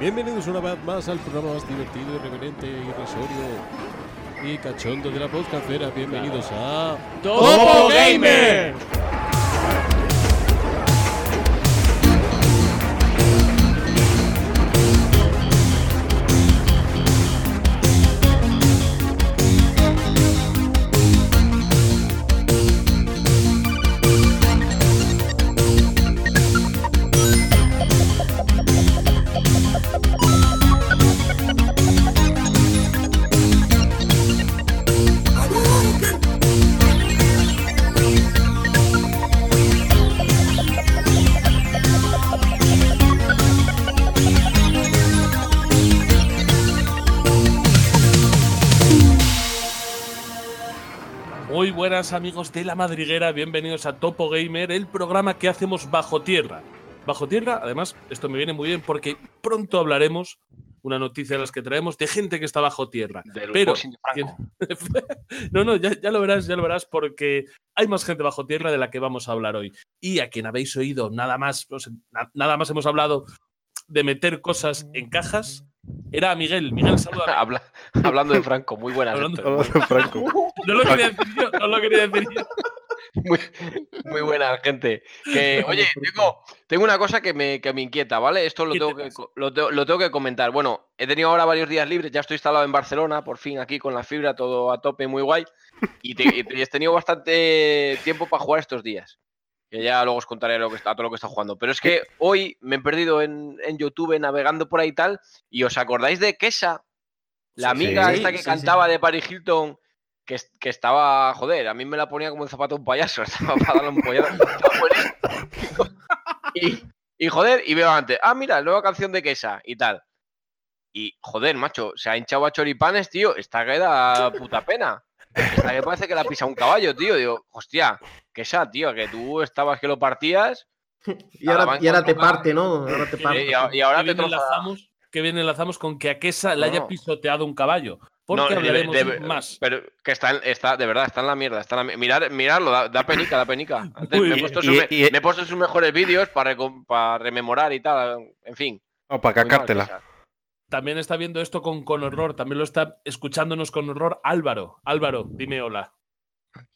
Bienvenidos una vez más al programa más divertido, irreverente, irrisorio y cachondo de la podcastera. Bienvenidos a ¡Topo Gamer! Amigos de la madriguera, bienvenidos a Topo Gamer, el programa que hacemos bajo tierra. Bajo tierra, además, esto me viene muy bien porque pronto hablaremos, una noticia de las que traemos, de gente que está bajo tierra. Del Pero, no, no, ya, ya lo verás, ya lo verás, porque hay más gente bajo tierra de la que vamos a hablar hoy. Y a quien habéis oído, nada más, nada más hemos hablado de meter cosas en cajas, era Miguel. Miguel, saluda. Habla- hablando de Franco, muy buenas. Hablando- Héctor. Franco. No lo quería decir yo, no lo quería decir yo. Muy, muy buenas, gente. Que, oye, tengo, tengo una cosa que me, que me inquieta, ¿vale? Esto lo ¿Qué tengo, te que, lo, tengo, lo tengo que comentar. Bueno, he tenido ahora varios días libres, ya estoy instalado en Barcelona, por fin aquí con la fibra, todo a tope, muy guay. Y, te- y te- y he tenido bastante tiempo para jugar estos días. Que ya luego os contaré lo que está, todo lo que está jugando. Pero es que hoy me he perdido en, en YouTube navegando por ahí y tal. Y os acordáis de Kesha, la amiga sí, esta que sí, cantaba de Paris Hilton, que, que estaba, joder, a mí me la ponía como un zapato un payaso, estaba para darle un buenísimo. y, y joder, y veo antes, ah, mira, nueva canción de Kesha y tal. Y joder, macho, se ha hinchado a choripanes, tío, esta que da puta pena. Esta que parece que la pisa un caballo, tío. Digo, hostia, Kesha, tío, que tú estabas que lo partías Y ahora, y ahora te parte, ¿no? Ahora te Y- parte. y, a- y ahora que te bien troza- enlazamos, que bien enlazamos con que a Kesa le haya pisoteado un caballo. Porque No, hablaremos de- más. Pero que está, está, de verdad, está en la mierda. Está en la mi- Mirad, miradlo, da, da penica, da penica. Antes Muy me, he bien. puesto Y- sus, me- y- me he puesto sus mejores vídeos para, para rememorar y tal. En fin. No, para cacártela. También está viendo esto con, con horror. También lo está escuchándonos con horror Álvaro. Álvaro, dime hola.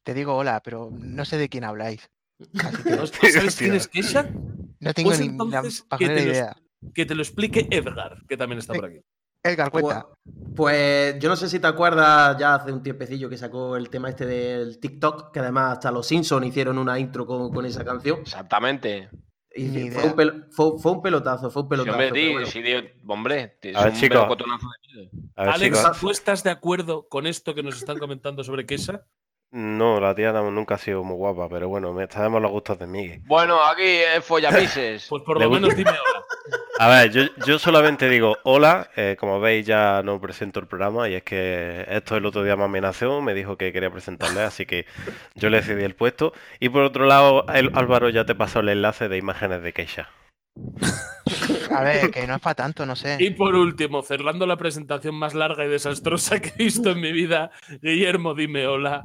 Te digo hola, pero no sé de quién habláis. Así que ¿No ¿Sabes quién es Kesha? no tengo Pues ni la que lo, idea. que te lo explique Edgar, que también está por aquí. Edgar, cuenta. Pues yo no sé si te acuerdas, ya hace un tiempecillo que sacó el tema este del TikTok, que además hasta los Simpsons hicieron una intro con, con esa canción. Exactamente. Y fue, un pel- fue- fue un pelotazo, fue un Sí, pelotazo. hombre, pero di- bueno. sí, hombre, es A ver, un chicos. melocotonazo de vídeo. A ver, Alex, chicos. ¿tú estás de acuerdo con esto que nos están comentando sobre Kesha? No, la tía nunca ha sido muy guapa, pero bueno, me sabemos los gustos de Miguel. Bueno, aquí es follamises. Pues por lo gusta. menos dime hola. A ver, yo, yo solamente digo hola, eh, como veis ya no presento el programa y es que esto el otro día me amenazó, me dijo que quería presentarle, así que yo le cedí el puesto. Y por otro lado, el- Álvaro ya te pasó el enlace de imágenes de Keisha. A ver, que no es para tanto, no sé. Y por último, cerrando la presentación más larga y desastrosa que he visto en mi vida, Guillermo, dime hola.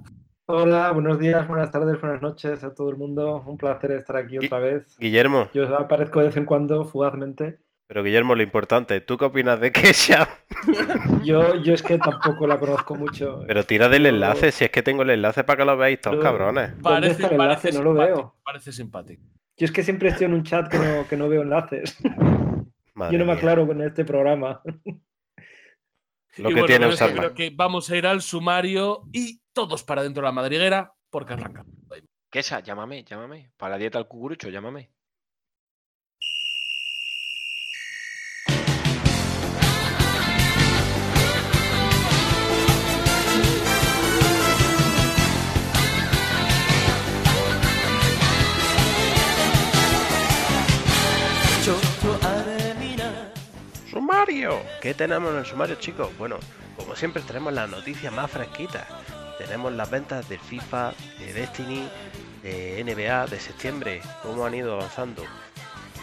Hola, buenos días, buenas tardes, buenas noches a todo el mundo. Un placer estar aquí otra vez. Guillermo, Yo aparezco de vez en cuando, fugazmente. pero Guillermo, lo importante, ¿tú qué opinas de Keisha? Yo, yo es que tampoco la conozco mucho. Pero tira del enlace, si es que tengo el enlace para que lo veáis todos, cabrones. ¿Dónde Parece, está el enlace? parece No lo simpático, veo. Parece simpático. Yo es que siempre estoy en un chat que no, que no veo enlaces. Madre Yo no me mía. aclaro con este programa. Lo y que bueno, tiene usarla. creo que vamos a ir al sumario y todos para dentro de la madriguera porque arranca. Kesha, llámame, llámame. Para la dieta al cucurucho, llámame. Sumario. ¿Qué tenemos en el sumario, chicos? Bueno, como siempre tenemos las noticias más fresquitas. Tenemos las ventas de FIFA, de Destiny, de NBA de septiembre, cómo han ido avanzando.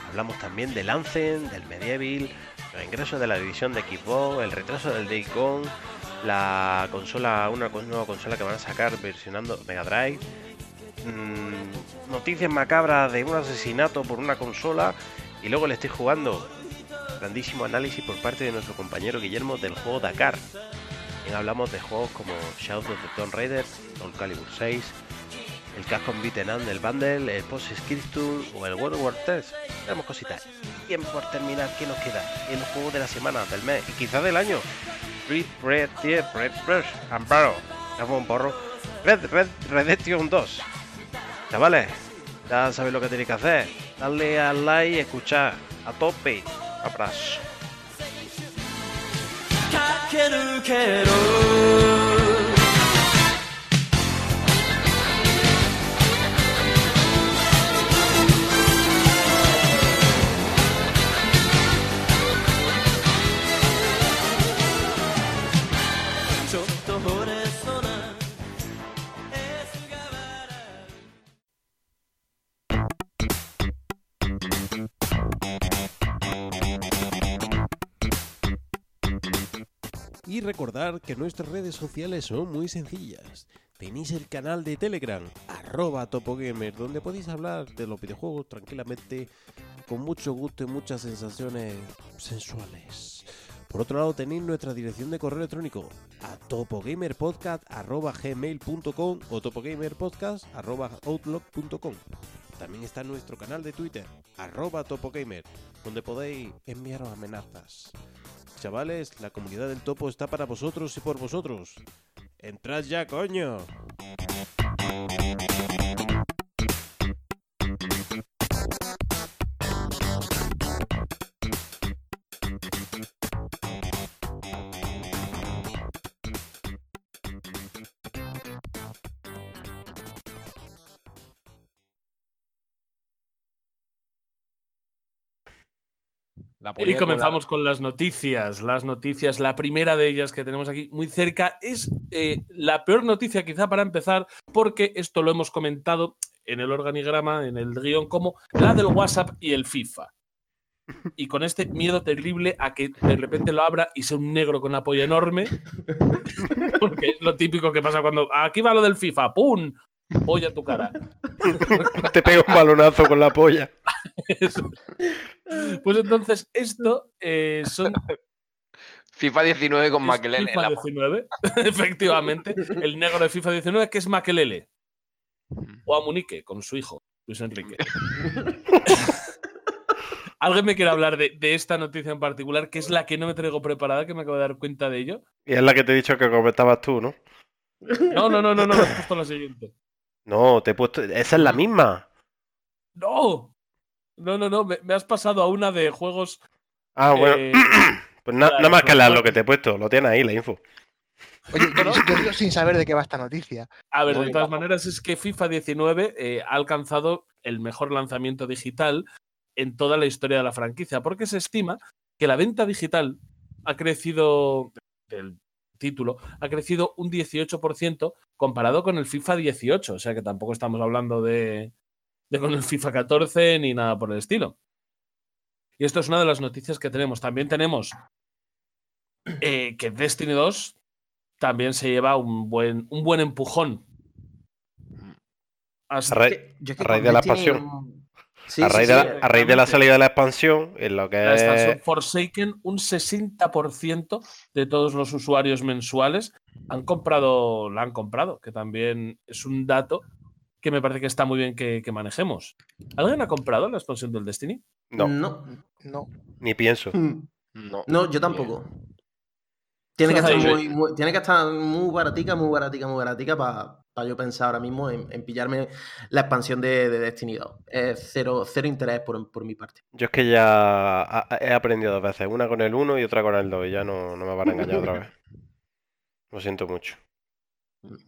Hablamos también del Anthem, del Medieval, los ingresos de la división de Xbox, el retraso del Day Gone, la consola, una nueva consola que van a sacar versionando Mega Drive, mm, noticias macabras de un asesinato por una consola y luego le estoy jugando grandísimo análisis por parte de nuestro compañero Guillermo del juego Dakar. Hablamos de juegos como Shadow of the Tomb Raider, Soul Calibur 6, el Capcom Beaten Up del Bundle, el Post Scriptum o el World War 3. Tenemos cositas. Y por terminar, ¿qué nos queda? El juego de la semana, del mes y quizás del año. Red Red Dead Red Brush Amparo. Un porro. Red Red Redemption 2. Chavales, ya sabéis lo que tenéis que hacer. Darle al like y escuchar. A tope. Abrazo. かけるけど。Y recordar que nuestras redes sociales son muy sencillas. Tenéis el canal de Telegram, arroba topogamer, donde podéis hablar de los videojuegos tranquilamente, con mucho gusto y muchas sensaciones sensuales. Por otro lado, tenéis nuestra dirección de correo electrónico a topogamerpodcast.gmail.com o topogamerpodcast.outlook.com. También está nuestro canal de Twitter, arroba topogamer, donde podéis enviaros amenazas. Chavales, la comunidad del topo está para vosotros y por vosotros. ¡Entrad ya, coño! Y comenzamos con las noticias. Las noticias, la primera de ellas que tenemos aquí muy cerca es eh, la peor noticia quizá para empezar, porque esto lo hemos comentado en el organigrama, en el guion, como la del WhatsApp y el FIFA. Y con este miedo terrible a que de repente lo abra y sea un negro con la polla enorme, porque es lo típico que pasa cuando aquí va lo del FIFA, ¡pum! Polla a tu cara. Te pego un balonazo con la polla. Eso. Pues entonces, esto eh, son FIFA 19 con Es Makelele. FIFA 19, efectivamente. El negro de FIFA 19, que es Makelele. O Amunique, con su hijo, Luis Enrique. ¿Alguien me quiere hablar de, de esta noticia en particular, que es la que no me traigo preparada, que me acabo de dar cuenta de ello? Y es la que te he dicho que comentabas tú, ¿no? No, no, no, no, no, me has puesto la siguiente. No, te he puesto. Esa es la misma. ¡No! No, no, no, me, me has pasado a una de juegos. Ah, bueno. eh, Pues na- nada más que leer lo que te he puesto. Lo tienes ahí, la info. Oye, yo, yo sin saber de qué va esta noticia. A ver, de todas maneras, es que FIFA 19 eh, ha alcanzado el mejor lanzamiento digital en toda la historia de la franquicia, porque se estima que la venta digital ha crecido, del título, ha crecido un 18% comparado con el FIFA 18, o sea que tampoco estamos hablando de, de con el FIFA 14 ni nada por el estilo. Y esto es una de las noticias que tenemos. También tenemos eh, que Destiny 2 también se lleva un buen, un buen empujón. Hasta- Yo es raíz de la expansión. mm, Sí, a raíz sí, de la, a raíz de la salida de la expansión, en lo que la expansión es. Forsaken, un 60% de todos los usuarios mensuales han comprado, la han comprado, que también es un dato que me parece que está muy bien que, que manejemos. ¿Alguien ha comprado la expansión del Destiny? No, No. No. ni pienso. Mm, No. No, yo tampoco. Tiene que, estar yo- muy, muy- tiene que estar muy baratica, muy baratica, muy baratica para yo pensar ahora mismo en, en pillarme la expansión de, de Destiny 2. Es cero, cero interés por, por mi parte. Yo es que ya he aprendido dos veces, una con el 1 y otra con el 2, y ya no, no me van a engañar otra vez. Lo siento mucho.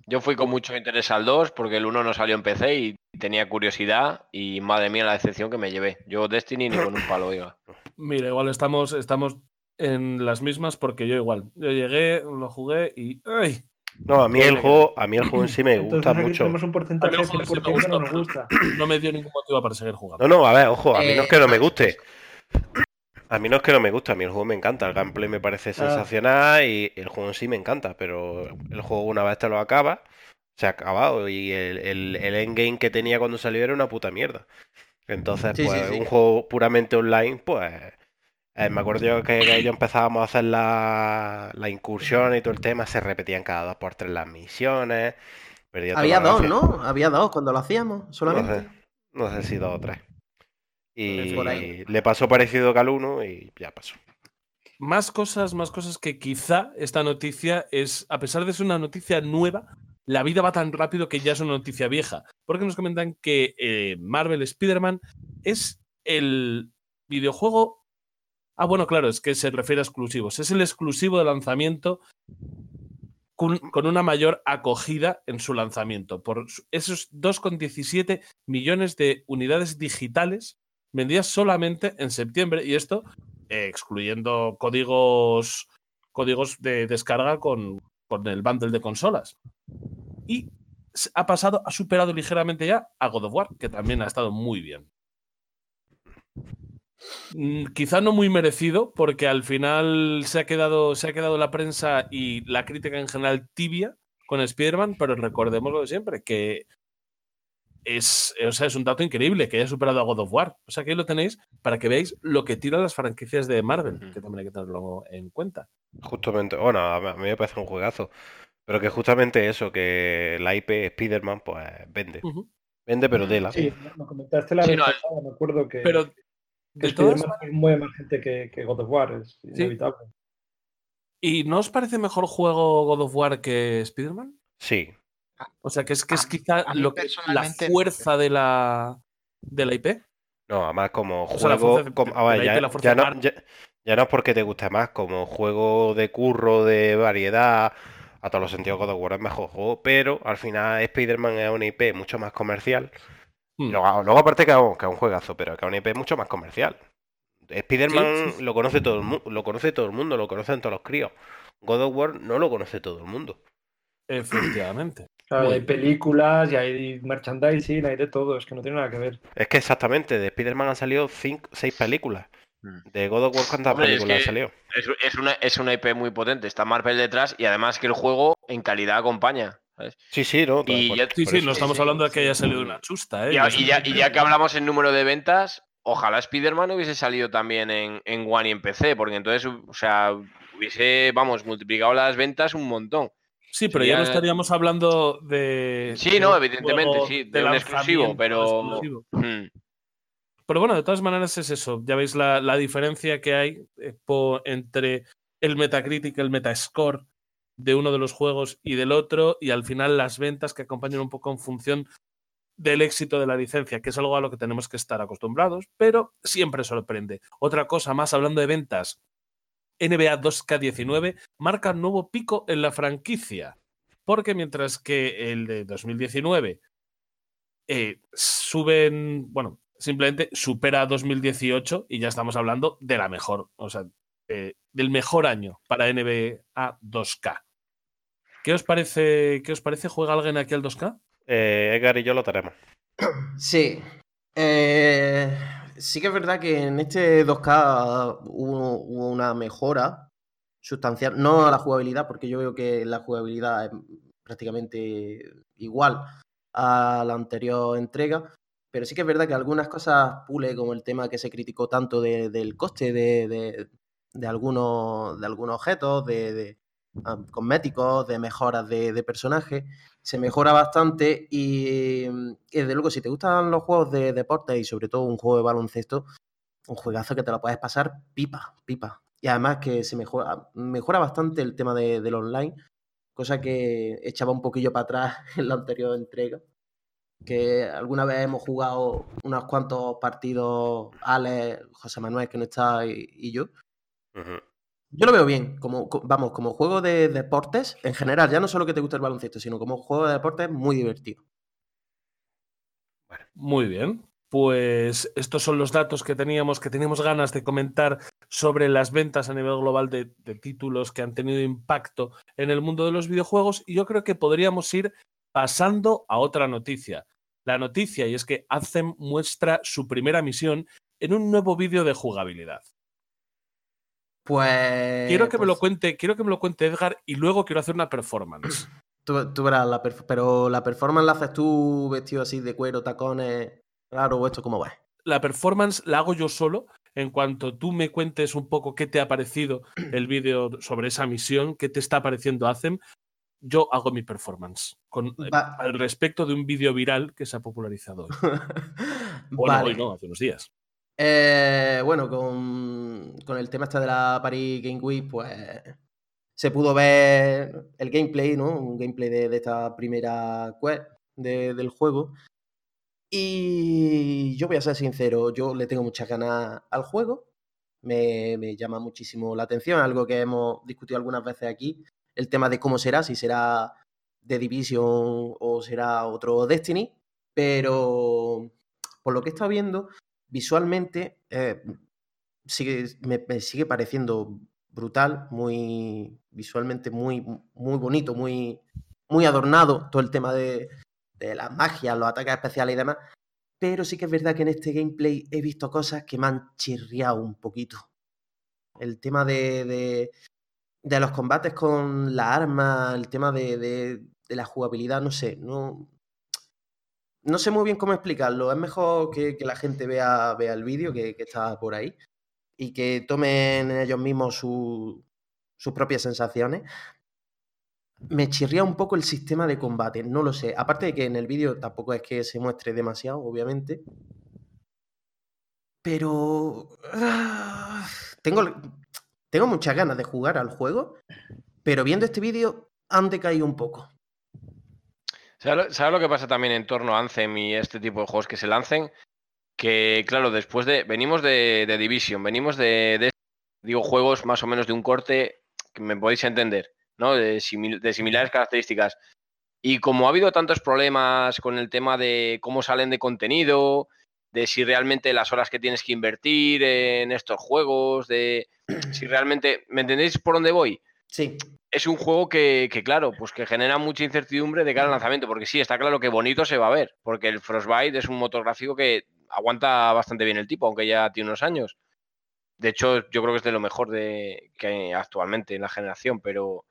Yo fui con mucho interés al 2 porque el 1 no salió en PC y tenía curiosidad y madre mía la decepción que me llevé. Yo Destiny ni con un palo, oiga. Mira, igual estamos, estamos en las mismas porque yo igual. Yo llegué, lo jugué y. ¡Ay! No, a mí el juego, a mí el juego en sí me gusta mucho. tenemos un porcentaje A mí de el juego sí me 100% que no nos gusta. gusta. No me dio ningún motivo para seguir jugando. No, no, a ver, ojo, a mí no es que no me Eh, guste. A mí no es que no me guste, a mí el juego me encanta, el gameplay me parece Ah. sensacional y el juego en sí me encanta, pero el juego una vez te lo acabas, se ha acabado y el, el, el endgame que tenía cuando salió era una puta mierda. Entonces, Sí, sí, pues sí. un juego puramente online, pues Eh, me acuerdo yo que, que ellos empezábamos a hacer la, la incursión y todo el tema, se repetían cada dos por tres las misiones. Había dos, gracia. ¿no? Había dos cuando lo hacíamos, No solamente. sé, no sé si dos o tres. Y ahí. le pasó parecido que al uno y ya pasó. Más cosas, más cosas que quizá esta noticia es, a pesar de ser una noticia nueva, la vida va tan rápido que ya es una noticia vieja. Porque nos comentan que eh, Marvel Spider-Man es el videojuego. Ah, bueno, claro, es que se refiere a exclusivos. Es el exclusivo de lanzamiento con, una mayor acogida en su lanzamiento. Por esos 2,17 millones de unidades digitales vendidas solamente en septiembre. Y esto eh, excluyendo códigos, códigos de descarga con, con el bundle de consolas. Y ha pasado, ha superado ligeramente ya a God of War, que también ha estado muy bien. Mm, Quizá no muy merecido, porque al final se ha quedado, se ha quedado la prensa y la crítica en general tibia con Spider-Man, pero recordemos lo de siempre, que es, o sea, es un dato increíble que haya superado a God of War. O sea, que ahí lo tenéis para que veáis lo que tiran las franquicias de Marvel, que también hay que tenerlo en cuenta. Justamente, bueno, a mí a mí me parece un juegazo. Pero que justamente eso, que la IP Spider-Man, pues vende. Vende, pero tela. Sí, me comentaste la Sí, vez no, el- pasada, me acuerdo que, Pero que de todas mueve más gente que, que God of War, es inevitable. ¿Y no os parece mejor juego God of War que Spider-Man? Sí. O sea, que es que es quizá lo que, la fuerza de la, de la IP. No, además como juego... ya no es porque te guste más, como juego de curro, de variedad, a todos los sentidos God of War es mejor juego, pero al final Spider-Man es una IP mucho más comercial. Hmm. Luego, luego aparte que es un, que es un juegazo, pero que es una IP mucho más comercial. Spider-Man Sí, sí, sí. lo conoce todo el mundo, lo conoce todo el mundo, lo conocen todos los críos. God of War no lo conoce todo el mundo. Efectivamente. Claro, hay películas, y hay merchandising, hay de todo, es que no tiene nada que ver. Es que exactamente, de Spider-Man han salido cinco, seis películas. Mm. De God of War, ¿cuántas Hombre, es películas han que- salido? Es, es una, es una IP muy potente. Está Marvel detrás y además que el juego en calidad acompaña. ¿Sabes? Sí, sí, no. Y por- ya- Sí, por sí, eso. no estamos sí, hablando de que haya salido una chusta, ¿eh? Y, ya, un- y ya que hablamos en número de ventas, ojalá Spider-Man hubiese salido también en, en One y en PC, porque entonces, o sea, hubiese, vamos, multiplicado las ventas un montón. Sí, pero ya no estaríamos hablando de. Sí, de no, evidentemente, sí, de un exclusivo, pero- exclusivo. Hmm. Pero bueno, de todas maneras es eso. Ya veis la, la diferencia que hay eh, po- entre el Metacritic, el Metascore de uno de los juegos y del otro, y al final las ventas que acompañan un poco en función del éxito de la licencia, que es algo a lo que tenemos que estar acostumbrados, pero siempre sorprende. Otra cosa más, hablando de ventas, NBA 2K19 marca un nuevo pico en la franquicia, porque mientras que el de 2019 eh, suben, bueno, simplemente supera a 2018 y ya estamos hablando de la mejor, o sea, eh, del mejor año para NBA 2K. ¿Qué os parece? ¿Qué os parece? ¿Juega alguien aquí al 2K? Eh, Edgar y yo lo tenemos. Sí. Eh, sí que es verdad que en este 2K hubo, hubo una mejora sustancial, no a la jugabilidad, porque yo veo que la jugabilidad es prácticamente igual a la anterior entrega, pero sí que es verdad que algunas cosas pule, como el tema que se criticó tanto de- del coste de, de- de algunos, de algunos objetos, de, cosméticos, de mejoras de, de se mejora bastante y, mm, y desde luego si te gustan los juegos de deporte y sobre todo un juego de baloncesto, un juegazo que te lo puedes pasar pipa, pipa. Y además que se mejora, mejora bastante el tema de- del online, cosa que echaba un poquillo para atrás en la anterior entrega. Que alguna vez hemos jugado unos cuantos partidos, Alex, José Manuel, que no está, y, yo. Yo lo veo bien, como, co- vamos, como juego de deportes, en general, ya no solo que te guste el baloncesto, sino como juego de deportes muy divertido. Muy bien. Pues estos son los datos que teníamos, que teníamos ganas de comentar sobre las ventas a nivel global de, de títulos que han tenido impacto en el mundo de los videojuegos. Y yo creo que podríamos ir pasando a otra noticia. La noticia, y es que Anthem muestra su primera misión en un nuevo vídeo de jugabilidad. Pues. Quiero que me lo pues, cuente, quiero que me lo cuente Edgar y luego quiero hacer una performance. Tú, tú verás, la pero la performance la haces tú vestido así de cuero, tacones, claro, o esto, ¿cómo va? La performance la hago yo solo. en cuanto tú me cuentes un poco qué te ha parecido el vídeo sobre esa misión, qué te está pareciendo Hacen, yo hago mi performance con, eh, al respecto de un vídeo viral que se ha popularizado hoy. Bueno, Vale. hoy no, hace unos días. Eh, bueno, con, con el tema este de la Paris Game Week, pues se pudo ver el gameplay, ¿no? Un gameplay de, esta primera quest de- del juego. Y yo voy a ser sincero, yo le tengo muchas ganas al juego. Me, me llama muchísimo la atención, algo que hemos discutido algunas veces aquí, el tema de cómo será, si será The Division o será otro Destiny. Pero por lo que he estado viendo, visualmente eh, sigue, me, sigue pareciendo brutal, muy visualmente muy, muy bonito, muy, muy adornado todo el tema de, de las magias, los ataques especiales y demás. Pero sí que es verdad que en este gameplay he visto cosas que me han chirriado un poquito. El tema de, de, de los combates con la arma, el tema de- de la jugabilidad, no sé, no, no sé muy bien cómo explicarlo. Es mejor que, la gente vea, vea el vídeo que, que está por ahí y que tomen ellos mismos su- sus propias sensaciones. Me chirría un poco el sistema de combate, no lo sé. Aparte de que en el vídeo tampoco es que se muestre demasiado, obviamente. Pero... ah, tengo, tengo muchas ganas de jugar al juego, pero viendo este vídeo han decaído un poco. ¿Sabes lo, que pasa también en torno a Anthem y este tipo de juegos que se lancen? Que, claro, después de. Venimos de, de Division, venimos de, de, Digo, juegos más o menos de un corte que me podéis entender, ¿no? De, simil- de similares características. Y como ha habido tantos problemas con el tema de cómo salen de contenido, de si realmente las horas que tienes que invertir en estos juegos, de si realmente. ¿Me entendéis por dónde voy? Sí, es un juego que, que, claro, pues que genera mucha incertidumbre de cara al lanzamiento, porque sí, está claro que bonito se va a ver, porque el Frostbite es un motor gráfico que aguanta bastante bien el tipo, aunque ya tiene unos años. De hecho, yo creo que es de lo mejor de que hay actualmente en la generación, pero,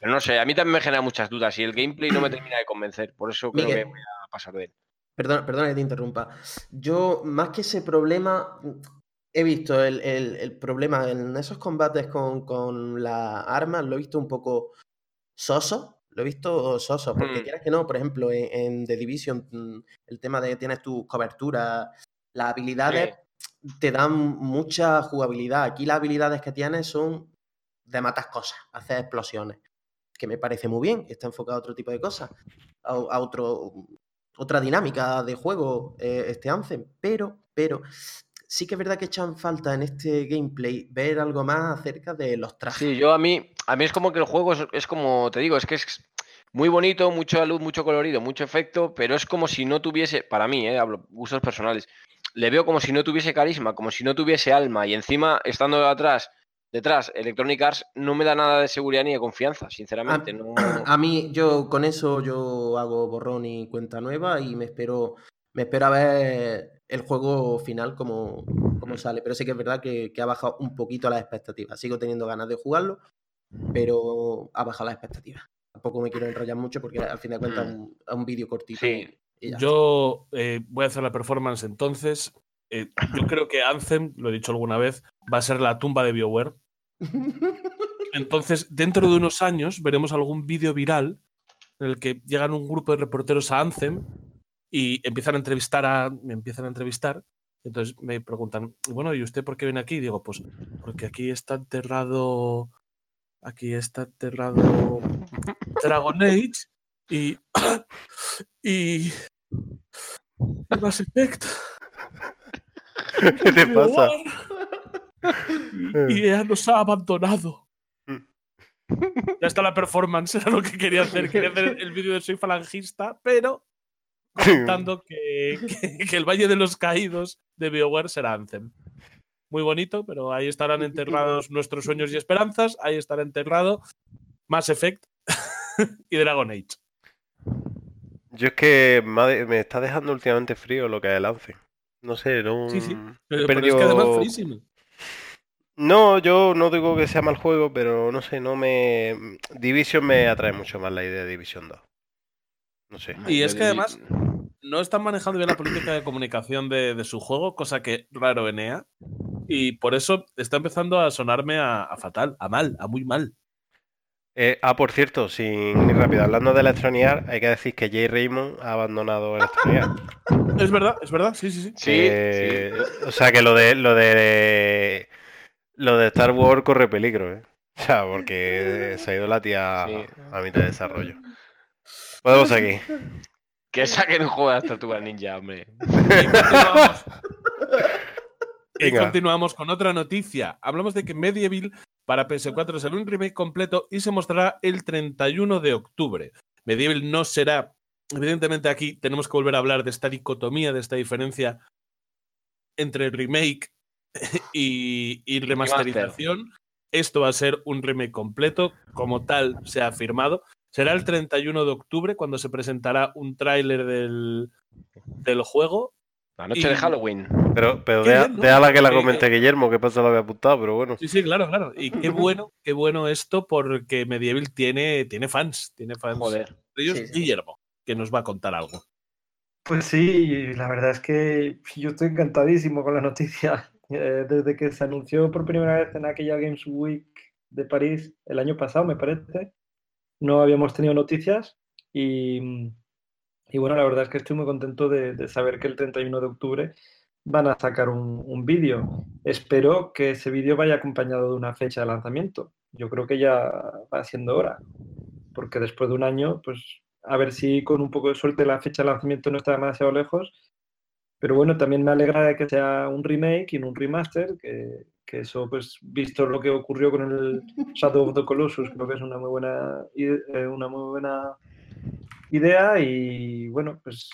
pero no sé, a mí también me genera muchas dudas y el gameplay no me termina de convencer, por eso creo Miguel. que voy a pasar de él. Perdón, perdona que te interrumpa. Yo, más que ese problema, he visto el, el- el problema en esos combates con, con las armas, lo he visto un poco soso. Lo he visto soso, porque Mm. quieras que no, por ejemplo, en, en The Division, mm, el tema de que tienes tus coberturas, las habilidades te dan mucha jugabilidad. Aquí las habilidades que tienes son de matar cosas, hacer explosiones, que me parece muy bien, está enfocado a otro tipo de cosas, a, a otro, otra dinámica de juego eh, este Anthem, pero, pero sí que es verdad que echan falta en este gameplay ver algo más acerca de los trajes. Sí, yo a mí, a mí es como que el juego es, es como, te digo, es que es muy bonito, mucha luz, mucho colorido, mucho efecto, pero es como si no tuviese, para mí, eh, hablo gustos personales, le veo como si no tuviese carisma, como si no tuviese alma, y encima, estando atrás, detrás, Electronic Arts no me da nada de seguridad ni de confianza, sinceramente. no- A mí, yo con eso yo hago borrón y cuenta nueva y me espero, me espero a ver el juego final como, como sale. Pero sí que es verdad que, que ha bajado un poquito las expectativas. Sigo teniendo ganas de jugarlo, pero ha bajado las expectativas. Tampoco me quiero enrollar mucho porque al fin de cuentas es un, es un vídeo cortito. Sí. y ya Yo eh, voy a hacer la performance entonces. Eh, yo creo que Anthem, lo he dicho alguna vez, va a ser la tumba de BioWare. Entonces, dentro de unos años veremos algún vídeo viral en el que llegan un grupo de reporteros a Anthem y empiezan a entrevistar a. Me empiezan a entrevistar. Entonces me preguntan, bueno, ¿y usted por qué viene aquí? Y digo, pues porque aquí está enterrado. Aquí está enterrado Dragon Age y. y. y Mass Effect. ¿Qué te pasa? Y, y ella nos ha abandonado. Ya está la performance, era lo que quería hacer. Quería hacer el vídeo de Soy Falangista, pero contando que, que- que el Valle de los Caídos de BioWare será Anthem. Muy bonito, pero ahí estarán enterrados nuestros sueños y esperanzas. Ahí estará enterrado Mass Effect y Dragon Age. Yo es que me, está dejando últimamente frío lo que es el Lance. No sé, no. Sí, sí. Pero, pero es que además frísimo. No, yo no digo que sea mal juego, pero no sé, no me. Division me atrae mucho más la idea de Division 2. No sé. Y es que de- además no están manejando bien la política de comunicación de, de su juego, cosa que raro en EA. Y por eso está empezando a sonarme a, a fatal, a mal, a muy mal. Eh, ah, por cierto, sin ir rápido, hablando de Electronic Arts, hay que decir que Jay Raymond ha abandonado Electronic Arts. Es verdad, es verdad, sí, sí, sí. Sí, Eh, O sea que lo de lo de lo de Star Wars corre peligro, ¿eh? O sea, porque se ha ido la tía Sí. a mitad de desarrollo. Podemos seguir. Que saquen un juego de las tortugas ninja, hombre. Y continuamos. Y continuamos con otra noticia. Hablamos de que Medieval para PS4 será un remake completo y se mostrará el 31 de octubre. Medieval no será. Evidentemente, aquí tenemos que volver a hablar de esta dicotomía, de esta diferencia entre remake y, y remasterización. Esto va a ser un remake completo, como tal se ha afirmado. Será el 31 de octubre cuando se presentará un tráiler del, del juego La noche Y- de Halloween. Pero, pero deja, bien, ¿no? déjala que la Eh, comente Guillermo, que pasa lo había apuntado, pero bueno. Sí, sí, claro, claro. Y qué bueno, qué bueno esto porque Medieval tiene, tiene fans, tiene fans. Joder. de ellos, Sí, sí. Guillermo, que nos va a contar algo. Pues sí, la verdad es que yo estoy encantadísimo con la noticia. Eh, desde que se anunció por primera vez en aquella Games Week de París el año pasado, me parece, no habíamos tenido noticias y, y bueno, la verdad es que estoy muy contento de, de saber que el 31 de octubre van a sacar un, un vídeo. Espero que ese vídeo vaya acompañado de una fecha de lanzamiento. Yo creo que ya va siendo hora, porque después de un año, pues a ver si con un poco de suerte la fecha de lanzamiento no está demasiado lejos. Pero bueno, también me alegra de que sea un remake y un remaster, que, que eso, pues visto lo que ocurrió con el Shadow of the Colossus, creo que es una muy buena, eh, una muy buena idea y bueno, pues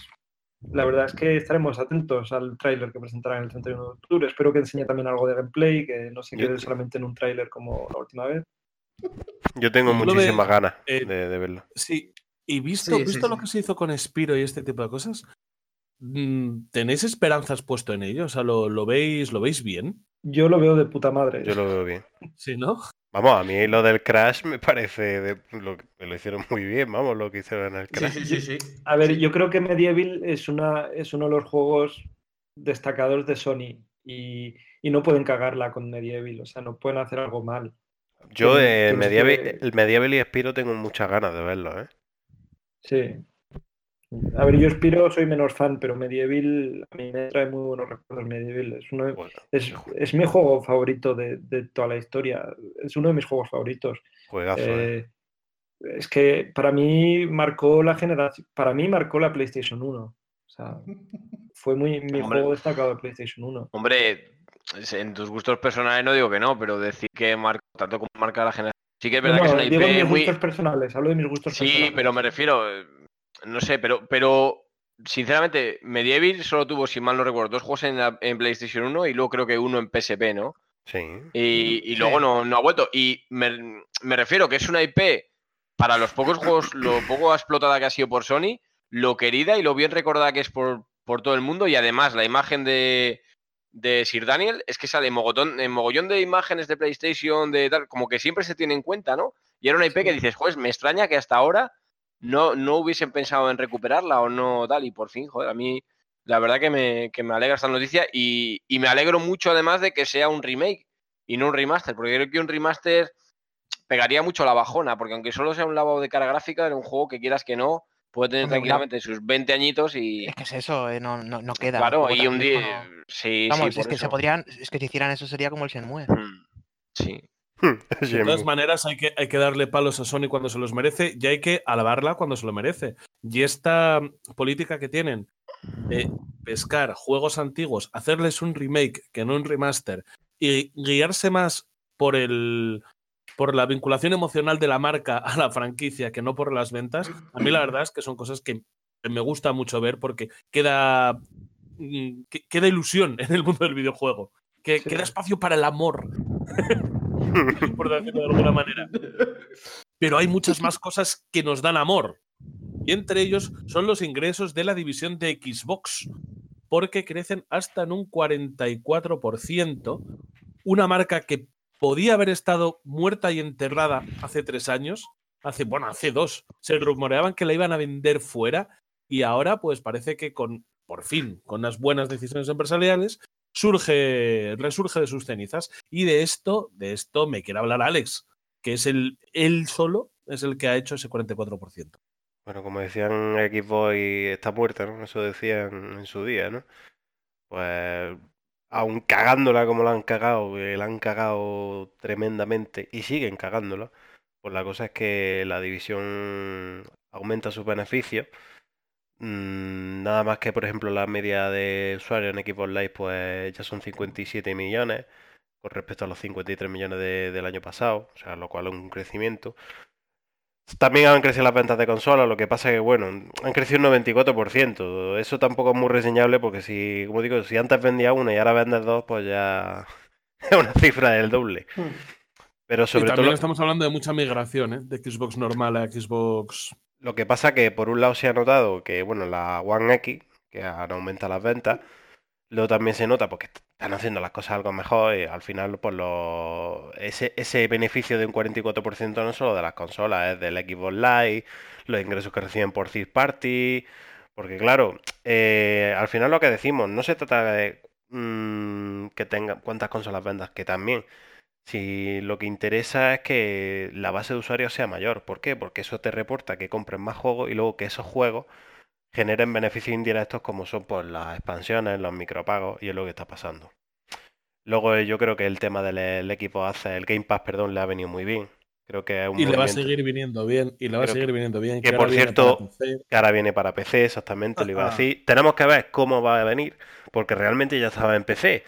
la verdad es que estaremos atentos al tráiler que presentarán el 31 de octubre. Espero que enseñe también algo de gameplay, que no se Yo- quede solamente en un tráiler como la última vez. Yo tengo muchísimas ganas eh, de, de verlo. Sí, y visto, Sí, sí, visto lo sí. que se hizo con Spiro y este tipo de cosas, mm, ¿tenéis esperanzas puesto en ello? O sea, ¿lo, lo veis, ¿lo veis bien? Yo lo veo de puta madre. Yo lo veo bien. Sí, ¿no? Vamos, a mí lo del Crash me parece de, lo, lo hicieron muy bien, vamos, lo que hicieron en el Sí, Crash. sí, sí, sí. A ver, yo creo que Medieval es, una, es uno de los juegos destacados de Sony y, y no pueden cagarla con Medieval, o sea, no pueden hacer algo mal. Yo eh, Medieval, que- el Medieval y Spiro tengo muchas ganas de verlo, ¿eh? Sí. A ver, yo Spiro soy menor fan, pero Medieval a mí me trae muy buenos recuerdos. Medieval es, uno de- Bueno, es, es mi juego favorito de, de toda la historia. Es uno de mis juegos favoritos. juegazo, ¿eh? Eh, es que para mí marcó la generación, para mí marcó la PlayStation 1. O sea, fue muy mi Hombre. juego destacado de PlayStation 1. Hombre, en tus gustos personales no digo que no, pero decir que marca tanto como marca la generación. Sí que es No, verdad que es una digo IP mis muy. gustos personales, hablo de mis gustos Sí, personales. pero me refiero. No sé, pero, pero sinceramente, Medieval solo tuvo, si mal no recuerdo, dos juegos en, la- en PlayStation 1 y luego creo que uno en PSP, ¿no? Sí. Y, y Sí. luego no, no ha vuelto. Y me, me refiero que es una IP para los pocos juegos, lo poco explotada que ha sido por Sony, lo querida y lo bien recordada que es por, por todo el mundo. Y además, la imagen de, de Sir Daniel es que sale mogotón, en mogollón de imágenes de PlayStation, de tal, como que siempre se tiene en cuenta, ¿no? Y era una IP que dices, joder, me extraña que hasta ahora no, no hubiesen pensado en recuperarla o no tal. Y por fin, joder, a mí la verdad que me, que me alegra esta noticia y, y me alegro mucho además de que sea un remake y no un remaster, porque creo que un remaster pegaría mucho la bajona, porque aunque solo sea un lavado de cara gráfica, era un juego que quieras que no, puede tener Hombre, una- tranquilamente sus 20 añitos y... Es que es eso, eh, no, no, no queda. Claro, y un día... no- Sí, Vamos, sí, es que se podrían, es que si hicieran eso sería como el Shenmue. Mm, Sí. De todas maneras, hay que, hay que darle palos a Sony cuando se los merece y hay que alabarla cuando se lo merece. Y esta política que tienen de pescar juegos antiguos, hacerles un remake que no un remaster y guiarse más por el por la vinculación emocional de la marca a la franquicia que no por las ventas, a mí la verdad es que son cosas que me gusta mucho ver porque queda, mm, que- queda ilusión en el mundo del videojuego, que Sí. queda espacio para el amor por decirlo de alguna manera. Pero hay muchas más cosas que nos dan amor. Y entre ellos son los ingresos de la división de Xbox, porque crecen hasta en un 44%. Una marca que podía haber estado muerta y enterrada hace tres años, hace, bueno, hace dos. Se rumoreaban que la iban a vender fuera y ahora pues parece que con, por fin, con unas buenas decisiones empresariales, surge, resurge de sus cenizas. Y de esto, de esto me quiere hablar Alex, que es el, él solo, es el que ha hecho ese 44%. Bueno, como decían Xbox está muerta, ¿no? Eso decían en su día, ¿no? Pues aún cagándola como la han cagado, que la han cagado tremendamente y siguen cagándola, pues la cosa es que la división aumenta sus beneficios. Mm, nada más que, por ejemplo, la media de usuarios en Xbox Live, pues ya son 57 millones con respecto a los 53 millones de- del año pasado, o sea, lo cual es un crecimiento. También han crecido las ventas de consolas, lo que pasa que, bueno, han crecido un 94%. Eso tampoco es muy reseñable porque si, como digo, si antes vendía una y ahora vendes dos, pues ya es una cifra del doble. Pero Y sobre todo también lo, estamos hablando de mucha migración, ¿eh? De Xbox normal a Xbox. Lo que pasa que por un lado se ha notado que, bueno, la One X, que han aumentado las ventas, luego también se nota porque están haciendo las cosas algo mejor y al final, pues ese, ese beneficio de un 44% no solo de las consolas, es del Xbox Live, los ingresos que reciben por third party, porque claro, eh, al final lo que decimos, no se trata de mm, que tenga cuántas consolas vendas, que también, si lo que interesa es que la base de usuarios sea mayor. ¿Por qué? Porque eso te reporta que compren más juegos y luego que esos juegos generen beneficios indirectos como son pues, las expansiones, los micropagos y es lo que está pasando. Luego eh, yo creo que el tema del el equipo hace, el Game Pass, perdón, le ha venido muy bien. Creo que es un Y le va a seguir viniendo bien. Y le va a seguir viniendo bien. que, por cierto, que ahora viene para PC, exactamente, lo iba a decir. Tenemos que ver cómo va a venir, porque realmente ya estaba en PC,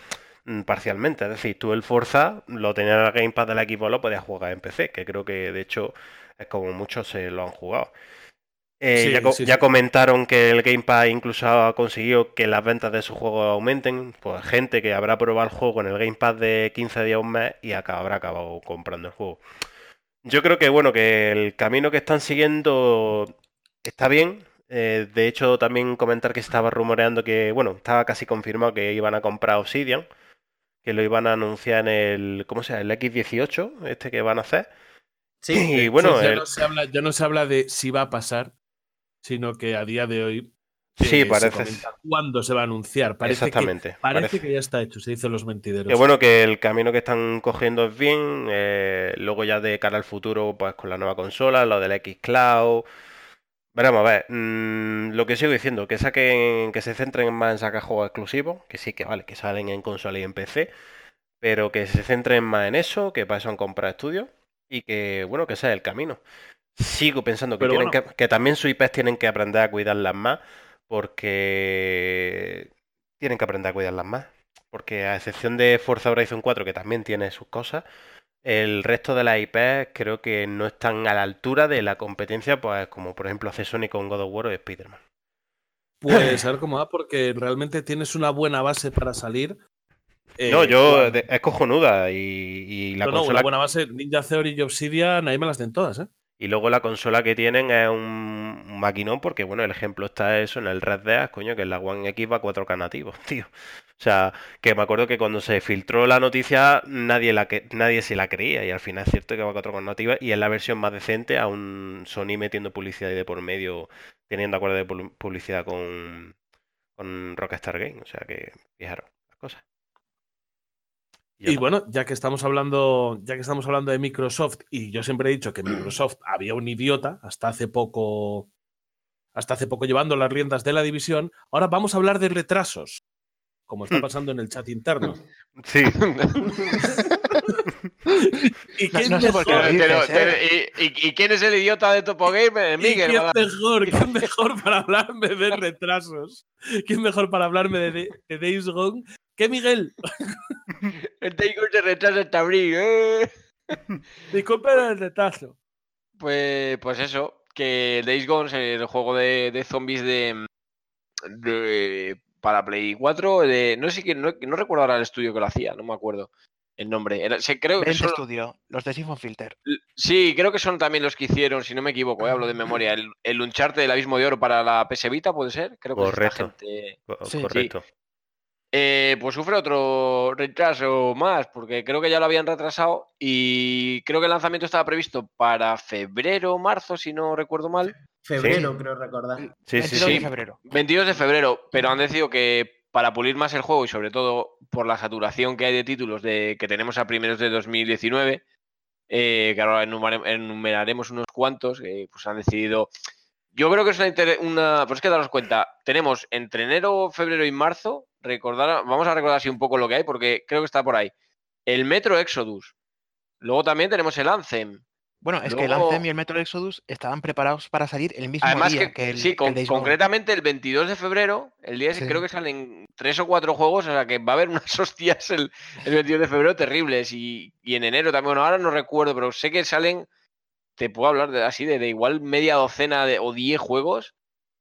parcialmente. Es decir, tú el Forza lo tenías en el Game Pass del equipo, lo podías jugar en PC, que creo que de hecho es como muchos se lo han jugado. Eh, Sí, ya, co- sí, ya sí. comentaron que el Game Pass incluso ha conseguido que las ventas de sus juegos aumenten. Pues gente que habrá probado el juego en el Game Pass de 15 días a un mes y acá habrá acabado comprando el juego. Yo creo que bueno, que el camino que están siguiendo está bien. Eh, de hecho, también comentar que estaba rumoreando que, bueno, estaba casi confirmado que iban a comprar Obsidian, que lo iban a anunciar en el, ¿cómo se llama? El X18, este que van a hacer. Sí, y bueno, ya, el- no se habla, ya no se habla de si va a pasar, sino que a día de hoy. Sí, eh, se parece- comenta cuándo se va a anunciar. Parece que, exactamente. parece parece. que ya está hecho, se dicen los mentideros. Que bueno, que el camino que están cogiendo es bien. eh, luego ya de cara al futuro, pues con la nueva consola, lo del X Cloud. Veremos, a ver. mm, lo que sigo diciendo, que saquen, que se centren más en sacar juegos exclusivos, que sí que vale, que salen en consola y en PC, pero que se centren más en eso, que para eso han comprado estudios, y que, bueno, que ese es el camino. Sigo pensando que Pero tienen bueno. que, que también sus IPs tienen que aprender a cuidarlas más, porque tienen que aprender a cuidarlas más. Porque a excepción de Forza Horizon 4, que también tiene sus cosas, el resto de las IPs creo que no están a la altura de la competencia, pues como por ejemplo hace Sony con God of War o Spider-Man. Pues a ver cómo va, porque realmente tienes una buena base para salir. eh, no, yo es cojonuda y, y la no, no, consola una buena base. Ninja Theory y Obsidian, ahí me las den todas, ¿eh? y luego la consola que tienen es un maquinón porque bueno, el ejemplo está eso en el Red Dead, coño, que en la One X va 4K nativos, tío. O sea, que me acuerdo que cuando se filtró la noticia nadie la que nadie se la creía y al final es cierto que va 4K nativa y es la versión más decente a un Sony metiendo publicidad ahí de por medio, teniendo acuerdo de pu- publicidad con con Rockstar Game, o sea que fijaros las cosas. Y está. bueno, ya que estamos hablando, ya que estamos hablando de Microsoft, y yo siempre he dicho que Microsoft había un idiota hasta hace poco, hasta hace poco llevando las riendas de la división. Ahora vamos a hablar de retrasos, como está pasando en el chat interno. Sí, ¿Y quién no sé por qué mejor- lo Pero- dices, pero- ¿eh? ¿y, y- y quién es el idiota de Topo Gamer? ¿Y Miguel. quién mejor? ¿Quién mejor para hablarme de retrasos? ¿Quién mejor para hablarme de, de, de Days Gone que Miguel? El Takeover se retrasa hasta abril. ¿eh? Disculpe el retraso. Pues, pues eso, que Days Gone, es el juego de, de zombies de, de- para Play 4, de, no sé qué, no, no recuerdo ahora el estudio que lo hacía, no me acuerdo el nombre. Era, sé- creo que son, Studio, los de Siphon Filter. sí, creo que son también los que hicieron, si no me equivoco, eh, hablo de memoria, el, el Uncharted del Abismo de Oro para la PS Vita, ¿puede ser? Creo que Correcto. gente. Sí. correcto. Eh, pues sufre otro retraso más, porque creo que ya lo habían retrasado y creo que el lanzamiento estaba previsto para febrero o marzo, si no recuerdo mal. Febrero, creo recordar. Sí, sí, 22 de sí. febrero. 22 de febrero, pero han decidido que para pulir más el juego y sobre todo por la saturación que hay de títulos de, que tenemos a primeros de 2019, eh, que ahora enumeraremos unos cuantos, que pues han decidido... Yo creo que es una... una pues es que daros cuenta, tenemos entre enero, febrero y marzo, recordar, vamos a recordar así un poco lo que hay, porque creo que está por ahí. El Metro Exodus. Luego también tenemos el Anthem. Bueno, es que el Anthem y el Metro Exodus estaban preparados para salir el mismo Además día que, que el, sí, el con- concretamente el 22 de febrero, el día ese Sí. creo que salen tres o cuatro juegos, o sea que va a haber unas hostias el, el 22 de febrero terribles y, y en enero también, bueno, ahora no recuerdo, pero sé que salen, te puedo hablar de, así de, de igual media docena de, o 10 juegos,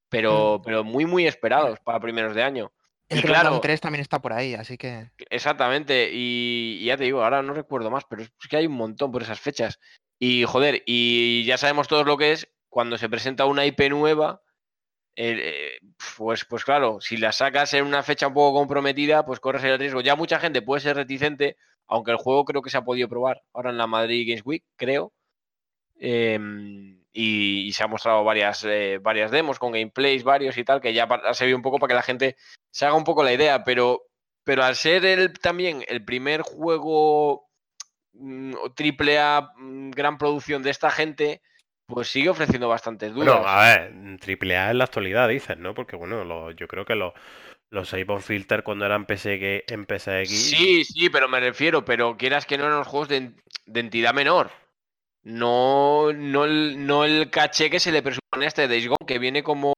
pero, pero muy, muy esperados para primeros de año. El y claro. 3 también está por ahí, así que. Exactamente, y, y ya te digo, ahora no recuerdo más, pero es que hay un montón por esas fechas. Y joder, y ya sabemos todos lo que es cuando se presenta una IP nueva, eh, eh, pues, pues claro, si la sacas en una fecha un poco comprometida, pues corres el riesgo. Ya mucha gente puede ser reticente, aunque el juego creo que se ha podido probar ahora en la Madrid Games Week, creo. Em, y, y se han mostrado varias, eh, varias demos con gameplays varios y tal, que ya ha servido un poco para que la gente se haga un poco la idea, pero, pero al ser el, también el primer juego mm, triple A mm, gran producción de esta gente, pues sigue ofreciendo bastantes dudas. Bueno, a ver, triple A en la actualidad dices, ¿no? Porque bueno, lo- yo creo que los, los Iphone Filter cuando eran PSG, en PSX. Sí, sí, pero me refiero, pero quieras que no eran los juegos de entidad menor. No, no, el, no el caché que se le presupone a este Days Gone, que viene como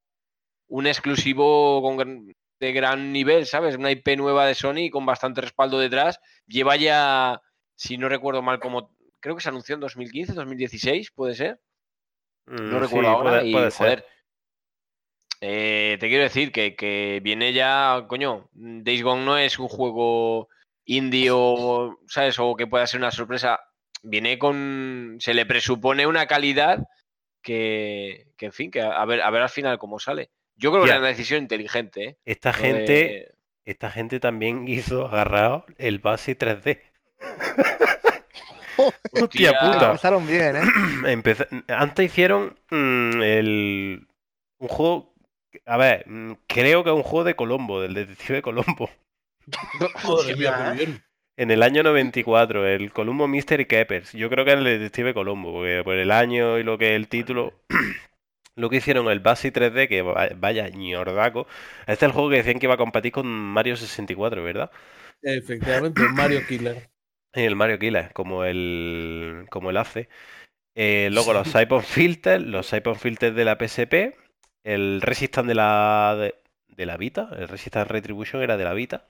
un exclusivo con de gran nivel, ¿sabes? Una IP nueva de Sony con bastante respaldo detrás. Lleva ya, si no recuerdo mal, como creo que se anunció en 2015, 2016, puede ser. No Mm, recuerdo sí, ahora. puede- y, puede ser. joder, eh, te quiero decir que, que viene ya, coño, Days Gone no es un juego indie o, ¿sabes? O que pueda ser una sorpresa. Viene con, se le presupone una calidad que, que en fin, que a ver, a ver al final cómo sale. Yo creo que era una decisión inteligente, ¿eh? Esta gente, de- esta gente también hizo agarrado el base 3D. Hostia puta. Empezaron bien, ¿eh? Empeza- Antes hicieron mm, el... un juego. A ver, mm, creo que es un juego de Colombo, del detective Colombo. Joder, mía, muy bien. En el año 94, el Columbo Mystery Keepers. Yo creo que es el detective Colombo, porque por el año y lo que es el título. Lo que hicieron el Basi 3D, que va- vaya ñordaco. Este es el juego que decían que iba a competir con Mario 64, ¿verdad? Efectivamente, Mario Killer. Y el Mario Killer, como el, como el hace. Eh, luego los Siphon Filters, los Siphon Filters de la PSP, el Resistance de la, de, de la Vita, el Resistance Retribution era de la Vita,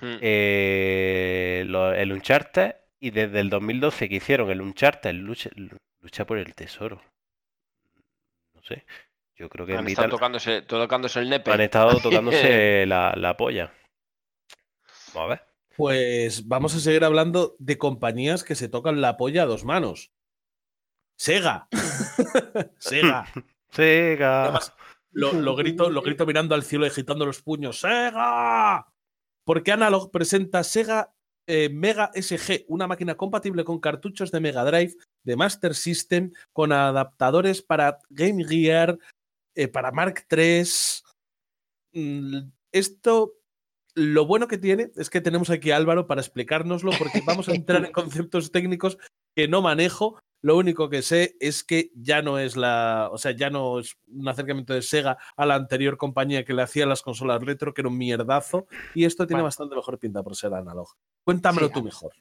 Hmm. eh, lo- el Uncharted, y desde el 2012 que hicieron el Uncharted, lucha, lucha por el tesoro. No sé, yo creo que han estado tocándose, tocándose el nepe. han estado tocándose la, la polla. Vamos a ver. Pues vamos a seguir hablando de compañías que se tocan la polla a dos manos. Sega. Sega. Sega. Además, lo, lo grito, lo grito mirando al cielo y agitando los puños. ¡Sega! Porque Analog presenta Sega eh, Mega SG, una máquina compatible con cartuchos de Mega Drive, de Master System, con adaptadores para Game Gear, eh, para Mark III. Mm, Esto, lo bueno que tiene es que tenemos aquí a Álvaro para explicárnoslo, porque vamos a entrar en conceptos técnicos que no manejo. Lo único que sé es que ya no es la, o sea, ya no es un acercamiento de Sega a la anterior compañía que le hacía las consolas retro, que era un mierdazo, y esto tiene Bueno. bastante mejor pinta por ser analog. Cuéntamelo Sí, tú mejor.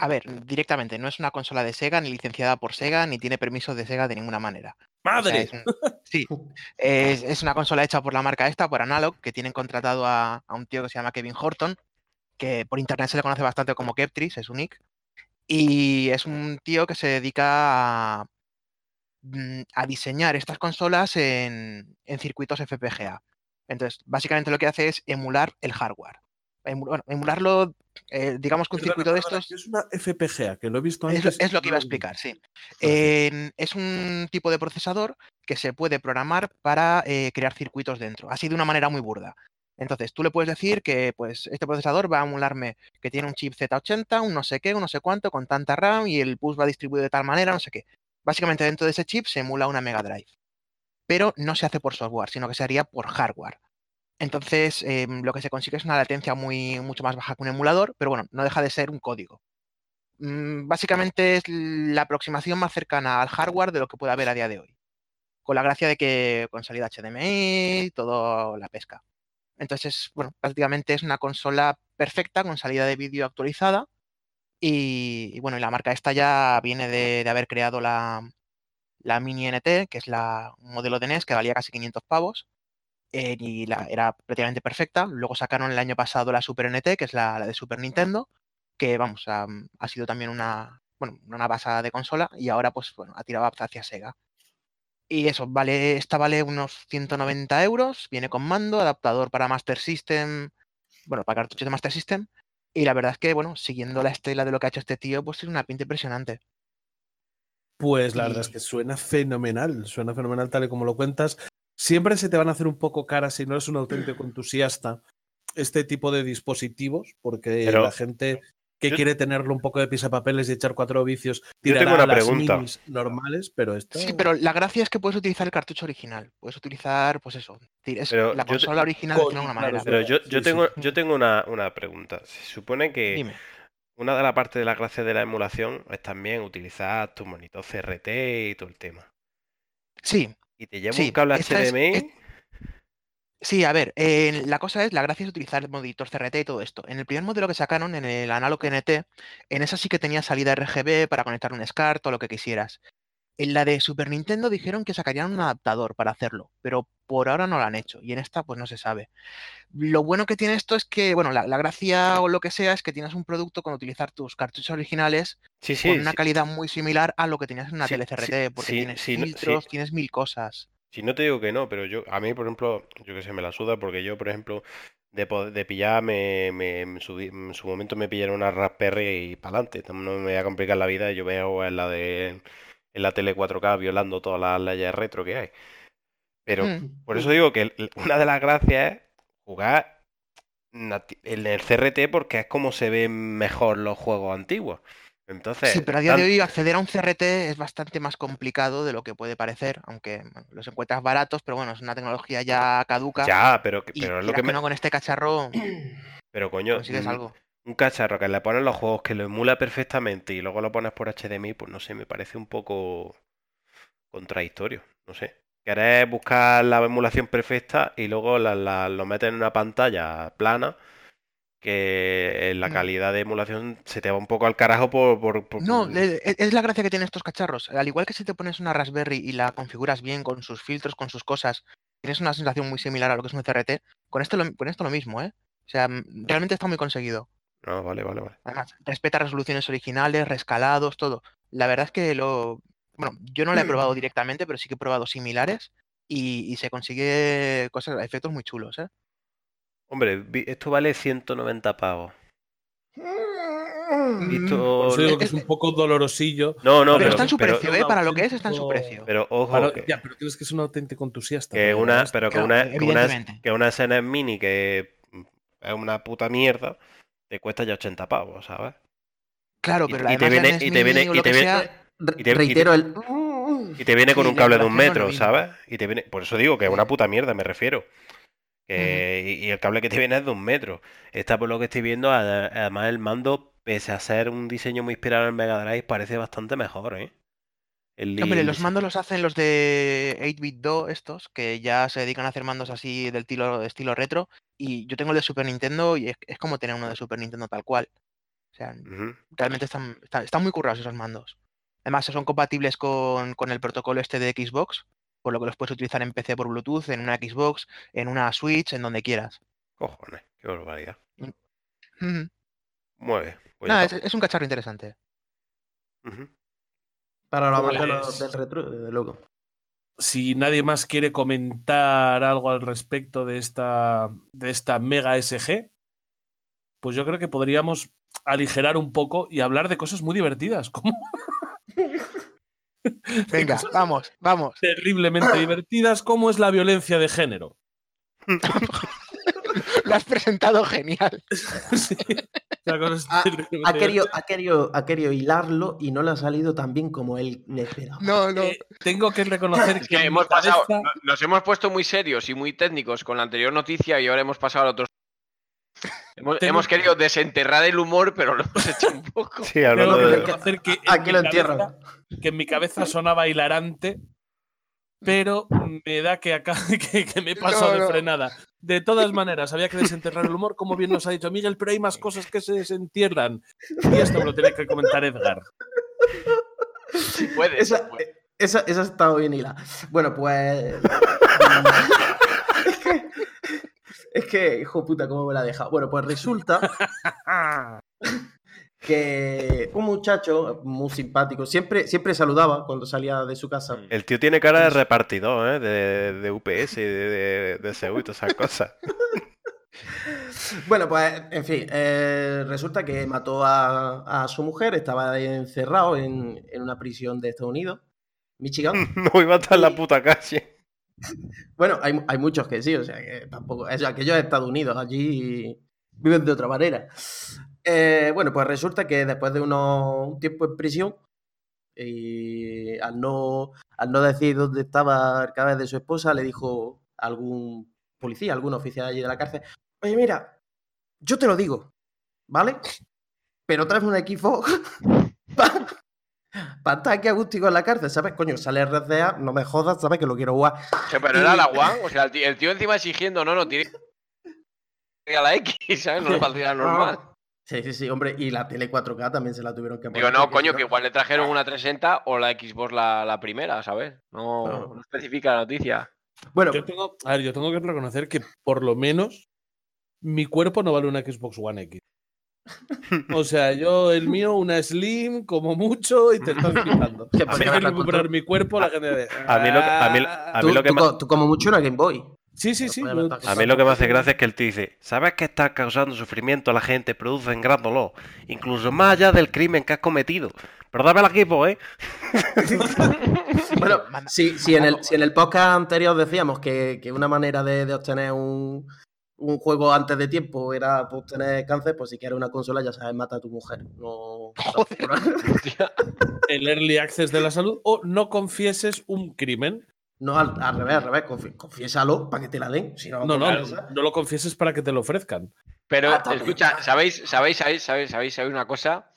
A ver, directamente, no es una consola de Sega, ni licenciada por Sega, ni tiene permisos de Sega de ninguna manera. O sea, ¡Madre! es un- sí, es, es una consola hecha por la marca esta, por Analog, que tienen contratado a, a un tío que se llama Kevin Horton, que por internet se le conoce bastante como Keptris, es su nick. Y es un tío que se dedica a, mm, a diseñar estas consolas en, en circuitos FPGA. Entonces, básicamente lo que hace es emular el hardware. Bueno, emularlo, eh, digamos que un circuito de estos... Es una FPGA, que lo he visto Es antes. lo, es lo que iba a explicar, sí. En- es un tipo de procesador que se puede programar para eh, crear circuitos dentro, así de una manera muy burda. Entonces, tú le puedes decir que pues, este procesador va a emularme que tiene un chip Z80, un no sé qué, un no sé cuánto, con tanta RAM y el bus va distribuido de tal manera, no sé qué. Básicamente dentro de ese chip se emula una Mega Drive. Pero no se hace por software, sino que se haría por hardware. Entonces, em, lo que se consigue es una latencia muy, mucho más baja que un emulador, pero bueno, no deja de ser un código. Mm, Básicamente es la aproximación más cercana al hardware de lo que puede haber a día de hoy. Con la gracia de que con salida HDMI todo la pesca. Entonces, bueno, prácticamente es una consola perfecta con salida de vídeo actualizada. Y, bueno, y la marca esta ya viene de, haber creado la, la Mini NT, que es la, un modelo de NES que valía casi 500 pavos. eh, y la, era prácticamente perfecta. Luego sacaron el año pasado la Super NT, que es la, la de Super Nintendo, que vamos, ha, ha sido también una, bueno, una basada de consola y ahora pues bueno, ha tirado hacia Sega. Y eso, vale, esta vale unos 190 euros, viene con mando, adaptador para Master System, bueno, para cartuchos de Master System. Y la verdad es que, bueno, siguiendo la estela de lo que ha hecho este tío, pues es una pinta impresionante. Pues la verdad es que suena fenomenal, suena fenomenal tal y como lo cuentas. Siempre se te van a hacer un poco caras si no eres un auténtico entusiasta este tipo de dispositivos, porque Pero- la gente que yo- quiere tenerlo un poco de pisapapeles y echar cuatro vicios Yo tengo una las pregunta. minis normales, pero esto Sí, pero la gracia es que puedes utilizar el cartucho original. Puedes utilizar, pues eso, ti- es Pero la te- consola original de Con- claro, manera. Pero yo, yo sí. tengo, yo tengo una, una pregunta. Se supone que Dime. una de las partes de la clase de la emulación es también utilizar tu monitor CRT y todo el tema. Sí, Y te lleva Sí, un cable es- HDMI. es- Sí, a ver, eh, la cosa es, la gracia es utilizar el monitor CRT y todo esto. En el primer modelo que sacaron, en el Analog NT, en esa sí que tenía salida RGB para conectar un SCART o lo que quisieras. En la de Super Nintendo dijeron que sacarían un adaptador para hacerlo, pero por ahora no lo han hecho y en esta pues no se sabe. Lo bueno que tiene esto es que, bueno, la, la gracia o lo que sea es que tienes un producto con utilizar tus cartuchos originales Sí, sí, con una sí. calidad muy similar a lo que tenías en una tele CRT, porque tienes filtros, tienes mil cosas. Si no te digo que no, pero yo, a mí, por ejemplo, yo que sé, me la suda porque yo, por ejemplo, de, de pillar, me, me- en su, di- en su momento me pillaron una Raspberry y para adelante. No me voy a complicar la vida, yo veo en la de en la tele 4K violando todas las leyes retro que hay. Pero Mm. por eso digo que una de las gracias es jugar en el CRT porque es como se ven mejor los juegos antiguos. Entonces, Sí, pero a día tan- de hoy acceder a un CRT es bastante más complicado de lo que puede parecer, aunque bueno, los encuentras baratos, pero bueno, es una tecnología ya caduca. ya, pero, que- y pero es lo que me... no con este cacharro Pero coño, consigues mm, algo. un cacharro que le ponen los juegos que lo emula perfectamente y luego lo pones por HDMI, pues no sé, me parece un poco contradictorio, no sé. Querés buscar la emulación perfecta y luego la- la- lo metes en una pantalla plana que la Mm. calidad de emulación se te va un poco al carajo por... por- por- No, le- e- es la gracia que tienen estos cacharros. Al igual que si te pones una Raspberry y la configuras bien con sus filtros, con sus cosas, tienes una sensación muy similar a lo que es un CRT. Con esto lo, con esto lo mismo, ¿eh? O sea, mm, realmente está muy conseguido. No, vale, vale, vale. Además, respeta resoluciones originales, rescalados, todo. La verdad es que lo. Bueno, yo no lo he probado directamente, pero sí que he probado similares y, y se consigue cosas, efectos muy chulos, ¿eh? Hombre, esto vale 190 pavos. Mm, Visto Por eso digo lo- que es un poco dolorosillo. No, no, pero, pero, está en su pero- precio, ¿eh? Para lo que es, está en su precio. pero ojo, Claro, que- ya, pero tienes que ser un auténtico entusiasta. Que para una, pero que Claro, una, que una, evidentemente. que una SNES Mini que es una puta mierda, te cuesta ya 80 pavos, ¿sabes? Claro, y- pero y la viene- NES y te viene- y te viene- Y te- y te- reitero el. Y te viene con Sí, un cable de un es metro. ¿sabes? Y te viene, por eso digo que es una puta mierda, me refiero. Y, y el cable que te viene es de un metro. Esta, por lo que estoy viendo, además el mando, pese a ser un diseño muy inspirado en el Mega Drive, parece bastante mejor, ¿eh? El, Hombre, los mandos los hacen los de 8-bit Do, estos, que ya se dedican a hacer mandos así del estilo, estilo retro. Y yo tengo el de Super Nintendo y es, es como tener uno de Super Nintendo tal cual. O sea, realmente están, están, están muy currados esos mandos. Además, son compatibles con, con el protocolo este de Xbox, por lo que los puedes utilizar en PC por Bluetooth, en una Xbox, en una Switch, en donde quieras. Cojones, qué barbaridad. Ujú. Muy bien. pues es, es un cacharro interesante. Para los Pues- amantes del retro, desde luego. Si nadie más quiere comentar algo al respecto de esta, de esta Mega SG, pues yo creo que podríamos aligerar un poco y hablar de cosas muy divertidas, como Venga, vamos, vamos. terriblemente divertidas, como es la violencia de género. Lo has presentado genial. Sí. Ha, querido, ha, querido, ha querido hilarlo y no le ha salido tan bien como él le esperaba. No, no. Eh, tengo que reconocer que, que hemos pasado, cabeza- nos hemos puesto muy serios y muy técnicos con la anterior noticia y ahora hemos pasado al otro. Hemos, Tengo- hemos querido desenterrar el humor, pero lo hemos hecho un poco. Sí, tengo hablando que de. reconocer que Aquí mi lo cabeza- entierran. que en mi cabeza sonaba hilarante, pero me da que acá que, que me he pasado No, de frenada. De todas maneras, había que desenterrar el humor, como bien nos ha dicho Miguel, pero hay más cosas que se desentierran. Y esto me lo tiene que comentar Edgar. Si puede, Esa, si puede. esa, esa ha estado bien hilada. Bueno, pues. es, que, es que, hijo puta, cómo me la ha dejado. Bueno, pues resulta que un muchacho muy simpático, siempre, siempre saludaba cuando salía de su casa. El tío tiene cara de repartidor, ¿eh? De, de UPS y de, de, de SEU y todas esas cosas. Bueno, pues, en fin, eh, resulta que mató a, a su mujer, estaba encerrado en, en una prisión de Estados Unidos, Michigan. No iba a estar en la puta calle. Bueno, hay, hay muchos que sí, o sea, que tampoco. O sea, aquellos Estados Unidos, allí viven de otra manera. Eh, bueno, pues resulta que después de un tiempo en prisión, y al no, al no decir dónde estaba el cadáver de su esposa, le dijo a algún policía, algún oficial allí de la cárcel: Oye, mira, yo te lo digo, ¿vale? Pero tráeme un equipo para estar aquí agústico en la cárcel, ¿sabes? Coño, sale RCA, no me jodas, ¿sabes? Que lo quiero jugar. O sea, pero era la One, o sea, el tío, el tío encima exigiendo, no, no, tiene a la X, ¿sabes? No le parece normal. Sí, sí, sí, hombre, y la tele 4K también se la tuvieron que poner. Digo, no, coño, que igual le trajeron una 360 o la Xbox la, la primera, ¿sabes? No, Claro. no especifica la noticia. Bueno, Yo tengo, a ver, yo tengo que reconocer que por lo menos mi cuerpo no vale una Xbox One X. O sea, yo, el mío, una Slim, como mucho, y te estás vas a recuperar control- mi cuerpo, la gente de. A mí lo que- a mí- a tú, mí lo que tú co- tú como mucho una Game Boy. Sí, sí, sí. Pero A mí lo que me hace gracia es que el tío dice, ¿sabes que estás causando sufrimiento a la gente, producen gran dolor, incluso más allá del crimen que has cometido? Pero dame el equipo, ¿eh? Bueno, si, si, en el, si en el podcast anterior decíamos que, que una manera de, de obtener un, un juego antes de tiempo era pues, obtener cáncer, pues si quieres una consola ya sabes, mata a tu mujer. No, el early access de la salud o no confieses un crimen. no al, al revés, al revés, confi- confiésalo para que te la den. Si no, No, no, no, lo confieses para que te lo ofrezcan. Pero Ah, escucha, ¿sabéis, sabéis, sabéis, sabéis, sabéis, sabéis una cosa?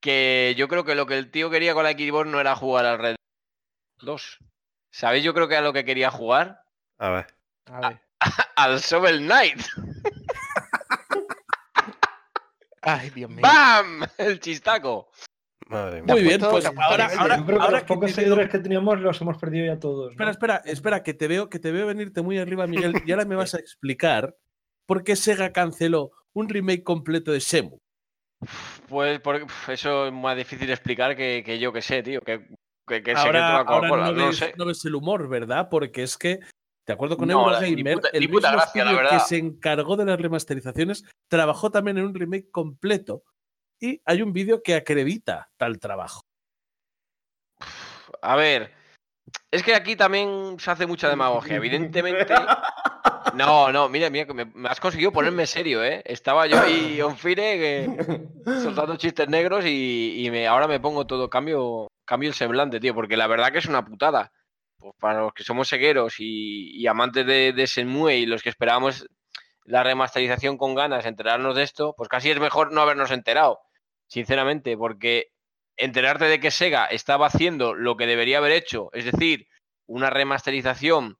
Que yo creo que lo que el tío quería con la Xbox no era jugar al Red 2. ¿Sabéis? Yo creo que era lo que quería jugar A ver. A ver. al Shovel Knight. Ay, Dios mío. ¡Bam! El chistaco. Madre mía. Muy bien, pues ahora, ahora, Yo creo que ahora los que pocos veo- seguidores que teníamos los hemos perdido ya todos. ¿no? Espera, espera, espera, que te veo, que te veo venirte muy arriba, Miguel, y ahora me vas a explicar por qué Sega canceló un remake completo de Semu. Pues uf, eso es más difícil de explicar que, que yo que sé, tío. Que, que, que Ahora, la ahora no, ves, sé. no ves el humor, ¿verdad? Porque es que, de acuerdo con No, la- Eurogamer, puta- el mismo gracia, la estudio que se encargó de las remasterizaciones trabajó también en un remake completo. Y hay un vídeo que acredita tal trabajo. A ver, es que aquí también se hace mucha demagogia. Evidentemente. No, no, mira, mira, me, me has conseguido ponerme serio, ¿eh? Estaba yo ahí on fire que- soltando chistes negros y, y me, ahora me pongo todo, cambio, cambio el semblante, tío, porque la verdad que es una putada. Pues para los que somos segueros y, amantes de, de y los que esperábamos la remasterización con ganas, enterarnos de esto, pues casi es mejor no habernos enterado, sinceramente, porque enterarte de que Sega estaba haciendo lo que debería haber hecho, es decir, una remasterización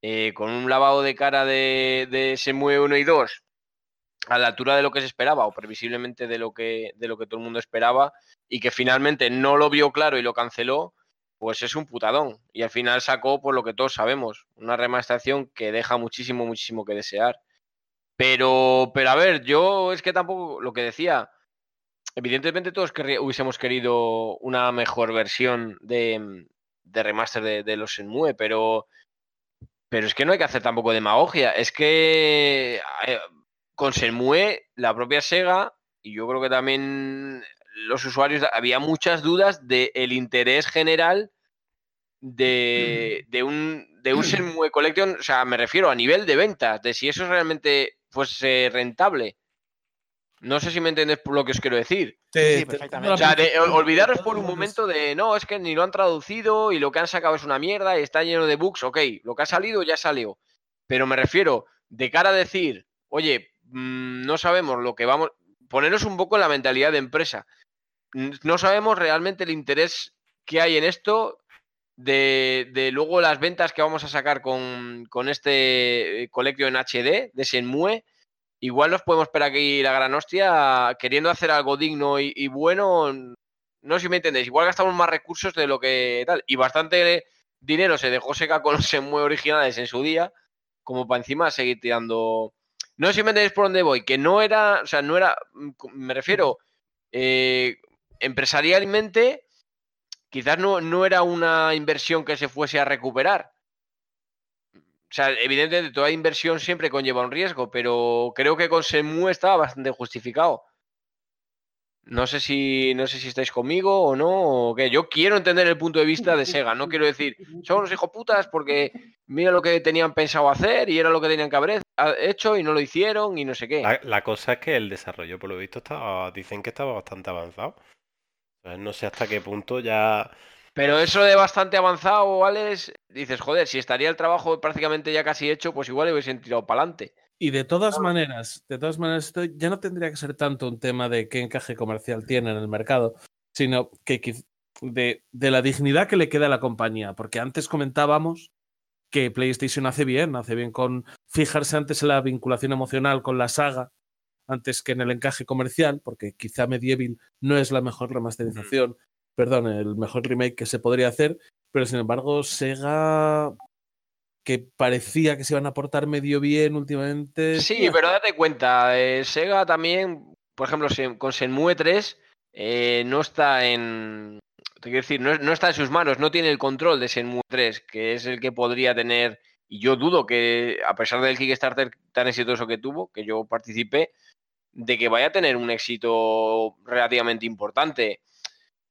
eh, con un lavado de cara de, de Shenmue 1 y 2 a la altura de lo que se esperaba o previsiblemente de lo que, de lo que todo el mundo esperaba y que finalmente no lo vio claro y lo canceló, pues es un putadón. Y al final sacó, por lo que todos sabemos, una remasterización que deja muchísimo, muchísimo que desear. Pero, pero a ver, yo es que tampoco, lo que decía, evidentemente todos hubiésemos querido una mejor versión de, de remaster de, los Shenmue, pero, pero es que no hay que hacer tampoco demagogia. Es que eh, con Shenmue, la propia Sega, y yo creo que también los usuarios, había muchas dudas del interés general de, de un, de un Shenmue Collection, o sea, me refiero a nivel de ventas, de si eso realmente fuese rentable. No sé si me entendéis por lo que os quiero decir. Sí, te- perfectamente. O sea, de- olvidaros por un momento de no, es que ni lo han traducido y lo que han sacado es una mierda y está lleno de bugs. Ok, lo que ha salido ya salió. Pero me refiero, de cara a decir, oye, mm, no sabemos lo que vamos. Poneros un poco en la mentalidad de empresa. No sabemos realmente el interés que hay en esto. De, luego las ventas que vamos a sacar con, este eh, Collection HD de Shenmue, igual nos podemos esperar aquí la gran hostia queriendo hacer algo digno y, bueno. No sé si me entendéis. Igual gastamos más recursos de lo que tal. Y bastante dinero se dejó seca con los Shenmue originales en su día, como para encima seguir tirando. No sé si me entendéis por dónde voy. Que no era. O sea, no era. Me refiero. eh, empresarialmente, quizás no, no era una inversión que se fuese a recuperar. O sea, evidentemente toda inversión siempre conlleva un riesgo, pero creo que con Shenmue estaba bastante justificado. No sé si no sé si estáis conmigo o no, o. Yo quiero entender el punto de vista de Sega, no quiero decir, son unos hijos putas porque mira lo que tenían pensado hacer y era lo que tenían que haber hecho y no lo hicieron y no sé qué. La, la cosa es que el desarrollo, por lo visto, estaba, dicen que estaba bastante avanzado. No sé hasta qué punto ya. Pero eso de bastante avanzado, Alex, dices, joder, si estaría el trabajo prácticamente ya casi hecho, pues igual le hubiesen tirado para adelante. Y de todas maneras, de todas maneras, esto ya no tendría que ser tanto un tema de qué encaje comercial tiene en el mercado, sino que de, de la dignidad que le queda a la compañía. Porque antes comentábamos que PlayStation hace bien, hace bien con fijarse antes en la vinculación emocional con la saga, antes que en el encaje comercial, porque quizá Medieval no es la mejor remasterización, perdón, el mejor remake que se podría hacer, pero sin embargo, Sega que parecía que se iban a portar medio bien últimamente. Sí, pero date cuenta, eh, Sega también, por ejemplo, con Shenmue 3 eh, no está en. Te quiero decir, no, no está en sus manos, no tiene el control de Shenmue 3, que es el que podría tener. Y yo dudo que, a pesar del Kickstarter tan exitoso que tuvo, que yo participé, de que vaya a tener un éxito relativamente importante.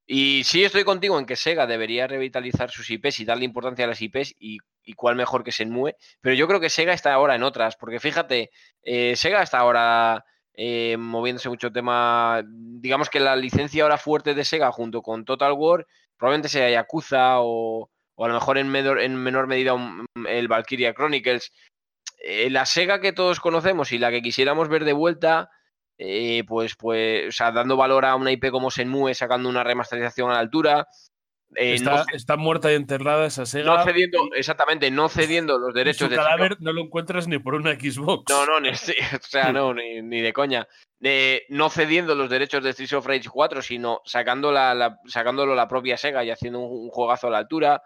Y sí estoy contigo en que Sega debería revitalizar sus IPs y darle importancia a las IPs y, y cuál mejor que Shenmue, pero yo creo que Sega está ahora en otras, porque fíjate, eh, Sega está ahora eh, moviéndose mucho tema, digamos que la licencia ahora fuerte de Sega junto con Total War probablemente sea Yakuza o, o a lo mejor en menor, en menor medida el Valkyria Chronicles. Eh, la Sega que todos conocemos y la que quisiéramos ver de vuelta, eh, pues, pues, o sea, dando valor a una IP como Shenmue, sacando una remasterización a la altura. eh, está, no, está muerta y enterrada esa Sega. no cediendo, exactamente, no cediendo los derechos su de cadáver no lo encuentras ni por una Xbox. No, no, ni, o sea, no, ni, ni de coña. Eh, no cediendo los derechos de Streets of Rage 4, sino sacando la, la- sacándolo la propia Sega y haciendo un, un juegazo a la altura.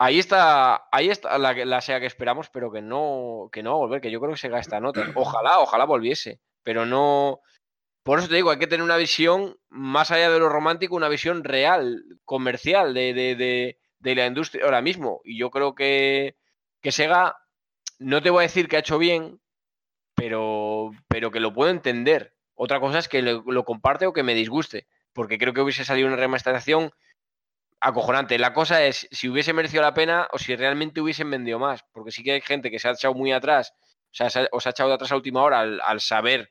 Ahí está, ahí está la, la Sega que esperamos, pero que no, que no va a volver, que yo creo que Sega está en otra. Ojalá, ojalá volviese, pero no. Por eso te digo, hay que tener una visión más allá de lo romántico, una visión real, comercial de, de, de- de la industria ahora mismo. Y yo creo que, que Sega, no te voy a decir que ha hecho bien, pero, pero que lo puedo entender. Otra cosa es que lo, comparte o que me disguste, porque creo que hubiese salido una remasterización acojonante. La cosa es si hubiese merecido la pena o si realmente hubiesen vendido más, porque sí que hay gente que se ha echado muy atrás, o sea, se ha, echado de atrás a última hora al, saber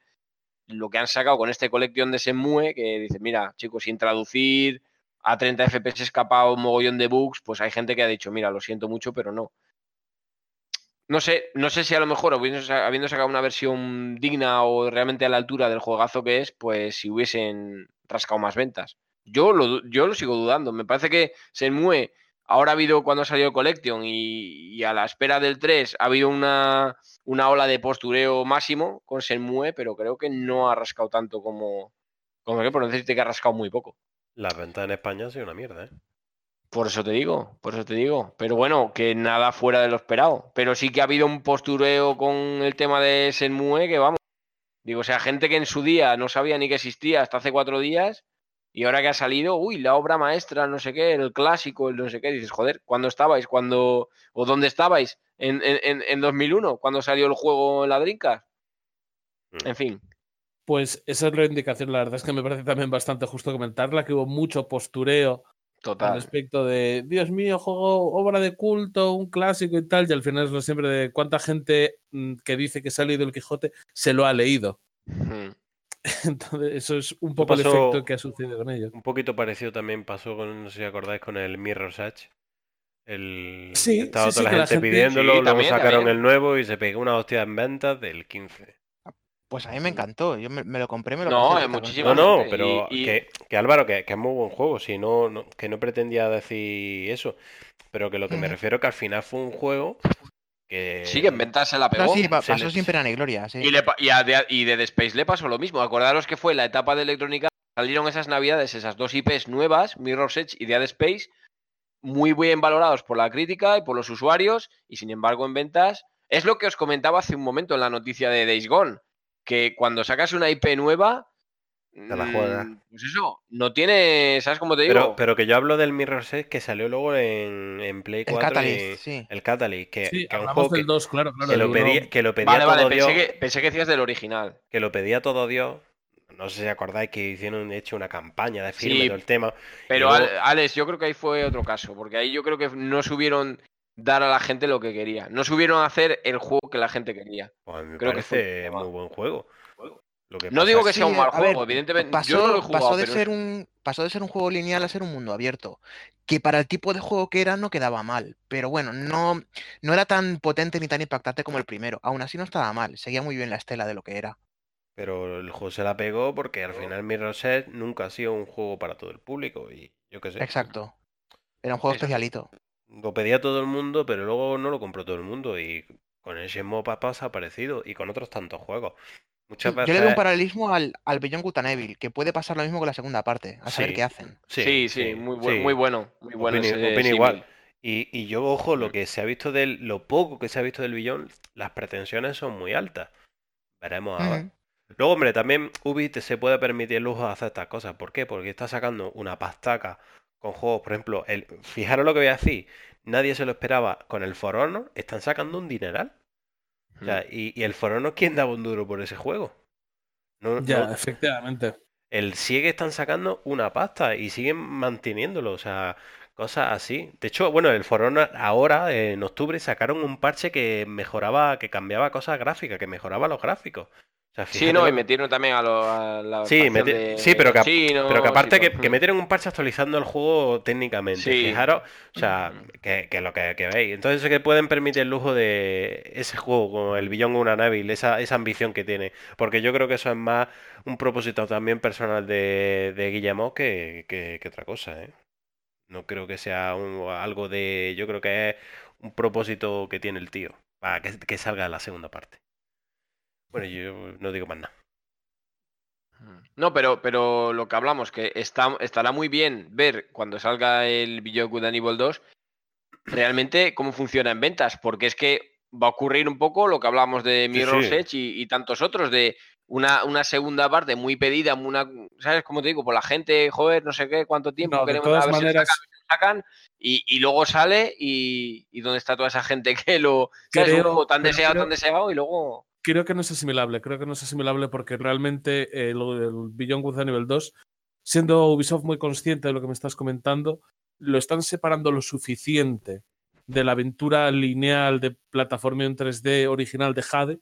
lo que han sacado con este colección de Shenmue, que dice, mira, chicos, sin traducir a 30 FPS escapado un mogollón de bugs, pues hay gente que ha dicho, mira, lo siento mucho, pero no. No sé, no sé si a lo mejor habiendo sa- habiendo sacado una versión digna o realmente a la altura del juegazo que es, pues si hubiesen rascado más ventas. Yo lo, yo lo sigo dudando. Me parece que Shenmue, ahora ha habido cuando ha salido Collection y, y a la espera del 3 ha habido una, una ola de postureo máximo con Shenmue, pero creo que no ha rascado tanto como, como que por no decirte que ha rascado muy poco. Las ventas en España han sido una mierda, ¿eh? Por eso te digo, por eso te digo. Pero bueno, que nada fuera de lo esperado. Pero sí que ha habido un postureo con el tema de Shenmue que vamos. Digo, o sea, gente que en su día no sabía ni que existía hasta hace cuatro días y ahora que ha salido, uy, la obra maestra, no sé qué, el clásico, el no sé qué, dices, joder, ¿cuándo estabais? ¿Cuándo, o dónde estabais? ¿En, en, en- en 2001? cuando salió el juego en la Dreamcast? Mm. En fin, Pues esa es la indicación, la verdad es que me parece también bastante justo comentarla, que hubo mucho postureo al total. respecto de, Dios mío, juego obra de culto, un clásico y tal, y al final es lo siempre de cuánta gente mm, que dice que se ha leído el Quijote se lo ha leído. Mm. Entonces, eso es un poco el efecto que ha sucedido con ellos. Un poquito parecido también pasó con, no sé si acordáis, con el Mirror's Edge. El, Sí, estaba sí, toda sí, la gente, la gente- pidiéndolo, Sí, luego también, sacaron también. el nuevo y se pegó una hostia en ventas del 15. Pues a mí me encantó. Yo me, me lo compré, me lo No, es muchísima No, no, pero y- y- Que, que Álvaro, que, que es muy buen juego, si no, no- que no pretendía decir eso, pero que lo que me Ujú. refiero que al final fue un juego que... Sí, que en ventas se la No, pegó. sí, pasó le- sin pena ni gloria, sí. Y, le y, a de, y de Dead Space le pasó lo mismo. Acordaros que fue la etapa de electrónica. Salieron esas navidades, esas dos IPs nuevas, Mirror's Edge y Dead Space, muy bien valorados por la crítica y por los usuarios, y sin embargo en ventas. Es lo que os comentaba hace un momento en la noticia de Days Gone, que cuando sacas una IP nueva. La juegas. mm, Pues eso, no tiene. ¿Sabes cómo te digo? Pero, pero que yo hablo del Mirror's Edge que salió luego en, en Play El 4 y- Catalyst, sí. el Catalyst, que, Sí, que es un hablamos juego que, del 2, claro, claro. que lo el pedía, que lo pedía vale, todo vale, Dios, pensé que, pensé que decías del original. que lo pedía todo Dios. No sé si acordáis que hicieron de hecho una campaña de firme Sí, todo el tema. Pero luego- Alex, yo creo que ahí fue otro caso, porque ahí yo creo que no supieron dar a la gente lo que quería. No supieron hacer el juego que la gente quería. Pues a mí me creo que fue muy buen juego. Lo que No digo que sea un mal ver, juego, evidentemente. Pasó, yo no lo he jugado, pasó de pero ser es- un pasó de ser un juego lineal a ser un mundo abierto, que para el tipo de juego que era no quedaba mal, pero bueno, no, no era tan potente ni tan impactante como el primero. Aún así no estaba mal, seguía muy bien la estela de lo que era. Pero el juego se la pegó porque al final Mirror's Edge nunca ha sido un juego para todo el público. Y yo qué sé. Exacto. Era un juego Eso. especialito. Lo pedía todo el mundo, pero luego no lo compró todo el mundo. Y con el Shenmue pasa ha aparecido. Y con otros tantos juegos. Muchas Yo veces. le veo un paralelismo al, al Beyond Good and Evil, que puede pasar lo mismo con la segunda parte, a saber Sí. qué hacen. Sí, sí, muy, bu- sí. muy bueno. Muy bueno Opino- ese opino símil. igual. Y, y yo, ojo, lo que se ha visto del. Lo poco que se ha visto del billón, las pretensiones son muy altas. Veremos ahora. Luego, hombre, también Ubi te- se puede permitir el lujo de hacer estas cosas. ¿Por qué? Porque está sacando una pastaca con juegos, por ejemplo, el, fijaros lo que voy a decir, nadie se lo esperaba con el For Honor, están sacando un dineral. O sea, y, y el For Honor, ¿quién daba un duro por ese juego? No, Ya, no- efectivamente. el Sigue están sacando una pasta y siguen manteniéndolo, o sea, cosas así. De hecho, bueno, el For Honor ahora, eh, en octubre, sacaron un parche que mejoraba, que cambiaba cosas gráficas, que mejoraba los gráficos. O sea, Sí, no, y metieron también a, lo- a la Sí, meti- de sí, pero que, pero que aparte que, metieron un parche actualizando el juego técnicamente. Sí. Fijaros, o sea, que, que lo que, veis. Entonces es que pueden permitir el lujo de ese juego, como el Beyond Una Nabil, esa, esa ambición que tiene. Porque yo creo que eso es más un propósito también personal de, de Guillemot que, que- otra cosa, ¿eh? No creo que sea un- algo de... Yo creo que es un propósito que tiene el tío. Para que, que salga la segunda parte. Bueno, yo no digo más nada. No, pero, pero lo que hablamos, que está, estará muy bien ver cuando salga el Good and Evil 2 realmente cómo funciona en ventas, porque es que va a ocurrir un poco lo que hablábamos de Mirror's sí. Edge y, y tantos otros, de una, una segunda parte muy pedida, una, ¿sabes cómo te digo? Por la gente, joder, no sé qué, cuánto tiempo No, de queremos a ver maneras- sacan, si y, y luego sale y, y dónde está toda esa gente que lo... ¿sabes? un Creo- tan deseado, creo- tan deseado y luego... Creo que no es asimilable, creo que no es asimilable porque realmente eh, lo del and Evil 2, siendo Ubisoft muy consciente de lo que me estás comentando, lo están separando lo suficiente de la aventura lineal de plataforma en 3D original de Jade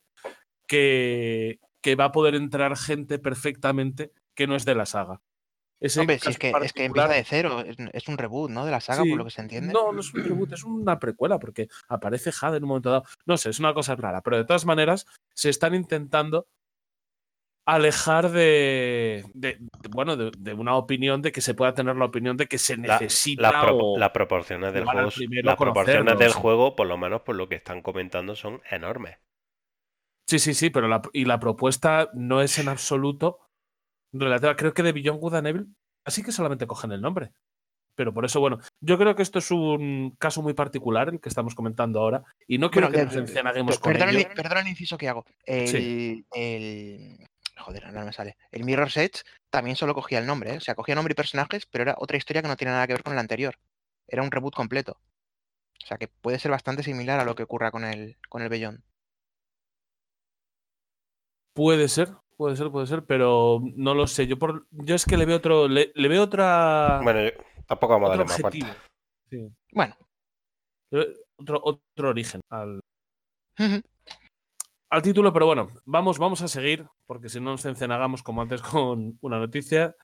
que va a poder entrar gente perfectamente que no es de la saga. Ese Hombre, si es que, es que empieza de cero, es, un reboot, ¿no? De la saga, Sí. por lo que se entiende. No, no es un reboot, es una precuela, porque aparece Jade en un momento dado. No sé, es una cosa rara, pero de todas maneras se están intentando alejar de, de- de- bueno, de, de una opinión, de que se pueda tener la opinión de que se La- necesita las, pro- las proporciones del juego, las proporciones del juego, por lo menos por lo que están comentando, son enormes. Sí, sí, sí, pero la, y la propuesta no es en absoluto relativa. Creo que de Beyond Good and Evil, así que solamente cogen el nombre. Pero por eso, bueno, yo creo que esto es un caso muy particular, el que estamos comentando ahora, y no quiero Bueno, que nos encianaguemos Per- con Perdona, ello. el, inciso que hago. El, Sí. el- Joder, ahora no me sale. El Mirror's Edge también solo cogía el nombre, ¿eh? O sea, cogía nombre y personajes, pero era otra historia que no tiene nada que ver con el anterior. Era un reboot completo. O sea, que puede ser bastante similar a lo que ocurra con el, con el Beyond. Puede ser, puede ser, puede ser, pero no lo sé. Yo por, yo es que le veo otro, le, le veo otra Bueno, yo- tampoco vamos a darle más objetivo. vueltas. Sí. Bueno, Otro, otro origen al, al título, pero bueno, vamos, vamos a seguir, porque si no nos encenagamos como antes con una noticia.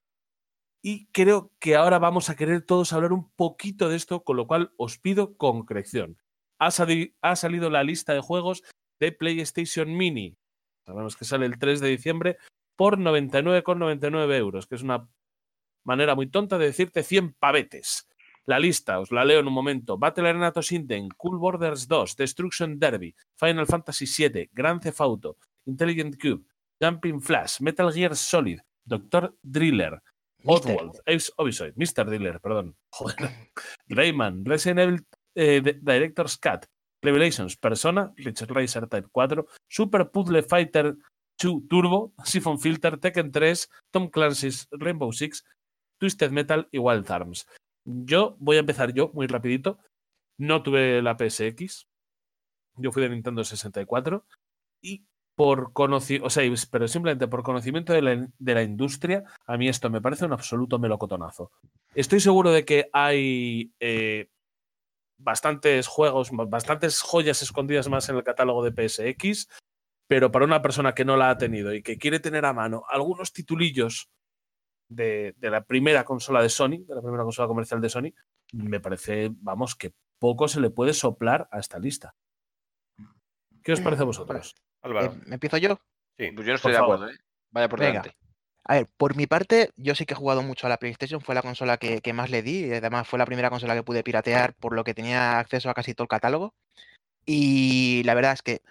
Y creo que ahora vamos a querer todos hablar un poquito de esto, con lo cual os pido concreción. Ha, sali- ha salido la lista de juegos de PlayStation Mini. Sabemos que sale el 3 de diciembre por 99,99 euros, que es una manera muy tonta de decirte 100 pavetes. La lista, os la leo en un momento. Battle Arena Toshinden, Cool Borders 2, Destruction Derby, Final Fantasy VII, Grand Theft Auto, Intelligent Cube, Jumping Flash, Metal Gear Solid, Doctor Driller. Oddworld, Ace Obisoid, Mr. Driller, perdón. Joder. Rayman, Resident Evil eh, Director's Cut, Revelations, Persona, Richard Racer Type 4, Super Puzzle Fighter 2 Turbo, Siphon Filter, Tekken 3, Tom Clancy's Rainbow Six, Twisted Metal y Wild Arms. Yo voy a empezar yo muy rapidito. No tuve la PSX. Yo fui de Nintendo 64 y por conocimiento, o sea, pero simplemente por conocimiento de la, de la industria, a mí esto me parece un absoluto melocotonazo. Estoy seguro de que hay eh, bastantes juegos, bastantes joyas escondidas más en el catálogo de PSX, pero para una persona que no la ha tenido y que quiere tener a mano algunos titulillos de, de la primera consola de Sony, de la primera consola comercial de Sony, me parece, vamos, que poco se le puede soplar a esta lista. ¿Qué os parece a vosotros? Álvaro. Eh, ¿Me empiezo yo? Sí. Pues yo no estoy de favor. acuerdo, ¿eh? Vaya por Venga. delante. A ver, por mi parte, yo sí que he jugado mucho a la PlayStation, fue la consola que, que más le di, y además fue la primera consola que pude piratear, por lo que tenía acceso a casi todo el catálogo. Y la verdad es que,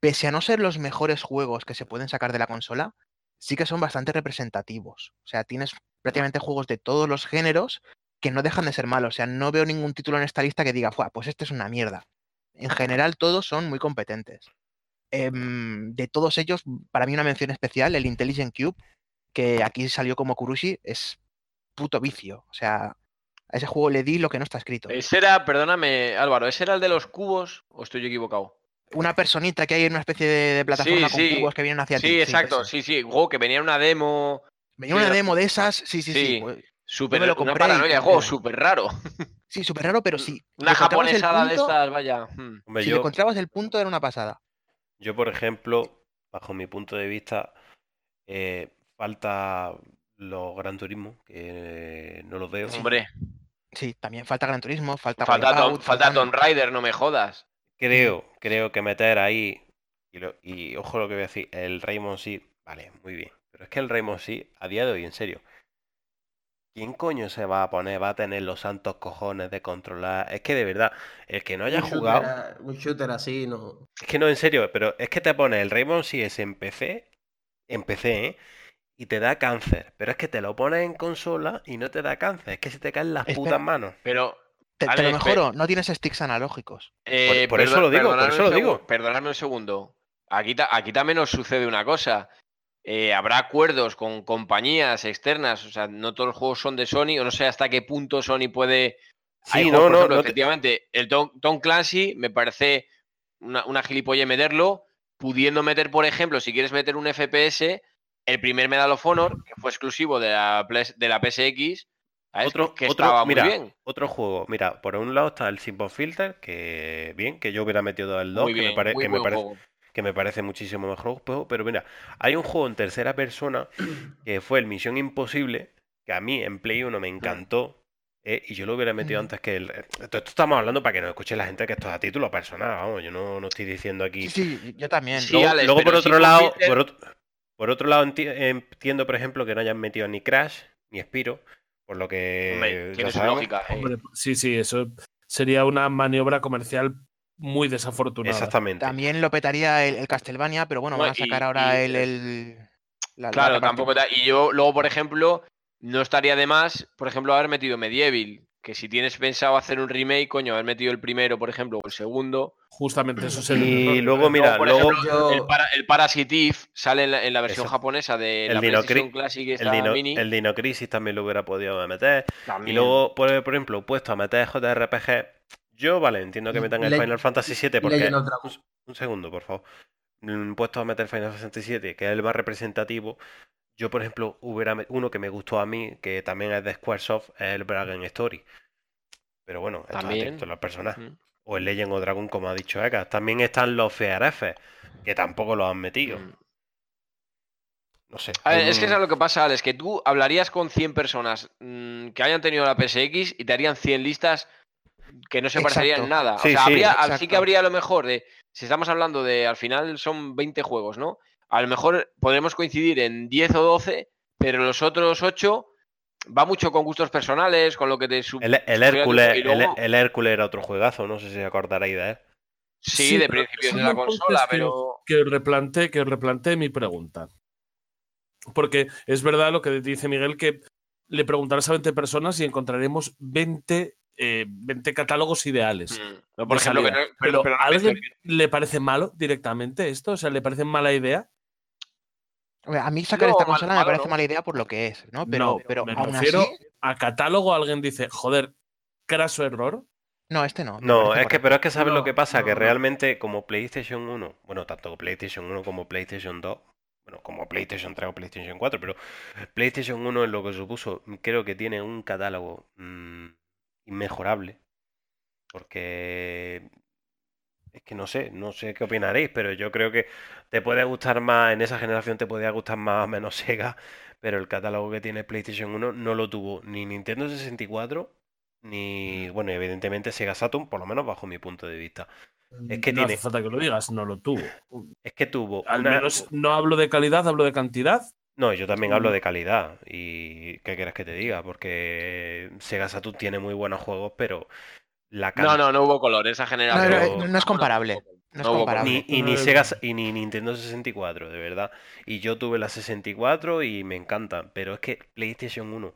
pese a no ser los mejores juegos que se pueden sacar de la consola, sí que son bastante representativos. O sea, tienes prácticamente juegos de todos los géneros que no dejan de ser malos. O sea, no veo ningún título en esta lista que diga, "Fua, pues este es una mierda. En general, todos son muy competentes. Em, de todos ellos, para mí una mención especial, el Intelligent Cube, que aquí salió como Kurushi, es puto vicio. O sea, a ese juego le di lo que no está escrito. Ese era, perdóname, Álvaro, ¿ese era el de los cubos o estoy yo equivocado? Una personita que hay en una especie de, de plataforma con sí. cubos que vienen hacia ti. Sí, exacto, sí, sí. Juego que venía en una demo Venía sí, una demo de esas, sí, sí, sí. Sí. pues, súper, me lo una compré paranoia, juego súper raro. sí, súper raro, pero sí. Una japonesada de estas, vaya. hmm. Hombre, Si le yo, encontrabas el punto era una pasada. yo, por ejemplo, bajo mi punto de vista, eh, falta los Gran Turismo, que no los veo. Hombre, Sí, también falta Gran Turismo, falta falta, falta Tomb Raider, no me jodas. Creo, creo que meter ahí, y, lo- y ojo lo que voy a decir, el Raymond Six, vale, muy bien. Pero es que el Raymond Six, a día de hoy, en serio, ¿quién coño se va a poner, va a tener los santos cojones de controlar? Es que de verdad, el que no haya un shooter jugado, un shooter así, no. es que no, en serio, pero es que te pone el Raymond Six en PC, en PC, ¿eh? Y te da cáncer. Pero es que te lo pones en consola y no te da cáncer. Es que se te caen las Espera. putas manos. Pero, Te, lo mejoro, no tienes sticks analógicos. eh, por eso lo digo, por perdonadme eso un lo digo. Perdonadme un segundo. Aquí, ta- aquí también nos sucede una cosa. Eh, habrá acuerdos con compañías externas, o sea, no todos los juegos son de Sony, o no sé hasta qué punto Sony puede Sí, no, no, ejemplo, no te- efectivamente, el Tom, Tom Clancy me parece una, una gilipolle meterlo, pudiendo meter, por ejemplo, si quieres meter un FPS, el primer Medal of Honor, que fue exclusivo de la, de la PSX, ¿sabes? Otro, que otro, estaba mira, muy bien. otro juego. Mira, por un lado está el Simple Filter, que bien, que yo hubiera metido el 2, Muy que, me, pare- que, parece, que me parece muchísimo mejor juego. Pero mira, hay un juego en tercera persona que fue el Misión Imposible, que a mí en Play 1 me encantó. eh, y yo lo hubiera metido antes que el. Esto, esto estamos hablando para que nos escuche la gente que esto es a título personal, vamos. Yo no, no estoy diciendo aquí. Sí, sí, yo también. Sí, Luego, Alex, luego, por otro lado, Filter- por otro, por otro lado enti- entiendo, por ejemplo, que no hayan metido ni Crash ni Spiro, por lo que Hombre, tiene su lógica. eh. Hombre, sí, sí, eso sería una maniobra comercial muy desafortunada. Exactamente. También lo petaría el, el Castlevania, pero bueno, No, van a y- sacar ahora y- el. el- la- la Claro, tampoco. da- Y yo, luego, por ejemplo, no estaría de más, por ejemplo, haber metido Medieval. Que si tienes pensado hacer un remake, coño, haber metido el primero, por ejemplo, o el segundo. Justamente eso es el Y luego, mira, por luego ejemplo, Yo- el, para, el Parasite Eve sale en la, en la versión Eso. japonesa de El la Dino Classic y el Dino, Mini. el Dino Crisis también lo hubiera podido meter. Y luego, por, por ejemplo, puesto a meter JRPG. Yo, vale, entiendo que metan el Le- Final Fantasy VII porque. Dragon. Un segundo, por favor. Mm, Puesto a meter Final Fantasy VII, que es el más representativo. Yo, por ejemplo, hubiera uno que me gustó a mí, que también es de Squaresoft, es el Dragon Story. Pero bueno, esto es También. a las personas. O el Legend of Dragon, como ha dicho Eka. También están los FRF. que tampoco lo han metido. Mm. No sé. A ver, es que un- es lo que pasa, Alex, que tú hablarías con 100 personas mm, que hayan tenido la PSX y te harían 100 listas que no se parecerían en nada. Sí, o sea, sí, habría, sí que habría a lo mejor de, si estamos hablando de, al final son 20 juegos, ¿no? A lo mejor podremos coincidir en 10 o 12, pero los otros 8 va mucho con gustos personales, con lo que te sub- El, Hércules, el, Hércules era otro juegazo, no sé si acordaréis de él. Sí, Sí, de principios de la consola, pero... que os replantee, que os replantee mi pregunta. Porque es verdad lo que dice Miguel, que le preguntarás a 20 personas y encontraremos 20, eh, 20 catálogos ideales. Mm, no, por ejemplo, que no- pero, ¿a alguien le parece malo directamente esto? O sea, ¿le parece mala idea? A mí sacar No, esta mal- consola me parece mala idea por lo que es, ¿no? Pero, No, pero me aún refiero así, a catálogo. Alguien dice, joder, craso error. no, este no. No, es que, pero es que sabes No, lo que pasa, no, que realmente como PlayStation 1, bueno, tanto PlayStation 1 como PlayStation 2, bueno, como PlayStation 3 o PlayStation 4, pero PlayStation 1 en lo que supuso, creo que tiene un catálogo mm, inmejorable, porque es que no sé, no sé qué opinaréis, pero yo creo que te puede gustar más, en esa generación te podía gustar más o menos Sega, pero el catálogo que tiene PlayStation 1 no lo tuvo ni Nintendo 64, ni, bueno, evidentemente Sega Saturn, por lo menos bajo mi punto de vista. Es que no tiene- hace falta que lo digas, no lo tuvo. Es que tuvo Al una- menos no hablo de calidad, hablo de cantidad. No, yo también Mm. hablo de calidad. ¿Y qué quieres que te diga? Porque Sega Saturn tiene muy buenos juegos, pero la No, no, no hubo color. Esa generación. no, no, no es comparable. No es hubo comparable. Ni, y ni Sega y ni Nintendo 64, de verdad. Y yo tuve la 64 y me encanta. Pero es que PlayStation 1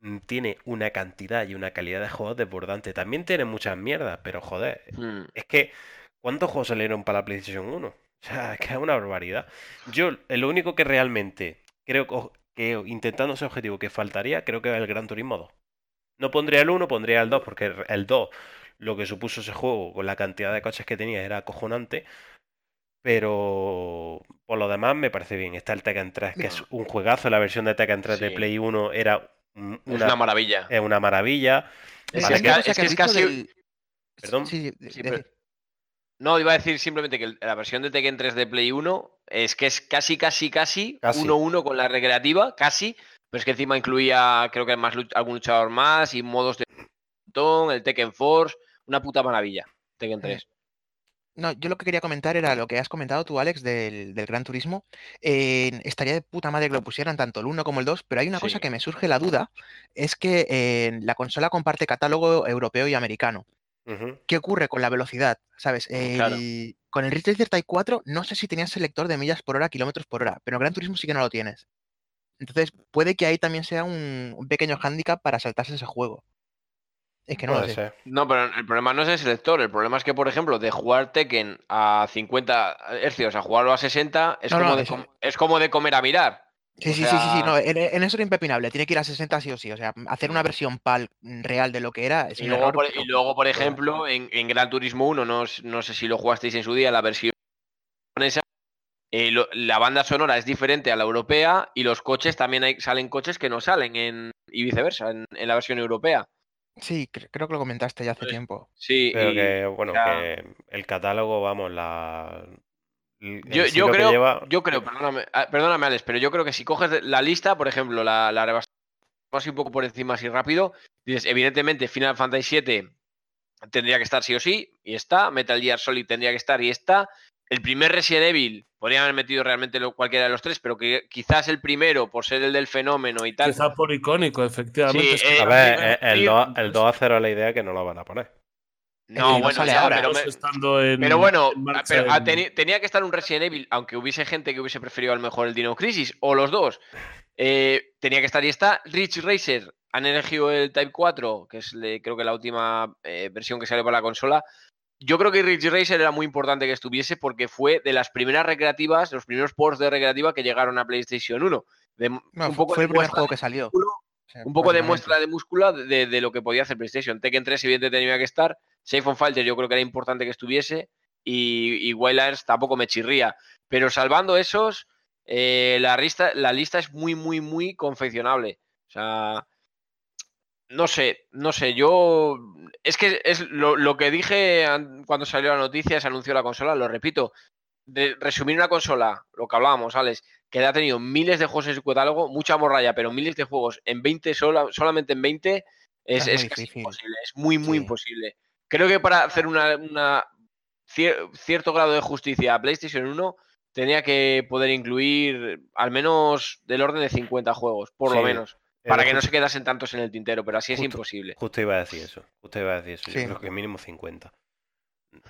mm, tiene una cantidad y una calidad de juegos desbordante. También tiene muchas mierdas, pero joder, Mm. es que ¿cuántos juegos salieron para la PlayStation 1? O sea, es que es una barbaridad. Yo, el único que realmente creo que, que intentando ese objetivo que faltaría, creo que es el Gran Turismo 2. No pondría el 1, pondría el 2, porque el- el 2, lo que supuso ese juego con la cantidad de coches que tenía era acojonante. Pero por lo demás me parece bien. Está el Tekken 3, que es un juegazo. La versión de Tekken 3 de Sí. Play 1 era mm, Es una, una maravilla. es una maravilla. Es para que que- es Una que es casi- del- Perdón. Sí, de- Sí, de- pero- No, iba a decir simplemente que la versión de Tekken 3 de Play 1 es que es casi, casi, casi Casi. 1-1 con la recreativa, casi. Pero es que encima incluía, creo que más luch- algún luchador más y modos de el Tekken Force. Una puta maravilla, Tekken 3. No, yo lo que quería comentar era lo que has comentado tú, Alex, del, del Gran Turismo. Eh, estaría de puta madre que lo pusieran tanto el 1 como el 2, pero hay una cosa que me surge la duda, es que eh, la consola comparte catálogo europeo y americano. ¿Qué ocurre con la velocidad? ¿Sabes? Claro. El- Con el Racer Type 4 no sé si tenías selector de millas por hora, kilómetros por hora, pero Gran Turismo sí que no lo tienes. Entonces, puede que ahí también sea un, un pequeño hándicap para saltarse ese juego. Es que no lo Puede sé. ser. No, pero el problema no es el selector. El problema es que, por ejemplo, de jugar Tekken a 50 hercios a jugarlo a 60 es, No, como, no, de com- es como de comer a mirar. Sí, O sí, sí, sí, sí, no, en, en eso era impepinable, tiene que ir a 60 sí o sí, o sea, hacer una versión PAL real de lo que era es Y luego, error, por, pero- y luego, por ejemplo, en, en Gran Turismo 1, no, no sé si lo jugasteis en su día, la versión japonesa, eh, lo- la banda sonora es diferente a la europea y los coches también hay, salen coches que no salen en, y viceversa en, en la versión europea. Sí, cre- creo que lo comentaste ya hace Pues, tiempo. Sí, Pero y que, bueno, ya- que el catálogo, vamos, la. yo, yo creo, lleva- yo creo, perdóname, ah, perdóname, Alex, pero yo creo que si coges la lista, por ejemplo, la, la rebasamos así un poco por encima así rápido, dices, evidentemente Final Fantasy VII tendría que estar sí o sí, y está, Metal Gear Solid tendría que estar y está, el primer Resident Evil, podrían haber metido realmente lo- cualquiera de los tres, pero que quizás el primero, por ser el del fenómeno y tal, Quizá por icónico, efectivamente. Sí, es que eh, A ver, eh, el sí, 2, el pues- 2 a 0 la idea que no lo van a poner. no, no bueno, sale ya, ahora. pero, me- estando en- pero bueno, en marcha pero, en- teni- tenía que estar un Resident Evil, aunque hubiese gente que hubiese preferido a lo mejor el Dino Crisis, o los dos. Eh, tenía que estar y está. Rich Racer han elegido el Type 4, que es le- creo que la última eh, versión que sale para la consola. Yo creo que Rich Racer era muy importante que estuviese porque fue de las primeras recreativas, los primeros ports de recreativa que llegaron a PlayStation 1. De- No, un poco fue el primer juego que salió. músculo, un poco de muestra de músculo de, de lo que podía hacer PlayStation. Tekken 3 evidentemente tenía que estar. Safe on Fighter yo creo que era importante que estuviese. Y, y Wildlands tampoco me chirría. Pero salvando esos, eh, la, lista, la lista es muy, muy, muy confeccionable. O sea, no sé, no sé, yo... Es que es lo, lo que dije an- cuando salió la noticia, se anunció la consola, lo repito. de resumir una consola, lo que hablábamos, Alex, que ha tenido miles de juegos en su catálogo, mucha morralla, pero miles de juegos en 20, sola- solamente en 20, es, Es muy es casi imposible. Es muy, muy Sí. imposible. Creo que para hacer una, una cier- cierto grado de justicia a PlayStation 1 tenía que poder incluir al menos del orden de 50 juegos, por lo menos, para que no se quedasen tantos en el tintero, pero así es imposible. Justo iba a decir eso. Justo iba a decir eso. Sí. Yo creo que mínimo 50.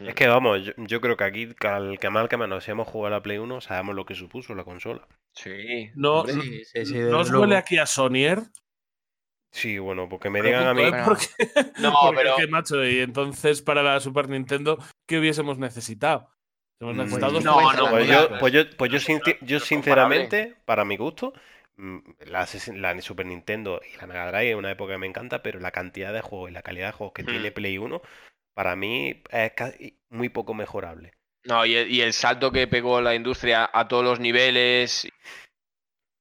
Mm. Es que vamos, yo, yo creo que aquí, al que mal que menos, si hemos jugado a la Play 1, sabemos lo que supuso la consola. Sí. No, sí, sí, sí, ¿no desde os luego. huele aquí a Sonier? Sí, bueno, porque me digan a mí. Porque, No, porque pero- es que, macho, y entonces para la Super Nintendo, ¿qué hubiésemos necesitado? Hemos Mm, necesitado pues, dos no, no, Pues yo, pues yo, pues yo, sinceramente, para mi gusto, la, ses- la Super Nintendo y la Mega Drive es una época que me encanta, pero la cantidad de juegos y la calidad de juegos que tiene Play 1, para mí es casi muy poco mejorable. No, y el, y el salto que pegó la industria a todos los niveles.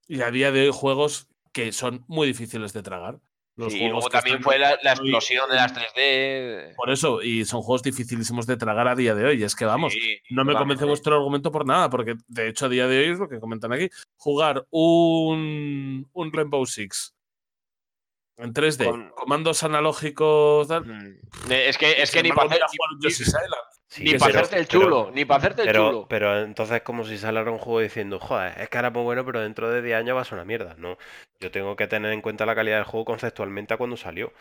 Y a día de hoy juegos que son muy difíciles de tragar. Los y luego también fue la, explosión de las 3D. Por eso, y son juegos dificilísimos de tragar a día de hoy. Es que vamos, Sí, no me convence vuestro argumento por nada, porque de hecho a día de hoy es lo que comentan aquí. Jugar un, un Rainbow Six en 3D, Con- comandos analógicos, tal, Mm. Es que, es que sin ni para jugar Yoshi's Island. Sí, ni para pero- hacerte el pero- chulo, ni para hacerte el Pero, chulo. pero entonces como si saliera un juego diciendo, joder, es que ahora es muy bueno, pero dentro de 10 años va a ser una mierda. No, yo tengo que tener en cuenta la calidad del juego conceptualmente a cuando salió.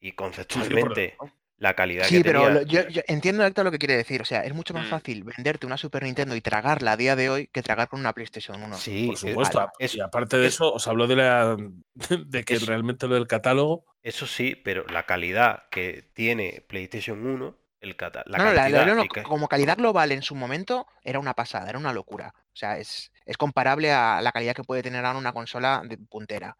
Y sí, conceptualmente, la calidad Sí, que pero tenía... lo- yo, yo entiendo Héctor lo que quiere decir. O sea, es mucho más Mm. fácil venderte una Super Nintendo y tragarla a día de hoy que tragar con una PlayStation 1. Sí, Por supuesto. eso- y aparte de eso, os hablo de la de que Eso. realmente lo del catálogo. Eso sí, pero la calidad que tiene PlayStation 1, el cata- la no, no, la- cantidad la- que- como calidad global en su momento era una pasada, era una locura. O sea, es, es comparable a la calidad que puede tener ahora una consola de puntera.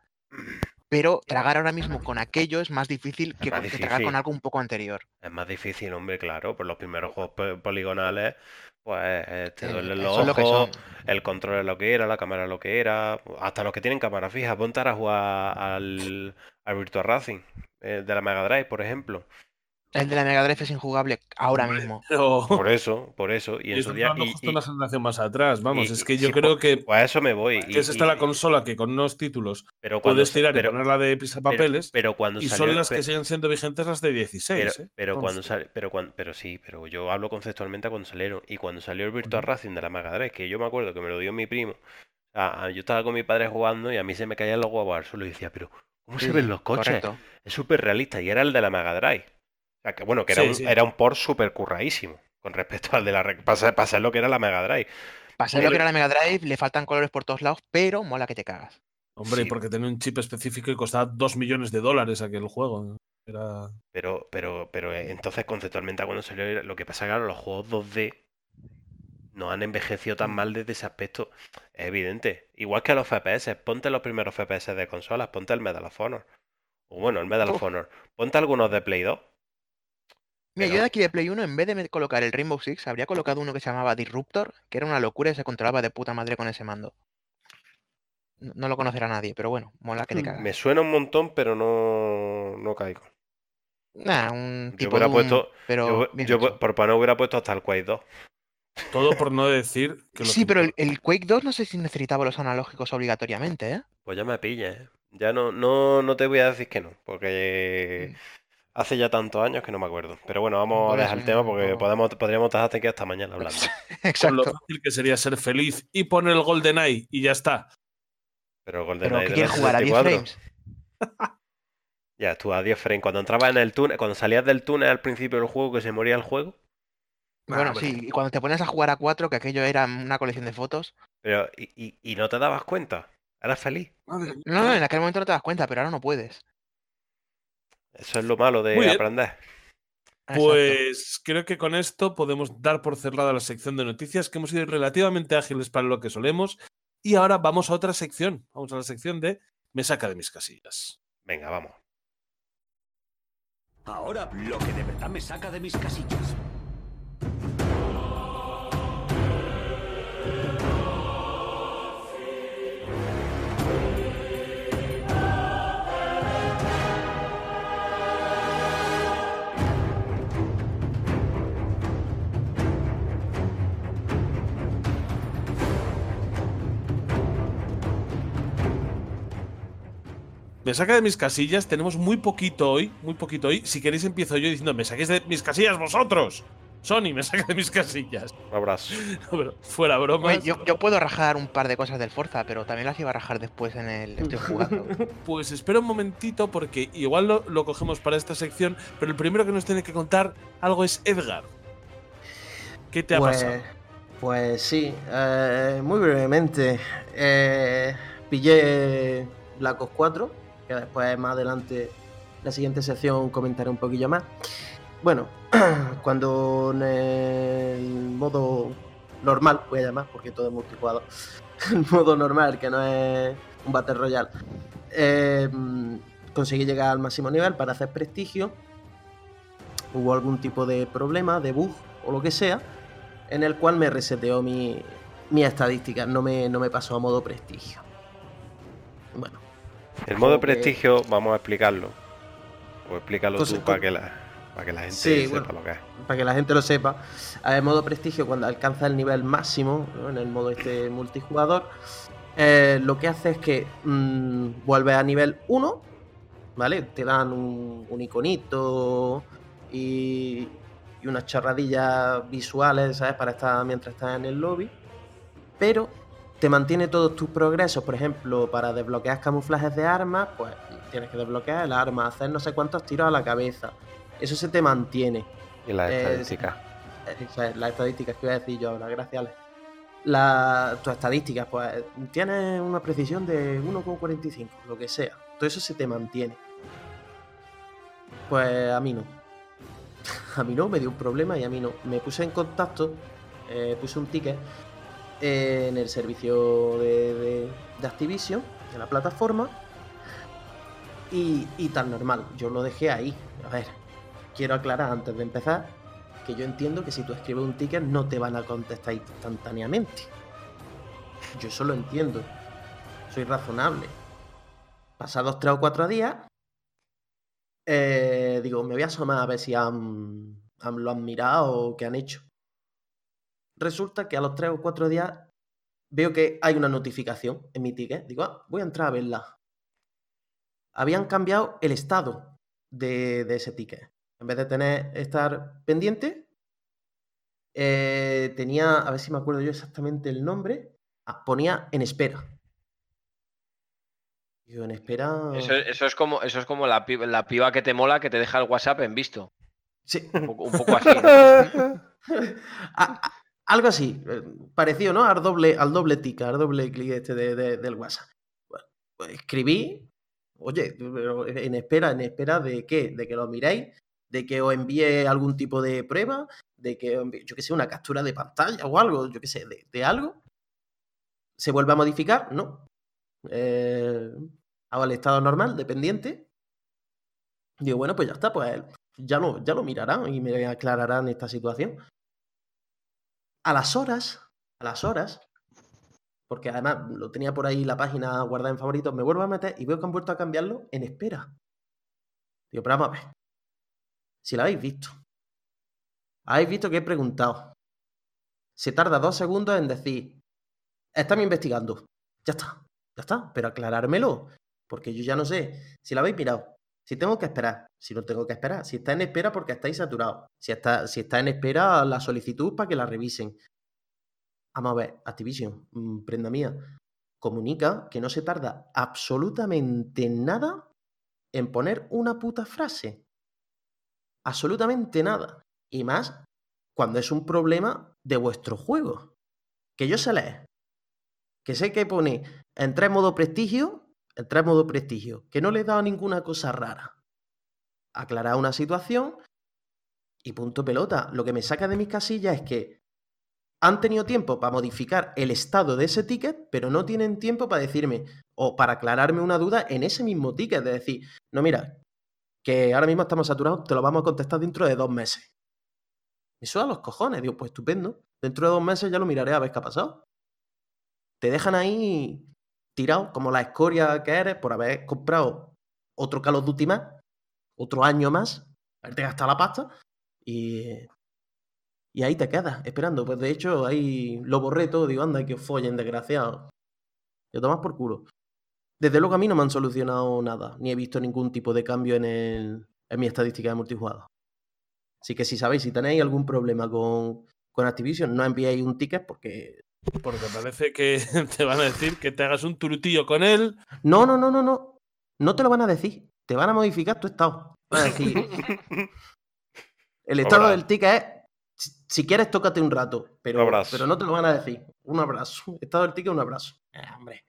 Pero tragar ahora mismo con aquello es más difícil que, más con- que tragar con algo un poco anterior. es más difícil, hombre, claro, por los primeros juegos po- poligonales, pues eh, te duelen los lo ojos, el control es lo que era, la cámara es lo que era, hasta los que tienen cámara fija, ponte a jugar al, al Virtua Racing eh, de la Mega Drive, por ejemplo. El de la Mega Drive es injugable ahora Hombre, mismo. Pero Por eso, por eso, y y en su estamos día... hablando y- justo y- una generación más atrás. Vamos, y- es que yo creo que, pues a eso me voy. es esta y- la consola que con unos títulos pero cuando, puedes tirar pero, y ponerla de pisapapeles. pero cuando y salió son el las que siguen siendo vigentes las de 16. Pero, ¿eh? pero cuando sale, pero cuando, pero sí, pero yo hablo conceptualmente cuando salieron. Y cuando salió el Virtua Ujú. Racing de la Mega Drive, que yo me acuerdo que me lo dio mi primo. a- yo estaba con mi padre jugando y a mí se me caían los huevos al suelo y decía, pero ¿cómo se ven los coches? Correcto. Es súper realista. Y era el de la Mega Drive. O sea, que bueno, que era, Sí, un, sí. era un port súper curradísimo con respecto al de la. ser lo que era la Mega Drive. Para ser lo que era la Mega Drive, le faltan colores por todos lados, pero mola que te cagas. Hombre, Sí. porque tenía un chip específico y costaba 2 millones de dólares aquel juego. Era... Pero, pero, pero eh, entonces conceptualmente cuando salió lo que pasa claro, los juegos 2D no han envejecido tan mal desde ese aspecto. Es evidente. Igual que los FPS, ponte los primeros FPS de consolas, ponte el Medal of Honor. O bueno, el Medal of. Honor. Ponte algunos de Play 2. Mira, yo Pero- de aquí de Play 1, en vez de colocar el Rainbow Six, habría colocado uno que se llamaba Disruptor, que era una locura y se controlaba de puta madre con ese mando. No, no lo conocerá nadie, pero bueno, mola que te cagas. Me suena un montón, pero no, no caigo. Nah, un Yo tipo hubiera Doom, puesto. pero yo, yo por para no hubiera puesto hasta el Quake 2. Todo por no decir que lo Sí, que pero el, Quake 2 no sé si necesitaba los analógicos obligatoriamente, ¿eh? Pues ya me pillas, ¿eh? Ya no, no, no te voy a decir que no, porque hace ya tantos años que no me acuerdo. Pero bueno, vamos a dejar el tema porque podemos, podríamos estar aquí hasta mañana hablando. Con lo Exacto. fácil que sería ser feliz y poner el GoldenEye y ya está. Pero Pero GoldenEye ¿qué de jugar a 10 64. frames? Ya, tú a 10 frames. Cuando entrabas en el túnel, cuando salías del túnel al principio del juego que se moría el juego. Bueno, sí, y cuando te pones a jugar a 4, que aquello era una colección de fotos. Pero, y, y- y no te dabas cuenta. Eras feliz. No, no, en aquel momento no te das cuenta, pero ahora no puedes. Eso es lo malo de aprender. Exacto. Pues creo que con esto podemos dar por cerrada la sección de noticias, que hemos sido relativamente ágiles para lo que solemos. Y ahora vamos a otra sección. Vamos a la sección de Me saca de mis casillas. Venga, vamos. Ahora lo que de verdad me saca de mis casillas. Me saca de mis casillas. Tenemos muy poquito hoy, muy poquito hoy. Si queréis empiezo yo diciendo, me saquéis de mis casillas vosotros. Sony, me saca de mis casillas. Un abrazo. Pero fuera. Oye, yo, yo puedo rajar un par de cosas del Forza, pero también las iba a rajar después en el estoy jugando. Pues espera un momentito porque igual lo, lo cogemos para esta sección, pero el primero que nos tiene que contar algo es Edgar. ¿Qué te ha pues, pasado? Pues sí, eh, muy brevemente. eh, pillé Black Ops 4, que después más adelante, la siguiente sección, comentaré un poquillo más. Bueno, cuando en el modo normal, voy a llamar, porque todo es multijugador, el modo normal, que no es un Battle Royale, eh, conseguí llegar al máximo nivel para hacer prestigio. Hubo algún tipo de problema, de bug o lo que sea, en el cual me reseteó mi, mi estadística, no me, no me pasó a modo prestigio. Bueno, El modo prestigio, vamos a explicarlo. O explícalo Entonces, tú para que la, para que la gente Sí, sepa bueno. lo que es. para que la gente lo sepa, ver, modo prestigio, cuando alcanza el nivel máximo, ¿no? en el modo este multijugador, eh, lo que hace es que mm, vuelve a nivel 1, ¿vale? Te dan un, un iconito y, y unas charradillas visuales, ¿sabes? Para estar mientras estás en el lobby. Pero te mantiene todos tus progresos, por ejemplo, para desbloquear camuflajes de armas, pues tienes que desbloquear el arma, hacer no sé cuántos tiros a la cabeza. Eso se te mantiene. Y las Eh, estadísticas. Eh, o sea, las estadísticas que voy a decir yo ahora, gracias Ale. La, tus estadísticas, pues tienes una precisión de 1,45, lo que sea. Todo eso se te mantiene. Pues a mí no. A mí no, me dio un problema y a mí no. Me puse en contacto, eh, puse un ticket eh, en el servicio de, de- Activision, de la plataforma, y, y tan normal. Yo lo dejé ahí. A ver, quiero aclarar antes de empezar que yo entiendo que si tú escribes un ticket no te van a contestar instantáneamente. Yo eso lo entiendo. Soy razonable. Pasados tres o cuatro días, eh, digo, me voy a asomar a ver si han, han- lo han mirado o qué han hecho. Resulta que a los tres o cuatro días veo que hay una notificación en mi ticket. Digo, ah, voy a entrar a verla. Habían cambiado el estado de, de ese ticket. En vez de tener estar pendiente, eh, tenía, a ver si me acuerdo yo exactamente el nombre, ah, ponía en espera. Digo, en espera. Eso, eso es como, eso es como la, pi- la piba que te mola que te deja el WhatsApp en visto. Sí, Un poco, un poco así. ¿no? A- a- algo así, eh, parecido, ¿no? Al doble, al doble tic, al doble clic este de- de- del WhatsApp. Pues escribí, oye, en espera, en espera de qué, de que lo miréis, de que os envíe algún tipo de prueba, de que yo que sé, una captura de pantalla o algo, yo que sé, de, de algo. ¿Se vuelve a modificar? No. Eh, hago el estado normal, dependiente. Digo, bueno, pues ya está, pues ya lo, ya lo mirarán y me aclararán esta situación. A las horas, a las horas, porque además lo tenía por ahí la página guardada en favoritos, me vuelvo a meter y veo que han vuelto a cambiarlo en espera. Digo, pero vamos a ver. Si lo habéis visto. Habéis visto que he preguntado. Se tarda dos segundos en decir, están investigando. Ya está, ya está, pero aclarármelo. Porque yo ya no sé si lo habéis mirado, si tengo que esperar, si no tengo que esperar, si está en espera porque estáis saturados, si está, si está en espera la solicitud para que la revisen. Vamos a ver, Activision, mm, prenda mía, comunica que no se tarda absolutamente nada en poner una puta frase. Absolutamente nada. Y más cuando es un problema de vuestro juego. Que yo sé leer. Que sé que pone entrar en modo prestigio, en modo prestigio. Que no le dado ninguna cosa rara. Aclarar una situación y punto pelota. Lo que me saca de mis casillas es que han tenido tiempo para modificar el estado de ese ticket, pero no tienen tiempo para decirme o para aclararme una duda en ese mismo ticket. De decir, no, mira, que ahora mismo estamos saturados, te lo vamos a contestar dentro de dos meses. Eso a los cojones. Digo, pues estupendo. Dentro de dos meses ya lo miraré a ver qué ha pasado. Te dejan ahí tirado como la escoria que eres por haber comprado otro Call of Duty más, otro año más, haberte gastado la pasta y, y ahí te quedas esperando. Pues de hecho ahí lo borré todo, digo, anda, que os follen, desgraciado. Yo tomas por culo. Desde luego a mí no me han solucionado nada, ni he visto ningún tipo de cambio en, el- en mi estadística de multijugador. Así que si sabéis, si tenéis algún problema con, con Activision, no enviéis un ticket porque... Porque parece que te van a decir que te hagas un turutillo con él. No, no, no, no, no. No te lo van a decir. Te van a modificar tu estado. Van a decir, el estado del ticket es, si, quieres, tócate un rato. Pero, Un abrazo. pero no te lo van a decir. Un abrazo. Estado del ticket, un abrazo. Eh, hombre.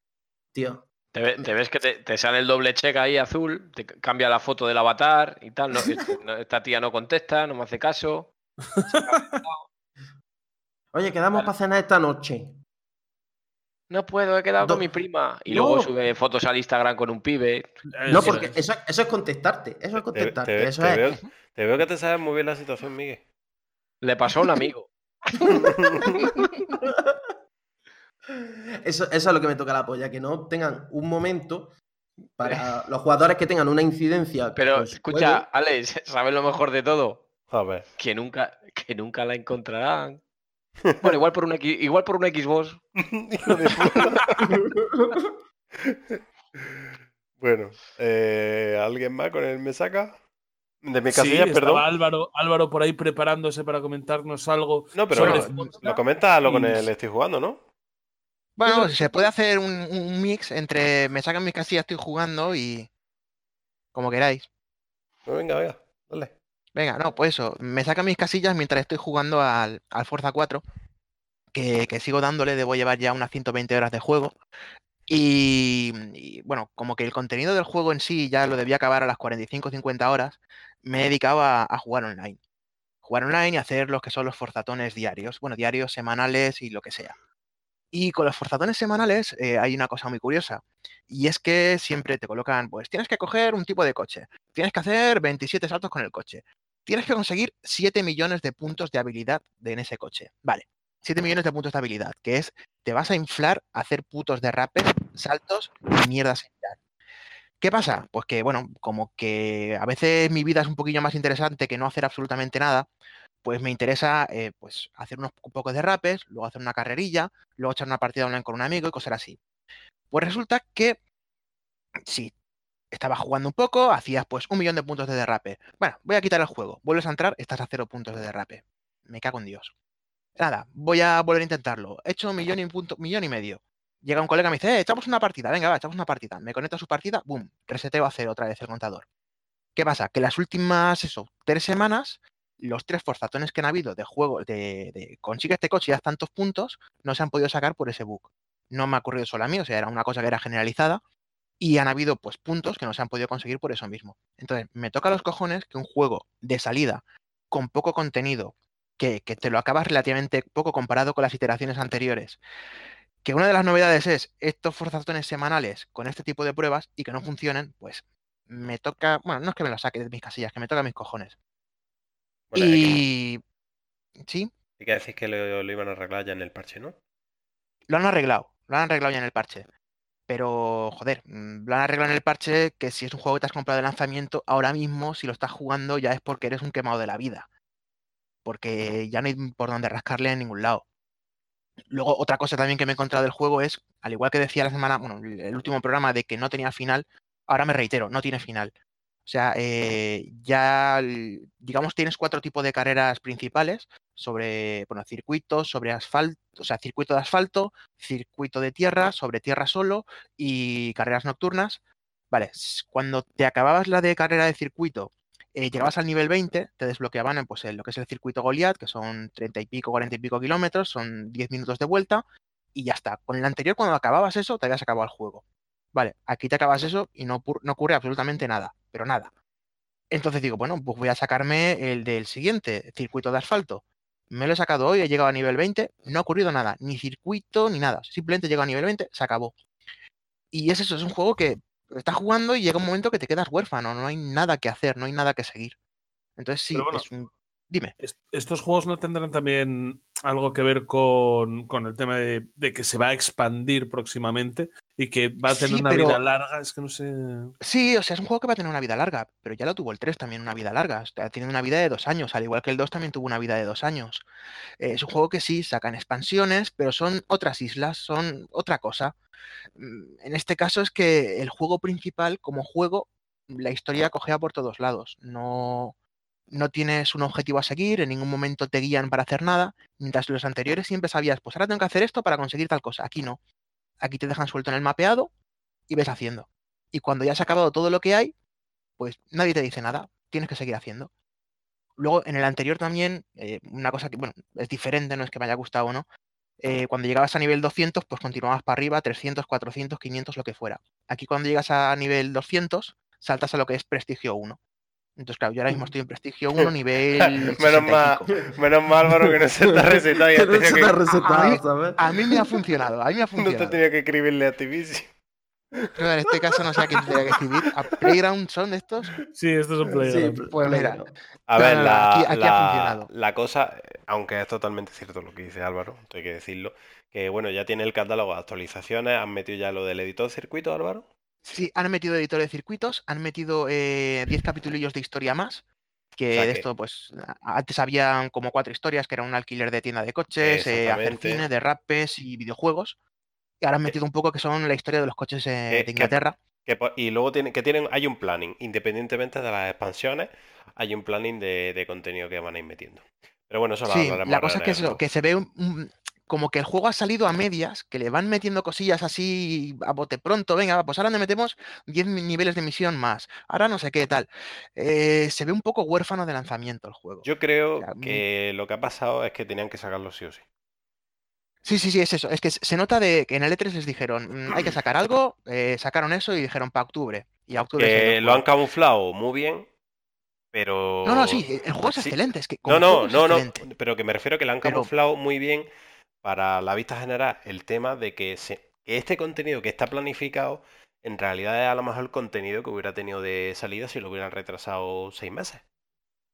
Tío. Te, ve- te ves que te, te sale el doble check ahí azul, te cambia la foto del avatar y tal. no, esta tía no contesta, no me hace caso. Oye, quedamos Vale. para cenar esta noche. No puedo, he quedado Do- con mi prima. Y luego sube fotos al Instagram con un pibe. Eh, No, porque eso, eso es contestarte. Eso es Te, contestarte. te- eso te es. veo, te veo que te sabes muy bien la situación, Miguel. Le pasó a un amigo. Eso, eso es lo que me toca la polla, que no tengan un momento para los jugadores que tengan una incidencia. Pero su escucha. Alex, ¿sabes lo mejor de todo? A ver. Que nunca, que nunca la encontrarán. Bueno, igual por un X- igual por un Xbox. Bueno, eh, ¿alguien más con el me saca? De mi Sí, casilla, estaba perdón. Álvaro, Álvaro por ahí preparándose para comentarnos algo. No, pero sobre lo, Forza. lo comenta lo con el estoy jugando, ¿no? Bueno, se puede hacer un, un mix entre me sacan mis casillas, estoy jugando y como queráis. Pues venga, venga, dale. Venga, no, pues eso, me sacan mis casillas mientras estoy jugando al, al Forza 4, que, que sigo dándole, debo llevar ya unas 120 horas de juego. Y, bueno, como que el contenido del juego en sí ya lo debía acabar a las 45-50 horas, me he dedicado a, a jugar online. Jugar online y hacer los que son los forzatones diarios, bueno, diarios, semanales y lo que sea. Y con los forzatones semanales eh, hay una cosa muy curiosa, y es que siempre te colocan, pues tienes que coger un tipo de coche, tienes que hacer 27 saltos con el coche, tienes que conseguir 7 millones de puntos de habilidad en ese coche. Vale, 7 millones de puntos de habilidad, que es, te vas a inflar a hacer putos derrapes, saltos y mierdas similar. ¿Qué pasa? Pues que, bueno, como que a veces mi vida es un poquillo más interesante que no hacer absolutamente nada, pues me interesa eh, pues hacer unos po- pocos derrapes, luego hacer una carrerilla, luego echar una partida online con un amigo y cosas así. Pues resulta que sí, estaba jugando un poco, hacías pues un millón de puntos de derrape. Bueno, voy a quitar el juego, vuelves a entrar, estás a cero puntos de derrape. Me cago en Dios. Nada, voy a volver a intentarlo. He hecho un millón y, punto, millón y medio. Llega un colega y me dice, eh, echamos una partida, venga, va, echamos una partida. Me conecto a su partida, boom, reseteo a cero otra vez el contador. ¿Qué pasa? Que las últimas, eso, tres semanas, los tres forzatones que han habido de juego, de, de consigue este coche y haz tantos puntos, no se han podido sacar por ese bug. No me ha ocurrido solo a mí, o sea, era una cosa que era generalizada y han habido pues puntos que no se han podido conseguir por eso mismo. Entonces, me toca los cojones que un juego de salida con poco contenido, que, que te lo acabas relativamente poco comparado con las iteraciones anteriores, que una de las novedades es estos forzatones semanales con este tipo de pruebas y que no funcionen, pues me toca, bueno, no es que me lo saque de mis casillas, que me toca mis cojones. Bueno, hay que- y sí, hay que decir que lo, lo iban a arreglar ya en el parche, ¿no? lo han arreglado, lo han arreglado ya en el parche. Pero, joder, mm, lo han arreglado en el parche que si es un juego que te has comprado de lanzamiento, ahora mismo, si lo estás jugando, ya es porque eres un quemado de la vida. Porque ya no hay por dónde rascarle en ningún lado. Luego, otra cosa también que me he encontrado del juego es, al igual que decía la semana, bueno, el último programa de que no tenía final, ahora me reitero, no tiene final. O sea, eh, ya, digamos, tienes cuatro tipos de carreras principales sobre, bueno, circuitos, sobre asfalto, o sea, circuito de asfalto, circuito de tierra, sobre tierra solo y carreras nocturnas. Vale, cuando te acababas la de carrera de circuito, eh, llegabas al nivel 20, te desbloqueaban en, pues, en lo que es el circuito Goliath, que son 30 y pico, 40 y pico kilómetros, son 10 minutos de vuelta y ya está. Con el anterior, cuando acababas eso, te habías acabado el juego. Vale, aquí te acabas eso y no, no ocurre absolutamente nada, pero nada. Entonces digo, bueno, pues voy a sacarme el del siguiente, circuito de asfalto. Me lo he sacado hoy, he llegado a nivel 20, no ha ocurrido nada, ni circuito ni nada. Simplemente he llegado a nivel 20, se acabó. Y es eso, es un juego que estás jugando y llega un momento que te quedas huérfano, no hay nada que hacer, no hay nada que seguir. Entonces sí, bueno, es un... Dime. Est- Estos juegos no tendrán también algo que ver con, con el tema de, de que se va a expandir próximamente y que va a tener Sí, una pero- vida larga, es que no sé. Sí, o sea, es un juego que va a tener una vida larga, pero ya lo tuvo el 3 también una vida larga. O sea, tiene una vida de dos años, al igual que el 2 también tuvo una vida de dos años. Eh, es un juego que sí, sacan expansiones, pero son otras islas, son otra cosa. Mm, En este caso es que el juego principal, como juego, la historia cogea por todos lados. No, no tienes un objetivo a seguir, en ningún momento te guían para hacer nada, mientras los anteriores siempre sabías, pues ahora tengo que hacer esto para conseguir tal cosa. Aquí no. Aquí te dejan suelto en el mapeado y ves haciendo. Y cuando ya has acabado todo lo que hay, pues nadie te dice nada, tienes que seguir haciendo. Luego, en el anterior también, eh, una cosa que, bueno, es diferente, no es que me haya gustado o no, eh, cuando llegabas a nivel 200, pues continuabas para arriba, 300, 400, 500, lo que fuera. Aquí cuando llegas a nivel 200, saltas a lo que es prestigio 1. Entonces, claro, yo ahora mismo estoy en prestigio 1, nivel... Menos 60 y mal, menos mal, Álvaro, que no se ha recetado no se que- a mí- ¿sabes? A mí me ha funcionado, a mí me ha No te funcionado. tenía que escribirle a ti mismo. Pero en este caso no sé a quién tendría que escribir. ¿A Playground son estos? Sí, esto es un Sí, playground. Pues mira, Playground. A No, ver, no, no, la, aquí- aquí ha la- funcionado. la cosa, aunque es totalmente cierto lo que dice Álvaro, esto hay que decirlo, que bueno, ya tiene el catálogo de actualizaciones, han metido ya lo del editor de circuito, Álvaro. Sí, han metido editor de circuitos, han metido eh, 10 capitulillos de historia más. Que sea de que- esto, pues antes habían como cuatro historias, que era un alquiler de tienda de coches, eh, hacer cine, derrapes y videojuegos. Y ahora han metido un poco que son la historia de los coches eh, de Inglaterra. Que, y luego tiene, que tienen, hay un planning, independientemente de las expansiones, hay un planning de, de contenido que van a ir metiendo. Pero bueno, eso lo Sí, la cosa es que, eso, se ve un- un- como que el juego ha salido a medias, que le van metiendo cosillas así a bote pronto, venga, pues ahora le metemos 10 mi- niveles de misión más, ahora no sé qué tal. Eh, se ve un poco huérfano de lanzamiento el juego. Yo creo sea, que lo que ha pasado es que tenían que sacarlo sí o sí. Sí, sí, sí, es eso. Es que se nota de que en el E3 les dijeron, "Mm, hay que sacar algo, eh, sacaron eso y dijeron para octubre. Y a octubre lo han camuflado muy bien, pero... No, no, sí, el juego es Sí. excelente. Es que No, no, no, no, pero que me refiero que le han Pero- camuflado muy bien para la vista general el tema de que, se- que este contenido que está planificado en realidad es a lo mejor el contenido que hubiera tenido de salida si lo hubieran retrasado seis meses.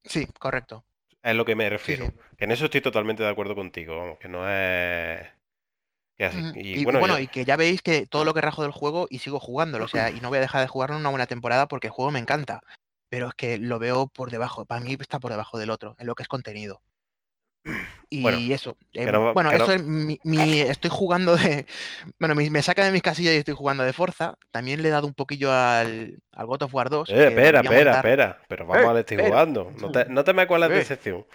Sí, correcto. Es lo que me refiero. sí. Que en eso estoy totalmente de acuerdo contigo, vamos, que no es... que así. Y, Y, bueno, bueno, ya- y que ya veis que todo lo que rajo del juego y sigo jugándolo. O sea, y no voy a dejar de jugarlo en una buena temporada porque el juego me encanta. Pero es que lo veo por debajo. Para mí está por debajo del otro, en lo que es contenido. Y Bueno, eso. eh, bueno, eso es mi, mi- Estoy jugando de. Bueno, mi- me saca de mis casillas y estoy jugando de Forza. También le he dado un poquillo al, al God of War 2. Eh, espera, espera, montar. espera. Pero vamos Eh, a le estoy espera. jugando. No te, no te me acuerdas de Eh. decepción.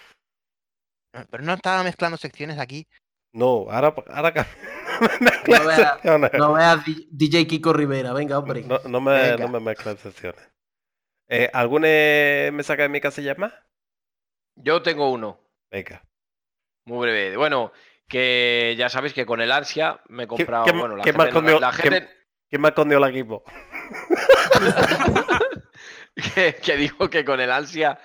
Pero no estaba mezclando secciones aquí. No, ahora, ahora No veas, no DJ Kiko Rivera, venga, hombre. No, no me, Venga. no me mezclas secciones. Eh, ¿Algún eh, me saca de mi casilla más? Yo tengo uno, Venga. Muy breve. Bueno, que ya sabéis que con el ansia me he comprado. qué- bueno, la qué más gente, la ¿Quién me ha escondido el equipo? que, que digo que con el ansia,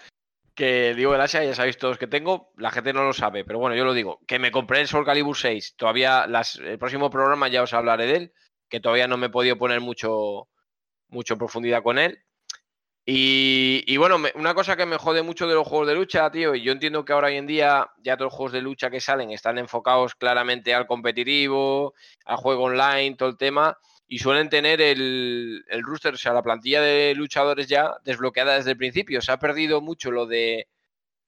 que digo el ansia, ya sabéis todos que tengo, la gente no lo sabe, pero bueno, yo lo digo, que me compré el Soul Calibur 6. Todavía las, el próximo programa ya os hablaré de él, que todavía no me he podido poner mucho, mucho en profundidad con él. Y, bueno, me- una cosa que me jode mucho de los juegos de lucha, tío, y yo entiendo que ahora hoy en día ya todos los juegos de lucha que salen están enfocados claramente al competitivo, al juego online, todo el tema, y suelen tener el, el roster, o sea, la plantilla de luchadores ya desbloqueada desde el principio. Se ha perdido mucho lo de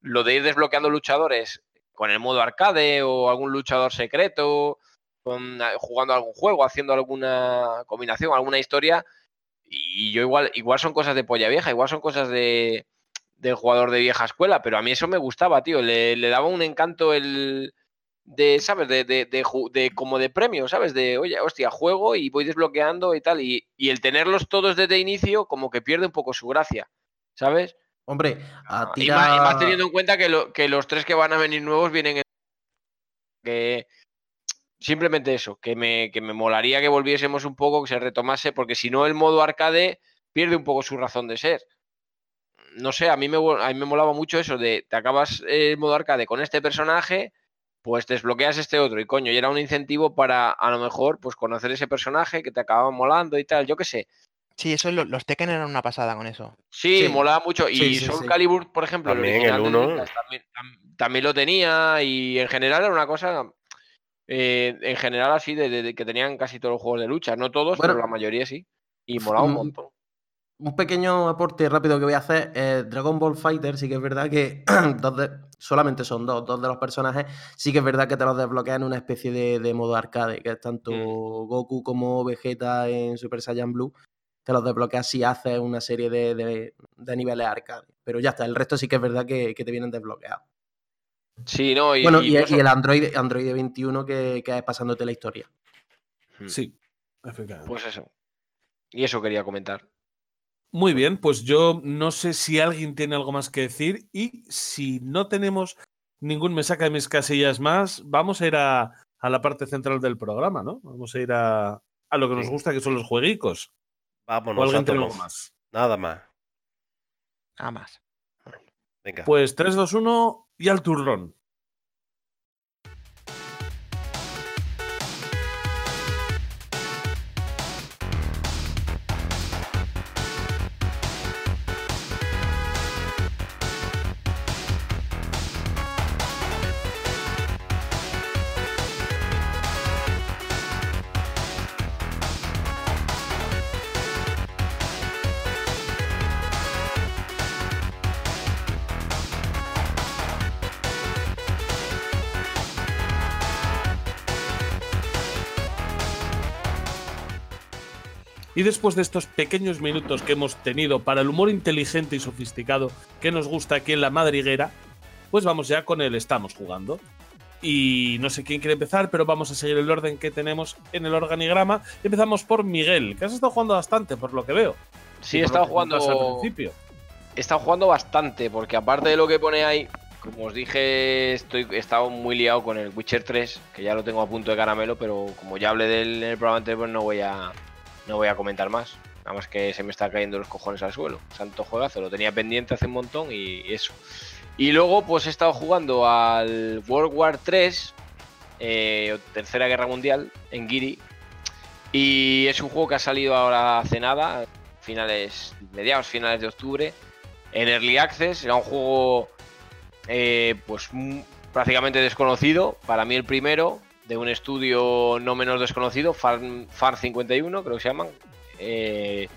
lo de ir desbloqueando luchadores con el modo arcade o algún luchador secreto, con, jugando algún juego, haciendo alguna combinación, alguna historia. Y yo igual, igual son cosas de polla vieja, igual son cosas de del jugador de vieja escuela, pero a mí eso me gustaba, tío. Le, le daba un encanto el de, ¿sabes? De, de, de, de como de premio, ¿sabes? De, oye, hostia, juego y voy desbloqueando y tal. Y, y el tenerlos todos desde inicio, como que pierde un poco su gracia, ¿sabes? Hombre, a Y más, y más teniendo en cuenta que, lo- que los tres que van a venir nuevos vienen en... que simplemente eso, que me, que me molaría que volviésemos un poco, que se retomase, porque si no el modo arcade pierde un poco su razón de ser. No sé, a mí me, a mí me molaba mucho eso de te acabas el modo arcade con este personaje, pues desbloqueas este otro y coño, y era un incentivo para a lo mejor pues conocer ese personaje que te acababa molando y tal, yo qué sé. Sí, eso lo- los Tekken eran una pasada con eso. Sí, Sí. molaba mucho. Y Sí, sí, Soul sí. Calibur, por ejemplo, También el, original el de uno. También, tam- también lo tenía y en general era una cosa eh, en general así, de, de- de que tenían casi todos los juegos de lucha. No todos, Bueno. pero la mayoría sí. Y molaba un Mm, montón. Un pequeño aporte rápido que voy a hacer. eh, Dragon Ball Fighter, sí que es verdad que dos de- solamente son dos, dos de los personajes. Sí que es verdad que te los desbloquean en una especie de, de modo arcade, que es tanto Mm. Goku como Vegeta en Super Saiyan Blue. Te los desbloqueas si haces una serie de, de- de niveles arcade. Pero ya está, el resto sí que es verdad que, que te vienen desbloqueados. Sí, no, y, bueno, y el Android, Android 21 que, que es pasándote la historia. Mm, Sí, efectivamente. Pues eso. Y eso quería comentar. Muy bien, pues yo no sé si alguien tiene algo más que decir y si no tenemos ningún me saca de mis casillas más, vamos a ir a, a la parte central del programa, ¿no? Vamos a ir a, a lo que nos gusta, que son los jueguicos. Vámonos ¿O alguien a tiene algo más? Nada más. Nada más. Venga. Pues 3, 2, 1 y al turrón. Y después de estos pequeños minutos que hemos tenido para el humor inteligente y sofisticado que nos gusta aquí en la madriguera, pues vamos ya con el estamos jugando. Y no sé quién quiere empezar, pero vamos a seguir el orden que tenemos en el organigrama. Empezamos por Miguel, que has estado jugando bastante, por lo que veo. Sí, he estado jugando. Al principio. He estado jugando bastante, porque aparte de lo que pone ahí, como os dije, estoy, he estado muy liado con el Witcher 3, que ya lo tengo a punto de caramelo, pero como ya hablé del en el programa anterior, pues no voy a no voy a comentar más. Nada más que se me está cayendo los cojones al suelo. Santo juegazo, lo tenía pendiente hace un montón y eso. Y luego, pues he estado jugando al World War 3, eh, Tercera Guerra Mundial, en Giri. Y es un juego que ha salido ahora hace nada, finales, mediados, finales de octubre, en Early Access. Era un juego eh, pues prácticamente desconocido, para mí el primero, de un estudio no menos desconocido, Far, Far 51, creo que se llaman. eh,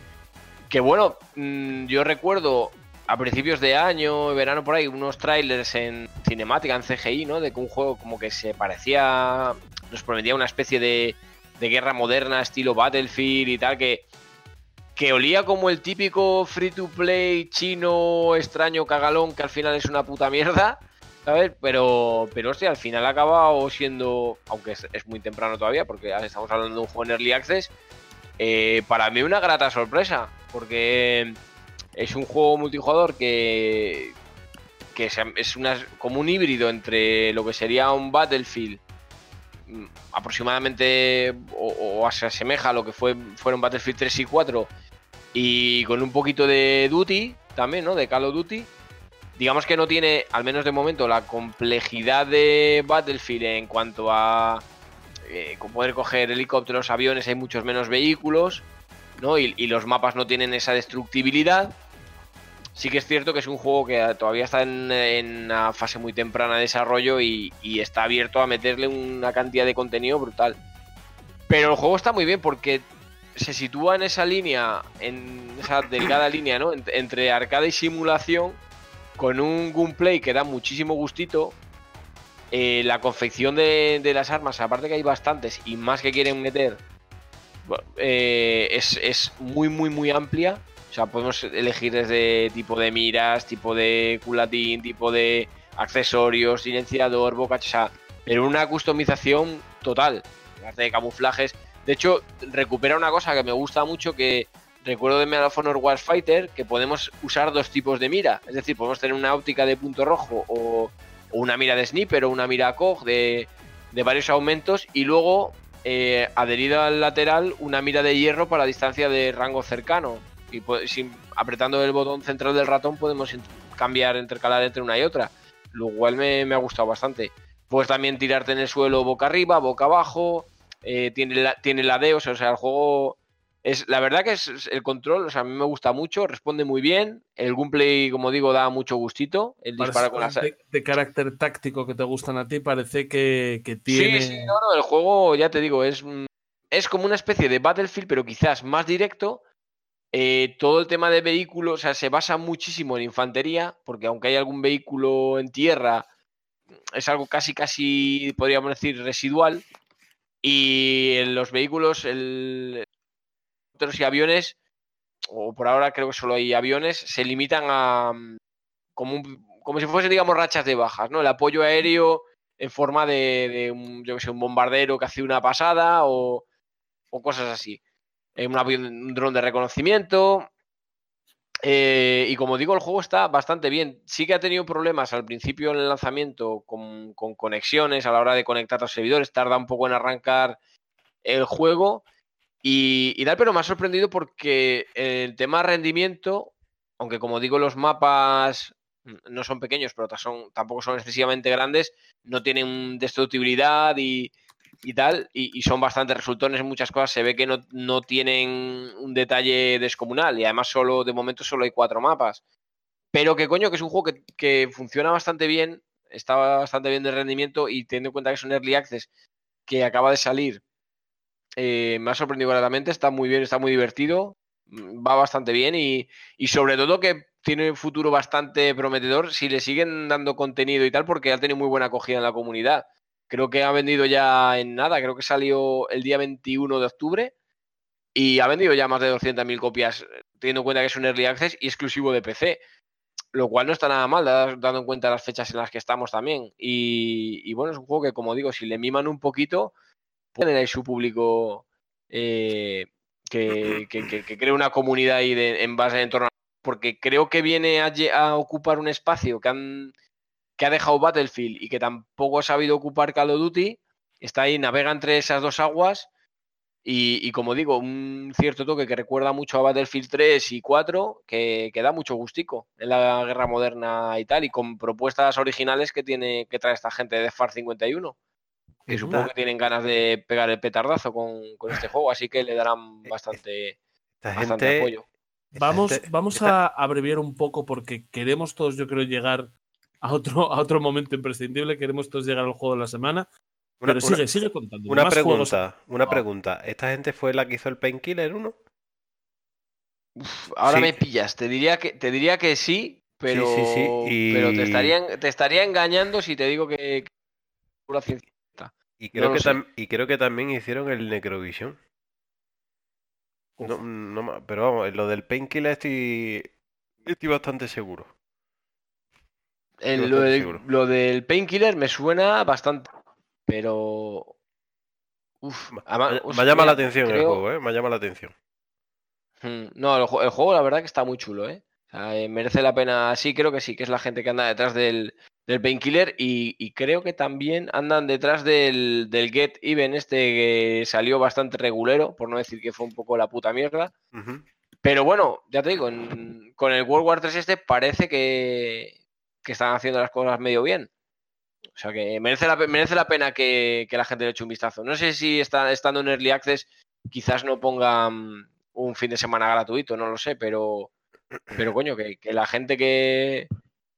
que bueno, mm, yo recuerdo a principios de año, verano por ahí, unos trailers en cinemática, en CGI, ¿no? De que un juego como que se parecía, nos prometía una especie de, de guerra moderna, estilo Battlefield y tal, que, que olía como el típico free to play chino extraño cagalón que al final es una puta mierda, ¿sabes? Pero, pero hostia, al final ha acabado siendo, aunque es, muy temprano todavía, porque estamos hablando de un juego en Early Access, eh, para mí una grata sorpresa, porque es un juego multijugador que, que es una, como un híbrido entre lo que sería un Battlefield mm, aproximadamente o, o se asemeja a lo que fue, fueron Battlefield 3 y 4 y con un poquito de Duty también, ¿no? De Call of Duty. Digamos que no tiene, al menos de momento, la complejidad de Battlefield en cuanto a eh, poder coger helicópteros, aviones, hay muchos menos vehículos, ¿no? Y, y los mapas no tienen esa destructibilidad. Sí que es cierto que es un juego que todavía está en, una fase muy temprana de desarrollo y, y está abierto a meterle una cantidad de contenido brutal. Pero el juego está muy bien porque se sitúa en esa línea, en esa delgada línea, ¿no? Ent- entre arcade y simulación, con un gameplay que da muchísimo gustito. Eh, la confección de, las armas, aparte que hay bastantes y más que quieren meter, eh, es, es muy, muy, muy amplia. O sea, podemos elegir desde tipo de miras, tipo de culatín, tipo de accesorios, silenciador, boca, o sea, pero una customización total. De camuflajes. De hecho, recupera una cosa que me gusta mucho que recuerdo de Medal of Honor Warfighter, que podemos usar dos tipos de mira. Es decir, podemos tener una óptica de punto rojo o, una mira de sniper o una mira COG de, varios aumentos y luego eh, adherido al lateral una mira de hierro para distancia de rango cercano. Y sin- apretando el botón central del ratón podemos cambiar, intercalar entre una y otra. Lo cual me, me ha gustado bastante. Puedes también tirarte en el suelo boca arriba, boca abajo. eh, tiene, la, tiene ladeos, o sea, el juego Es, la verdad que es, es el control, o sea, a mí me gusta mucho, responde muy bien. El gameplay, como digo, da mucho gustito. El disparar con las. de, de carácter táctico que te gustan a ti, parece que, que tiene. Sí, sí, no, no, el juego, ya te digo, es, mm, es como una especie de Battlefield, pero quizás más directo. Eh, todo el tema de vehículos, o sea, se basa muchísimo en infantería, porque aunque hay algún vehículo en tierra, es algo casi, casi, podríamos decir, residual. Y en los vehículos, el y aviones, o por ahora creo que solo hay aviones, se limitan a mm, como, un- como si fuesen, digamos, rachas de bajas, ¿no? El apoyo aéreo en forma de, un, yo que sé, un bombardero que hace una pasada o, o cosas así. Eh, un dron de reconocimiento. Eh, y como digo, el juego está bastante bien. Sí que ha tenido problemas al principio en el lanzamiento con, con conexiones a la hora de conectar a los servidores. Tarda un poco en arrancar el juego. Y, tal, pero me ha sorprendido porque el tema rendimiento, aunque como digo, los mapas no son pequeños, pero tampoco son excesivamente grandes, no tienen destructibilidad y, tal, y, son bastante resultones en muchas cosas. Se ve que no, no tienen un detalle descomunal y además solo, de momento, solo hay cuatro mapas. Pero que coño, que es un juego que, que funciona bastante bien, está bastante bien de rendimiento y teniendo en cuenta que es un Early Access que acaba de salir, eh, me ha sorprendido gratamente, está muy bien, está muy divertido, mm, va bastante bien y, y sobre todo que tiene un futuro bastante prometedor si le siguen dando contenido y tal, porque ha tenido muy buena acogida en la comunidad. Creo que ha vendido ya en nada, creo que salió el día 21 de octubre y ha vendido ya más de 200.000 copias, teniendo en cuenta que es un Early Access y exclusivo de PC. Lo cual no está nada mal, da- dando en cuenta las fechas en las que estamos también. Y, y bueno, es un juego que, como digo, si le miman un poquito, tener ahí su público eh, que, que, que- que cree una comunidad ahí de- en base en torno a... Porque creo que viene a ocupar un espacio que, han, que ha dejado Battlefield y que tampoco ha sabido ocupar Call of Duty. Está ahí, navega entre esas dos aguas. Y, y como digo, un cierto toque que recuerda mucho a Battlefield 3 y 4, que, que da mucho gustico en la guerra moderna y tal, y con propuestas originales que tiene que trae esta gente de FAR 51 que Está- supongo que tienen ganas de pegar el petardazo con, con este juego, así que le darán bastante, Esta bastante gente, apoyo. esta Vamos, gente- vamos esta- a abreviar un poco porque queremos todos, yo creo, llegar a otro, a otro momento imprescindible. Queremos todos llegar al juego de la semana. una, pero una- sigue, sigue contando. una Más juegos- pregunta, una pregunta. ¿Esta gente fue la que hizo el Painkiller 1? Uf, ahora Sí. me pillas, te diría que, te diría que sí, pero, sí, sí, y- pero te, estaría, te estaría engañando si te digo que. Y creo, No que tam- y creo que también hicieron el Necrovision. No, no pero vamos, lo del Painkiller estoy, estoy bastante seguro. El- Estoy lo, del, seguro. lo del Painkiller me suena bastante, pero... Uf, Me, además, me llama la atención el juego, ¿eh? Me llama la atención. Mm, No, el, ju- el juego la verdad que está muy chulo, ¿eh? O sea, eh, merece la pena, sí, creo que sí, que es la gente que anda detrás del, del Painkiller y, y creo que también andan detrás del, del Get Even este que salió bastante regulero, por no decir que fue un poco la puta mierda. Pero bueno, ya te digo, en- con el World War 3 este parece que, que están haciendo las cosas medio bien. O sea que merece la, merece la pena que, que la gente le eche un vistazo. No sé si está, estando en Early Access quizás no pongan un fin de semana gratuito, no lo sé, pero, pero coño, que, que la gente que,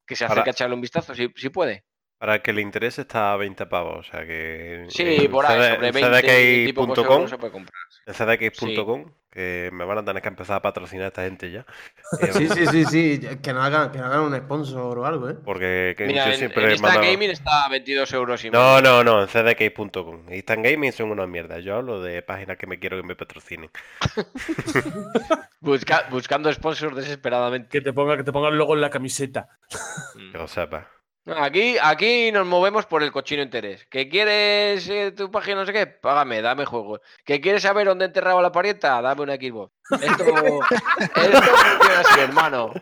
que se acerque Ahora- a echarle un vistazo, sí, sí puede. Para que le interese está a 20 pavos, o sea que... Sí, en por ahí, sobre 20 y pocos CDK.com, euros se puede comprar. en CDK.com, que me van a tener que empezar a patrocinar a esta gente ya. Eh, Sí, sí, sí, sí. Que nos hagan, que nos hagan un sponsor o algo, ¿eh? Porque que Mira, yo en, siempre en Instant Gaming está a 22 euros y No, no, no, en CDK.com. Instant Gaming son unas mierdas. Yo hablo de páginas que me quiero que me patrocinen. Busca- buscando sponsors desesperadamente. Que te ponga, que te ponga el logo en la camiseta. Mm. Que lo sepas. No, Aquí, aquí nos movemos por el cochino interés. ¿Que quieres eh, tu página no sé qué? Págame, dame juegos. ¿Que quieres saber dónde he enterrado la parienta? Dame una Xbox. Esto, esto funciona así, hermano.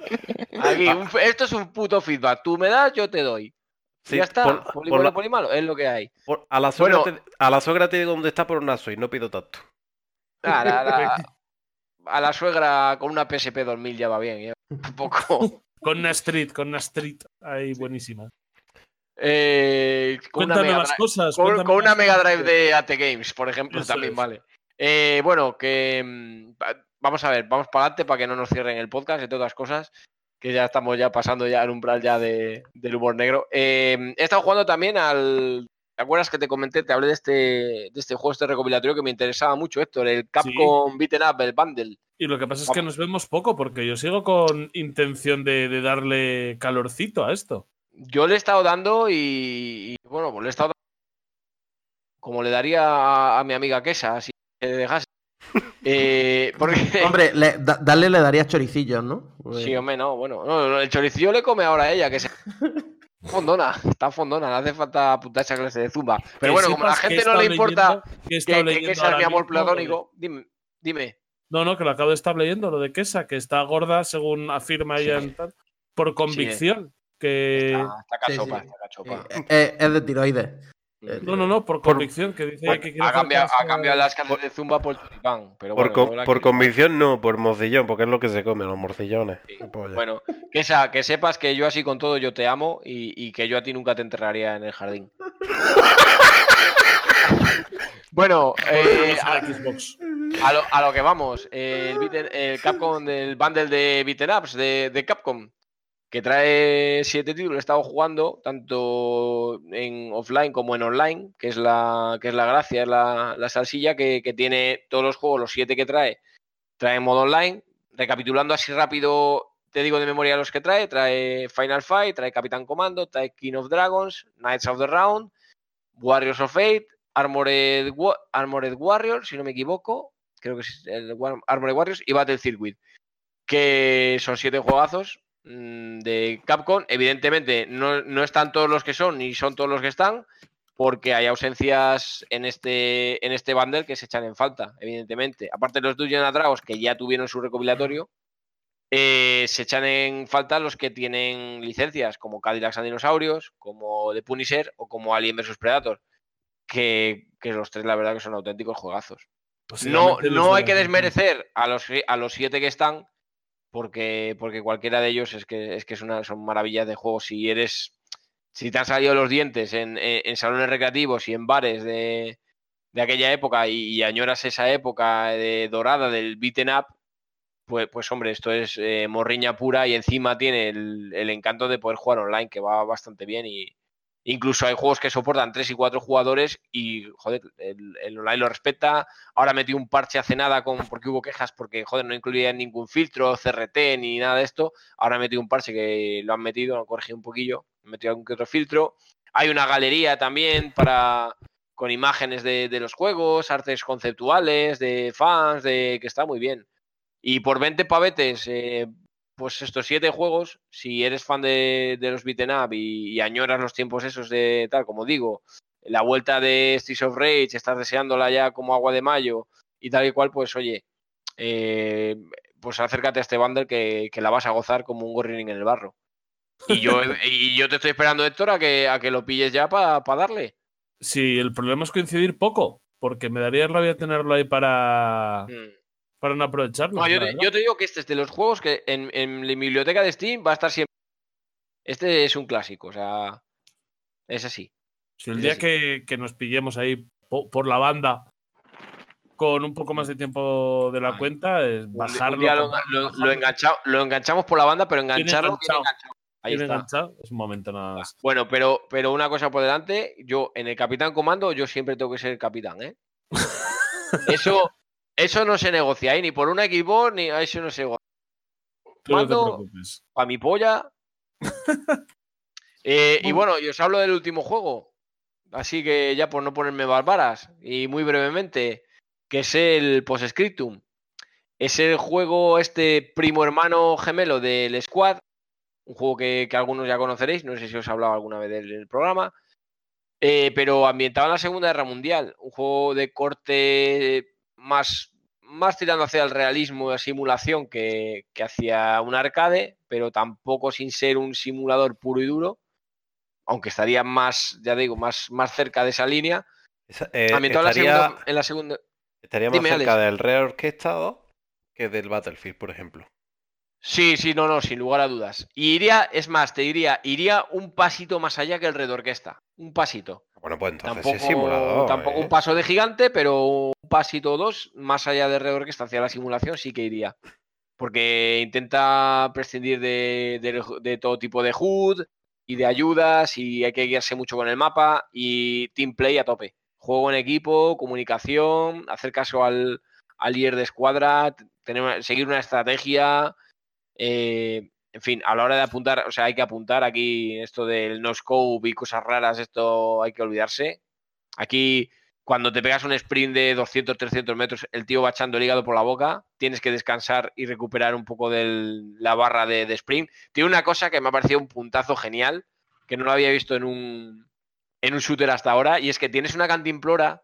Aquí, un- esto es un puto feedback. Tú me das, yo te doy. Sí, ya está. por- Poli por bueno, la- poli malo, es lo que hay. por- a, la suegra Bueno. te, a la suegra te digo dónde está por una soy, no pido tanto. Ah, la- la- a la suegra con una PSP 2000 ya va bien. ¿eh? Un poco. Con una Street, con una Street. Ahí, buenísima. Eh, con una Cuéntame Mega más Drive- cosas. Con, cuéntame con una más Mega. Drive de AT Games, por ejemplo, Eso también es. vale. Eh, bueno, que mm, va- vamos a ver, vamos para adelante para que no nos cierren el podcast, entre otras cosas, que ya estamos ya pasando ya el umbral ya de, del humor negro. Eh, he estado jugando también al. ¿Te acuerdas que te comenté? Te hablé de este, de este juego, este recopilatorio que me interesaba mucho, Héctor, el Capcom Beaten Up, el Bundle. Y lo que pasa es que nos vemos poco, porque yo sigo con intención de, de darle calorcito a esto. Yo le he estado dando y, y, bueno, pues le he estado dando como le daría a, a mi amiga Quesa, si le dejase. Eh, porque, Hombre, le- da- darle le darías choricillos, ¿no? sí, hombre, no, bueno, no, el choricillo le come ahora a ella, que se fondona, está fondona, no hace falta apuntar esa clase de zumba. Pero bueno, como a la gente no le importa leyendo- que que, es mi amor platónico, dime, dime. No, no, que lo acabo de estar leyendo, lo de Quesa, que está gorda, según afirma ella, en tal, por convicción. Que... Está, está sí, cachopa, sí. está cachopa. Eh, eh, es de tiroides. Eh, No, no, no, por convicción, que dice Bueno, que quiere ha, cambiado, ha cambiado las clases de zumba por choripán, pero Por, bueno, con- convicción no, por morcillón, porque es lo que se come, los morcillones. Sí. Bueno, que, esa- que sepas que yo así con todo yo te amo y, y que yo a ti nunca te enterraría en el jardín. bueno, eh, a lo, a lo que vamos, el, beaten- el Capcom del bundle de beaten ups de, de Capcom, que trae siete títulos, he estado jugando tanto en offline como en online, que es la, que es la gracia, es la, la salsilla que, que tiene todos los juegos, los siete que trae, trae en modo online. Recapitulando así rápido, te digo de memoria los que trae, trae Final Fight, trae Capitán Comando, trae King of Dragons, Knights of the Round, Warriors of Fate, Armored, Wa- Armored Warriors, si no me equivoco, creo que es el Armored Warriors y Battle Circuit, que son siete juegazos mm, de Capcom. Evidentemente, no, no están todos los que son, ni son todos los que están, porque hay ausencias en este, en este bundle que se echan en falta, evidentemente. Aparte de los Dungeon Dragons, que ya tuvieron su recopilatorio, eh, se echan en falta los que tienen licencias, como Cadillacs and Dinosaurios, como The Punisher o como Alien vs Predator, que, que los tres la verdad que son auténticos juegazos. No, los no de hay que desmerecer a los, a los siete que están, porque, porque cualquiera de ellos es que, es que es una, son maravillas de juego. Si eres, si te han salido los dientes en, en- en salones recreativos y en bares de, de aquella época y, y añoras esa época de dorada del beaten up, pues, pues hombre, esto es eh, morriña pura y encima tiene el, el encanto de poder jugar online, que va bastante bien y incluso hay juegos que soportan tres y cuatro jugadores y, joder, el, el lo respeta. Ahora metí un parche hace nada con, porque hubo quejas porque, joder, no incluía ningún filtro, CRT ni nada de esto. Ahora metí un parche que lo han metido, han corregido un poquillo, han metido algún que otro filtro. Hay una galería también para con imágenes de, de los juegos, artes conceptuales, de fans, de que está muy bien. Y por 20 pavetes, eh, pues estos siete juegos, si eres fan de, de los beaten up y, y añoras los tiempos esos de tal, como digo, la vuelta de Streets of Rage, estás deseándola ya como agua de mayo y tal y cual, pues oye, eh, pues acércate a este bundle que, que la vas a gozar como un gorrinín en el barro. Y yo, y yo te estoy esperando, Héctor, a que, a que lo pilles ya para darle. Sí, el problema es coincidir poco, porque me daría rabia tenerlo ahí para, Mm. Para no aprovecharlo. No, yo, la te, verdad. yo te digo que este es de los juegos que en, en mi biblioteca de Steam va a estar siempre. Este es un clásico, o sea, es así. Si el día que, que nos pillemos ahí po- por la banda con un poco más de tiempo de la Ay. cuenta, es bajarlo. lo, lo- bajarlo. lo engancha- lo enganchamos por la banda, pero engancharlo enganchado. Ahí Bien está. enganchado, es un momento nada más. Bueno, pero, pero una cosa por delante, yo en el Capitán Comando, yo siempre tengo que ser el capitán, ¿eh? Eso, eso no se negocia, ¿eh? Ni por un equipo, ni a eso no se negocia. No para mi polla. Eh, y bueno, y os hablo del último juego. Así que ya por no ponerme barbaras. Y muy brevemente, que es el Postscriptum. Es el juego, este primo hermano gemelo del Squad. Un juego que, que algunos ya conoceréis. No sé si os he hablado alguna vez del, del programa. Eh, pero ambientado en la Segunda Guerra Mundial. Un juego de corte más, más tirando hacia el realismo la simulación que, que hacia un arcade, pero tampoco sin ser un simulador puro y duro. Aunque estaría más, ya digo, más, más cerca de esa línea. Esa- eh, la estaría, segunda. En la segunda estaría más Dime, cerca Alex. del reorquestado que del Battlefield, por ejemplo. Sí, sí, no, no, sin lugar a dudas. Y iría, es más, te diría, iría un pasito más allá que el Red Orquesta. Un pasito. Bueno, pues entonces Tampoco, es simulador. tampoco ¿eh? un paso de gigante, pero un pasito o dos más allá de Red Orquesta hacia la simulación, sí que iría. Porque intenta prescindir de, de- de todo tipo de HUD y de ayudas y hay que guiarse mucho con el mapa y team play a tope. Juego en equipo, comunicación, hacer caso al, al líder de escuadra, tener, seguir una estrategia. Eh, en fin, a la hora de apuntar, o sea, hay que apuntar aquí esto del no scope y cosas raras, esto hay que olvidarse. Aquí, cuando te pegas un sprint de 200, 300 metros, el tío va echando el hígado por la boca, tienes que descansar y recuperar un poco de la barra de, sprint. Tiene una cosa que me ha parecido un puntazo genial, que no lo había visto en un, en un shooter hasta ahora, y es que tienes una cantimplora,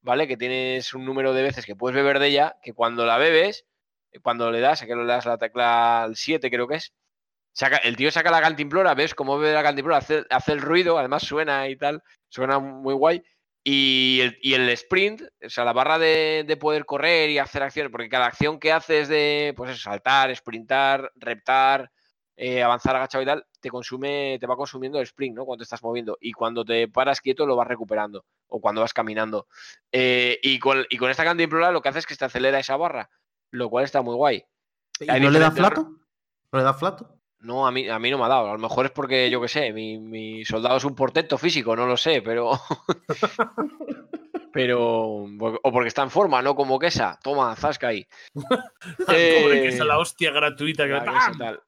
¿vale? Que tienes un número de veces que puedes beber de ella, que cuando la bebes, cuando le das, a que le das la tecla al 7 creo que es, el tío saca la cantimplora, ves cómo bebe la cantimplora, hace, hace el ruido, además suena y tal, suena muy guay. Y el, y el sprint, o sea, la barra de, de poder correr y hacer acciones, porque cada acción que haces de, pues saltar, sprintar, reptar, eh, avanzar agachado y tal, te consume, te va consumiendo el sprint, ¿no? Cuando estás moviendo. Y cuando te paras quieto lo vas recuperando. O cuando vas caminando. Eh, y, con, y con esta cantimplora lo que hace es que te acelera esa barra. Lo cual está muy guay. ¿Y no le da flato? ¿No le da flato? No, a mí, a mí no me ha dado. A lo mejor es porque, yo qué sé, mi, mi soldado es un portento físico, no lo sé, pero. pero. O porque está en forma, no como Quesa. Toma, zasca ahí. Pobre que es Eh, la hostia gratuita que. Quesa tal.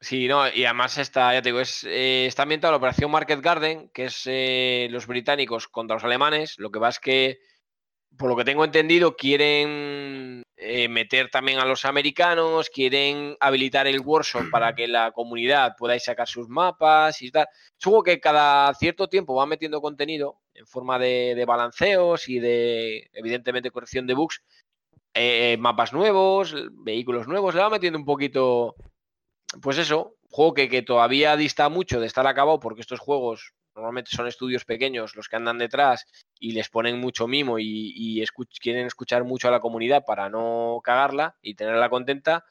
Sí, no, y además está, ya te digo, es, eh, está ambientada la operación Market Garden, que es eh, los británicos contra los alemanes. Lo que va es que, por lo que tengo entendido, quieren eh, meter también a los americanos, quieren habilitar el workshop para que la comunidad podáis sacar sus mapas y tal. Es juego que cada cierto tiempo va metiendo contenido en forma de, de balanceos y de, evidentemente, corrección de bugs. eh, mapas nuevos, vehículos nuevos, le va metiendo un poquito pues eso, juego que, que todavía dista mucho de estar acabado porque estos juegos normalmente son estudios pequeños los que andan detrás y les ponen mucho mimo y, quieren escuchar mucho a la comunidad para no cagarla y tenerla contenta.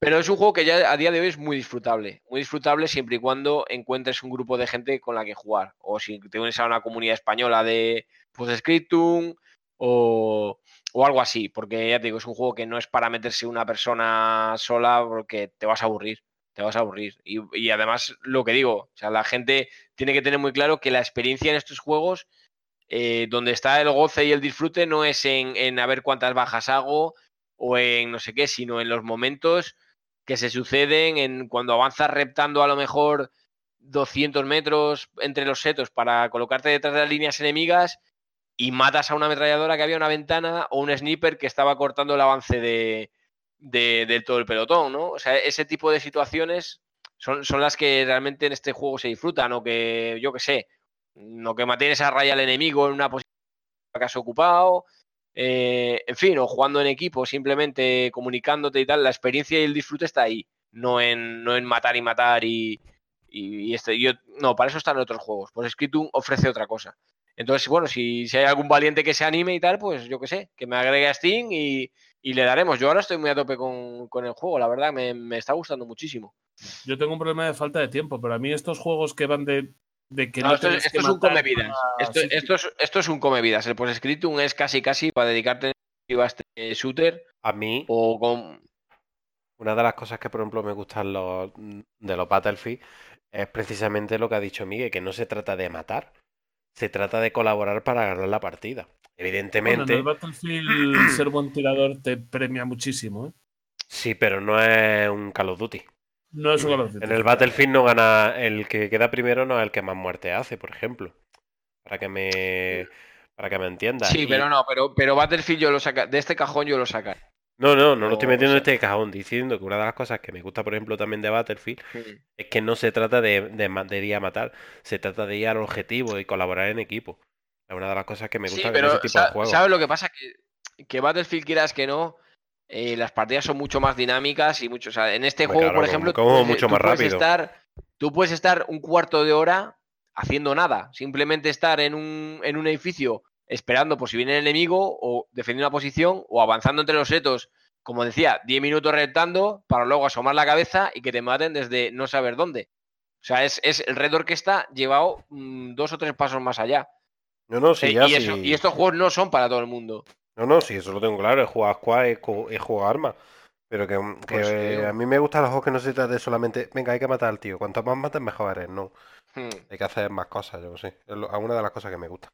Pero es un juego que ya a día de hoy es muy disfrutable. Muy disfrutable siempre y cuando encuentres un grupo de gente con la que jugar. O si te unes a una comunidad española de Postscriptum o, o algo así. Porque ya te digo, es un juego que no es para meterse una persona sola porque te vas a aburrir. Te vas a aburrir. Y, además, lo que digo, o sea, la gente tiene que tener muy claro que la experiencia en estos juegos, eh, donde está el goce y el disfrute, no es en, en a ver cuántas bajas hago o en no sé qué, sino en los momentos que se suceden en cuando avanzas reptando a lo mejor 200 metros entre los setos para colocarte detrás de las líneas enemigas y matas a una ametralladora que había una ventana o un sniper que estaba cortando el avance de, de, de todo el pelotón, ¿no? O sea, ese tipo de situaciones son, son las que realmente en este juego se disfrutan, o que, yo qué sé, no que mantienes a raya al enemigo en una posición que has ocupado, eh, en fin, o jugando en equipo, simplemente comunicándote y tal, la experiencia y el disfrute está ahí, no en, no en matar y matar y, y, este, yo, no, para eso están otros juegos, pues Scriptum ofrece otra cosa. Entonces, bueno, si, si hay algún valiente que se anime y tal, pues yo qué sé, que me agregue a Steam y, y le daremos. Yo ahora estoy muy a tope con, con el juego, la verdad, me, me está gustando muchísimo. Yo tengo un problema de falta de tiempo, pero a mí estos juegos que van de, de que No, no, esto, esto que es un come vidas. para- Esto, sí, sí. esto, es, esto es un come vidas. El Postscriptum es casi casi para dedicarte a este shooter A mí, o con. una de las cosas que, por ejemplo, me gustan los, de los Battlefield es precisamente lo que ha dicho Miguel, que no se trata de matar, se trata de colaborar para ganar la partida. Bueno, Evidentemente, en el Battlefield ser buen tirador te premia muchísimo. ¿eh? sí, pero no es un Call of Duty. No es un Call of Duty. En el Battlefield no gana, el que queda primero no es el que más muerte hace, por ejemplo. Para que me, para que me entiendas. Sí, Y- pero no, pero, pero Battlefield yo lo saca. De este cajón yo lo sacaré. No, no, no lo estoy metiendo en este cajón, diciendo que una de las cosas que me gusta, por ejemplo, también de Battlefield, es que no se trata de, de, de ir a matar, se trata de ir al objetivo y colaborar en equipo. Es una de las cosas que me Sí, gusta de pero ese tipo de juegos. ¿sabes lo que pasa? Que, que Battlefield, quieras que no, eh, las partidas son mucho más dinámicas y mucho. O sea, en este juego, claro, por ejemplo, tú como puedes- mucho tú más puedes rápido. Estar, tú puedes estar un cuarto de hora haciendo nada. Simplemente estar en un, en un edificio esperando por si viene el enemigo o defendiendo una posición o avanzando entre los setos, como decía, 10 minutos retando para luego asomar la cabeza y que te maten desde no saber dónde. O sea, es, es el Red Orquesta llevado mm, dos o tres pasos más allá. No, no, sí, Eh, ya y, sí. y estos juegos no son para todo el mundo. No, no, sí, eso lo tengo claro. Es jugar squad, es jugar armas. Pero que, que Pues sí. a mí me gustan los juegos que no se trata de solamente, venga, hay que matar al tío. Cuanto más mates, mejor eres. No, Hmm. hay que hacer más cosas, yo sé. Es una de las cosas que me gusta.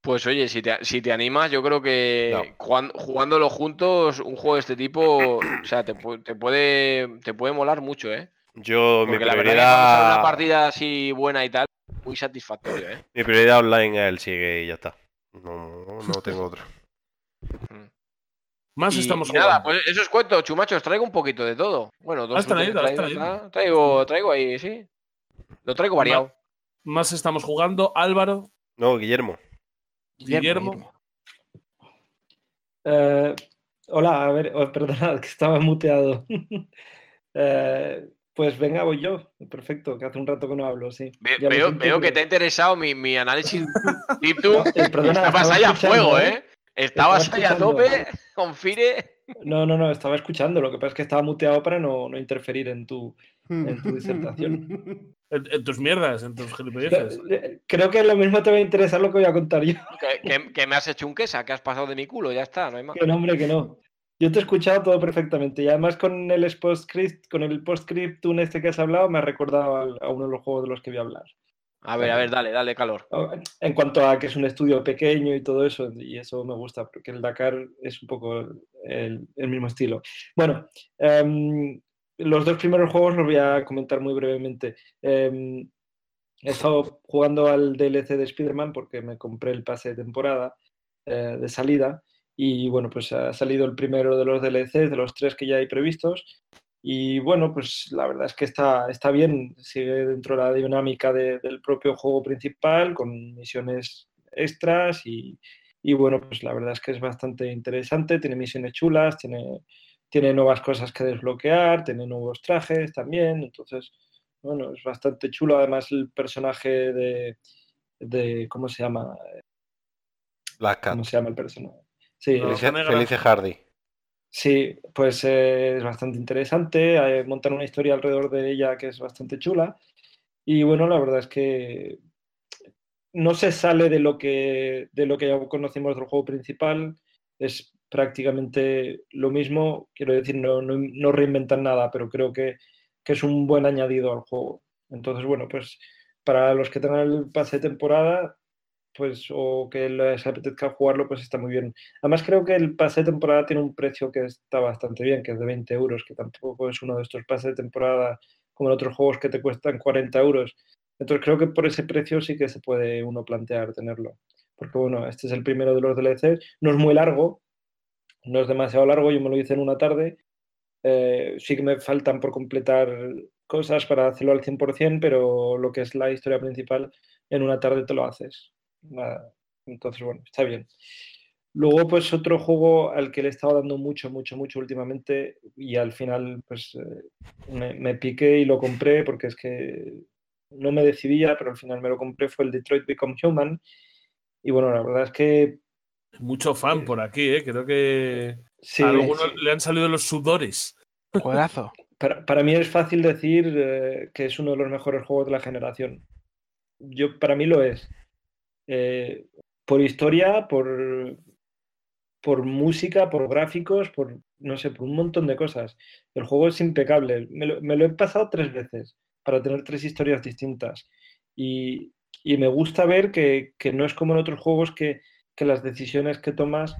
Pues oye, si te, si te animas, yo creo que No. jugándolo juntos, un juego de este tipo, o sea, te, te puede, te puede molar mucho, ¿eh? Yo, mi Porque la verdad que cuando sale una prioridad, partida así buena y tal, muy satisfactorio, ¿eh? mi prioridad online es el sigue y ya está. No, no tengo otro. Más Y- estamos y nada, jugando. pues eso os cuento, chumachos, traigo un poquito de todo. Bueno, dos Has traído, frutos has traído, traído. tra- traigo, traigo ahí, sí. Lo traigo variado. Más estamos jugando. Álvaro, No, Guillermo. Guillermo. Eh, hola, a ver, oh, perdonad, que estaba muteado. Eh, pues venga, voy yo. Perfecto, que hace un rato que no hablo, sí. Ve- Ya lo veo, que te ha interesado mi, mi análisis Deep Tube. No, eh, perdona, Estabas estaba ahí a fuego, ¿eh? ¿eh? Estabas Estaba ahí a tope con Fire. No, no, no, estaba escuchando. Lo que pasa es que estaba muteado para no, no interferir en tu, en tu disertación. En, en tus mierdas, en tus gilipolleces. Eh, Creo que lo mismo te va a interesar lo que voy a contar yo. Que, que- que me has hecho un quesa, que has pasado de mi culo, ya está, no hay más. Que no, hombre, que no. Yo te he escuchado todo perfectamente y además con el postscript, con el postscriptum este que has hablado, me ha recordado a uno de los juegos de los que voy a hablar. A ver, a ver, dale, dale calor. En cuanto a que es un estudio pequeño y todo eso, y eso me gusta, porque el Dakar es un poco el, el mismo estilo. Bueno, em, los dos primeros juegos los voy a comentar muy brevemente. Em, he estado jugando al DLC de Spider-Man porque me compré el pase de temporada eh, de salida y bueno, pues ha salido el primero de los DLCs, de los tres que ya hay previstos. Y bueno, pues la verdad es que está, está bien, sigue dentro de la dinámica de- del propio juego principal, con misiones extras y, y bueno, pues la verdad es que es bastante interesante, tiene misiones chulas, tiene, tiene nuevas cosas que desbloquear, tiene nuevos trajes también, entonces, bueno, es bastante chulo. Además, el personaje de, de ¿cómo se llama? Black Cat. ¿Cómo se llama el personaje? Sí. Felice, Hardy. Sí, pues eh, es bastante interesante. eh, montan una historia alrededor de ella que es bastante chula. Y bueno, la verdad es que no se sale de lo que, de lo que ya conocimos del juego principal. Es prácticamente lo mismo. Quiero decir, no, no, no reinventan nada, pero creo que, que es un buen añadido al juego. Entonces, bueno, pues para los que tengan el pase de temporada, pues, o que les apetezca jugarlo, pues está muy bien. Además, creo que el pase de temporada tiene un precio que está bastante bien, que es de 20 euros, que tampoco es uno de estos pases de temporada como en otros juegos que te cuestan 40 euros. Entonces, creo que por ese precio sí que se puede uno plantear tenerlo. Porque, bueno, este es el primero de los DLCs. No es muy largo, no es demasiado largo, yo me lo hice en una tarde. Eh, sí que me faltan por completar cosas para hacerlo al 100%, pero lo que es la historia principal, en una tarde te lo haces. Nada. Entonces, bueno, está bien. Luego, pues otro juego al que le he estado dando mucho, mucho, mucho últimamente y al final, pues eh, me, me piqué y lo compré porque es que no me decidía, pero al final me lo compré, fue el Detroit Become Human. Y bueno, la verdad es que Mucho fan por aquí, ¿eh? Creo que sí, a algunos sí. le han salido los sudores. Juegazo. Para, para mí es fácil decir eh, que es uno de los mejores juegos de la generación. Yo, para mí lo es. Eh, por historia, por, por música, por gráficos, por no sé, por un montón de cosas. El juego es impecable. Me lo, he pasado tres veces para tener tres historias distintas. Y, y me gusta ver que, que no es como en otros juegos que, que las decisiones que tomas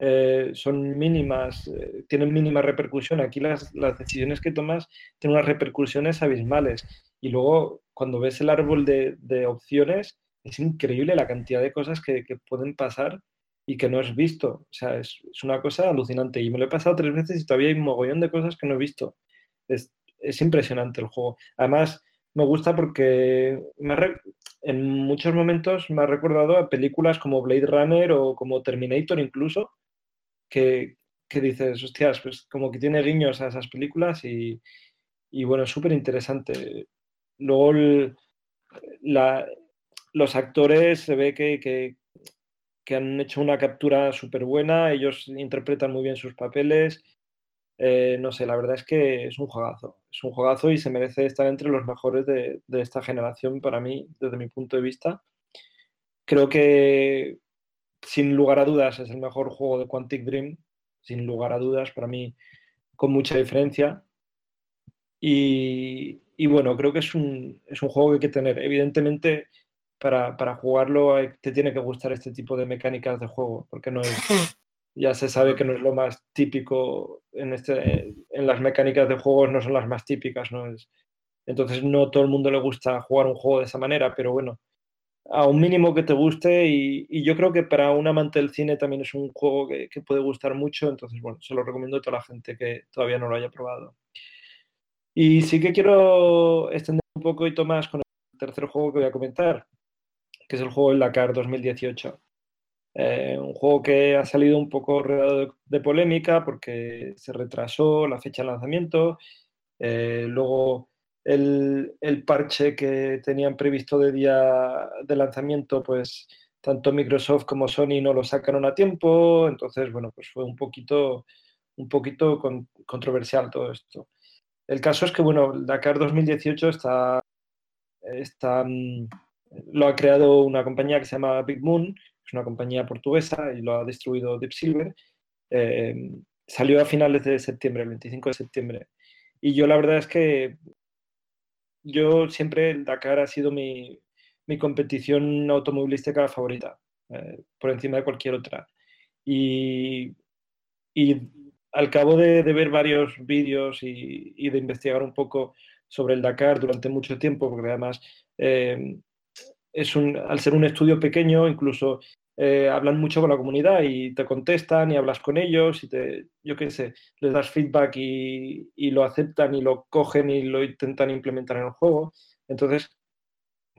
eh, son mínimas, eh, tienen mínima repercusión. Aquí las, las decisiones que tomas tienen unas repercusiones abismales. Y luego, cuando ves el árbol de, de opciones, es increíble la cantidad de cosas que, que pueden pasar y que no has visto. O sea, es, es, una cosa alucinante. Y me lo he pasado tres veces y todavía hay un mogollón de cosas que no he visto. Es, es impresionante el juego. Además, me gusta porque en muchos momentos me ha recordado a películas como Blade Runner o como Terminator incluso, que, que dices, hostias, pues como que tiene guiños a esas películas y, y bueno, súper interesante. Luego la, los actores se ve que, que, han hecho una captura súper buena, ellos interpretan muy bien sus papeles. Eh, no sé, la verdad es que es un juegazo. Es un juegazo y se merece estar entre los mejores de, de, esta generación para mí, desde mi punto de vista. Creo que sin lugar a dudas, es el mejor juego de Quantic Dream, sin lugar a dudas, para mí, con mucha diferencia. Y, y bueno, creo que es un, es un juego que hay que tener. Evidentemente, para, para jugarlo hay- te tiene que gustar este tipo de mecánicas de juego, porque no es, ya se sabe que no es lo más típico en, este, en las mecánicas de juegos, no son las más típicas, ¿no? Es, entonces no todo el mundo le gusta jugar un juego de esa manera, pero bueno, a un mínimo que te guste y, y yo creo que para un amante del cine también es un juego que, que puede gustar mucho, entonces bueno, se lo recomiendo a toda la gente que todavía no lo haya probado. Y sí que quiero extender un poco y más con el tercer juego que voy a comentar, que es el juego El Dakar 2018. Eh, un juego que ha salido un poco rodeado de, polémica porque se retrasó la fecha de lanzamiento, eh, luego el, el parche que tenían previsto de día de lanzamiento, pues tanto Microsoft como Sony no lo sacaron a tiempo, entonces bueno, pues fue un poquito, un poquito con- controversial todo esto. El caso es que, bueno, el Dakar 2018 está, está, mm, lo ha creado una compañía que se llama Big Moon, es una compañía portuguesa y lo ha distribuido Deep Silver. Eh, salió a finales de septiembre, el 25 de septiembre. Y yo la verdad es que yo siempre el Dakar ha sido mi, competición automovilística favorita, eh, por encima de cualquier otra. Y, al cabo de, ver varios vídeos y, y de investigar un poco sobre el Dakar durante mucho tiempo, porque además eh, es un, al ser un estudio pequeño, incluso eh, hablan mucho con la comunidad y te contestan y hablas con ellos y te, yo qué sé, les das feedback y, y lo aceptan y lo cogen y lo intentan implementar en el juego. Entonces,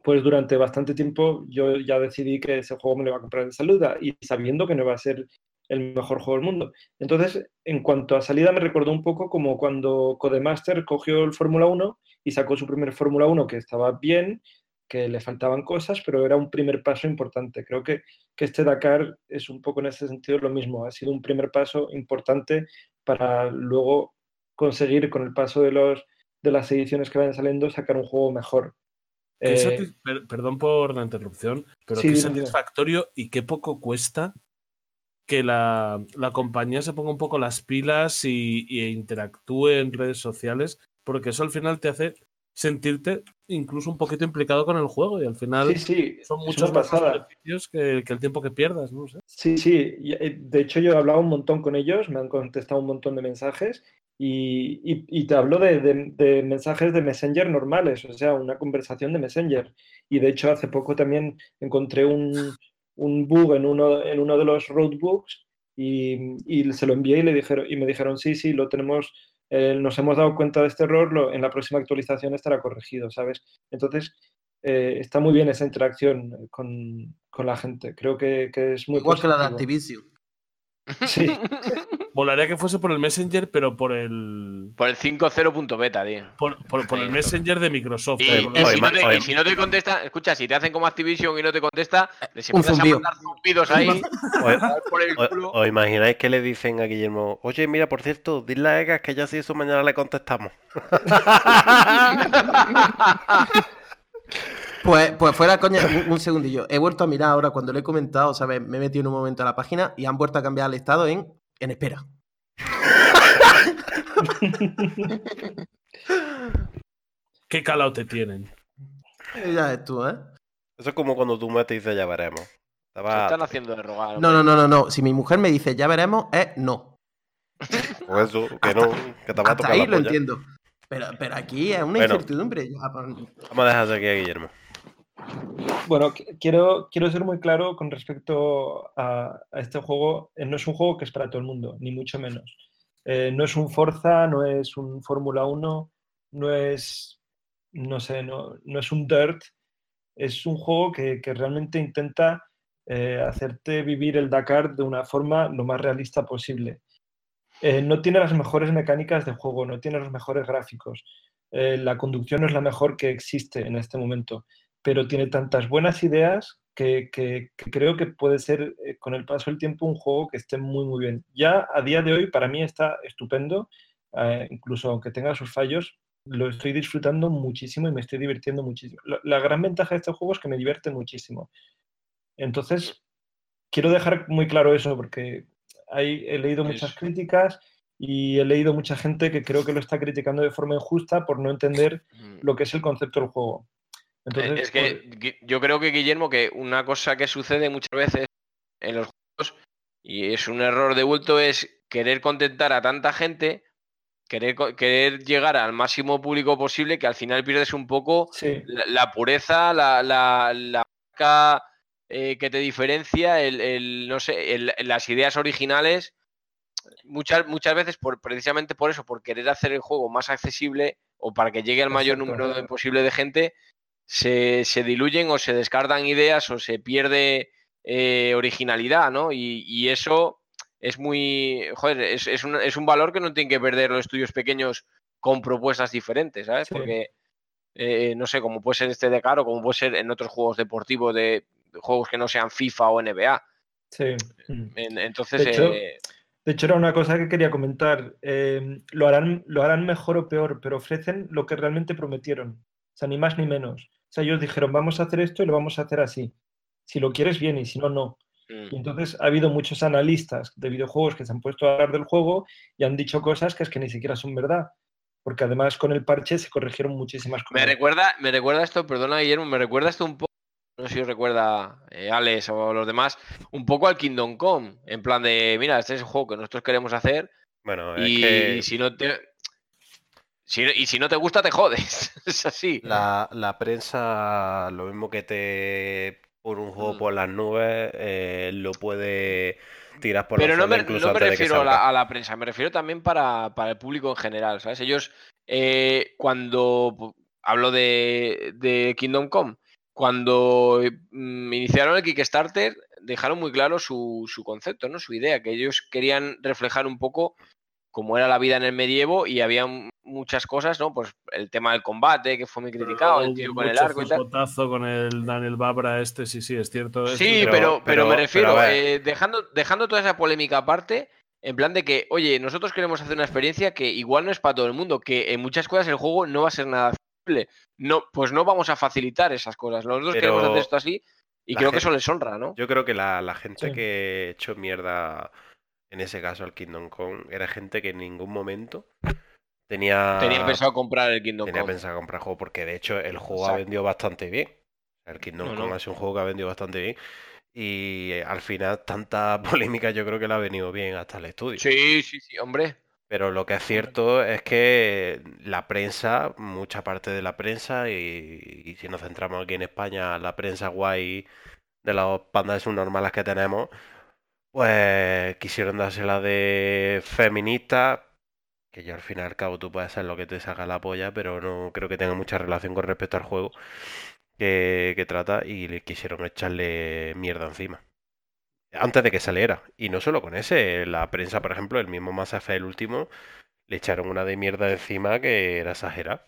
pues durante bastante tiempo yo ya decidí que ese juego me lo iba a comprar de saluda y sabiendo que no iba a ser el mejor juego del mundo. Entonces, en cuanto a salida, me recordó un poco como cuando Codemaster cogió el Fórmula 1 y sacó su primer Fórmula 1 que estaba bien, que le faltaban cosas, pero era un primer paso importante. Creo que, que este Dakar es un poco en ese sentido lo mismo. Ha sido un primer paso importante para luego conseguir con el paso de, los, de las ediciones que vayan saliendo sacar un juego mejor. Eh, per- perdón por la interrupción, pero Sí, qué satisfactorio y qué poco cuesta que la, la compañía se ponga un poco las pilas y, y interactúe en redes sociales, porque eso al final te hace sentirte incluso un poquito implicado con el juego y al final sí, sí, son muchos más beneficios que, que el tiempo que pierdas, no sé. Sí, sí. eh, De hecho, yo he hablado un montón con ellos, me han contestado un montón de mensajes y, y- y te hablo de, de- de mensajes de Messenger normales, o sea, una conversación de Messenger. Y de hecho, hace poco también encontré un, un bug en uno, en uno de los roadbooks y, y se lo envié y, le dijeron, y me dijeron, sí, sí, lo tenemos, eh, nos hemos dado cuenta de este error, lo- en la próxima actualización estará corregido, ¿sabes? Entonces, eh, está muy bien esa interacción con, con la gente. Creo que, que es muy Igual que la de positivo. Activision. Sí, Volaría que fuese por el Messenger, pero por el Por el 5.0.beta, tío. por, por- por el Messenger de Microsoft. Y, eh, y porque- Oye, si no te, y si no te contesta, escucha, si te hacen como Activision y no te contesta, les empiezas a mandar zumbidos ahí. ¿Os imagináis que le dicen a Guillermo, oye, mira, por cierto, dile a Egas que ya si eso mañana le contestamos? Pues, pues fuera coña, un, un segundillo. He vuelto a mirar ahora cuando lo he comentado, ¿sabes? Me he metido en un momento a la página y han vuelto a cambiar el estado en, en espera. ¿Qué calao te tienen? Eh, Ya ves tú, ¿eh? Eso es como cuando tú metes y dices, ya veremos. Se Estaba, están haciendo de rogar. No, no, no, no, no. Si mi mujer me dice ya veremos, es no. por eso, que no, que te va a Hasta tocar ahí la lo polla. entiendo. Pero, pero aquí es una Bueno. incertidumbre. pues, Vamos a dejar aquí a Guillermo. Bueno, qu- quiero, quiero ser muy claro con respecto a, este juego. Eh, No es un juego que es para todo el mundo, ni mucho menos. Eh, no es un Forza, no es un Fórmula 1, no es, no sé, no, no es un Dirt. Es un juego que, que realmente intenta eh, hacerte vivir el Dakar de una forma lo más realista posible. No tiene las mejores mecánicas de juego, no tiene los mejores gráficos. La conducción no es la mejor que existe en este momento, pero tiene tantas buenas ideas que, que- que creo que puede ser, eh, con el paso del tiempo, un juego que esté muy, muy bien. Ya a día de hoy, para mí está estupendo, eh, incluso aunque tenga sus fallos, lo estoy disfrutando muchísimo y me estoy divirtiendo muchísimo. La, la gran ventaja de este juego es que me divierte muchísimo. Entonces, quiero dejar muy claro eso porque hay, he leído muchas críticas y he leído mucha gente que creo que lo está criticando de forma injusta por no entender lo que es el concepto del juego. Entonces, es que pues, yo creo que, Guillermo, que una cosa que sucede muchas veces en los juegos, y es un error de bulto, es querer contentar a tanta gente, querer, querer llegar al máximo público posible, que al final pierdes un poco sí, la, la pureza, la, la, la marca eh, que te diferencia, el, el, no sé, el- las ideas originales. Muchas, muchas veces, por, precisamente por eso, por querer hacer el juego más accesible o para que llegue al mayor número posible de gente, se, se diluyen o se descartan ideas o se pierde eh, originalidad, ¿no? Y, y eso es muy. Joder, es, es un, es un valor que no tienen que perder los estudios pequeños con propuestas diferentes, ¿sabes? Sí. Porque, eh, no sé, como puede ser este de Caro, como puede ser en otros juegos deportivos de, de juegos que no sean FIFA o NBA. sí. En- entonces, De hecho, eh, De hecho, era una cosa que quería comentar. Eh, lo harán, lo harán mejor o peor, pero ofrecen lo que realmente prometieron. O sea, ni más ni menos. O sea, ellos dijeron, vamos a hacer esto y lo vamos a hacer así. Si lo quieres, bien, y si no, no. mm, Y entonces ha habido muchos analistas de videojuegos que se han puesto a hablar del juego y han dicho cosas que es que ni siquiera son verdad. Porque además con el parche se corrigieron muchísimas me cosas. recuerda, me recuerda esto, perdona Guillermo, me recuerda esto un poco, no sé si os recuerda eh, Alex o los demás, un poco al Kingdom Come, en plan de, mira, este es el juego que nosotros queremos hacer Bueno, es y, si no te... si- y si no te gusta, te jodes. es así. la, la prensa, lo mismo que te pone un juego Mm. por las nubes, eh, lo puede tirar por Pero la no me, incluso no me refiero a la, salga. a la prensa, me refiero también para, para el público en general, ¿sabes? Ellos, eh, cuando hablo de, de Kingdom Come, cuando mm, iniciaron el Kickstarter, dejaron muy claro su, su concepto, ¿no? Su idea, que ellos querían reflejar un poco cómo era la vida en el medievo y había muchas cosas, ¿no? Pues el tema del combate, que fue muy criticado, el tío con el arco y tal. con el Daniel Babra este, sí, sí, es cierto. es Sí, pero, pero- pero, pero- me refiero, eh, dejando, dejando toda esa polémica aparte, en plan de que, oye, nosotros queremos hacer una experiencia que igual no es para todo el mundo, que en muchas cosas el juego no va a ser nada accesible. No, pues no vamos a facilitar esas cosas. Nosotros Pero queremos hacer esto así y la creo que eso les honra, ¿no? Yo creo que la, la gente Sí. que echó mierda en ese caso al Kingdom Come era gente que en ningún momento tenía, Tenía pensado comprar el Kingdom tenía Come. pensado comprar juego porque de hecho el juego ha Exacto. vendido bastante bien. El Kingdom No, Come no. ha sido un juego que ha vendido bastante bien. Y eh, al final tanta polémica yo creo que le ha venido bien hasta el estudio. Sí, sí, sí, hombre. Pero lo que es cierto es que la prensa, mucha parte de la prensa, y, y si nos centramos aquí en España, la prensa guay de los pandas subnormales que tenemos, pues quisieron dársela de feminista, que yo al fin y al cabo tú puedes hacer lo que te saca la polla, pero no creo que tenga mucha relación con respecto al juego que, que trata, y le quisieron echarle mierda encima antes de que saliera. Y no solo con ese, la prensa, por ejemplo, el mismo Mass Effect, el último, le echaron una de mierda encima que era exagerada.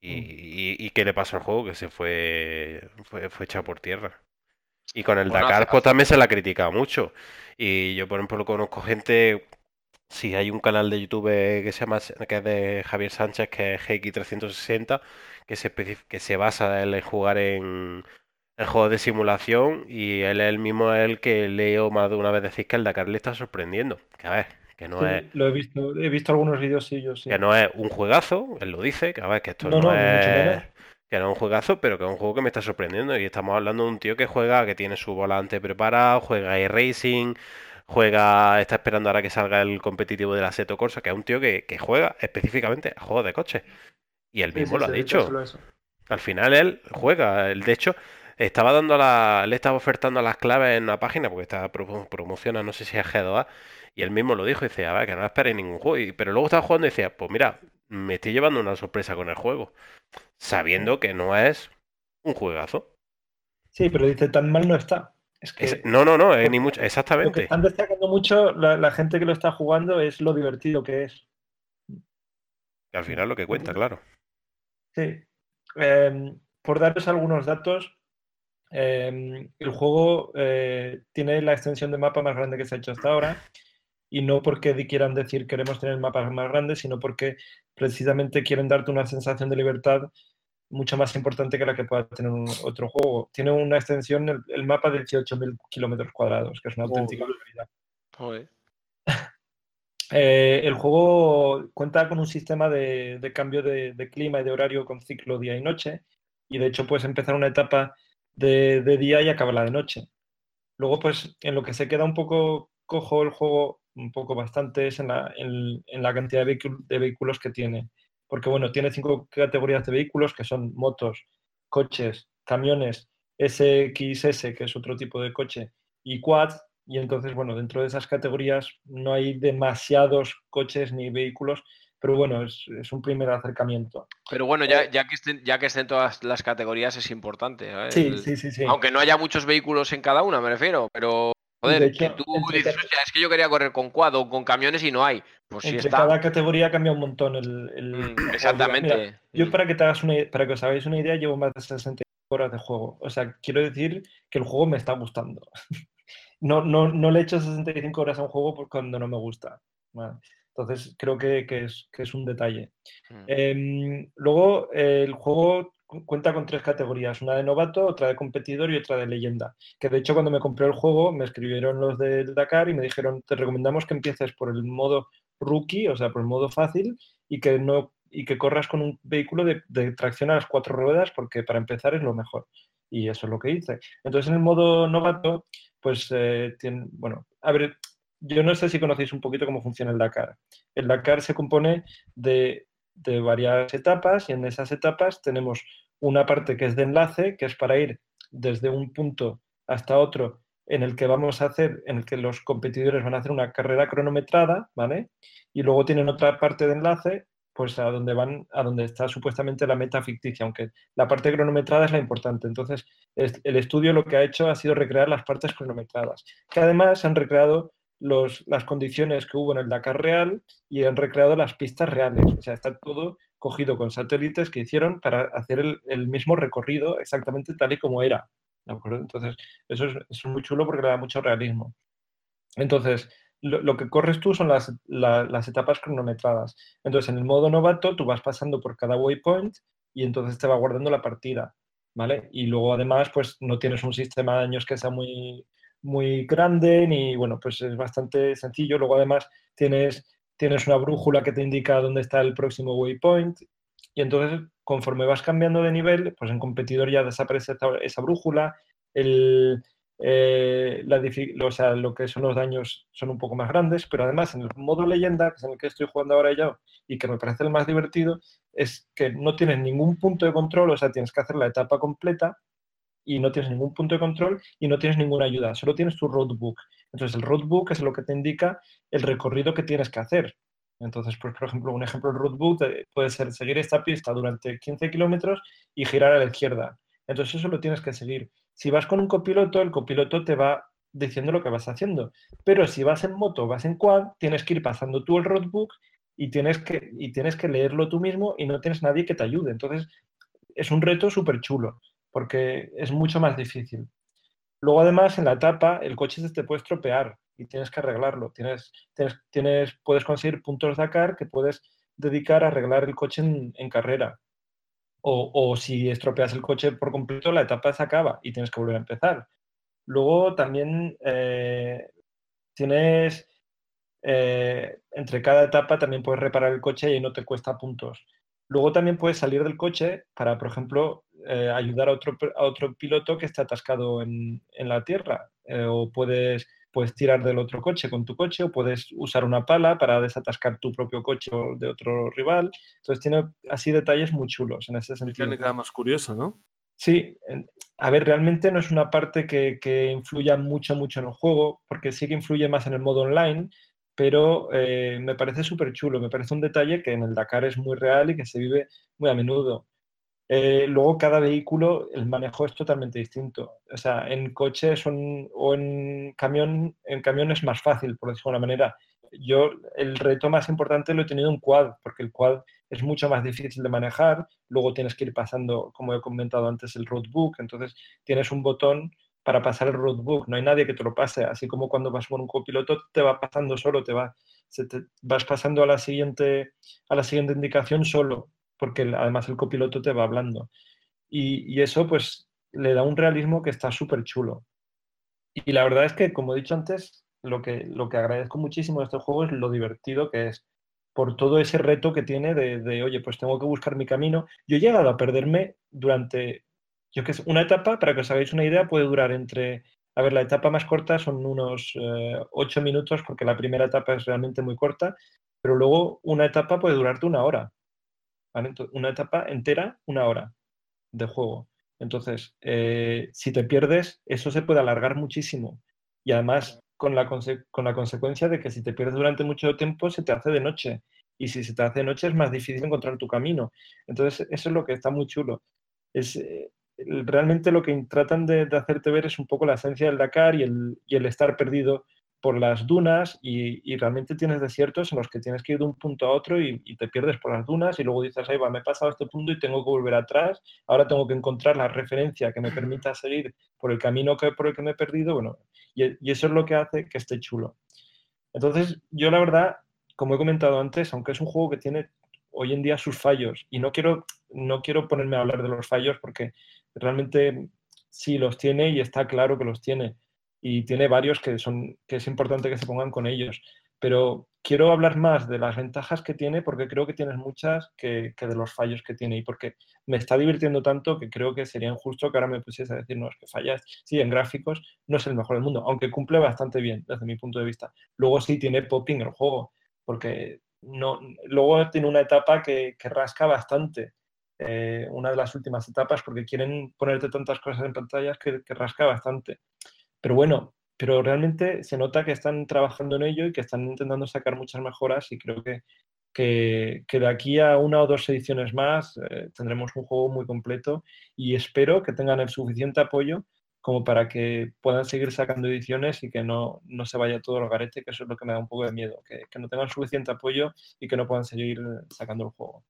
Y, y, y qué le pasó al juego? Que se fue, fue, fue echado por tierra. Y con el Bueno, Dakar, pues también se la ha criticado mucho. Y yo, por ejemplo, conozco gente. Si hay un canal de YouTube que se llama, que es de Javier Sánchez, que es GX360, que se, que se basa en jugar en, en juegos de simulación y él es el mismo el que leo más de una vez decir que el Dakar le está sorprendiendo. Que a ver, que no Sí, es, lo he visto, he visto algunos vídeos suyos, sí. que no es un juegazo, él lo dice, que a ver, que esto No, no, no, es. Que es un juegazo, pero que es un juego que me está sorprendiendo. Y estamos hablando de un tío que juega, que tiene su volante preparado, juega e-racing, juega, está esperando ahora que salga el competitivo de la Seto Corsa, que es un tío que, que juega específicamente a juegos de coches. Y él mismo sí, lo ha dicho. Al final él juega. Él, de hecho, estaba dando la, le estaba ofertando las claves en una página porque estaba pro- promociona, no sé si es G2A, y él mismo lo dijo, y dice, a ver, que no esperéis ningún juego. Y- pero luego estaba jugando y decía, pues mira, me estoy llevando una sorpresa con el juego, sabiendo que no es un juegazo. Sí, pero dice, tan mal no está. Es que Es- no, no, no, es ni mucho, lo que exactamente. están destacando mucho la, la gente que lo está jugando es lo divertido que es. Que al final lo que cuenta, claro. Sí. Em, por daros algunos datos, em, el juego eh, tiene la extensión de mapa más grande que se ha hecho hasta ahora. Y no porque quieran decir queremos tener mapas más grandes, sino porque precisamente quieren darte una sensación de libertad mucho más importante que la que pueda tener un- otro juego. Tiene una extensión, el, el mapa de 18.000 kilómetros cuadrados, que es una auténtica barbaridad. Eh, el juego cuenta con un sistema de, de cambio de, de clima y de horario con ciclo día y noche, y de hecho puedes empezar una etapa de, de día y acabarla de noche. Luego, pues en lo que se queda un poco cojo el juego, un poco bastante, es en la, en- en la cantidad de, de vehículos que tiene. Porque bueno, tiene cinco categorías de vehículos que son motos, coches, camiones, SXS, que es otro tipo de coche, y quad. Y entonces, bueno, dentro de esas categorías no hay demasiados coches ni vehículos, pero bueno, es, es un primer acercamiento. Pero bueno, ya, ya, que estén, ya que estén todas las categorías es importante. ¿sabes? Sí, sí, sí, sí. Aunque no haya muchos vehículos en cada una, me refiero, pero joder, que tú dices, cat- "Hostia, es que yo quería correr con quad o con camiones y no hay. Pues sí está. cada categoría cambia un montón el, el- Mm, exactamente. Mira, yo Mm. para que te hagas una, para que os hagáis una idea, llevo más de 60 horas de juego. O sea, quiero decir que el juego me está gustando. No, no, no le he hecho 65 horas a un juego por cuando no me gusta. Entonces creo que, que es, que es un detalle. Mm. Em, luego, eh, el juego cuenta con tres categorías, una de novato, otra de competidor y otra de leyenda. Que de hecho cuando me compré el juego me escribieron los del Dakar y me dijeron, te recomendamos que empieces por el modo rookie, o sea, por el modo fácil, y que no y que corras con un vehículo de, tracción a las cuatro ruedas, porque para empezar es lo mejor. Y eso es lo que hice. Entonces, en el modo novato, pues, eh, tiene, bueno, a ver, yo no sé si conocéis un poquito cómo funciona el Dakar. El Dakar se compone de, de varias etapas y en esas etapas tenemos una parte que es de enlace, que es para ir desde un punto hasta otro en el que vamos a hacer, en el que los competidores van a hacer una carrera cronometrada, ¿vale? Y luego tienen otra parte de enlace, pues a donde van, a donde está supuestamente la meta ficticia, aunque la parte cronometrada es la importante. Entonces, es- el estudio lo que ha hecho ha sido recrear las partes cronometradas, que además han recreado las condiciones que hubo en el Dakar real y han recreado las pistas reales. O sea, está todo cogido con satélites que hicieron para hacer el, mismo recorrido exactamente tal y como era. Entonces, eso es, muy chulo porque le da mucho realismo. Entonces, lo, que corres tú son las, la- las etapas cronometradas. Entonces, en el modo novato, tú vas pasando por cada waypoint y entonces te va guardando la partida, ¿vale? Y luego, además, pues no tienes un sistema de daños que sea muy, muy grande, ni, bueno, pues es bastante sencillo. Luego, además, tienes, tienes una brújula que te indica dónde está el próximo waypoint. Y entonces, conforme vas cambiando de nivel, pues en competidor ya desaparece esa, brújula, el, eh, la o sea, lo que son los daños son un poco más grandes, pero además en el modo leyenda, que es en el que estoy jugando ahora yo y que me parece el más divertido, es que no tienes ningún punto de control, o sea, tienes que hacer la etapa completa y no tienes ningún punto de control y no tienes ninguna ayuda, solo tienes tu roadbook. Entonces el roadbook es lo que te indica el recorrido que tienes que hacer. Entonces, pues, por ejemplo, un ejemplo del roadbook eh, puede ser seguir esta pista durante 15 kilómetros y girar a la izquierda. Entonces eso lo tienes que seguir. Si vas con un copiloto, el copiloto te va diciendo lo que vas haciendo. Pero si vas en moto vas en quad, tienes que ir pasando tú el roadbook y tienes que, y tienes que leerlo tú mismo y no tienes nadie que te ayude. Entonces es un reto súper chulo porque es mucho más difícil. Luego, además, en la etapa, el coche te puede estropear y tienes que arreglarlo. Tienes, tienes, puedes conseguir puntos Dakar que puedes dedicar a arreglar el coche en, carrera. O, o si estropeas el coche por completo, la etapa se acaba y tienes que volver a empezar. Luego también eh, tienes, eh, entre cada etapa también puedes reparar el coche y no te cuesta puntos. Luego también puedes salir del coche para, por ejemplo, eh, ayudar a otro, a otro piloto que está atascado en, en la tierra. Eh, o puedes, puedes tirar del otro coche con tu coche, o puedes usar una pala para desatascar tu propio coche o de otro rival. Entonces tiene así detalles muy chulos en ese sentido. Mecánica más curiosa, ¿no? Sí, a ver, realmente no es una parte que, que influya mucho, mucho en el juego, porque sí que influye más en el modo online, pero eh, me parece súper chulo, me parece un detalle que en el Dakar es muy real y que se vive muy a menudo. Eh, luego cada vehículo, el manejo es totalmente distinto. O sea, en coche son, o en camión, en camión es más fácil, por decirlo de alguna manera. Yo el reto más importante lo he tenido en quad, porque el quad es mucho más difícil de manejar. Luego tienes que ir pasando, como he comentado antes, el roadbook. Entonces tienes un botón para pasar el roadbook. No hay nadie que te lo pase. Así como cuando vas con un copiloto te va pasando solo, te va, se te- vas pasando a la siguiente, a la siguiente indicación solo. Porque además el copiloto te va hablando. Y, eso pues le da un realismo que está súper chulo. Y la verdad es que, como he dicho antes, lo que, lo que agradezco muchísimo de este juego es lo divertido que es, por todo ese reto que tiene de, de, oye, pues tengo que buscar mi camino. Yo he llegado a perderme durante, yo qué sé, una etapa, para que os hagáis una idea, puede durar entre, a ver, la etapa más corta son unos eh, ocho minutos, porque la primera etapa es realmente muy corta, pero luego una etapa puede durarte una hora. ¿Vale? Entonces, una etapa entera, una hora de juego. Entonces, eh, si te pierdes, eso se puede alargar muchísimo. Y además, con la, con la consecuencia de que si te pierdes durante mucho tiempo, se te hace de noche. Y si se te hace de noche, es más difícil encontrar tu camino. Entonces, eso es lo que está muy chulo. Es, eh, realmente lo que tratan de, de hacerte ver es un poco la esencia del Dakar y el, y el estar perdido por las dunas y, y realmente tienes desiertos en los que tienes que ir de un punto a otro y, y te pierdes por las dunas y luego dices, ahí va, me he pasado a este punto y tengo que volver atrás, ahora tengo que encontrar la referencia que me permita seguir por el camino que, por el que me he perdido, bueno, y, y eso es lo que hace que esté chulo. Entonces, yo la verdad, como he comentado antes, aunque es un juego que tiene hoy en día sus fallos, y no quiero, no quiero ponerme a hablar de los fallos porque realmente sí los tiene y está claro que los tiene, y tiene varios que, son, que es importante que se pongan con ellos, pero quiero hablar más de las ventajas que tiene porque creo que tienes muchas que, de los fallos que tiene y porque me está divirtiendo tanto que creo que sería injusto que ahora me pusiese a decir, no, es que fallas, sí, en gráficos no es el mejor del mundo, aunque cumple bastante bien desde mi punto de vista. Luego sí tiene popping el juego, porque no, luego tiene una etapa que, que rasca bastante, eh, una de las últimas etapas, porque quieren ponerte tantas cosas en pantallas que, que rasca bastante. Pero bueno, pero realmente se nota que están trabajando en ello y que están intentando sacar muchas mejoras y creo que, que, que de aquí a una o dos ediciones más eh, tendremos un juego muy completo y espero que tengan el suficiente apoyo como para que puedan seguir sacando ediciones y que no, no se vaya todo al garete, que eso es lo que me da un poco de miedo, que, que no tengan suficiente apoyo y que no puedan seguir eh, sacando el juego.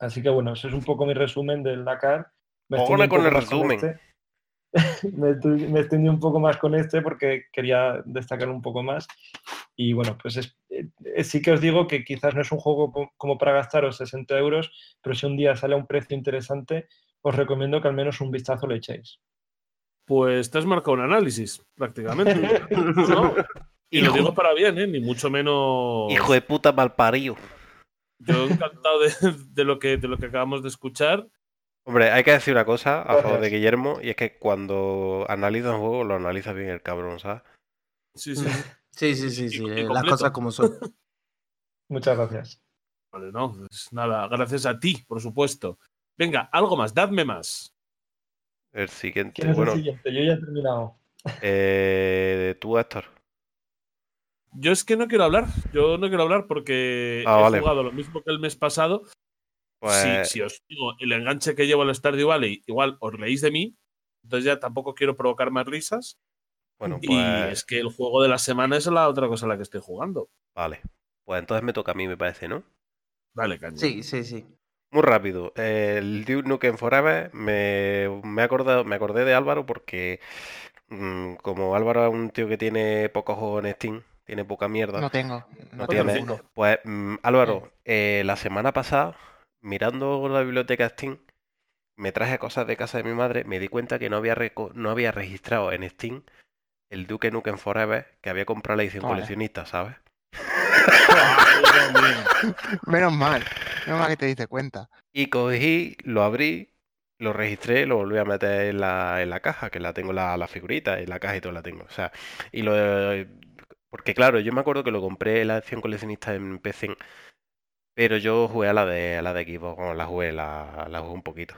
Así que bueno, ese es un poco mi resumen del Dakar. Me con el resumen. este. me, me extendí un poco más con este porque quería destacar un poco más. Y bueno, pues es- eh, sí que os digo que quizás no es un juego co- como para gastaros 60 euros, pero si un día sale a un precio interesante, os recomiendo que al menos un vistazo le echéis. Pues te has marcado un análisis, prácticamente. ¿no? Y lo digo para bien, ¿eh? Ni mucho menos. Hijo de puta malparido. Yo encantado de, de lo que, de lo que acabamos de escuchar. Hombre, hay que decir una cosa a favor de. Guillermo, y es que cuando analiza un juego, lo analiza bien el cabrón, ¿sabes? Sí, sí. Sí, sí, sí, Y- sí. y las cosas como son. Muchas gracias. Vale, no, pues nada, gracias a ti, por supuesto. Venga, algo más, dadme más. El siguiente, ¿Quién es bueno, el siguiente? Yo ya he terminado. eh, tú, Héctor. Yo es que no quiero hablar, yo no quiero hablar porque Ah, he vale. jugado lo mismo que el mes pasado. Pues, Si, si os digo el enganche que llevo al Stardew Valley, igual os reís de mí, entonces ya tampoco quiero provocar más risas. bueno, Y pues, es que el juego de la semana es la otra cosa a la que estoy jugando. vale. Pues entonces me toca a mí, me parece, ¿no? Vale, caña. Sí, sí, sí. Muy rápido. El Duke Nukem Forever me, me, he acordado, me acordé de Álvaro porque mm, como Álvaro es un tío que tiene pocos juegos en Steam, tiene poca mierda. No tengo. No No tiene. tengo ninguno. Pues mm, Álvaro, eh, la semana pasada, mirando la biblioteca Steam, me traje cosas de casa de mi madre, me di cuenta que no había, no había registrado en Steam el Duke Nukem Forever, que había comprado la edición Vale. coleccionista, ¿sabes? Menos mal. Menos mal que te diste cuenta. Y cogí, lo abrí, lo registré, lo volví a meter en la, en la caja, que la tengo la, la figurita, en la caja y todo la tengo. O sea, y lo porque claro, yo me acuerdo que lo compré la edición coleccionista en PC, pero yo jugué a la de a la de Xbox, bueno, la jugué, la, la jugué un poquito.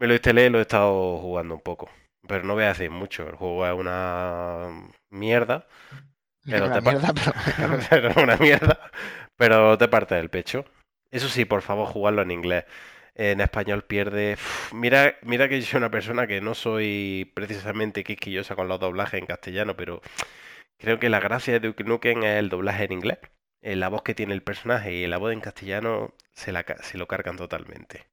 Me lo instalé y lo he estado jugando un poco. Pero no voy a decir mucho, el juego es una mierda. Pero Una te mierda, pero- pero una mierda. Pero te parte del pecho. Eso sí, por favor, jugarlo en inglés. En español pierde. Uf, mira, mira que yo soy una persona que no soy precisamente quisquillosa con los doblajes en castellano, pero creo que la gracia de Duke Nukem es el doblaje en inglés. Eh, La voz que tiene el personaje y la voz en castellano se, la, se lo cargan totalmente.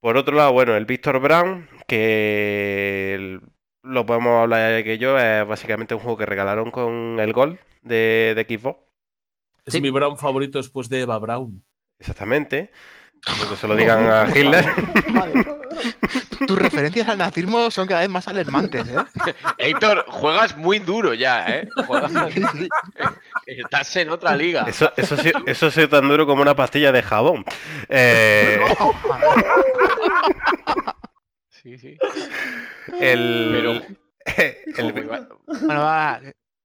Por otro lado, bueno, el Víctor Brown, que el- lo podemos hablar que yo, es básicamente un juego que regalaron con el Gol de, de Xbox. Es Sí. mi Brown favorito después de Eva Brown. Exactamente. Que se lo digan a Hitler. Tus referencias al nazismo son cada vez más alarmantes, ¿eh? Héctor, juegas muy duro ya, ¿eh? Juegas- Estás en otra liga. Eso, eso, sí, eso sí tan duro como una pastilla de jabón. Eh, Sí, sí. el, el Bueno, va,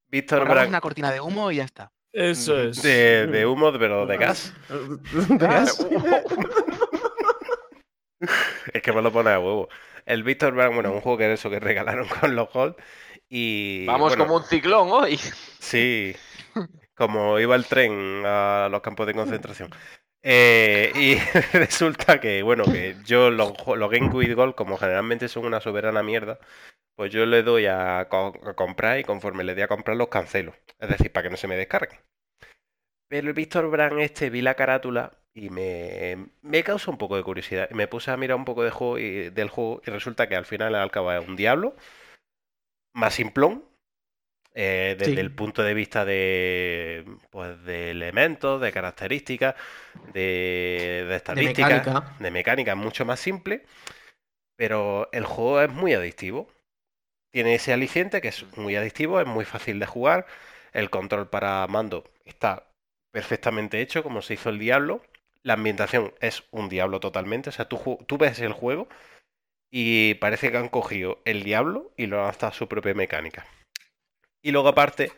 Víctor Brand una cortina de humo y ya está. Eso es. de, de humo, pero de gas. ¿De gas? Es que me lo pone a huevo. El Víctor Brand, bueno, un juego que era eso que regalaron con los Gold. Y. Vamos bueno, como un ciclón hoy. Sí, como iba el tren a los campos de concentración. Eh, y resulta que, bueno, que yo los, los Game Gold, como generalmente son una soberana mierda, pues yo le doy a, co- a comprar y conforme le doy a comprar los cancelo. Es decir, para que no se me descarguen. Pero el Víctor Brand este vi la carátula y me, me causó un poco de curiosidad. Y me puse a mirar un poco de juego y, del juego y resulta que al final al cabo es un diablo más simplón eh, desde Sí. el punto de vista de pues de elementos, de características, de, de estadísticas, mecánica. de mecánica, mucho más simple, pero el juego es muy adictivo. Tiene ese aliciente que es muy adictivo, es muy fácil de jugar. El control para mando está perfectamente hecho, como se hizo el Diablo. La ambientación es un Diablo totalmente. O sea, tú, ves el juego y parece que han cogido el Diablo y lo han adaptado a su propia mecánica. Y luego, aparte,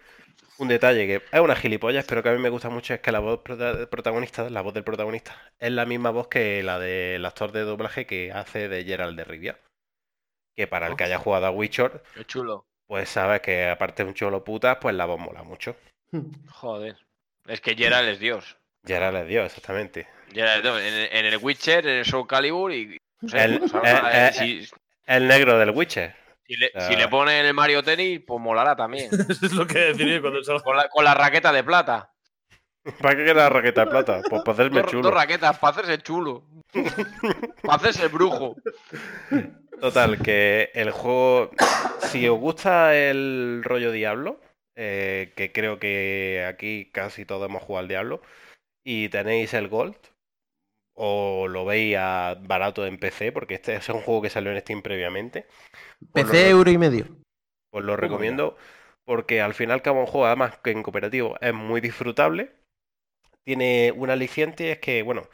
un detalle que es una gilipollas, pero que a mí me gusta mucho es que la voz prota- protagonista, la voz del protagonista, es la misma voz que la del actor de doblaje que hace de Gerald de Rivia. Que para el que haya jugado a Witcher, Qué chulo. pues sabes que aparte de un cholo putas, pues la voz mola mucho. Joder. Es que Geralt es Dios. Gerald es Dios, exactamente. Geralt es Dios. En, en el Witcher, en el Soul Calibur y. no sé, El- pues El negro del Witcher. Si le, ah. si le ponen el Mario Tennis, pues molará también. Eso es lo que deciré cuando salga. Con la, con la raqueta de plata. ¿Para qué queda la raqueta de plata? Pues para hacerme Dos, chulo. dos raquetas para hacerse chulo. para hacerse brujo. Total, que el juego, si os gusta el rollo Diablo, eh, que creo que aquí casi todos hemos jugado al Diablo, y tenéis el Gold, o lo veis a barato en PC, porque este es un juego que salió en Steam previamente, PC euro y medio. pues lo recomiendo, porque al final cabo un juego, además que en cooperativo es muy disfrutable, tiene un aliciente, es que, bueno,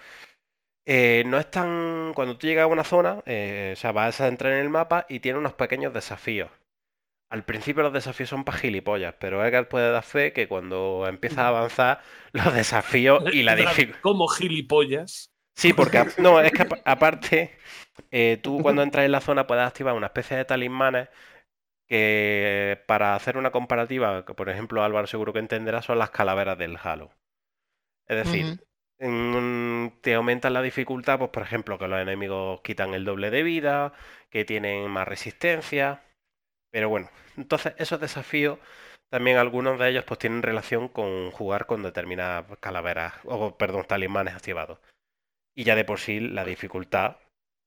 eh, no es tan... Cuando tú llegas a una zona, eh, o sea, vas a entrar en el mapa y tiene unos pequeños desafíos. Al principio los desafíos son para gilipollas, pero Edgar puede dar fe que cuando empieza a avanzar, los desafíos y la dificultad... Como gilipollas. Sí, porque no, es que apa- aparte, eh, tú cuando entras en la zona puedes activar una especie de talismanes que para hacer una comparativa, que por ejemplo Álvaro seguro que entenderá, son las calaveras del Halo. Es decir, te aumentan la dificultad, pues por ejemplo, que los enemigos quitan el doble de vida, que tienen más resistencia. Pero bueno, entonces esos desafíos, también algunos de ellos pues tienen relación con jugar con determinadas calaveras, o perdón, talismanes activados. Y ya de por sí la dificultad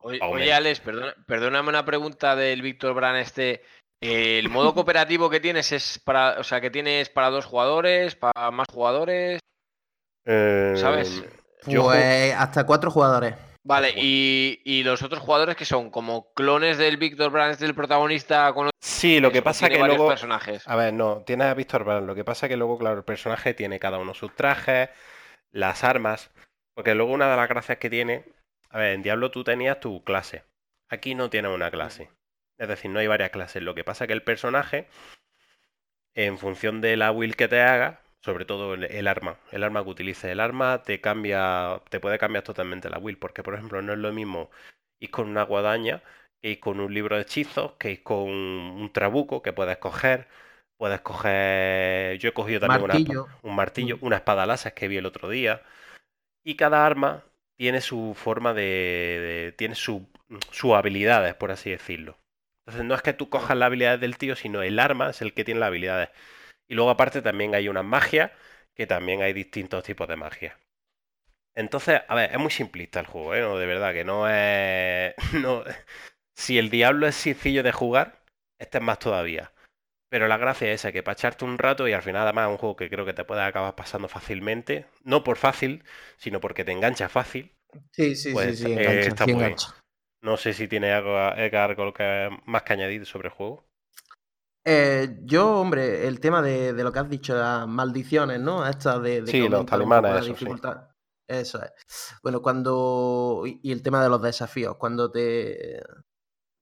Oye, Alex, perdona- perdóname una pregunta del Víctor Bran este. ¿El modo cooperativo que tienes es para, o sea, que tienes para dos jugadores, para más jugadores? eh, ¿Sabes? yo Pues hasta cuatro jugadores. Vale, y, y los otros jugadores que son como clones del Víctor Bran este, del protagonista con Sí, lo que pasa tiene que luego. personajes. A ver, no, tienes a Víctor Brand. Lo que pasa que luego, claro, el personaje tiene cada uno sus trajes, las armas. Porque luego una de las gracias que tiene. A ver, en Diablo tú tenías tu clase. Aquí no tienes una clase. Es decir, no hay varias clases. Lo que pasa que el personaje, en función de la build que te haga, sobre todo el, el arma, el arma que utilices, el arma te cambia, te puede cambiar totalmente la build. Porque, por ejemplo, no es lo mismo ir con una guadaña que ir con un libro de hechizos, que ir con un trabuco que puedes coger. Puedes coger. Yo he cogido también una Martillo. un martillo, Mm. una espada láser que vi el otro día. Y cada arma tiene su forma de. tiene su, sus habilidades, por así decirlo. Entonces no es que tú cojas las habilidades del tío, sino el arma es el que tiene las habilidades. Y luego aparte también hay unas magias, que también hay distintos tipos de magia. Entonces, a ver, es muy simplista el juego, ¿eh? De verdad, que no es... No... Si el diablo es sencillo de jugar, este es más todavía. Pero la gracia es esa, que para echarte un rato y al final además es un juego que creo que te puede acabar pasando fácilmente. No por fácil, sino porque te engancha fácil. Sí, sí, Pues, sí, sí, eh, engancha, está sí engancha. No sé si tiene algo, algo que, más que añadir sobre el juego. Eh, yo, hombre, el tema de, de lo que has dicho, las maldiciones, ¿no? Estas de, de Sí, los sí. dificultad. Eso es. Bueno, cuando. Y el tema de los desafíos, cuando te,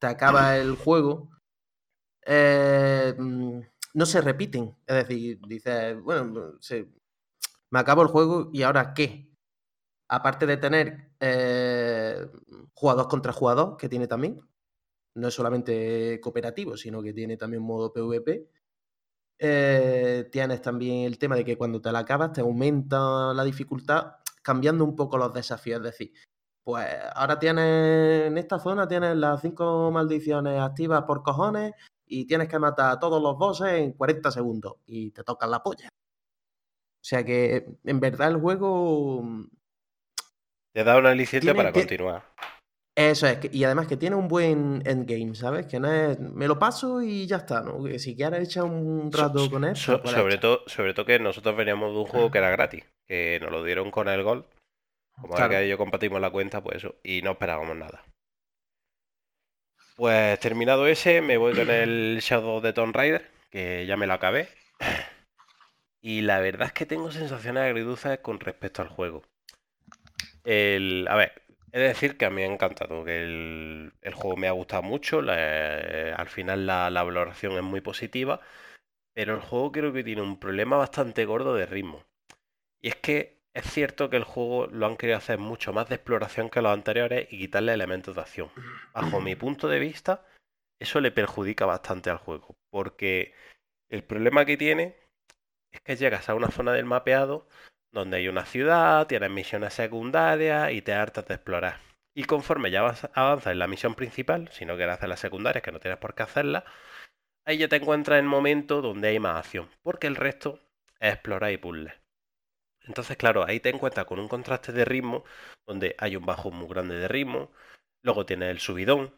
te acaba el juego, eh, mm, no se repiten. Es decir, dices, bueno, se- me acabo el juego y ahora qué. Aparte de tener eh, jugador contra jugador, que tiene también, no es solamente cooperativo, sino que tiene también modo PvP. Eh, tienes también el tema de que cuando te la acabas te aumenta la dificultad cambiando un poco los desafíos. Es decir, pues ahora tienes en esta zona tienes las cinco maldiciones activas por cojones y tienes que matar a todos los bosses en 40 segundos y te tocan la polla. O sea que en verdad el juego Te da una licencia para continuar. Eso es, y además que tiene un buen endgame, ¿sabes? Que no es, me lo paso y ya está, ¿no? Que si quieres echar un So- rato con él, so- pues sobre, todo, sobre todo que nosotros veníamos de un juego que era gratis, que nos lo dieron con el gol. Como ahora Claro. que yo compartimos la cuenta, pues eso, y no esperábamos nada. Pues terminado ese, me voy con el Shadow de Tomb Raider, que ya me lo acabé. Y la verdad es que tengo sensaciones agridulces con respecto al juego. El, a ver, he de decir que a mí me ha encantado, que el, el juego me ha gustado mucho, la- al final la valoración es muy positiva, pero el juego creo que tiene un problema bastante gordo de ritmo. Y es que es cierto que el juego lo han querido hacer mucho más de exploración que los anteriores y quitarle elementos de acción. Bajo mi punto de vista, eso le perjudica bastante al juego, porque el problema que tiene es que llegas a una zona del mapeado donde hay una ciudad, tienes misiones secundarias y te hartas de explorar. Y conforme ya avanzas en la misión principal, si no quieres hacer las secundarias, que no tienes por qué hacerlas, ahí ya te encuentras en el momento donde hay más acción, porque el resto es explorar y puzzles. Entonces, claro, ahí te encuentras con un contraste de ritmo, donde hay un bajo muy grande de ritmo, luego tienes el subidón,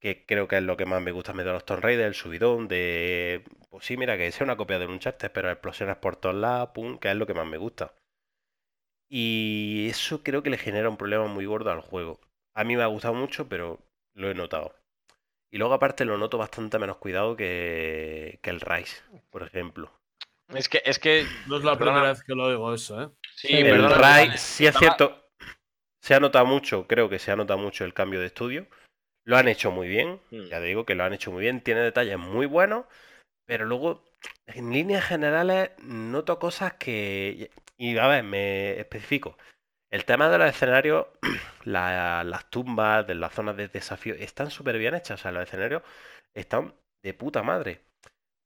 que creo que es lo que más me gusta a mí de los Tomb Raider, el subidón de... Pues sí, mira, que sea una copia de un Uncharted, pero explosiones por todos lados, pum, que es lo que más me gusta. Y eso creo que le genera un problema muy gordo al juego. A mí me ha gustado mucho, pero lo he notado. Y luego aparte lo noto bastante menos cuidado que, que el Rise, por ejemplo. Es que, es que. No es la Perdona. primera vez que lo oigo eso, ¿eh? Sí, El El perdona, Rise, perdona. sí es cierto, se ha notado mucho, creo que se ha notado mucho el cambio de estudio. Lo han hecho muy bien, Mm. ya digo que lo han hecho muy bien, tiene detalles muy buenos, pero luego, en líneas generales, noto cosas que... Y a ver, me especifico. El tema de los escenarios, la- las tumbas de las zonas de desafío, están súper bien hechas, o sea, los escenarios están de puta madre.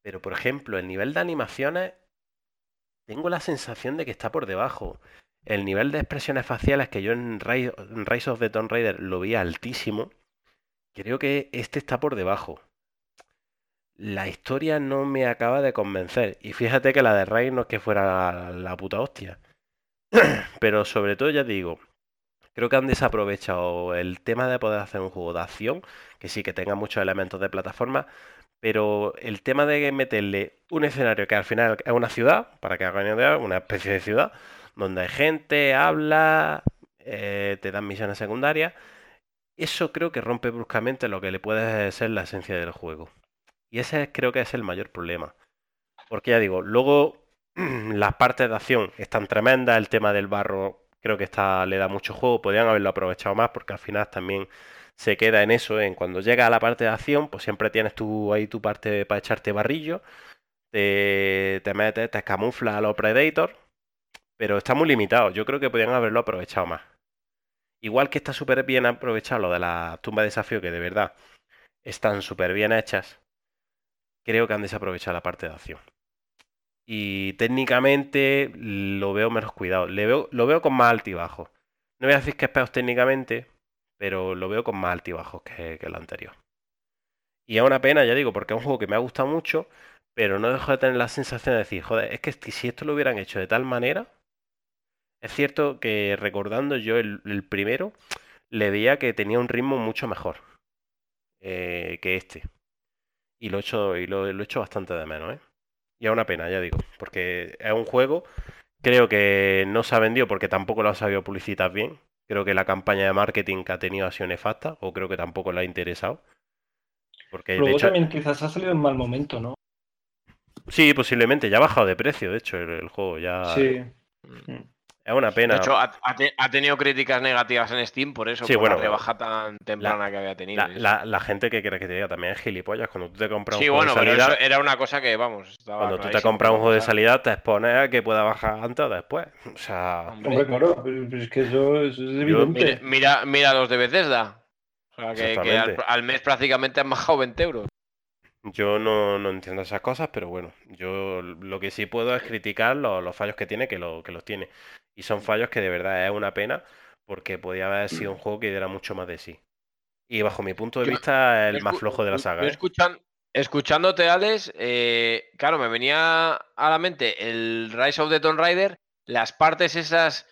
Pero, por ejemplo, el nivel de animaciones, tengo la sensación de que está por debajo. El nivel de expresiones faciales que yo en Rise, of the Tomb Raider lo vi altísimo, creo que este está por debajo. La historia no me acaba de convencer. Y fíjate que la de Rise no es que fuera la puta hostia. Pero sobre todo, ya digo, creo que han desaprovechado el tema de poder hacer un juego de acción, que sí que tenga muchos elementos de plataforma, pero el tema de meterle un escenario que al final es una ciudad, para que hagan idea, una especie de ciudad, donde hay gente, habla, eh, te dan misiones secundarias, eso creo que rompe bruscamente lo que le puede ser la esencia del juego. Y ese creo que es el mayor problema. Porque ya digo, luego las partes de acción están tremendas, el tema del barro creo que está, le da mucho juego, podrían haberlo aprovechado más porque al final también se queda en eso, en cuando llega a la parte de acción, pues siempre tienes tú ahí tu parte para echarte barrillo, te, te metes, te camufla a los Predators, pero está muy limitado, yo creo que podrían haberlo aprovechado más. Igual que está súper bien aprovechado lo de la tumba de desafío, que de verdad están súper bien hechas, creo que han desaprovechado la parte de acción. Y técnicamente lo veo menos cuidado. Veo, lo veo con más altibajos. No voy a decir que es peor técnicamente, pero lo veo con más altibajos que, el anterior. Y es una pena, ya digo, porque es un juego que me ha gustado mucho, pero no dejo de tener la sensación de decir, joder, es que si esto lo hubieran hecho de tal manera, es cierto que recordando yo el, primero, le veía que tenía un ritmo mucho mejor eh, que este. Y lo he hecho, y lo, he hecho bastante de menos, ¿eh? Y es una pena, ya digo, porque es un juego, creo que no se ha vendido porque tampoco lo ha sabido publicitar bien. Creo que la campaña de marketing que ha tenido ha sido nefasta, o creo que tampoco le ha interesado. Porque de Luego hecho, también quizás ha salido en mal momento, ¿no? sí, posiblemente, ya ha bajado de precio, de hecho, el, el juego ya Sí. Es una pena. De hecho, ha, ha te- ha tenido críticas negativas en Steam por eso, Sí, por bueno, la rebaja tan temprana que había tenido. La, gente que quiere que te diga también es gilipollas. Cuando tú te compras un sí, juego bueno, de pero salida, eso era una cosa que, vamos, estaba cuando tú te compras un juego de salida, te expones a que pueda bajar antes o después. O sea, Hombre, Hombre, claro, pero pero es que eso, eso es Mira, evidente. mira, mira los de Bethesda. O sea, que, que al, Exactamente. al mes prácticamente han bajado 20 euros. yo no, no entiendo esas cosas, pero bueno, yo lo que sí puedo es criticar los, los fallos que tiene, que, lo, que los tiene. Y son fallos que de verdad es una pena, porque podía haber sido un juego que diera mucho más de sí. Y bajo mi punto de Yo- vista, el más flojo de la saga. yo ¿eh? escuchan- escuchándote, Alex, eh, claro, me venía a la mente el Rise of the Tomb Raider, las partes esas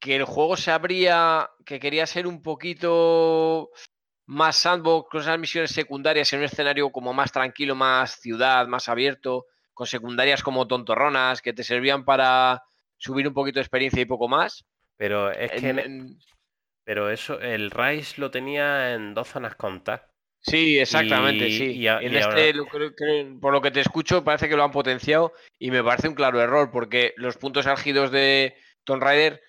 que el juego se abría, que quería ser un poquito más sandbox, con esas misiones secundarias en un escenario como más tranquilo, más ciudad, más abierto, con secundarias como tontorronas, que te servían para subir un poquito de experiencia y poco más. Pero es que En- en- en- pero eso, el Rise lo tenía en dos zonas contadas. Sí, exactamente, Y- sí. y a- en y este, ahora- creo por lo que te escucho, parece que lo han potenciado y me parece un claro error, porque los puntos álgidos de Tomb Raider,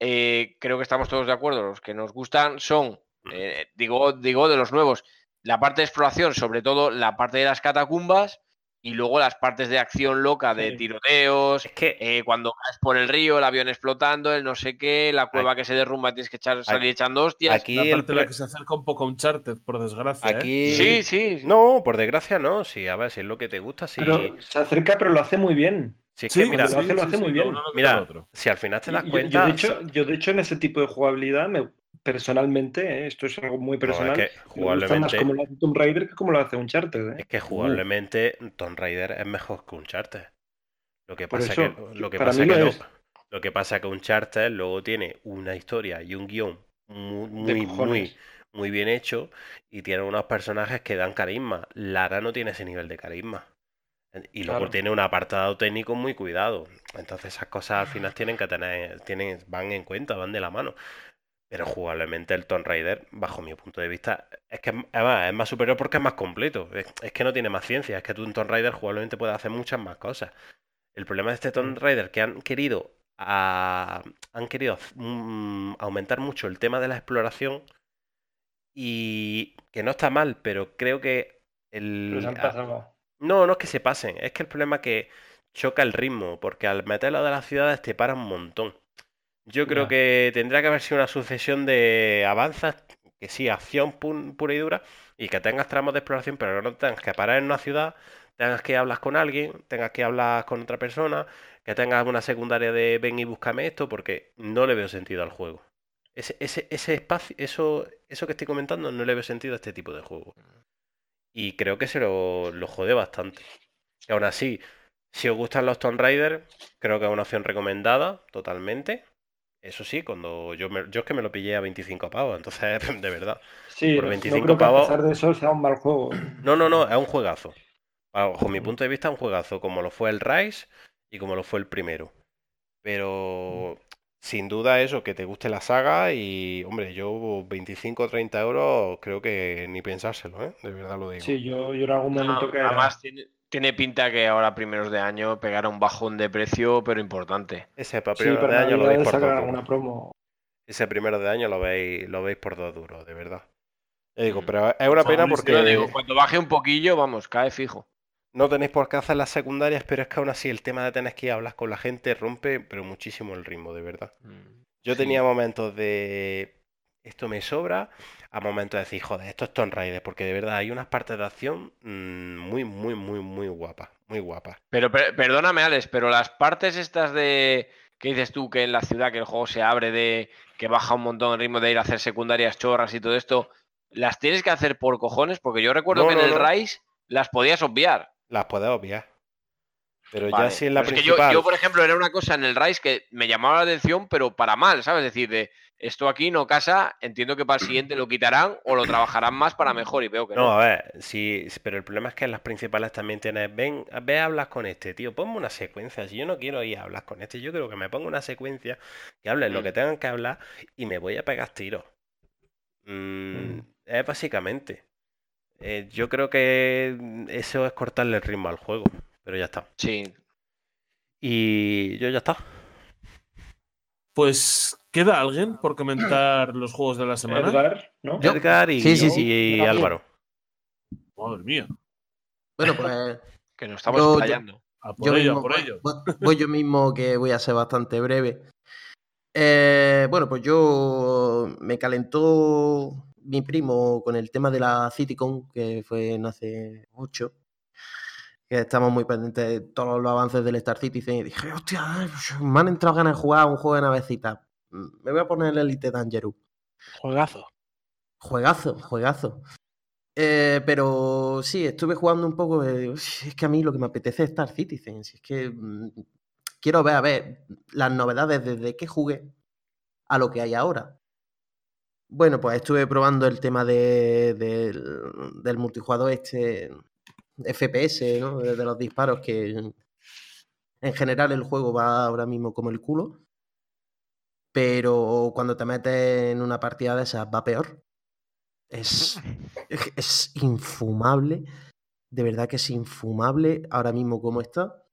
eh, creo que estamos todos de acuerdo, los que nos gustan son, eh, digo, digo, de los nuevos, la parte de exploración, sobre todo la parte de las catacumbas, y luego las partes de acción loca de Sí. tiroteos, Es que eh, cuando vas por el río, el avión explotando, el no sé qué, la cueva que se derrumba, tienes que echar, salir echando hostias. aquí la el parte en la que se acerca un poco a Uncharted, por desgracia. ¿eh? aquí Sí, sí. no, por desgracia no, sí, a ver, si es lo que te gusta, sí. Pero se acerca, pero lo hace muy bien. Si es Sí, que mira, lo hace- lo hace muy bien. mira, el si al final te das yo- cuenta, Yo, de hecho, yo, de hecho, en ese tipo de jugabilidad, me, personalmente, eh, esto es algo muy No, es personal, que me gusta más jugablemente- como lo hace Tomb Raider que como lo hace Uncharted. ¿eh? es que jugablemente Tomb Raider es mejor que Uncharted. Lo que pasa eso, que lo que pasa que lo no- es. lo que pasa que Uncharted luego tiene una historia y un guion muy muy muy muy bien hecho y tiene unos personajes que dan carisma. Lara no tiene ese nivel de carisma. Y luego Claro. tiene un apartado técnico muy cuidado. Entonces esas cosas al final tienen que tener, tienen, van en cuenta, van de la mano. Pero jugablemente el Tomb Raider, bajo mi punto de vista, es que es, además, es más superior porque es más completo. Es, es que no tiene más ciencia. Es que tú en Tomb Raider jugablemente puedes hacer muchas más cosas. El problema de este Tomb Raider que han querido a- han querido mm, aumentar mucho el tema de la exploración y que no está mal, pero creo que el a- no, no es que se pasen, es que el problema es que choca el ritmo, porque al meterlo de las ciudades te para un montón. Yo creo Ya. que tendría que haber sido una sucesión de avanzas, que sí, acción pu- pura y dura, y que tengas tramos de exploración, pero no tengas que parar en una ciudad, tengas que hablar con alguien, tengas que hablar con otra persona, que tengas una secundaria de ven y búscame esto, porque no le veo sentido al juego. Ese, ese, ese espacio, eso, eso que estoy comentando, no le veo sentido a este tipo de juego. Y creo que se lo, lo jode bastante. Y aún así, si os gustan los Tomb Raider, creo que es una opción recomendada totalmente. Eso sí, cuando yo, me- yo es que me lo pillé a 25 pavos, entonces, de verdad. Sí, por no- 25 no creo que a pavos- pesar de eso sea un mal juego. No, no, no, es un juegazo. Bajo mi punto de vista, es un juegazo, como lo fue el Rise y como lo fue el primero. Pero sin duda eso, que te guste la saga y, hombre, yo 25 o 30 euros creo que ni pensárselo, ¿eh? De verdad lo digo. Sí, yo, yo en algún No, momento que además tiene, tiene pinta que ahora primeros de año pegará un bajón de precio, pero importante. Ese para sí, primero para de año lo veis por dos alguna duros. promo. Ese primero de año lo veis, lo veis por dos duros, de verdad. Ya digo, Mm. pero es una pena porque Yo digo, cuando baje un poquillo, vamos, cae fijo. no tenéis por qué hacer las secundarias, pero es que aún así el tema de tener que ir a hablar con la gente rompe, pero muchísimo el ritmo, de verdad. Yo Sí. tenía momentos de esto me sobra, a momentos de decir, joder, esto es Tomb Raider, porque de verdad hay unas partes de acción mm, muy, muy, muy, muy guapas, muy guapas. Pero per- perdóname, Alex, pero las partes estas de que dices tú que en la ciudad que el juego se abre de que baja un montón el ritmo de ir a hacer secundarias chorras y todo esto, las tienes que hacer por cojones, porque yo recuerdo No, que no, en el no. Rise las podías obviar. Las puedes obviar. Pero ya si en la pero es que yo, yo, por ejemplo, era una cosa en el Rise que me llamaba la atención, pero para mal, ¿sabes? Es decir, de esto aquí no casa, entiendo que para el siguiente lo quitarán o lo trabajarán más para mejor y veo que No, no. a ver, sí, pero el problema es que en las principales también tienes, ven, ve a hablar con este, tío, ponme una secuencia. Si yo no quiero ir a hablar con este, yo quiero que me ponga una secuencia, que hablen lo Mm. que tengan que hablar y me voy a pegar tiros. Mm, es básicamente. Eh, yo creo que mm, eso es cortarle el ritmo al juego, pero ya está. Sí, Y yo ya está. Pues, ¿queda alguien por comentar los juegos de la semana? Edgar, ¿no? Edgar y, Sí, sí, sí. y Yo también. Álvaro. Madre mía. Bueno, pues que nos estamos Yo- yo- explayando. A por yo ello, mismo, a por voy- ello. voy- voy yo mismo que voy a ser bastante breve. Eh, bueno, pues yo me calentó mi primo con el tema de la CityCon, que fue no hace mucho. Que estamos muy pendientes de todos los avances del Star Citizen. Y dije, hostia, me han entrado ganas de jugar a un juego de navecita. Me voy a poner el Elite Dangerous. Juegazo. Juegazo, juegazo. Eh, pero sí, estuve jugando un poco. eh, es que a mí lo que me apetece es Star Citizen. si es que mm, quiero ver, a ver, las novedades desde que jugué a lo que hay ahora. Bueno, pues estuve probando el tema de- del, del multijugador este FPS, ¿no? De, de los disparos, que en general el juego va ahora mismo como el culo. Pero cuando te metes en una partida de esas va peor. Es, es- infumable. De verdad que es infumable ahora mismo como está.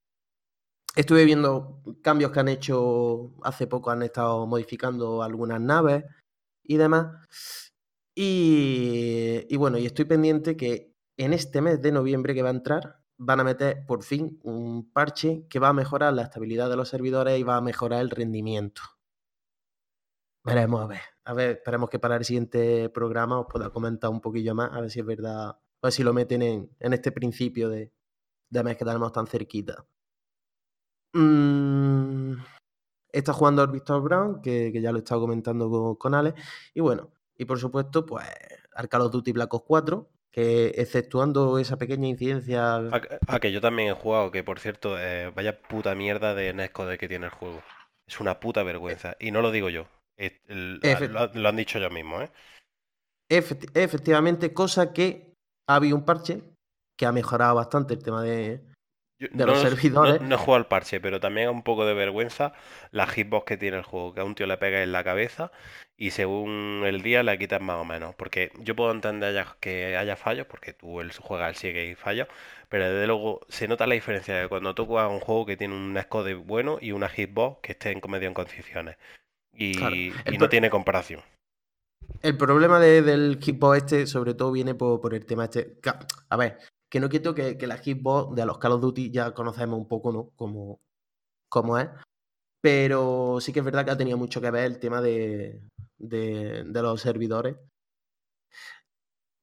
Estuve viendo cambios que han hecho hace poco, han estado modificando algunas naves y demás. Y, y bueno, y estoy pendiente que en este mes de noviembre que va a entrar, van a meter por fin un parche que va a mejorar la estabilidad de los servidores y va a mejorar el rendimiento. Veremos a ver. A ver, esperemos que para el siguiente programa os pueda comentar un poquillo más, a ver si es verdad, a ver si lo meten en, en este principio de, de mes que tenemos tan cerquita. Mm, está jugando al Victor Brown, que, que ya lo he estado comentando con, con Alex. Y bueno, y por supuesto, pues al of Duty Black Ops 4, que exceptuando esa pequeña incidencia. A, que- a que yo también he jugado, que por cierto, eh, vaya puta mierda de Nescode que tiene el juego. Es una puta vergüenza. Y no lo digo yo. El- Efe- lo, lo han dicho ellos mismos, ¿eh? Efecti- efectivamente, cosa que ha habido un parche que ha mejorado bastante el tema de, Yo los no- servidores. No, no he jugado al parche, pero también un poco de vergüenza la hitbox que tiene el juego, que a un tío le pega en la cabeza y según el día le quitas más o menos. Porque yo puedo entender que haya fallos, porque tú él juegas al sigue y fallos, pero desde luego se nota la diferencia de cuando tú juegas un juego que tiene un escode bueno y una hitbox que esté en medio en condiciones. Y, Claro. y El no tiene comparación. El problema de- del hitbox este, sobre todo, viene por, por el tema este. A ver, que no quito que, que la hitbox de los Call of Duty ya conocemos un poco, ¿no? Como, como es. Pero sí que es verdad que ha tenido mucho que ver el tema de, de, de los servidores.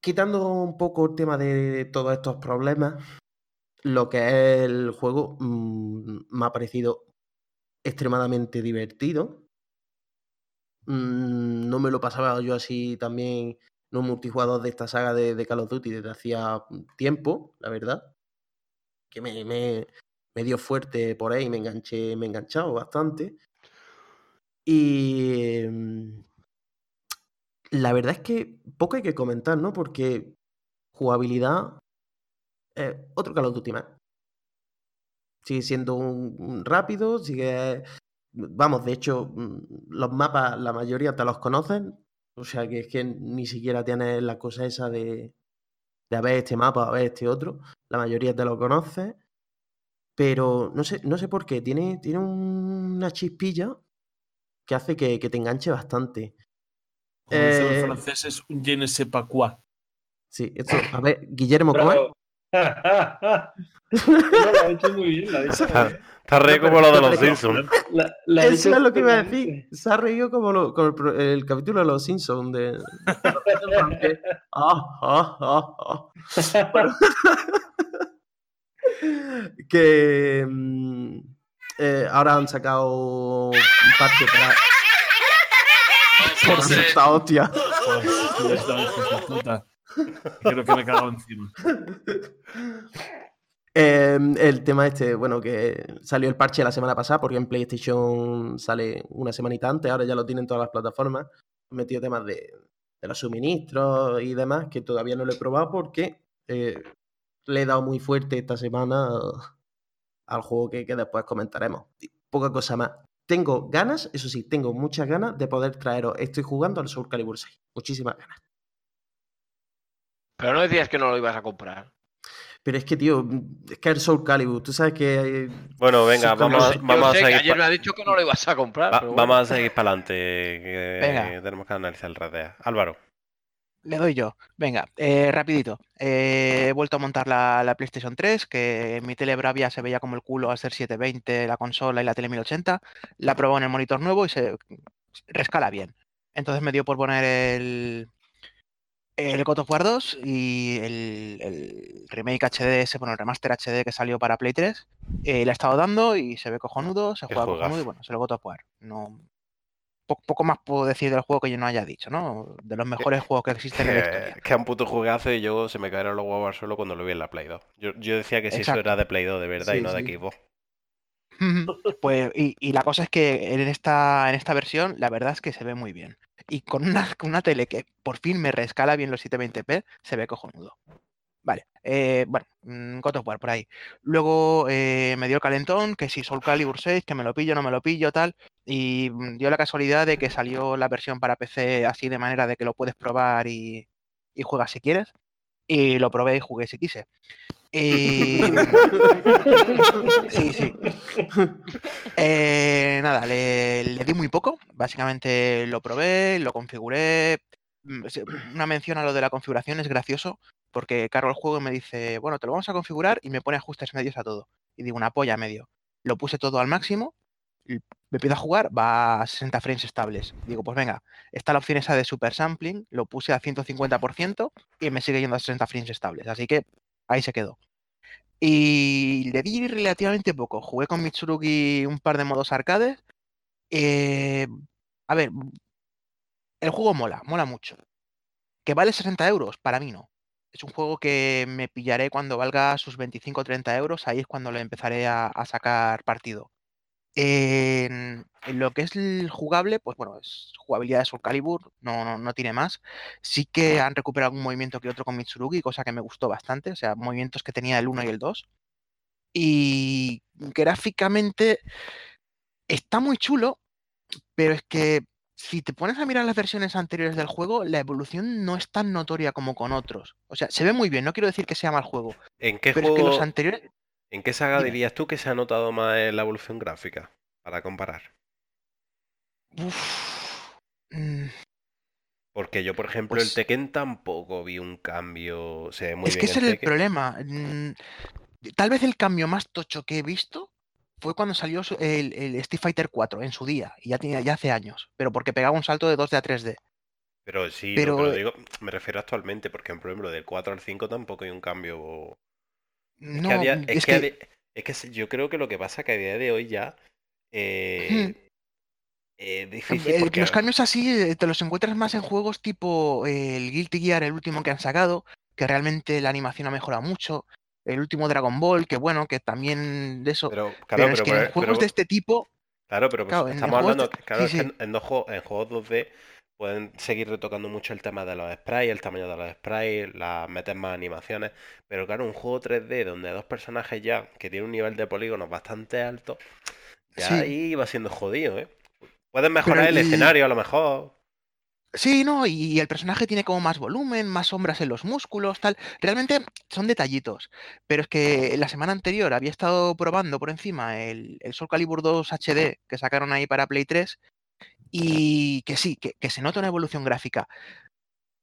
Quitando un poco el tema de todos estos problemas, lo que es el juego mm, me ha parecido extremadamente divertido. Mm, no me lo pasaba yo así también un multijugador de esta saga de, Call of Duty desde hacía tiempo, la verdad. Que me, me, me dio fuerte por ahí, me enganché, me he enganchado bastante. Y mm, la verdad es que poco hay que comentar, ¿no? Porque jugabilidad, eh, otro Call of Duty más. Sigue siendo un rápido, sigue Vamos, de hecho, mm, los mapas, la mayoría te los conocen. O sea que es que ni siquiera tienes la cosa esa de, de a ver este mapa, a ver este otro. La mayoría te lo conoces. Pero no sé, no sé por qué. Tiene, tiene una chispilla que hace que, que te enganche bastante. Como dicen los Eh, franceses, un je ne sais pas quoi. Sí, esto, a ver, Guillermo, ¿cómo. No, lo ha hecho muy bien, la ha dicho muy bien. Está re como lo de los Simpsons. La- la ha Eso es lo que iba a decir. Se ha reído como, lo- como el, capítulo de los Simpsons de. que eh, ahora han sacado un parche para. Por esta hostia. Creo que me he cagado encima. Eh, el tema este, bueno, que salió el parche la semana pasada, porque en PlayStation sale una semanita antes, ahora ya lo tienen todas las plataformas. Han metido temas de, los suministros y demás, que todavía no lo he probado porque eh, le he dado muy fuerte esta semana al juego que, después comentaremos. Poca cosa más. Tengo ganas, eso sí, tengo muchas ganas de poder traeros. Estoy jugando al Soul Calibur 6. Muchísimas ganas. Pero no decías que no lo ibas a comprar. Pero es que, tío, es que el Soul Calibur, tú sabes que. eh, Bueno, venga, vamos, a- Yo vamos a sé que seguir. ayer pa- me has dicho que no lo ibas a comprar. va- pero bueno. vamos a seguir para adelante. Que tenemos que analizar el Red Dead. Álvaro. Le doy yo. Venga, eh, rapidito. Eh, he vuelto a montar la, la PlayStation 3, que en mi tele Bravia se veía como el culo al ser 720 la consola y la tele 1080. La he probado en el monitor nuevo y se rescala bien. Entonces me dio por poner el, el God of War 2 y el, el remake HD, ese, bueno, el remaster HD que salió para Play 3. Eh, le he estado dando y se ve cojonudo, se juega cojonudo y bueno, se lo God of War. No, po- poco más puedo decir del juego que yo no haya dicho, ¿no? De los mejores juegos que existen en la historia. Que, un puto juegazo y yo se me cayeron los huevos al suelo cuando lo vi en la Play 2. Yo, yo decía que si eso era de Play 2 de verdad y Sí, no de. Xbox. Pues, y, y la cosa es que en esta, en esta versión, la verdad es que se ve muy bien. Y con una, con una tele que por fin me rescala bien los 720p, se ve cojonudo. Vale, eh, bueno, mm, God of War por ahí. Luego eh, me dio el calentón, que si Soul Calibur 6, que me lo pillo, no me lo pillo, tal. Y mm, dio la casualidad de que salió la versión para PC así de manera de que lo puedes probar y, y juegas si quieres. Y lo probé y jugué si quise. Y... Sí, sí. Eh, nada, le, le di muy poco. Básicamente lo probé, lo configuré. Mm, Una mención a lo de la configuración es gracioso porque cargo el juego y me dice, bueno, te lo vamos a configurar y me pone ajustes medios a todo. Y digo, una polla medio. Lo puse todo al máximo, me empiezo a jugar, va a 60 frames estables. Digo, pues venga, está la opción esa de super sampling, lo puse a 150% y me sigue yendo a 60 frames estables. Así que ahí se quedó. Y le di relativamente poco. Jugué con Mitsurugi un par de modos arcades. Eh, a ver, el juego mola, mola mucho. ¿Que vale 60 euros? Para mí no. Es un juego que me pillaré cuando valga sus 25 o 30 euros. Ahí es cuando le empezaré a, a sacar partido. En, en lo que es el jugable, pues bueno, es jugabilidad de Soul Calibur, no, no, no tiene más. Sí que han recuperado algún movimiento que otro con Mitsurugi, cosa que me gustó bastante, o sea, movimientos que tenía el 1 y el 2. Y gráficamente está muy chulo, pero es que si te pones a mirar las versiones anteriores del juego, la evolución no es tan notoria como con otros. O sea, se ve muy bien, no quiero decir que sea mal juego, ¿En qué pero es que los juego, anteriores... en qué saga dirías tú que se ha notado más en la evolución gráfica? Para comparar. Uf, mm, Porque yo, por ejemplo, el Pues- Tekken tampoco vi un cambio. Muy es que ese el es el problema. mm, Tal vez el cambio más tocho que he visto fue cuando salió el, el Street Fighter 4 en su día, y ya, tenía, ya hace años, pero porque pegaba un salto de 2D a 3D. Pero sí, no, pero digo, me refiero actualmente, porque por ejemplo, del 4 al 5 tampoco hay un cambio. Es No, que, a día- es es que es que yo creo que lo que pasa es que a día de hoy ya eh, es difícil El- porque Los cambios así eh, te los encuentras más en juegos tipo eh, el Guilty Gear, el último que han sacado, que realmente la animación ha mejorado mucho. El último Dragon Ball, que bueno, que también de eso. pero, Pero, claro, es pero, que en juegos de este tipo, claro, pero pues claro, estamos hablando, de- claro, sí, es que sí. en, en en juegos 2D pueden seguir retocando mucho el tema de los sprites, el tamaño de los sprites, las meter más animaciones, pero claro, un juego 3D donde dos personajes ya que tienen un nivel de polígonos bastante alto, ya Sí. ahí va siendo jodido, ¿eh? Pueden mejorar el el- escenario a lo mejor. Sí, no, y el personaje tiene como más volumen, más sombras en los músculos, tal. Realmente son detallitos. Pero es que la semana anterior había estado probando por encima el, el Soul Calibur 2 HD que sacaron ahí para Play 3 y que sí, que, se nota una evolución gráfica.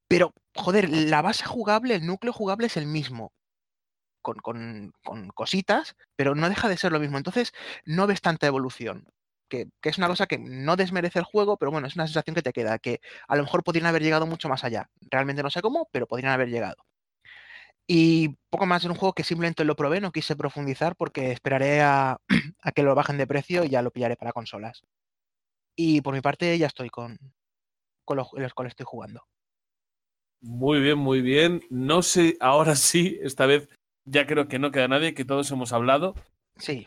Pero, joder, la base jugable, el núcleo jugable es el mismo. Con, con- con cositas, pero no deja de ser lo mismo. Entonces, no ves tanta evolución. Que, que es una cosa que no desmerece el juego, pero bueno, es una sensación que te queda, que a lo mejor podrían haber llegado mucho más allá. Realmente no sé cómo, pero podrían haber llegado. Y poco más en un juego que simplemente lo probé, no quise profundizar porque esperaré a, a que lo bajen de precio y ya lo pillaré para consolas. Y por mi parte ya estoy con, con los, los cuales estoy jugando. Muy bien, muy bien. No sé, ahora sí, esta vez ya creo que no queda nadie, que todos hemos hablado. Sí.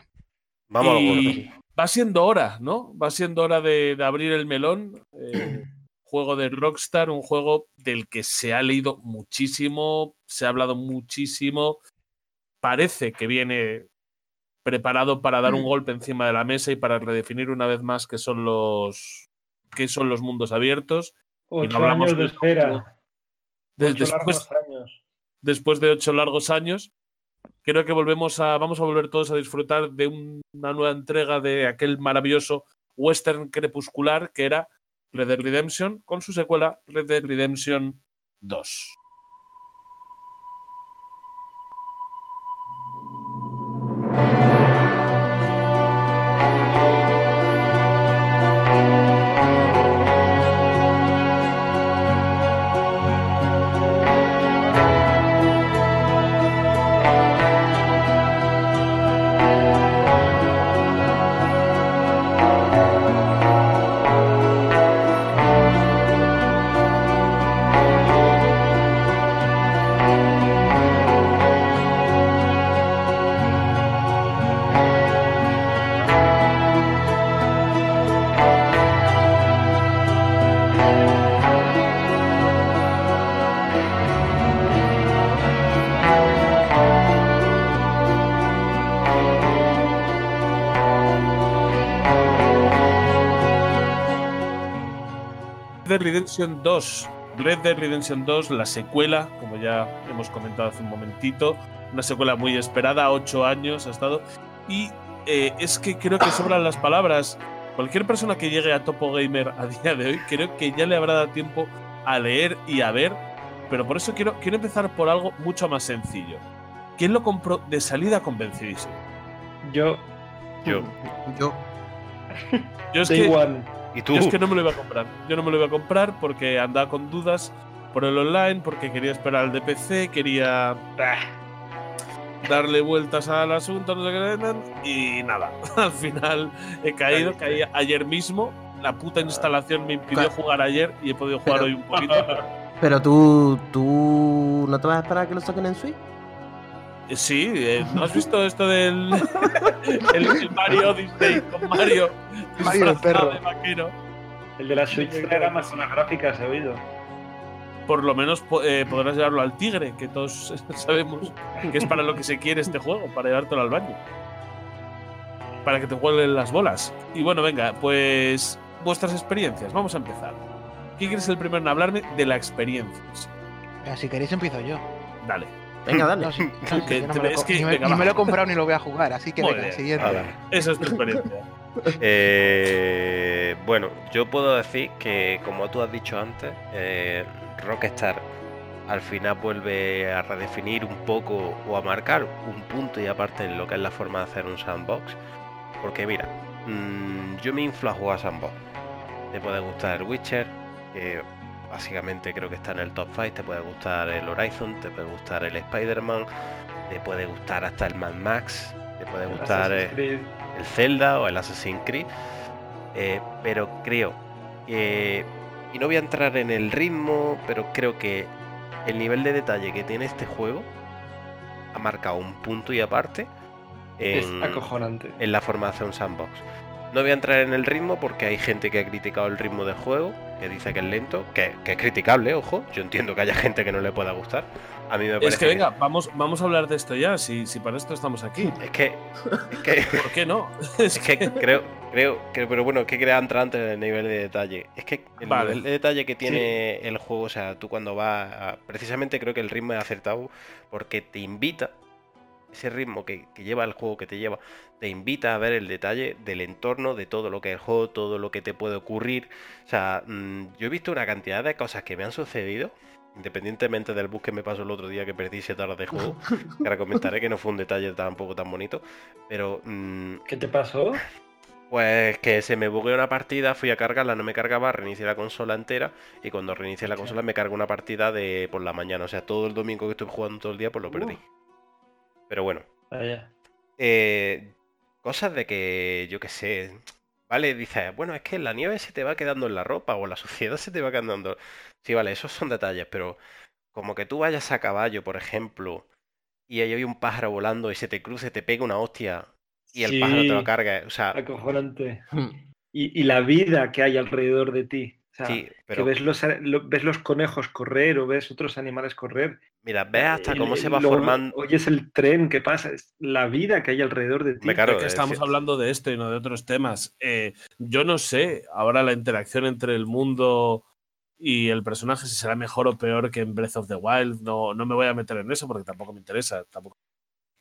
Vamos a lo gordo. y va siendo hora, ¿no? Va siendo hora de, de abrir el melón. eh, juego de Rockstar, un juego del que se ha leído muchísimo, se ha hablado muchísimo. Parece que viene preparado para dar un golpe encima de la mesa y para redefinir una vez más qué son los qué son los mundos abiertos. Ocho hablamos años de espera. Después, largos años. después de ocho largos años, creo que volvemos a, vamos a volver todos a disfrutar de un- una nueva entrega de aquel maravilloso western crepuscular que era Red Dead Redemption, con su secuela Red Dead Redemption 2. Dead Redemption 2. Red Dead Redemption 2, la secuela, como ya hemos comentado hace un momentito, una secuela muy esperada, ocho años ha estado. Y eh, es que creo que sobran las palabras. Cualquier persona que llegue a Topo Gamer a día de hoy, creo que ya le habrá dado tiempo a leer y a ver. Pero por eso quiero, quiero empezar por algo mucho más sencillo. ¿Quién lo compró de salida convencidísimo? Yo, Yo. Yo. Yo es Day que One. ¿Y tú? Yo es que no me lo iba a comprar. Yo no me lo iba a comprar porque andaba con dudas por el online, porque quería esperar al DPC, quería bah, darle vueltas al asunto, no sé qué, y nada. Al final he caído, caí ayer mismo. La puta instalación me impidió jugar ayer y he podido jugar Pero- hoy un poquito. Pero tú, tú no te vas a esperar a que lo saquen en Switch. Sí, eh, ¿no has visto esto del el, el Mario Odyssey con Mario? Mario el perro. de vaquero? El de la Switch traerá más zonas gráficas, he oído. por lo menos eh, podrás llevarlo al tigre, que todos sabemos que es para lo que se quiere este juego, para llevártelo al baño. Para que te huelen las bolas. Y bueno, venga, pues vuestras experiencias. Vamos a empezar. ¿Quién eres el primero en hablarme de la experiencia? Si queréis empiezo yo. Dale. Venga, dale. No, sí, no, sí, Que no me lo es co- que- ni me, venga, ni va. me lo he comprado ni lo voy a jugar, así que venga, siguiente. Esa es tu experiencia. Eh, bueno, yo puedo decir que, como tú has dicho antes, eh, Rockstar al final vuelve a redefinir un poco o a marcar un punto y aparte en lo que es la forma de hacer un sandbox. Porque mira, mm, yo me inflo a jugar sandbox. Te puede gustar el Witcher, que básicamente creo que está en el top 5, te puede gustar el Horizon, te puede gustar el Spider-Man, te puede gustar hasta el Mad Max, te puede gustar... Eh, el Zelda o el Assassin's Creed. eh, pero creo que. Y no voy a entrar en el ritmo, pero creo que el nivel de detalle que tiene este juego ha marcado un punto y aparte Es en, acojonante. en la forma de hacer un sandbox. No voy a entrar en el ritmo porque hay gente que ha criticado el ritmo del juego, que dice que es lento, que, que es criticable, ojo. Yo entiendo que haya gente que no le pueda gustar. A mí me parece Es que venga, vamos, vamos a hablar de esto ya, si, si para esto estamos aquí. Es que, es que ¿Por qué no? Es Es que creo, creo que, pero bueno, que quería entrar antes en el nivel de detalle. Es que el Vale. nivel de detalle que tiene el juego, o sea, tú cuando vas a- Precisamente creo que el ritmo es acertado porque te invita, ese ritmo que, que lleva el juego, que te lleva, te invita a ver el detalle del entorno, de todo lo que es el juego, todo lo que te puede ocurrir. O sea, mm, yo he visto una cantidad de cosas que me han sucedido. Independientemente del bus que me pasó el otro día que perdí 7 horas de juego, que ahora comentaré que no fue un detalle tampoco tan bonito, pero mm, ¿Qué te pasó? pues que se me bugueó una partida, fui a cargarla, no me cargaba, reinicié la consola entera y cuando reinicié la consola me cargó una partida de por la mañana. O sea, todo el domingo que estuve jugando todo el día, pues lo perdí. Pero bueno, Vaya. eh, cosas de que yo qué sé. Vale, dices, bueno, es que la nieve se te va quedando en la ropa o la suciedad se te va quedando. Sí, vale, esos son detalles, pero como que tú vayas a caballo, por ejemplo, y ahí hay un pájaro volando y se te cruce, te pega una hostia y el pájaro te lo carga. O sea, Acojonante. Y, y la vida que hay alrededor de ti. Sea, sí, que ves los, lo- ves los conejos correr o ves otros animales correr. mira, ves hasta y- cómo se va luego formando. Oyes el tren que pasa, es la vida que hay alrededor de ti. Me claro, que es estamos hablando de esto y no de otros temas. Eh, yo no sé ahora la interacción entre el mundo y el personaje si será mejor o peor que en Breath of the Wild. No, no me voy a meter en eso porque tampoco me interesa. Tampoco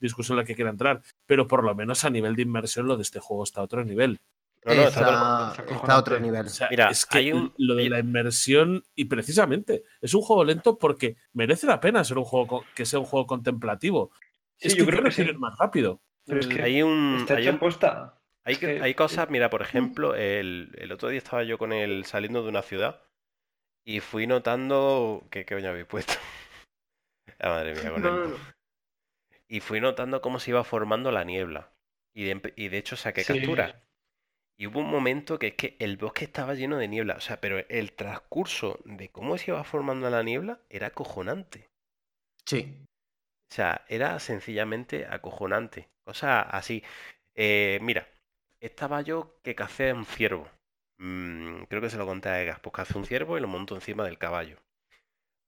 discusión en la que quiera entrar. Pero por lo menos a nivel de inmersión lo de este juego está a otro nivel. No, no, está está, todo- está está a otro nivel. O sea, Mira, es que hay un- lo de hay- la inmersión, y precisamente, es un juego lento porque merece la pena ser un juego que sea un juego contemplativo. Sí, es yo que creo que sí. más rápido. Pero es que Hay un, está hay hecho un-. Hay, Es que- hay cosas, mira, por ejemplo, el, el otro día estaba yo con él saliendo de una ciudad y fui notando. ¿Qué coño habéis puesto? Ah, madre mía, con No, él. Y fui notando cómo se iba formando la niebla. Y de, y de hecho saqué Sí. captura. Y hubo un momento que es que el bosque estaba lleno de niebla. O sea, pero el transcurso de cómo se iba formando la niebla era acojonante. Sí. O sea, era sencillamente acojonante. Cosa así. Eh, mira, estaba yo que cacé un ciervo. Mm, creo que se lo conté a Egas. Pues cacé un ciervo y lo monto encima del caballo.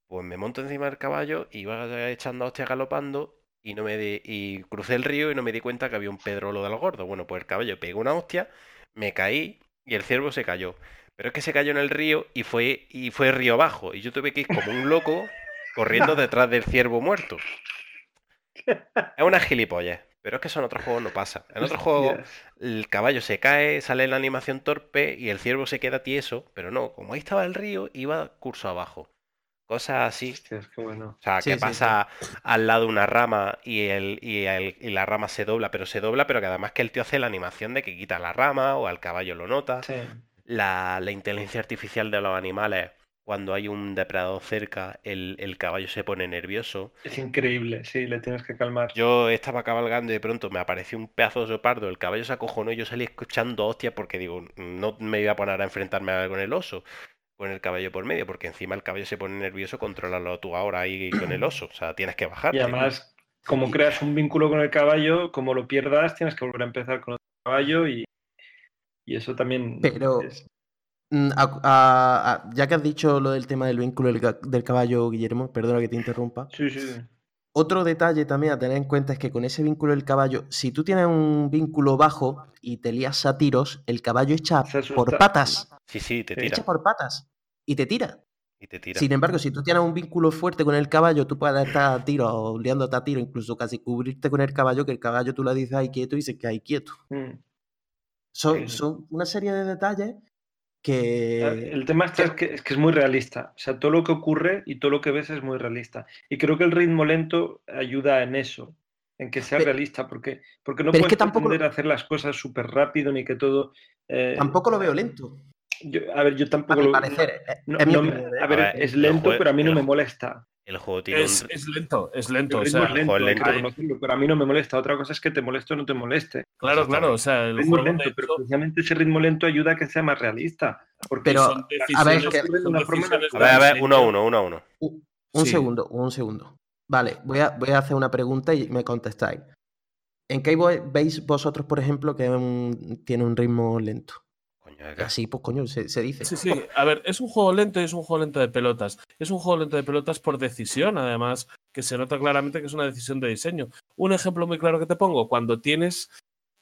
Pues me monto encima del caballo y iba echando hostia galopando y no me di- y crucé el río y no me di cuenta que había un pedrolo del gordo. Bueno, pues el caballo pegó una hostia, me caí y el ciervo se cayó. Pero es que se cayó en el río y fue, y fue río abajo. Y yo tuve que ir como un loco corriendo detrás del ciervo muerto. Es una gilipollas. Pero es que eso en otros juegos no pasa. En otros juegos el caballo se cae, sale la animación torpe y el ciervo se queda tieso. Pero no, como ahí estaba el río, iba curso abajo. Cosas así. Hostias, qué bueno. O sea, Sí, que sí, pasa al lado de una rama y, el, y, el- y la rama se dobla, pero se dobla, pero que además que el tío hace la animación de que quita la rama o al caballo lo nota. Sí. La, la inteligencia artificial de los animales, cuando hay un depredador cerca, el, el caballo se pone nervioso. Es increíble, sí, le tienes que calmar. Yo estaba cabalgando y de pronto me apareció un pedazo de oso el caballo se acojonó y yo salí escuchando hostias porque digo, no me iba a poner a enfrentarme con el oso, con el caballo por medio, porque encima el caballo se pone nervioso, contrólalo tú ahora ahí con el oso, o sea, tienes que Y bajarte. además, como creas un vínculo con el caballo, como lo pierdas, tienes que volver a empezar con otro caballo y, y eso también Pero- es- Mm, a- a- a- ya que has dicho lo del tema del vínculo del, ca- del caballo, Guillermo, perdona que te interrumpa. Sí, sí. Otro detalle también a tener en cuenta es que con ese vínculo del caballo, si tú tienes un vínculo bajo y te lías a tiros, el caballo echa por patas, Sí, sí, te tira echa por patas y te tira. y te tira. Sin embargo, si tú tienes un vínculo fuerte con el caballo, tú puedes estar a tiro o liándote a tiro, incluso casi cubrirte con el caballo, que el caballo tú le dices ahí quieto y se queda ahí quieto. Mm. Son, Sí. son una serie de detalles Ah, que... El tema está es que, es que es muy realista. O sea, todo lo que ocurre y todo lo que ves es muy realista. Y creo que el ritmo lento ayuda en eso, en que sea realista, porque, porque no es puedes que tampoco lo- pretender hacer las cosas súper rápido ni que todo. eh, Tampoco lo veo lento, yo- a ver, yo a tampoco mi lo. parecer. eh, no- es no opinión, ¿eh? a ver, A ver, es el lento, jue- pero a mí no el me molesta. El juego tiene Es, un... es lento, es lento. El O sea, es lento, que lento. reconocerlo, pero a mí no me molesta. Otra cosa es que te moleste o no te moleste. claro, claro. O sea, El el ritmo es juego lento, pero precisamente ese ritmo lento ayuda a que sea más realista. Porque Pero, son a ver, decisiones- que- son de una forma decisiones A ver, a uno a uno, uno a uno. Un un Sí. segundo, un segundo. Vale, voy a, voy a hacer una pregunta y me contestáis. ¿En qué veis vosotros, por ejemplo, que un- tiene un ritmo lento? Así, pues coño, se, se dice. Sí, sí. A ver, es un juego lento y es un juego lento de pelotas. Es un juego lento de pelotas por decisión, además, que se nota claramente que es una decisión de diseño. Un ejemplo muy claro que te pongo, cuando tienes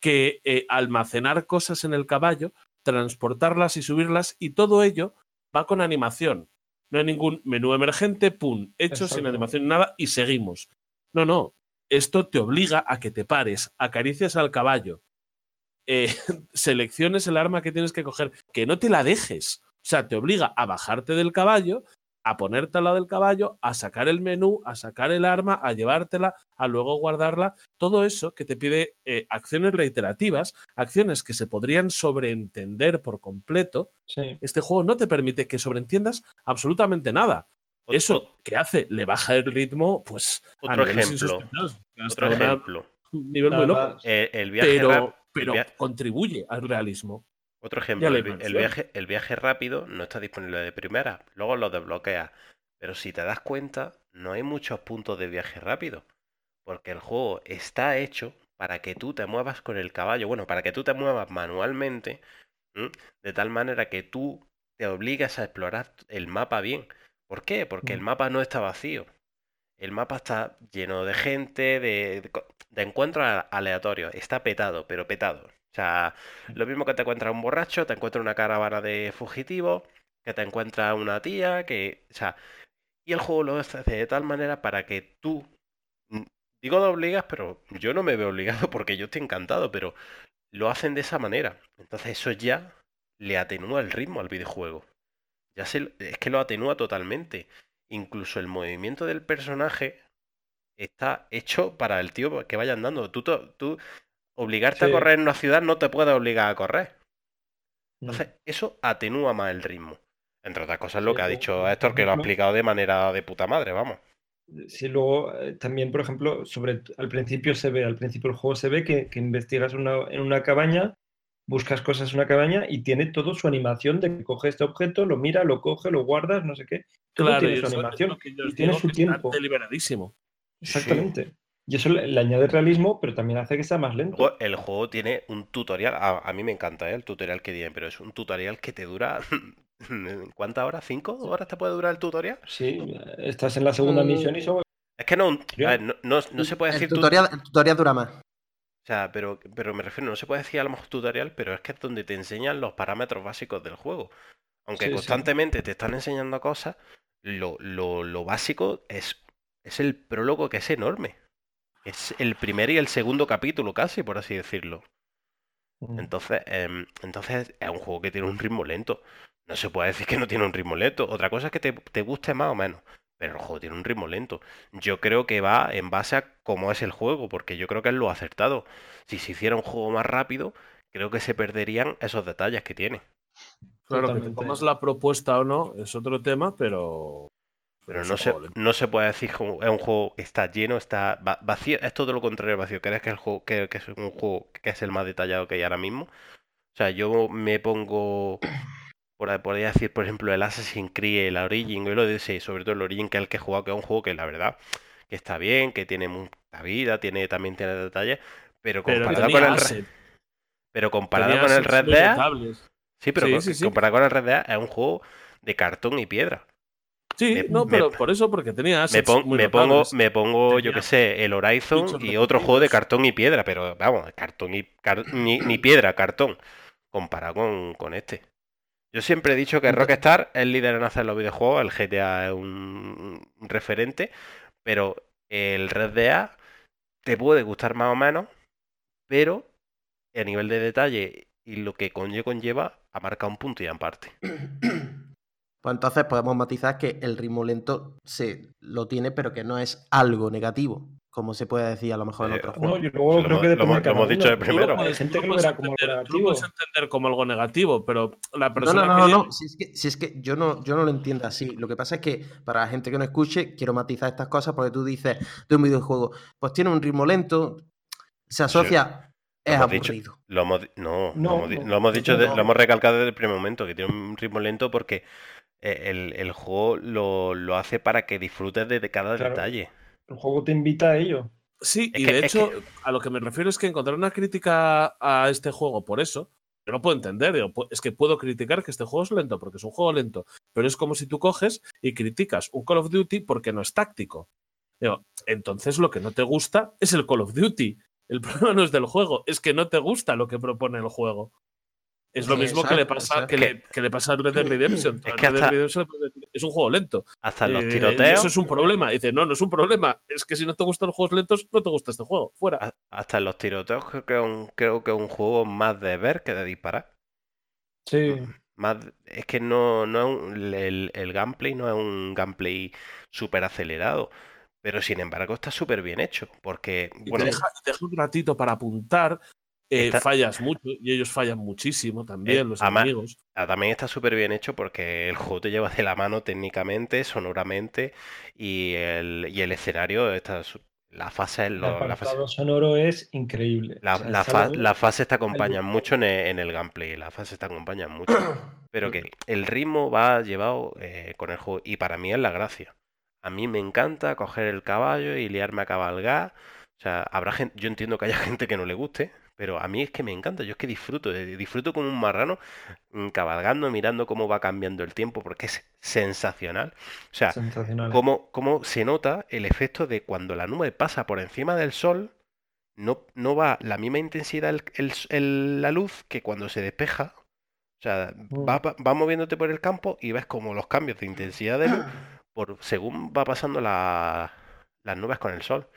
que eh, almacenar cosas en el caballo, transportarlas y subirlas, y todo ello va con animación. No hay ningún menú emergente, pum, hecho sin animación, nada, y seguimos. No, no. Esto te obliga a que te pares, acaricias al caballo, eh, selecciones el arma que tienes que coger, que no te la dejes. O sea, te obliga a bajarte del caballo, a ponerte al lado del caballo, a sacar el menú, a sacar el arma, a llevártela, a luego guardarla. Todo eso que te pide eh, acciones reiterativas, acciones que se podrían sobreentender por completo. Sí. Este juego no te permite que sobreentiendas absolutamente nada. Eso que hace, le baja el ritmo, pues Otro ejemplo. Otro ejemplo. nivel muy loco. El, el viaje Pero, pero contribuye al realismo. Otro ejemplo, el, viaje, el viaje rápido no está disponible de primera, luego lo desbloqueas. Pero si te das cuenta, no hay muchos puntos de viaje rápido. Porque el juego está hecho para que tú te muevas con el caballo, bueno, para que tú te muevas manualmente, ¿m? de tal manera que tú te obligas a explorar el mapa bien. ¿Por qué? Porque el Mm. mapa no está vacío. El mapa está lleno de gente, de, encuentros aleatorios. Está petado, pero petado. O sea, lo mismo que te encuentras un borracho, te encuentras una caravana de fugitivos, que te encuentras una tía, que... O sea, y el juego lo hace de tal manera para que tú... Digo de obligas, pero yo no me veo obligado porque yo estoy encantado, pero lo hacen de esa manera. Entonces eso ya le atenúa el ritmo al videojuego. Ya se, es que lo atenúa totalmente. Incluso el movimiento del personaje está hecho para el tío que vaya andando. Tú, tú obligarte a correr en una ciudad no te puede obligar a correr. Mm. Entonces, eso atenúa más el ritmo. Entre otras cosas, lo que ha dicho Héctor, que lo ha explicado de manera de puta madre, vamos. Sí, luego eh, también, por ejemplo, sobre al principio se ve, al principio del juego se ve que, que investigas una- en una cabaña, buscas cosas en una cabaña y tiene todo su animación de que coge este objeto, lo mira, lo coge, lo guardas, no sé qué. Todo Claro, tiene su animación y tiene su tiempo. deliberadísimo. Exactamente. Y eso le, le añade realismo, pero también hace que sea más lento. Luego, el juego tiene un tutorial, a, a mí me encanta ¿eh? el tutorial que tiene, pero es un tutorial que te dura... ¿Cuántas horas? ¿Cinco horas te puede durar el tutorial? Sí, estás en la segunda Mm. misión y eso. Es que no, ver, no, no- no se puede El decir tutorial, el tutorial dura más. O sea, pero, pero me refiero, no se puede decir a lo mejor tutorial, pero es que es donde te enseñan los parámetros básicos del juego. Aunque Sí, sí. constantemente te están enseñando cosas, lo, lo- lo básico es, es el prólogo que es enorme. Es el primer y el segundo capítulo casi, por así decirlo. Mm. Entonces, em, entonces es un juego que tiene un ritmo lento. No se puede decir que no tiene un ritmo lento. Otra cosa es que te, te guste más o menos. Pero el juego tiene un ritmo lento. Yo creo que va en base a cómo es el juego, porque yo creo que es lo acertado. Si se hiciera un juego más rápido, creo que se perderían esos detalles que tiene. Claro, que te comas la propuesta o no es otro tema, pero. Pero no se, lento. no se puede decir que es un juego que está lleno, está va- vacío. Es todo lo contrario vacío. ¿Crees que, el juego, que, que es un juego que es el más detallado que hay ahora mismo? O sea, yo me pongo, por podría decir, por ejemplo, el Assassin's Creed, el Origin, lo dice, sobre todo el Origin, que es el que he jugado, que es un juego que la verdad, que está bien, que tiene mucha vida, tiene, también tiene detalles, pero Pero comparado tenía con el, pero comparado tenía con el Red Dead, sí, pero Sí, co- sí, sí. comparado con el Red Dead, es un juego de cartón y piedra. Sí, me- no, me- pero por eso, porque tenía Me, assets pon- muy me pongo, me pongo, yo que sé, el Horizon y otro juego de cartón y piedra, pero vamos, cartón y car- ni, ni piedra, cartón, comparado con, con este. Yo siempre he dicho que Rockstar es líder en hacer los videojuegos, el GTA es un, referente, pero el Red Dead te puede gustar más o menos, pero a nivel de detalle y lo que conlle- conlleva, ha marcado un punto y aparte. Pues entonces podemos matizar que el ritmo lento se lo tiene, pero que no es algo negativo, como se puede decir a lo mejor en Eh, otros No, juegos. yo luego Lo creo hemos- que lo hemos- lo dicho de primero. Hay gente que lo puedes verá como algo entender- tú puedes entender como algo negativo, pero la persona no, no, que no. Si es que, si es que yo no, yo no lo entiendo así. Lo que pasa es que para la gente que no escuche, quiero matizar estas cosas porque tú dices de un videojuego, pues tiene un ritmo lento, se asocia, es dicho. Lo hemos, no, No, lo hemos, lo dicho, de- lo hemos recalcado desde el primer momento, que tiene un ritmo lento porque eh, el, el juego lo, lo hace para que disfrutes de, de cada Claro. detalle. El juego te invita a ello. Sí, Es y que- de hecho, a lo que me refiero es que encontrar una crítica a este juego por eso, yo no puedo entender. digo, es que puedo criticar que este juego es lento porque es un juego lento, pero es como si tú coges y criticas un Call of Duty porque no es táctico. Digo, entonces lo que no te gusta es el Call of Duty. El problema no es del juego, es que no te gusta lo que propone el juego. Es lo Sí, mismo que le pasa, exacto. que, le, que le pasa al Red Dead Redemption. Es que Red Dead hasta- Redemption es un juego lento. Hasta en los Eh, tiroteos, Eso es un problema. Dice, no, no es un problema. Es que si no te gustan los juegos lentos, no te gusta este juego. Fuera. a- hasta en los tiroteos creo que es un, creo que es un juego más de ver que de disparar. Sí. Más, es que no, no es un- el, el gameplay no es un gameplay súper acelerado. Pero sin embargo está súper bien hecho. Porque, Y bueno, te, deja, te deja un ratito para apuntar. Eh, Está- Fallas mucho y ellos fallan muchísimo también, Eh, los ama- amigos. También está súper bien hecho porque el juego te lleva de la mano técnicamente, sonoramente y el, y el escenario está su- la fase, El lo- la fase, sonoro es increíble. la, O sea, la fa- fase te acompaña mucho en el, en el gameplay, la fase te acompaña mucho, pero que el ritmo va llevado eh, con el juego y para mí es la gracia. A mí me encanta coger el caballo y liarme a cabalgar O sea, habrá gente, yo entiendo que haya gente que no le guste, pero a mí es que me encanta, yo es que disfruto, eh, disfruto como un marrano mm, cabalgando, mirando cómo va cambiando el tiempo, porque es sensacional. O sea, Sensacional. cómo, cómo se nota el efecto de cuando la nube pasa por encima del sol, no, no va la misma intensidad el- el la luz que cuando se despeja. O sea, va, pa- va moviéndote por el campo y ves como los cambios de intensidad de luz por, según va pasando la- las nubes con el sol.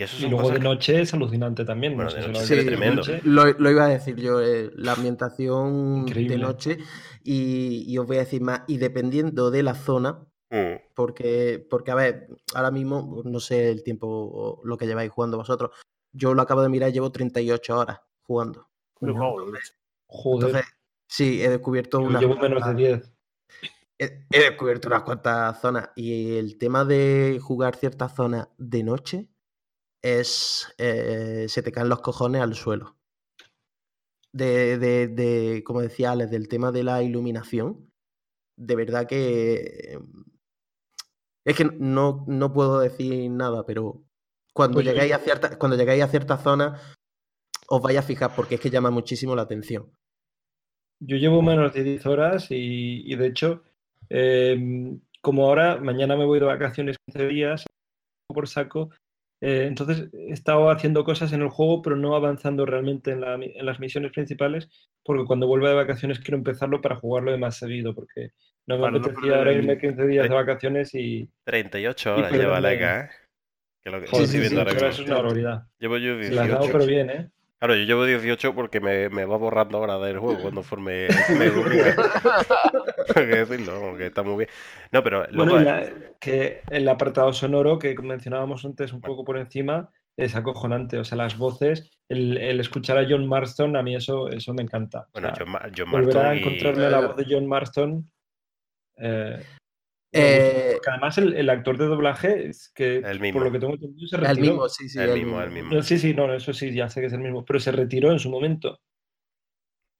Y eso Y son luego de que- noche es alucinante también. Bueno, no de sé si lo sí, tremendo. Lo, lo iba a decir yo, eh, la ambientación Increíble. de noche y, y os voy a decir más, y dependiendo de la zona, Mm. porque, porque a ver, ahora mismo no sé el tiempo o lo que lleváis jugando vosotros. Yo lo acabo de mirar, llevo 38 horas jugando. Pero, joder, Joder, Entonces, sí, he descubierto yo unas llevo menos de cuantas- 10. he, he descubierto unas cuantas zonas y el tema de jugar ciertas zonas de noche es eh, se te caen los cojones al suelo. De, de, de, como decía Alex, del tema de la iluminación, de verdad que es que no, no puedo decir nada, pero cuando yo- llegáis a ciertas, cuando llegáis a ciertas zonas, os vais a fijar porque es que llama muchísimo la atención. Yo llevo menos de 10 horas y, y de hecho, eh, como ahora, mañana me voy de vacaciones 15 días por saco, eh, entonces he estado haciendo cosas en el juego, pero no avanzando realmente en, la en las misiones principales, porque cuando vuelva de vacaciones quiero empezarlo para jugarlo de más seguido, porque no me no apetecía perder ahora irme 15 días de vacaciones y... 38 Y horas lleva perderme- Laika, ¿eh? Que lo que sí, sí, ahora pero eso es una barbaridad. Llevo yo Se las ha dado 18. pero bien, ¿eh? Claro, yo llevo 18 porque me, me va borrando ahora del juego cuando forme me. Hay que decirlo, que está muy bien. No, pero Bueno, la- que el apartado sonoro que mencionábamos antes un poco por encima es acojonante. O sea, las voces, el, el escuchar a John Marston, a mí eso, eso me encanta. O bueno, sea, John, Ma- John volver a Marston y- encontrarme la voz de John Marston. eh, Eh. Porque además el, el actor de doblaje es que, El mismo. por lo que tengo entendido, se el retiró. mismo, sí, sí, el el mismo, mismo. el mismo. No, sí, sí, no, eso sí, ya sé que es el mismo, pero se retiró en su momento.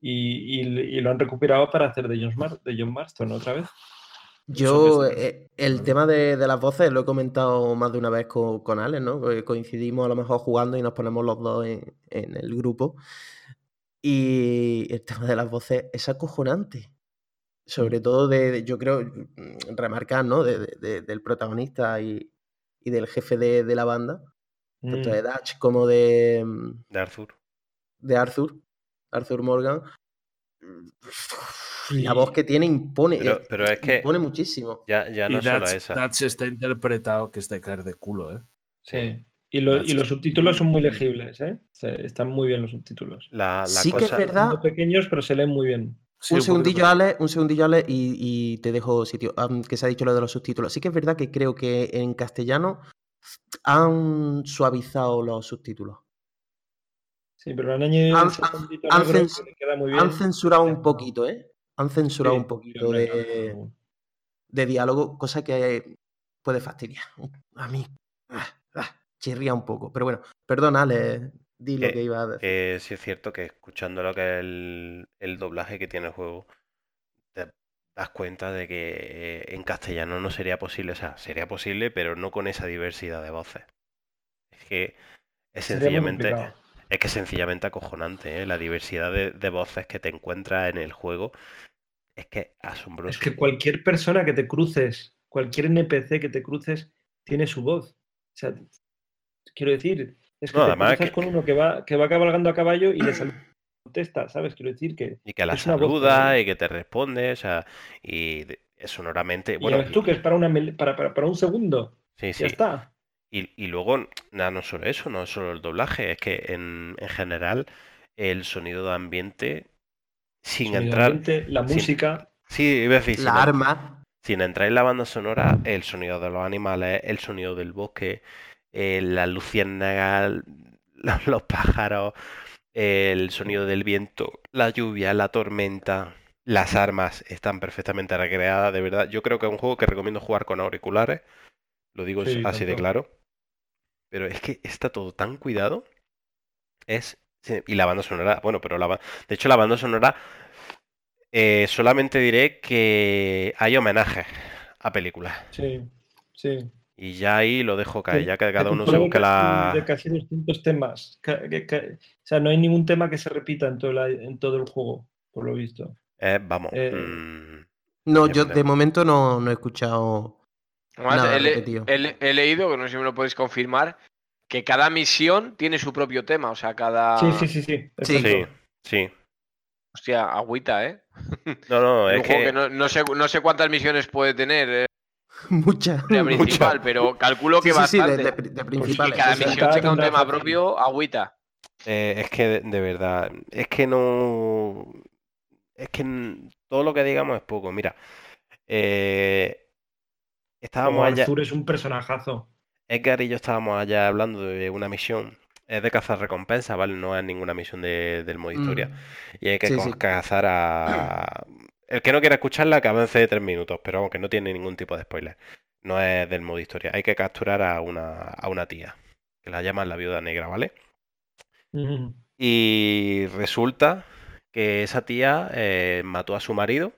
Y, y- y lo han recuperado para hacer de John, Mar- de John Marston otra vez. Yo, eh, el tema de, de las voces lo he comentado más de una vez con, con Alex, ¿no? Que Coincidimos a lo mejor jugando y nos ponemos los dos en, en el grupo. Y el tema de las voces es acojonante. Sobre todo de, de- yo creo, mm, remarcar, ¿no? De- de- de- del protagonista y, y del jefe de, de la banda, tanto Mm. de Dutch como de, mm, de Arthur. de Arthur, Arthur Morgan. La voz que tiene impone, Pero, eh, pero es que impone muchísimo. ya, ya no y es solo Dutch, esa. Dutch está interpretado que es de caer de culo, ¿eh? Sí. Y, lo- y los subtítulos son muy legibles, ¿eh? Se- están muy bien los subtítulos. La, la Sí que es verdad. Son pequeños, pero se leen muy bien. Sí, un segundillo, Ale, un segundillo, Ale, y, y te dejo sitio. Que se ha dicho lo de los subtítulos. Sí que es verdad que creo que en castellano han suavizado los subtítulos. Sí, pero han añadido Han- han queda muy bien. Han censurado un poquito, ¿eh? Han censurado Sí, un poquito de, diálogo, cosa que puede fastidiar. A mí, ah, ah, chirría un poco. Pero bueno, perdona, Ale, di lo Eh, que iba a decir. que sí es cierto que escuchando lo que es el, el doblaje que tiene el juego, te das cuenta de que eh, en castellano no sería posible, o sea, sería posible, pero no con esa diversidad de voces. Es que es sencillamente, es que es sencillamente acojonante, ¿eh? La diversidad de, de voces que te encuentras en el juego es que asombroso. Es que cualquier persona que te cruces, cualquier NPC que te cruces, tiene su voz. O sea, quiero decir, es que No, te además que- con uno que va, que va cabalgando a caballo y le saluda, contesta, ¿sabes? Quiero decir que. Y que la saluda y que te responde, o sea, y sonoramente, Y ya bueno, ves tú que es para, una, para, para, para un segundo. sí, Ya sí. está. Y, y luego, nada, no solo eso, no solo el doblaje, es que en, en general el sonido de ambiente, sin Sonido entrar, ambiente, la sin- música. sí, iba a decir, sin, La arma, sin entrar en la banda sonora, el sonido de los animales, el sonido del bosque, eh, las luciérnagas, los, pájaros, el sonido del viento, la lluvia, la tormenta, las armas están perfectamente recreadas, de verdad. Yo creo que es un juego que recomiendo jugar con auriculares, lo digo Sí, así de claro. Pero es que está todo tan cuidado. Es. Y la banda sonora, bueno, pero la de hecho la banda sonora eh, solamente diré que hay homenajes a películas. Sí, sí. Y ya ahí lo dejo caer, ya que cada uno un se busque casi- de la. casi 200 temas. ca- que- que- o sea, no hay ningún tema que se repita en todo, la- en todo el juego, por lo visto. Eh, vamos. Eh, mm, No, yo de momento no, no he escuchado. Además, Nada he, le- repetido. he le- he leído, que no sé si me lo podéis confirmar, que cada misión tiene su propio tema. O sea, cada. Sí, sí, sí, sí. Sí. sí, sí. Hostia, agüita, ¿eh? No, no, Es que. que no, no sé, no sé cuántas misiones puede tener Muchas. la principal, pero calculo que Sí, sí, sí, de, bastante. de de y principales. cada misión tenga un tema propio, agüita. Eh, es que de, de verdad, es que no. Es que todo lo que digamos es poco. Mira, eh, estábamos Como allá. Arthur es un personajazo. Edgar y yo estábamos allá hablando de una misión. Es de cazar recompensas, ¿vale? No es ninguna misión de- del modo historia. Mm. Y hay que Sí, co- sí. cazar a. El que no quiera escucharla, que avance de tres minutos, pero aunque no tiene ningún tipo de spoiler. No es del modo historia. Hay que capturar a una, a una tía, que la llaman la viuda negra, ¿vale? Y resulta que esa tía eh, mató a su marido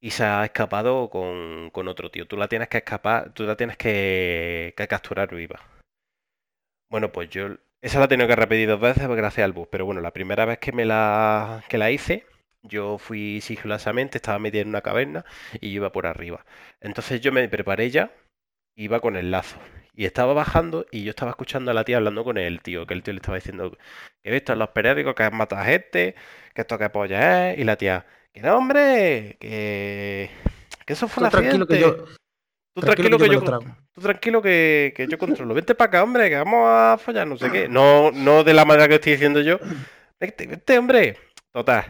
y se ha escapado con, con otro tío. Tú la tienes que escapar, tú la tienes que, que capturar viva. Bueno, pues yo esa la he tenido que repetir dos veces gracias al bus. Pero bueno, la primera vez que me la, que la hice, yo fui sigilosamente, estaba metida en una caverna y iba por arriba. Entonces yo me preparé ya, iba con el lazo. Y estaba bajando y yo estaba escuchando a la tía hablando con el tío, que el tío le estaba diciendo que he visto en los periódicos que has matado a gente, que esto que polla es, y la tía, que no, hombre, que, que eso fue Tú un tranquilo que accidente. yo. Tú tranquilo tranquilo que que yo yo, me lo trago". tú tranquilo que, que yo controlo. Vente para acá, hombre, que vamos a follar, no sé qué. No, no de la manera que estoy diciendo yo. Vente, vente, hombre. Total.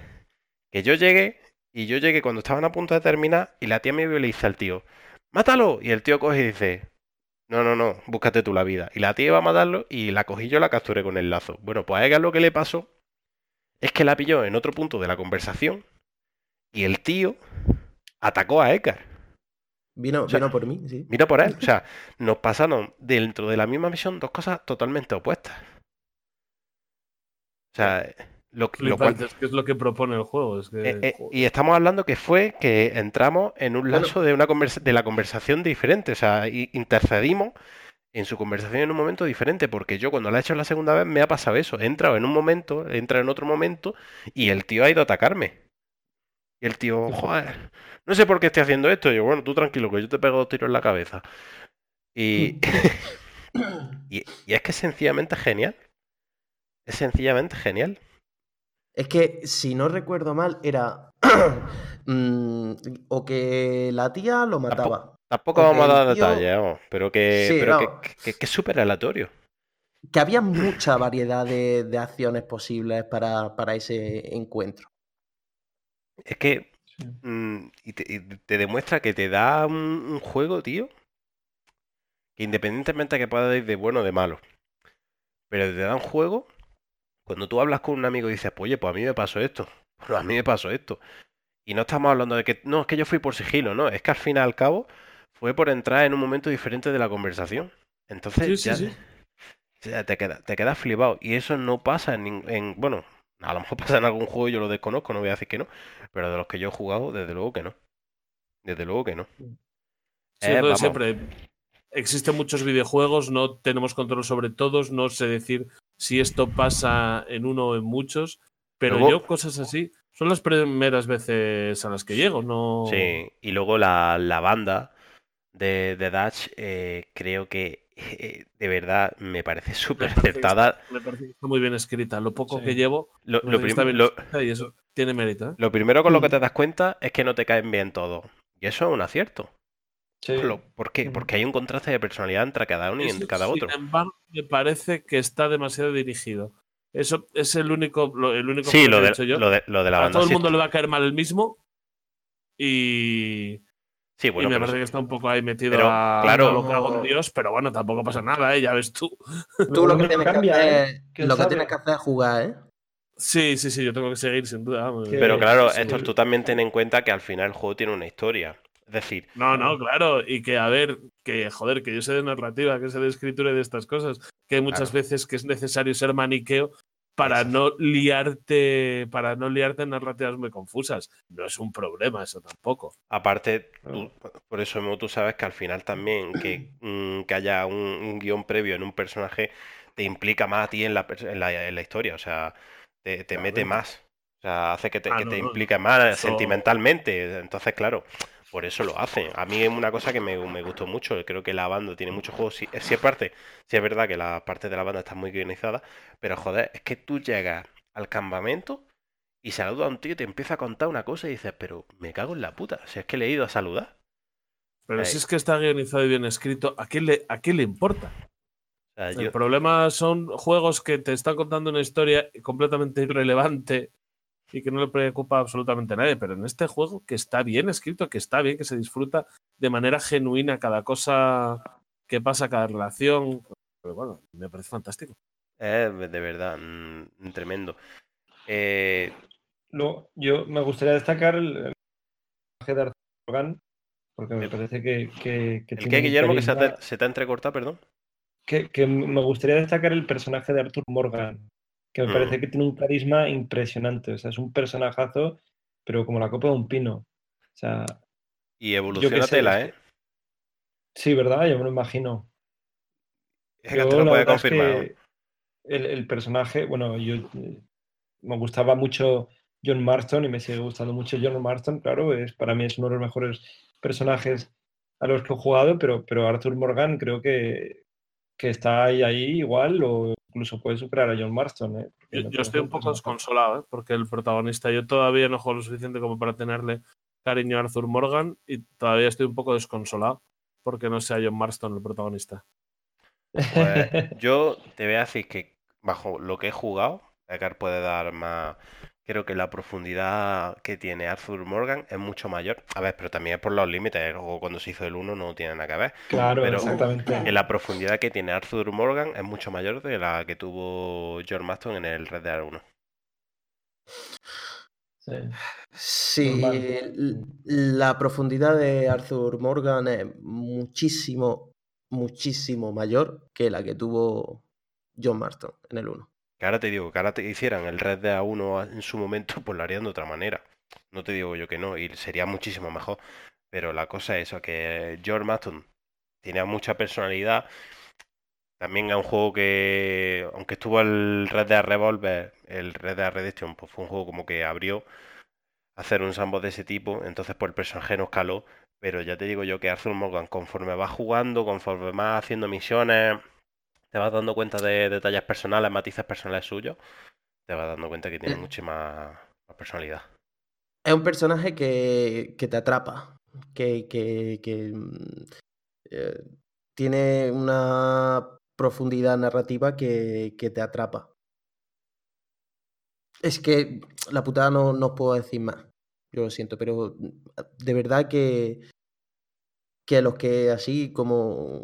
Que yo llegué, y yo llegué cuando estaban a punto de terminar, y la tía me vio y le dice al tío, ¡mátalo! Y el tío coge y dice, no, no, no, búscate tú la vida. Y la tía iba a matarlo, y la cogí yo y la capturé con el lazo. Bueno, pues a ella lo que le pasó es que la pilló en otro punto de la conversación, y el tío atacó a Edgar. Vino, sea, vino por mí, sí. Mira por él. O sea, nos pasaron dentro de la misma misión dos cosas totalmente opuestas. O sea, lo, lo cual. Flipantes, que es lo que propone el juego. Es que, eh, eh, y estamos hablando que fue que entramos en un Bueno. lapso de, una conversa- de la conversación diferente. O sea, intercedimos en su conversación en un momento diferente. Porque yo cuando la he hecho la segunda vez me ha pasado eso. He entrado en un momento, he entrado en otro momento y el tío ha ido a atacarme. Y el tío, joder, no sé por qué estoy haciendo esto. Y yo, bueno, tú tranquilo, que yo te pego dos tiros en la cabeza. Y, y, y es que es sencillamente genial. Es sencillamente genial. Es que, si no recuerdo mal, era. mm, o que la tía lo mataba. Tampoco vamos a dar tío. detalles, vamos, pero que, Sí, pero que, que- que es súper aleatorio. Que había mucha variedad de, de acciones posibles para, para ese encuentro. Es que mm, y te, y te demuestra que te da un, un juego, tío, que independientemente de que pueda ir de bueno o de malo, pero te da un juego cuando tú hablas con un amigo y dices, pues, oye, pues a mí me pasó esto, pues a mí me pasó esto. Y no estamos hablando de que, no, es que yo fui por sigilo, no, es que al fin y al cabo fue por entrar en un momento diferente de la conversación. Entonces Sí, sí, ya, sí. ya te queda, te quedas flipado. Y eso no pasa en, en- bueno, a lo mejor pasa en algún juego, yo lo desconozco, no voy a decir que no, pero de los que yo he jugado, desde luego que no. Desde luego que no. Sí, Eh, vamos. siempre. Existen muchos videojuegos, no tenemos control sobre todos, no sé decir si esto pasa en uno o en muchos, pero Luego- yo cosas así son las primeras veces a las que llego, no. Sí, y luego la, la banda de, de Dutch, eh, creo que eh, de verdad me parece súper acertada. Me parece que está muy bien escrita. Lo poco Sí. que llevo, Lo, me lo parece que está prim- bien lo- escrita y eso tiene mérito. ¿eh? lo primero con lo que Mm. te das cuenta es que no te caen bien todos. Y eso es un acierto. Sí. ¿Por qué? Mm. Porque hay un contraste de personalidad entre cada uno y entre cada otro. Sin embargo, me parece que está demasiado dirigido. Eso es el único, lo, el único Sí, que lo he de, dicho yo. lo de, lo de la a banda. todo el sí, mundo le va a caer mal el mismo. Y, sí, y bueno, me pero parece que está un poco ahí metido pero, a, claro. a lo que hago con Dios, pero bueno, tampoco pasa nada, ¿eh? ya ves tú. Tú lo que tienes que hacer, ¿eh? ¿Quién lo que tienes que hacer es jugar, ¿eh? Sí, sí, sí, yo tengo que seguir sin duda. Pero claro, sí. Héctor, tú también ten en cuenta que al final el juego tiene una historia. Es decir, No, no, claro. Y que, a ver, que joder, que yo sé de narrativa, que sé de escritura y de estas cosas, que hay muchas Claro. veces que es necesario ser maniqueo para no liarte, para no liarte en narrativas muy confusas. No es un problema eso tampoco. Aparte, tú- por eso mismo tú sabes que al final también que, mm, que haya un, un guion previo en un personaje te implica más a ti en la, en la, en la historia, o sea, te, te mete más, o sea, hace que te, Ah, que no, te no, implique más eso- sentimentalmente, entonces claro, por eso lo hacen. A mí es una cosa que me, me gustó mucho, creo que la banda tiene muchos juegos, sí, sí es parte, sí es verdad que la parte de la banda está muy guionizada, pero joder, es que tú llegas al campamento y saluda a un tío y te empieza a contar una cosa y dices, pero me cago en la puta, si es que le he ido a saludar. Pero Ahí. si es que está guionizado y bien escrito, ¿a quién le, a quién le importa? O sea, El yo- problema son juegos que te están contando una historia completamente irrelevante y que no le preocupa absolutamente a nadie. Pero en este juego, que está bien escrito, que está bien, que se disfruta de manera genuina cada cosa que pasa, cada relación. Pero bueno, me parece fantástico. Es de verdad mm, tremendo. Eh, Luego, yo me gustaría destacar el, personaje de Arthur Morgan, porque me El- parece que, que, que ¿El Guillermo, que se carisma- te, se te ha entrecortado, perdón? que, que me gustaría destacar el personaje de Arthur Morgan, que me Mm. parece que tiene un carisma impresionante. O sea, es un personajazo, pero como la copa de un pino. O sea, Y evoluciona tela, ¿eh? sí, ¿verdad? Yo me lo imagino. Es que Yo te lo puede verdad es confirmar. que el, el personaje, bueno, yo me gustaba mucho John Marston y me sigue gustando mucho John Marston, claro, es, para mí es uno de los mejores personajes a los que he jugado, pero, pero Arthur Morgan creo que, que está ahí, ahí igual o incluso puede superar a John Marston. ¿eh? Yo, estoy un poco desconsolado, ¿eh? porque el protagonista, yo todavía no juego lo suficiente como para tenerle cariño a Arthur Morgan y todavía estoy un poco desconsolado porque no sea John Marston el protagonista. Pues yo te voy a decir que bajo lo que he jugado, Edgar puede dar más. Creo que la profundidad que tiene Arthur Morgan es mucho mayor. A ver, pero también es por los límites. El juego cuando se hizo el 1 no tiene nada que ver. Claro, Pero exactamente. En la profundidad que tiene Arthur Morgan es mucho mayor de la que tuvo George Maston en el Red Dead 1. Sí. La profundidad de Arthur Morgan es muchísimo, muchísimo mayor que la que tuvo John Marston en el 1. Que ahora te digo, que ahora te hicieran el Red Dead 1 en su momento, pues lo harían de otra manera. No te digo yo que no, y sería muchísimo mejor. Pero la cosa es que George Maston tenía mucha personalidad. También es un juego que, aunque estuvo el Red Dead Revolver, el Red Dead Redemption, pues fue un juego como que abrió hacer un sandbox de ese tipo, entonces pues el personaje no escaló. Pero ya te digo yo que Arthur Morgan, conforme vas jugando, conforme vas haciendo misiones, te vas dando cuenta de detalles personales, matices personales suyos, te vas dando cuenta que tiene mucha más, personalidad. Es un personaje que, que te atrapa, que, que- que, mm, eh, tiene una profundidad narrativa que, que te atrapa. Es que la putada no, no os puedo decir más, yo lo siento, pero mm, de verdad que, que los que así como,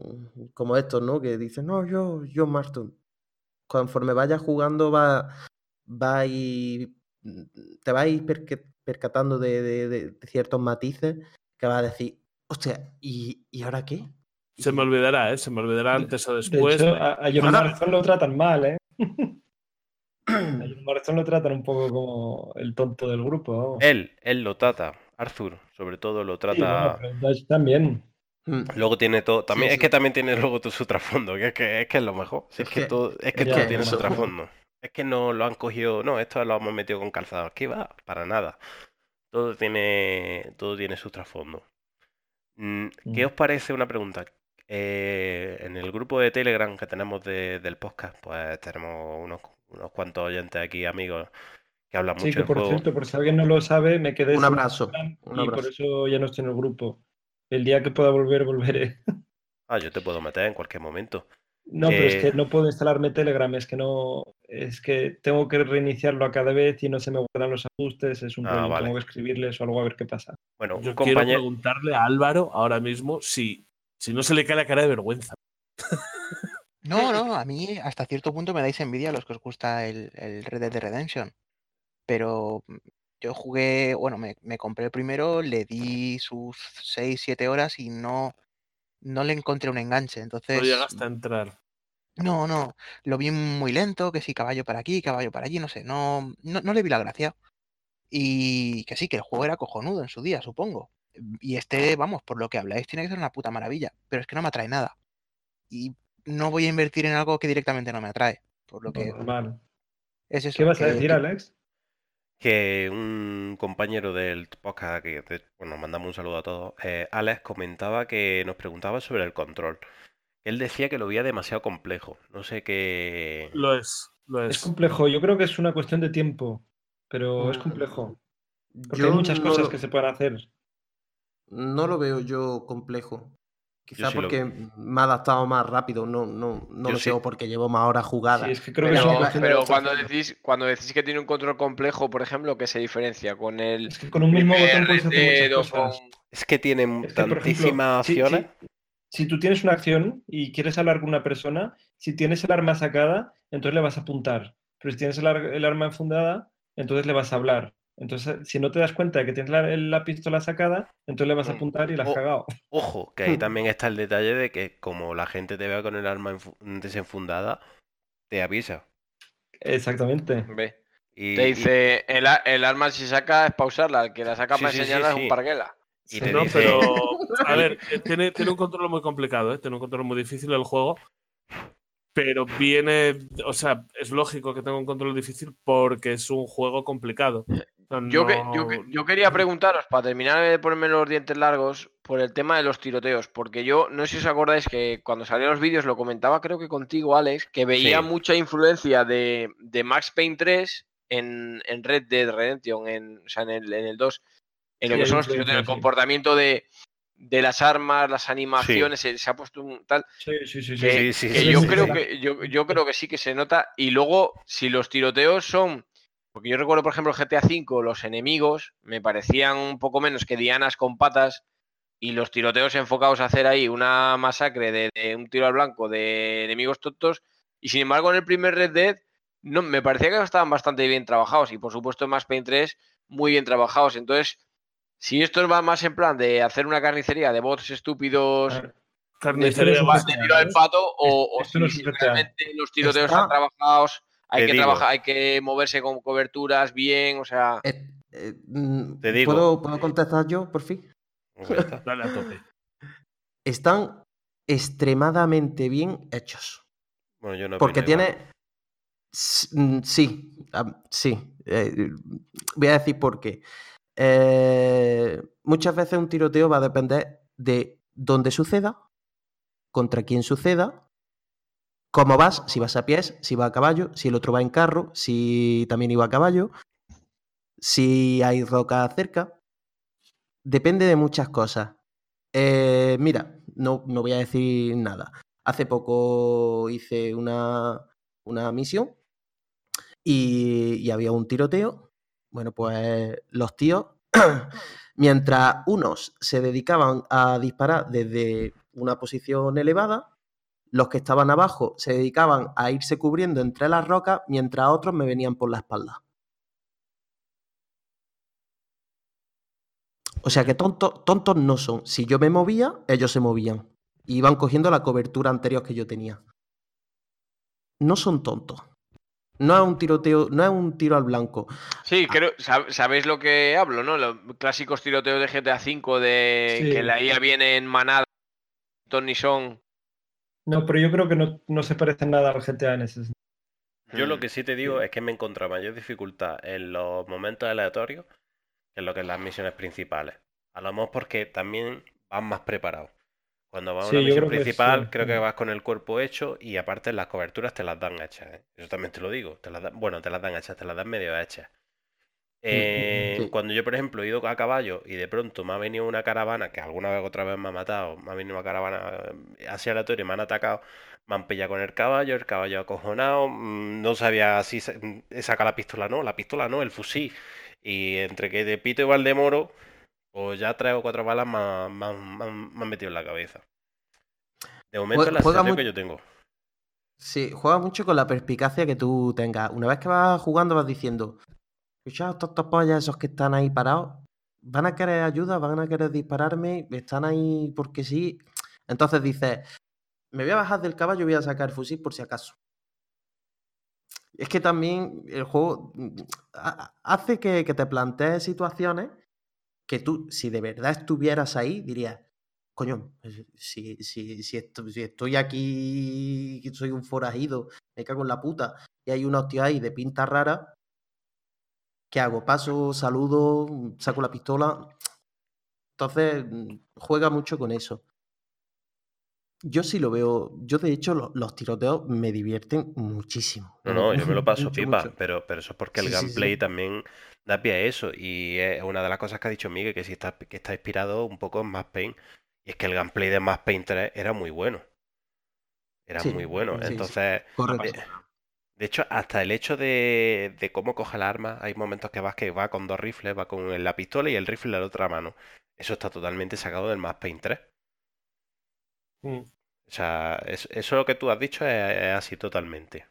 como estos, ¿no? Que dicen, no, yo, yo Marston. Conforme vayas jugando va, va a ir- te vas a ir percatando de, de- de- de ciertos matices que vas a decir, hostia, ¿y, ¿y ahora qué? Se me Y- olvidará, ¿eh? Se me olvidará antes o De después. hecho, a, a John Marston lo tratan mal, ¿eh? A John Marston lo tratan un poco como el tonto del grupo. Él, él lo trata, Arthur, sobre todo lo Sí, bueno, trata. Dutch también. Mm. Luego tiene todo, también, Sí, es que sí. también tiene luego todo su trasfondo, que es que es, que es lo mejor. Es Es que que- todo, es que todo tiene su trasfondo. Es que no lo han cogido, no, esto lo hemos metido con calzado. ¿Qué va? Para nada. Todo tiene, todo tiene su trasfondo. Mm, ¿Qué Mm. os parece una pregunta? Eh, en el grupo de Telegram que tenemos de- del podcast, pues tenemos unos, unos cuantos oyentes aquí, amigos, que hablan Sí, mucho que del por juego. cierto, por si alguien no lo sabe, me quedé Un sin abrazo, un y por abrazo. eso ya no estoy en el grupo. El día que pueda volver, volveré. Ah, yo te puedo meter en cualquier momento. No, pero es Eh, que no puedo instalarme Telegram, es que no, es que tengo que reiniciarlo a cada vez y no se me guardan los ajustes, es un Ah, rollo, vale. tengo que escribirles o algo a ver qué pasa. Bueno, un Yo quiero compañero. preguntarle a Álvaro ahora mismo si, si no se le cae la cara de vergüenza. No, no, a mí hasta cierto punto me dais envidia a los que os gusta el, el Red Dead Redemption. Pero yo jugué, bueno, me, me compré el primero, le di sus 6, 7 horas y no, no le encontré un enganche. No Entonces, llegaste a entrar. No, no, lo vi muy lento, que sí, caballo para aquí, caballo para allí, no sé, no, no, no le vi la gracia. Y que sí, que el juego era cojonudo en su día, supongo. Y este, vamos, por lo que habláis, tiene que ser una puta maravilla, pero es que no me atrae nada. Y no voy a invertir en algo que directamente no me atrae. Por lo que Normal. es eso. ¿Qué vas a decir, que- Alex? Que un compañero del podcast, que de- bueno, mandamos un saludo a todos, eh, Alex comentaba que nos preguntaba sobre el control. Él decía que lo veía demasiado complejo. No sé qué. Lo es, lo Es es. complejo. Yo creo que es una cuestión de tiempo, pero es Mm, complejo. Porque Yo hay muchas no cosas lo- que se pueden hacer. No lo veo yo complejo. Quizá sí lo- porque me ha adaptado más rápido, no, no, no Yo lo sí. sé, o porque llevo más horas jugadas. Sí, es que creo que es Pero, cuando decís, cuando decís que tiene un control complejo, por ejemplo, ¿qué se diferencia con el Es que con un mismo botón puedes hacer muchas cosas. Es que tiene Es que, por ejemplo, tantísimas si- si- opciones. Si tú tienes una acción y quieres hablar con una persona, si tienes el arma sacada, entonces le vas a apuntar. Pero si tienes el, ar- el arma enfundada, entonces le vas a hablar. Entonces, si no te das cuenta de que tienes la, la pistola sacada, entonces le vas a Mm. apuntar y la has cagado. Ojo, que ahí también está el detalle de que como la gente te vea con el arma enfu- desenfundada, te avisa. Exactamente. Ve. Y, Te y- dice, el, arma si saca es pausarla, el que la saca Sí, para sí, sí, enseñarla es un parguela. y te No, dice, pero a ver, tiene, tiene un control muy complicado, ¿eh? tiene un control muy difícil el juego, pero viene, o sea, es lógico que tenga un control difícil porque es un juego complicado. O sea, Yo, que- no- yo, que- yo quería preguntaros, para terminar de ponerme los dientes largos, por el tema de los tiroteos, porque yo no sé si os acordáis que cuando salían los vídeos lo comentaba creo que contigo, Alex, que veía Sí. mucha influencia de, de Max Payne 3 en, en Red Dead Redemption, en, o sea, en el, en el 2, en lo Sí, que son los tiroteos, el comportamiento de, de las armas, las animaciones, se, se ha puesto un tal... Sí, sí, sí. sí. que, Sí, sí, que sí, yo creo que yo, yo creo que sí que se nota y luego si los tiroteos son porque yo recuerdo por ejemplo GTA V los enemigos me parecían un poco menos que dianas con patas y los tiroteos enfocados a hacer ahí una masacre de, de un tiro al blanco de enemigos tontos y sin embargo en el primer Red Dead no me parecía que estaban bastante bien trabajados y por supuesto en Max Payne 3 muy bien trabajados entonces si esto va más en plan de hacer una carnicería de bots estúpidos Carnicería de GTA, tiro pato o, o Esto no si realmente los tiroteos Está- están trabajados, hay Te que trabajar, hay que moverse con coberturas bien, o sea, Eh, eh, mm, Te digo. ¿puedo, ¿Puedo contestar yo, por fin? Dale a tope. Están extremadamente bien hechos. Bueno, yo no Porque igual. tiene. Mm, Sí, sí. eh, voy a decir por qué. Eh, muchas veces un tiroteo va a depender de dónde suceda, contra quién suceda, cómo vas, si vas a pies, si va a caballo, si el otro va en carro, si también iba a caballo, si hay roca cerca. Depende de muchas cosas. Eh, mira, no, no voy a decir nada. Hace poco hice una, una misión y, y había un tiroteo. Bueno, pues los tíos, mientras unos se dedicaban a disparar desde una posición elevada, los que estaban abajo se dedicaban a irse cubriendo entre las rocas, mientras otros me venían por la espalda. O sea que tontos, tontos no son. Si yo me movía, ellos se movían. Y iban cogiendo la cobertura anterior que yo tenía. No son tontos. No es un tiroteo, no es un tiro al blanco. sí, creo, sab- sabéis lo que hablo, ¿no? Los clásicos tiroteos de GTA V de Sí. que la IA viene en manada, Tony Son. No, pero yo creo que no, no se parece nada al GTA en ese sentido. Yo Mm. lo que sí te digo es que me he encontrado mayor dificultad en los momentos aleatorios que en lo que es las misiones principales. A lo mejor porque también vas más preparado. Cuando vas a una yo misión que principal, creo que vas con el cuerpo hecho y aparte las coberturas te las dan hechas. ¿eh? Eso también te lo digo. Te las dan- bueno, te las dan hechas, te las dan medio hechas. Eh, sí. Cuando yo, por ejemplo, he ido a caballo y de pronto me ha venido una caravana, que alguna vez otra vez me ha matado, me ha venido una caravana eh, así aleatoria y me han atacado, me han pillado con el caballo, el caballo acojonado, mm, no sabía si mm, sacar la pistola no, la pistola no, el fusil. Y entre que de pito y Valdemoro, pues ya tres o cuatro balas me, han- me han- me han- me han metido en la cabeza. De momento es la sensación que yo tengo. Sí, juega mucho con la perspicacia que tú tengas. Una vez que vas jugando, vas diciendo: Escucha, estos estos pollas, esos que están ahí parados, van a querer ayuda, van a querer dispararme, están ahí porque sí. Entonces dices: me voy a bajar del caballo y voy a sacar el fusil por si acaso. Es que también el juego mm, ha- hace que, que te plantees situaciones que tú, si de verdad estuvieras ahí, dirías, coño, pues, si, si, si, esto- si estoy aquí, soy un forajido, me cago en la puta, y hay una hostia ahí de pinta rara, ¿qué hago? Paso, saludo, saco la pistola. Entonces, mm, juega mucho con eso. Yo sí lo veo, yo de hecho lo- los tiroteos me divierten muchísimo. No, no, yo me lo paso Mucho, pipa, mucho. pero, pero eso es porque el Sí, sí, gameplay sí. también da pie a eso. Y es una de las cosas que ha dicho Miguel, que sí está, que está inspirado un poco en Max Payne. Y es que el gameplay de Max Payne 3 era muy bueno. Era Sí, muy bueno. sí, sí. Entonces, Correcto. de, de hecho, hasta el hecho de, de cómo coge el arma, hay momentos que vas que va con dos rifles, va con la pistola y el rifle en la otra mano. Eso está totalmente sacado del Max Payne 3. Mm. O sea, es- eso lo que tú has dicho es, es así totalmente.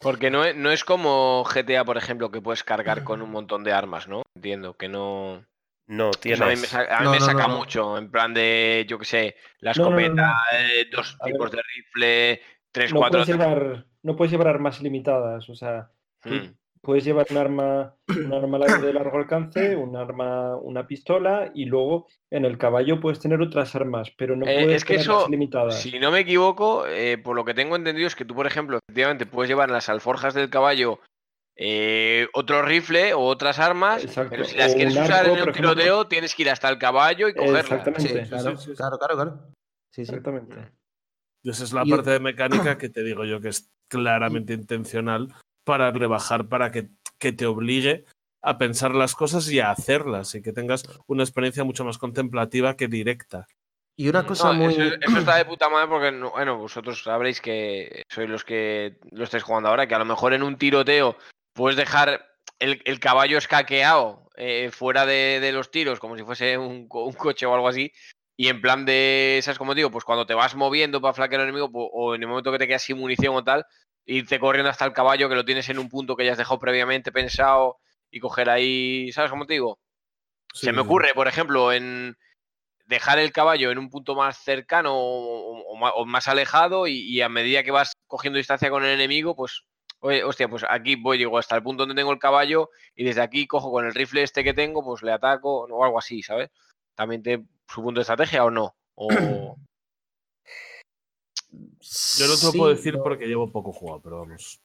Porque no es, no es como GTA, por ejemplo, que puedes cargar con un montón de armas, ¿no? Entiendo que no. No, Eso a mí me, tienes. a mí No, me no, saca no, no. mucho, en plan de, yo qué sé, la No, no, no, escopeta, no. eh, dos A ver. tipos de rifle, tres, No cuatro. puedes, llevar, no puedes llevar armas limitadas, o sea, Hmm. Puedes llevar un arma, un arma de largo alcance, un arma, una pistola y luego en el caballo puedes tener otras armas, pero no Eh, puedes es que eso, limitadas. Si no me equivoco, eh, por lo que tengo entendido es que tú, por ejemplo, efectivamente puedes llevar en las alforjas del caballo eh, otro rifle o otras armas, Exacto, pero si las o quieres usar en un ejemplo. tiroteo, tienes que ir hasta el caballo y cogerla. Exactamente. Sí, Sí, sí, claro, sí, sí. claro, claro, claro. Sí, sí. Exactamente. Y esa es la Y- parte de mecánica que te digo yo que es claramente intencional para rebajar, para que, que te obligue a pensar las cosas y a hacerlas y que tengas una experiencia mucho más contemplativa que directa. Y una No, cosa muy. eso, eso está de puta madre porque, no- bueno, vosotros sabréis que sois los que lo estáis jugando ahora, que a lo mejor en un tiroteo puedes dejar el, el caballo escaqueado eh, fuera de, de los tiros, como si fuese un, co- un coche o algo así. Y en plan de, ¿sabes cómo digo? Pues cuando te vas moviendo para flaquear al enemigo, po- o en el momento que te quedas sin munición o tal, irte corriendo hasta el caballo que lo tienes en un punto que ya has dejado previamente pensado y coger ahí, ¿sabes cómo te digo? Se me ocurre, por ejemplo, en dejar el caballo en un punto más cercano o, más alejado y, y a medida que vas cogiendo distancia con el enemigo, pues, oye, hostia, pues aquí voy, llego hasta el punto donde tengo el caballo y desde aquí cojo con el rifle este que tengo, pues le ataco o algo así, ¿sabes? También te su punto de estrategia o no. O... Yo no te lo Sí, puedo decir no. porque llevo poco jugado, pero vamos.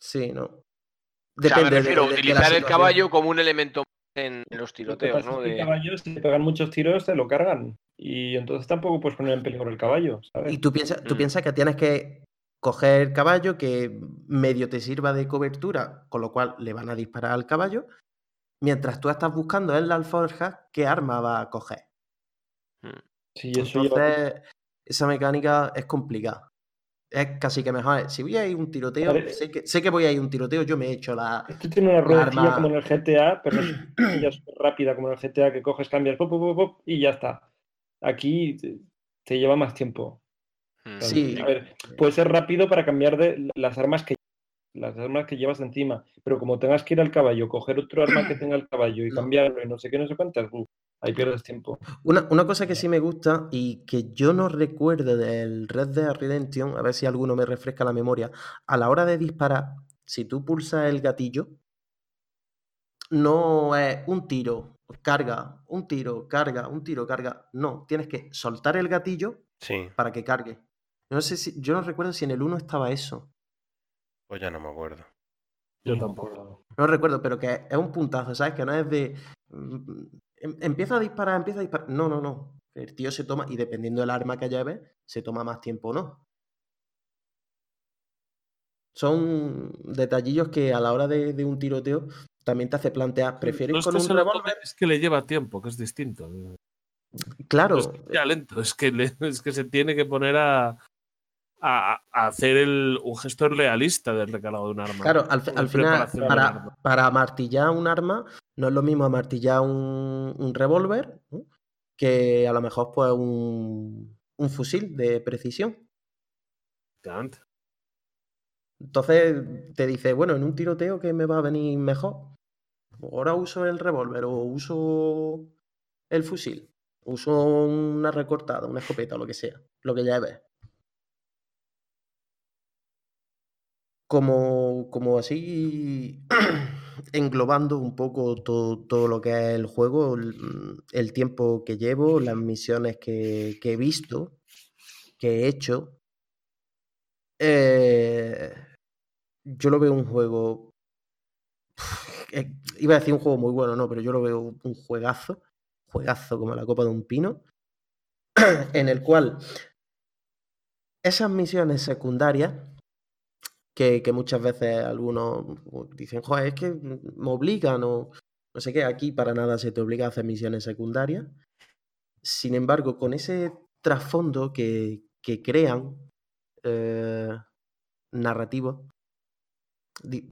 Sí, no. O sea, Depende me refiero de- de utilizar el caballo como un elemento en, en los tiroteos, ¿no? el De- caballo, si te pegan muchos tiros, te lo cargan. Y entonces tampoco puedes poner en peligro el caballo, ¿sabes? Y tú piensas, tú Mm. piensas que tienes que coger el caballo que medio te sirva de cobertura, con lo cual le van a disparar al caballo, mientras tú estás buscando en la alforja qué arma va a coger. Sí, eso lleva- Entonces, esa mecánica es complicada. Es casi que mejor. Si voy a ir a un tiroteo, Vale. sé que, sé que voy a ir a un tiroteo, yo me he hecho la. Esto tiene una ruedecilla como en el GTA, pero no es rápida como en el GTA que coges, cambias, pop, pop, pop, pop, y ya está. Aquí te, te lleva más tiempo. Mm. Sí. A ver, puede ser rápido para cambiar de las armas que las armas que llevas encima, pero como tengas que ir al caballo, coger otro arma que tenga el caballo y cambiarlo y no sé qué, no sé cuántas, uf, ahí pierdes tiempo. Una, una cosa que sí me gusta y que yo no recuerdo del Red Dead Redemption, a ver si alguno me refresca la memoria, a la hora de disparar, si tú pulsas el gatillo, no es un tiro, carga, un tiro, carga, un tiro, carga. No, tienes que soltar el gatillo Sí, para que cargue. No sé si, yo no recuerdo si en el 1 estaba eso. Pues ya no me acuerdo. Yo tampoco. No recuerdo, pero que es un puntazo, ¿sabes? Que no es de. mm, em- Empieza a disparar, empieza a disparar. No, no, no. El tío se toma, y dependiendo del arma que lleve, se toma más tiempo o no. Son detallillos que a la hora de, de un tiroteo también te hace plantear. ¿Prefieres No con un revólver? es que le lleva tiempo, que es distinto. Claro, No es que lento, es que, le- es que se tiene que poner a, a, a hacer el, un gesto realista del recargado de un arma. claro, al, final, para, arma. para martillar un arma, no es lo mismo martillar un, un revólver ¿no? que a lo mejor pues un, un fusil de precisión. Entonces te dice, bueno, en un tiroteo, ¿qué me va a venir mejor? Ahora uso el revólver o uso el fusil. Uso una recortada, una escopeta o lo que sea, lo que lleves. Como, como así englobando un poco todo, todo lo que es el juego, el, el tiempo que llevo, las misiones que, que he visto, que he hecho, eh, yo lo veo un juego. eh, Iba a decir un juego muy bueno, no, pero yo lo veo un juegazo, juegazo como la copa de un pino, en el cual esas misiones secundarias, que, que muchas veces algunos dicen, joder, es que me obligan o no sé qué, aquí para nada se te obliga a hacer misiones secundarias. Sin embargo, con ese trasfondo que, que crean eh, narrativo,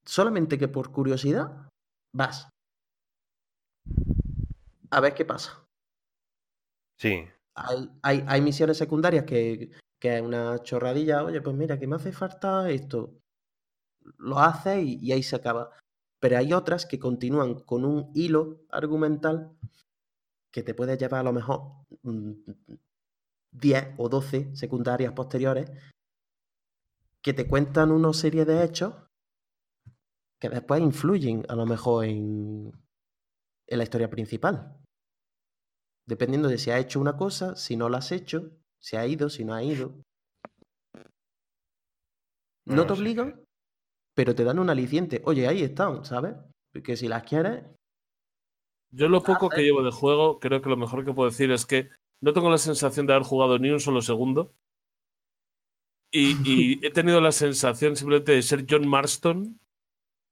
solamente que por curiosidad vas a ver qué pasa. Sí, Hay, hay, hay misiones secundarias que, que es una chorradilla, oye, pues mira, que me hace falta esto. Lo haces y, y ahí se acaba. Pero hay otras que continúan con un hilo argumental que te puede llevar a lo mejor mm, 10 o 12 secundarias posteriores que te cuentan una serie de hechos que después influyen a lo mejor en, en la historia principal. Dependiendo de si ha hecho una cosa, si no la has hecho, si ha ido, si no ha ido. No No te obligan, pero te dan un aliciente. Oye, ahí están, ¿sabes? Que si las quieres, Yo lo poco que llevo de juego, creo que lo mejor que puedo decir es que no tengo la sensación de haber jugado ni un solo segundo. Y, y he tenido la sensación simplemente de ser John Marston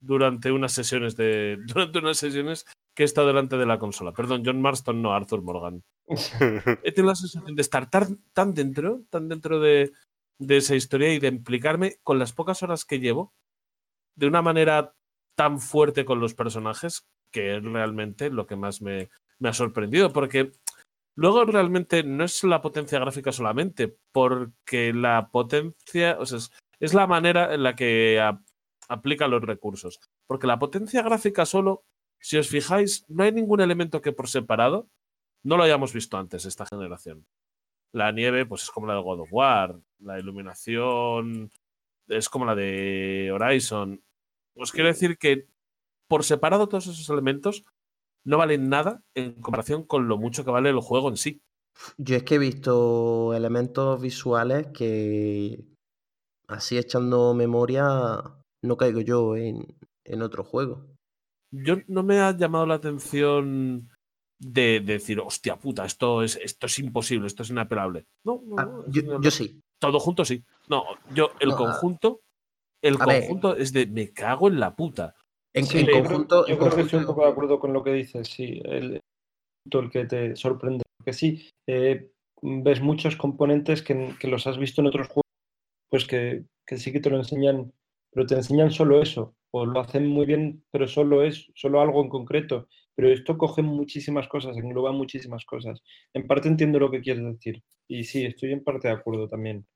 durante unas sesiones de. Durante unas sesiones que he estado delante de la consola. Perdón, John Marston, no Arthur Morgan. He tenido la sensación de estar tan, tan dentro, tan dentro de, de esa historia y de implicarme con las pocas horas que llevo de una manera tan fuerte con los personajes que es realmente lo que más me, ha sorprendido. Porque luego realmente no es la potencia gráfica solamente, porque la potencia, es, la manera en la que aplica los recursos. Porque la potencia gráfica solo, si os fijáis, no hay ningún elemento que por separado no lo hayamos visto antes esta generación. La nieve, pues es como la de God of War. La iluminación es como la de Horizon. Os quiero decir que por separado todos esos elementos no valen nada en comparación con lo mucho que vale el juego en sí. yo es que he visto elementos visuales que, así echando memoria, no caigo yo en, en otro juego. Yo no me ha llamado la atención de, de decir, hostia puta, esto es, esto es imposible, esto es inapelable. No, no, Ah, no, yo, no, yo sí. todo junto sí. No, yo, el No, conjunto, el ver. conjunto es de me cago en la puta. En, Sí, yo creo- conjunto, yo en creo que estoy un poco de acuerdo con lo que dices, sí, el, el que te sorprende. Porque sí, eh, ves muchos componentes que, que los has visto en otros juegos, pues que, que sí que te lo enseñan, pero te enseñan solo eso, o lo hacen muy bien, pero solo es, solo algo en concreto. Pero esto coge muchísimas cosas, engloba muchísimas cosas. En parte entiendo lo que quieres decir, y sí, estoy en parte de acuerdo también.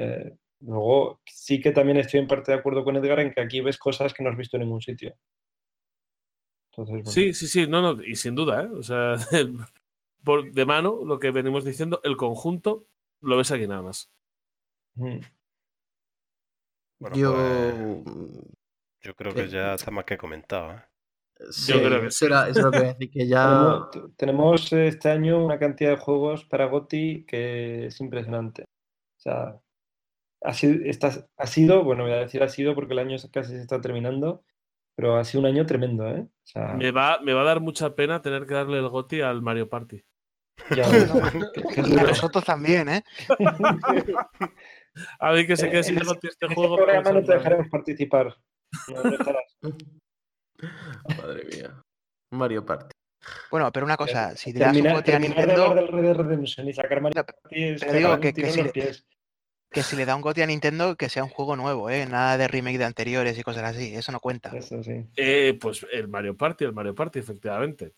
Eh, luego, sí que también estoy en parte de acuerdo con Edgar en que aquí ves cosas que no has visto en ningún sitio. Entonces, bueno. Sí, sí, sí, no, no, y sin duda, ¿eh? O sea, por de mano, lo que venimos diciendo, el conjunto lo ves aquí nada más. Mm. Bueno, yo, pues, yo creo que ya está más que comentado. ¿eh? sí, creo que eso era, eso era lo que decir, que ya... Tenemos, tenemos este año una cantidad de juegos para GOTY que es impresionante. O sea, ha sido, está- ha sido, bueno, voy a decir ha sido porque el año casi se está terminando, pero ha sido un año tremendo, ¿eh? O sea, Me va, me va a dar mucha pena tener que darle el goti al Mario Party. ya A nosotros también, ¿eh? A ver que se quede sin el goti este en ese juego. programa a no te dejaremos participar. No. Madre mía. Mario Party. Bueno, pero una cosa, si le das un goti a terminar de hablar Nintendo, del Red Dead Redemption y sacar Mario Party es pero digo que- que si le-. Que si le da un goti a Nintendo, que sea un juego nuevo, ¿eh? Nada de remake de anteriores y cosas así, eso no cuenta. Eso sí. Eh, pues el Mario Party, el Mario Party, efectivamente.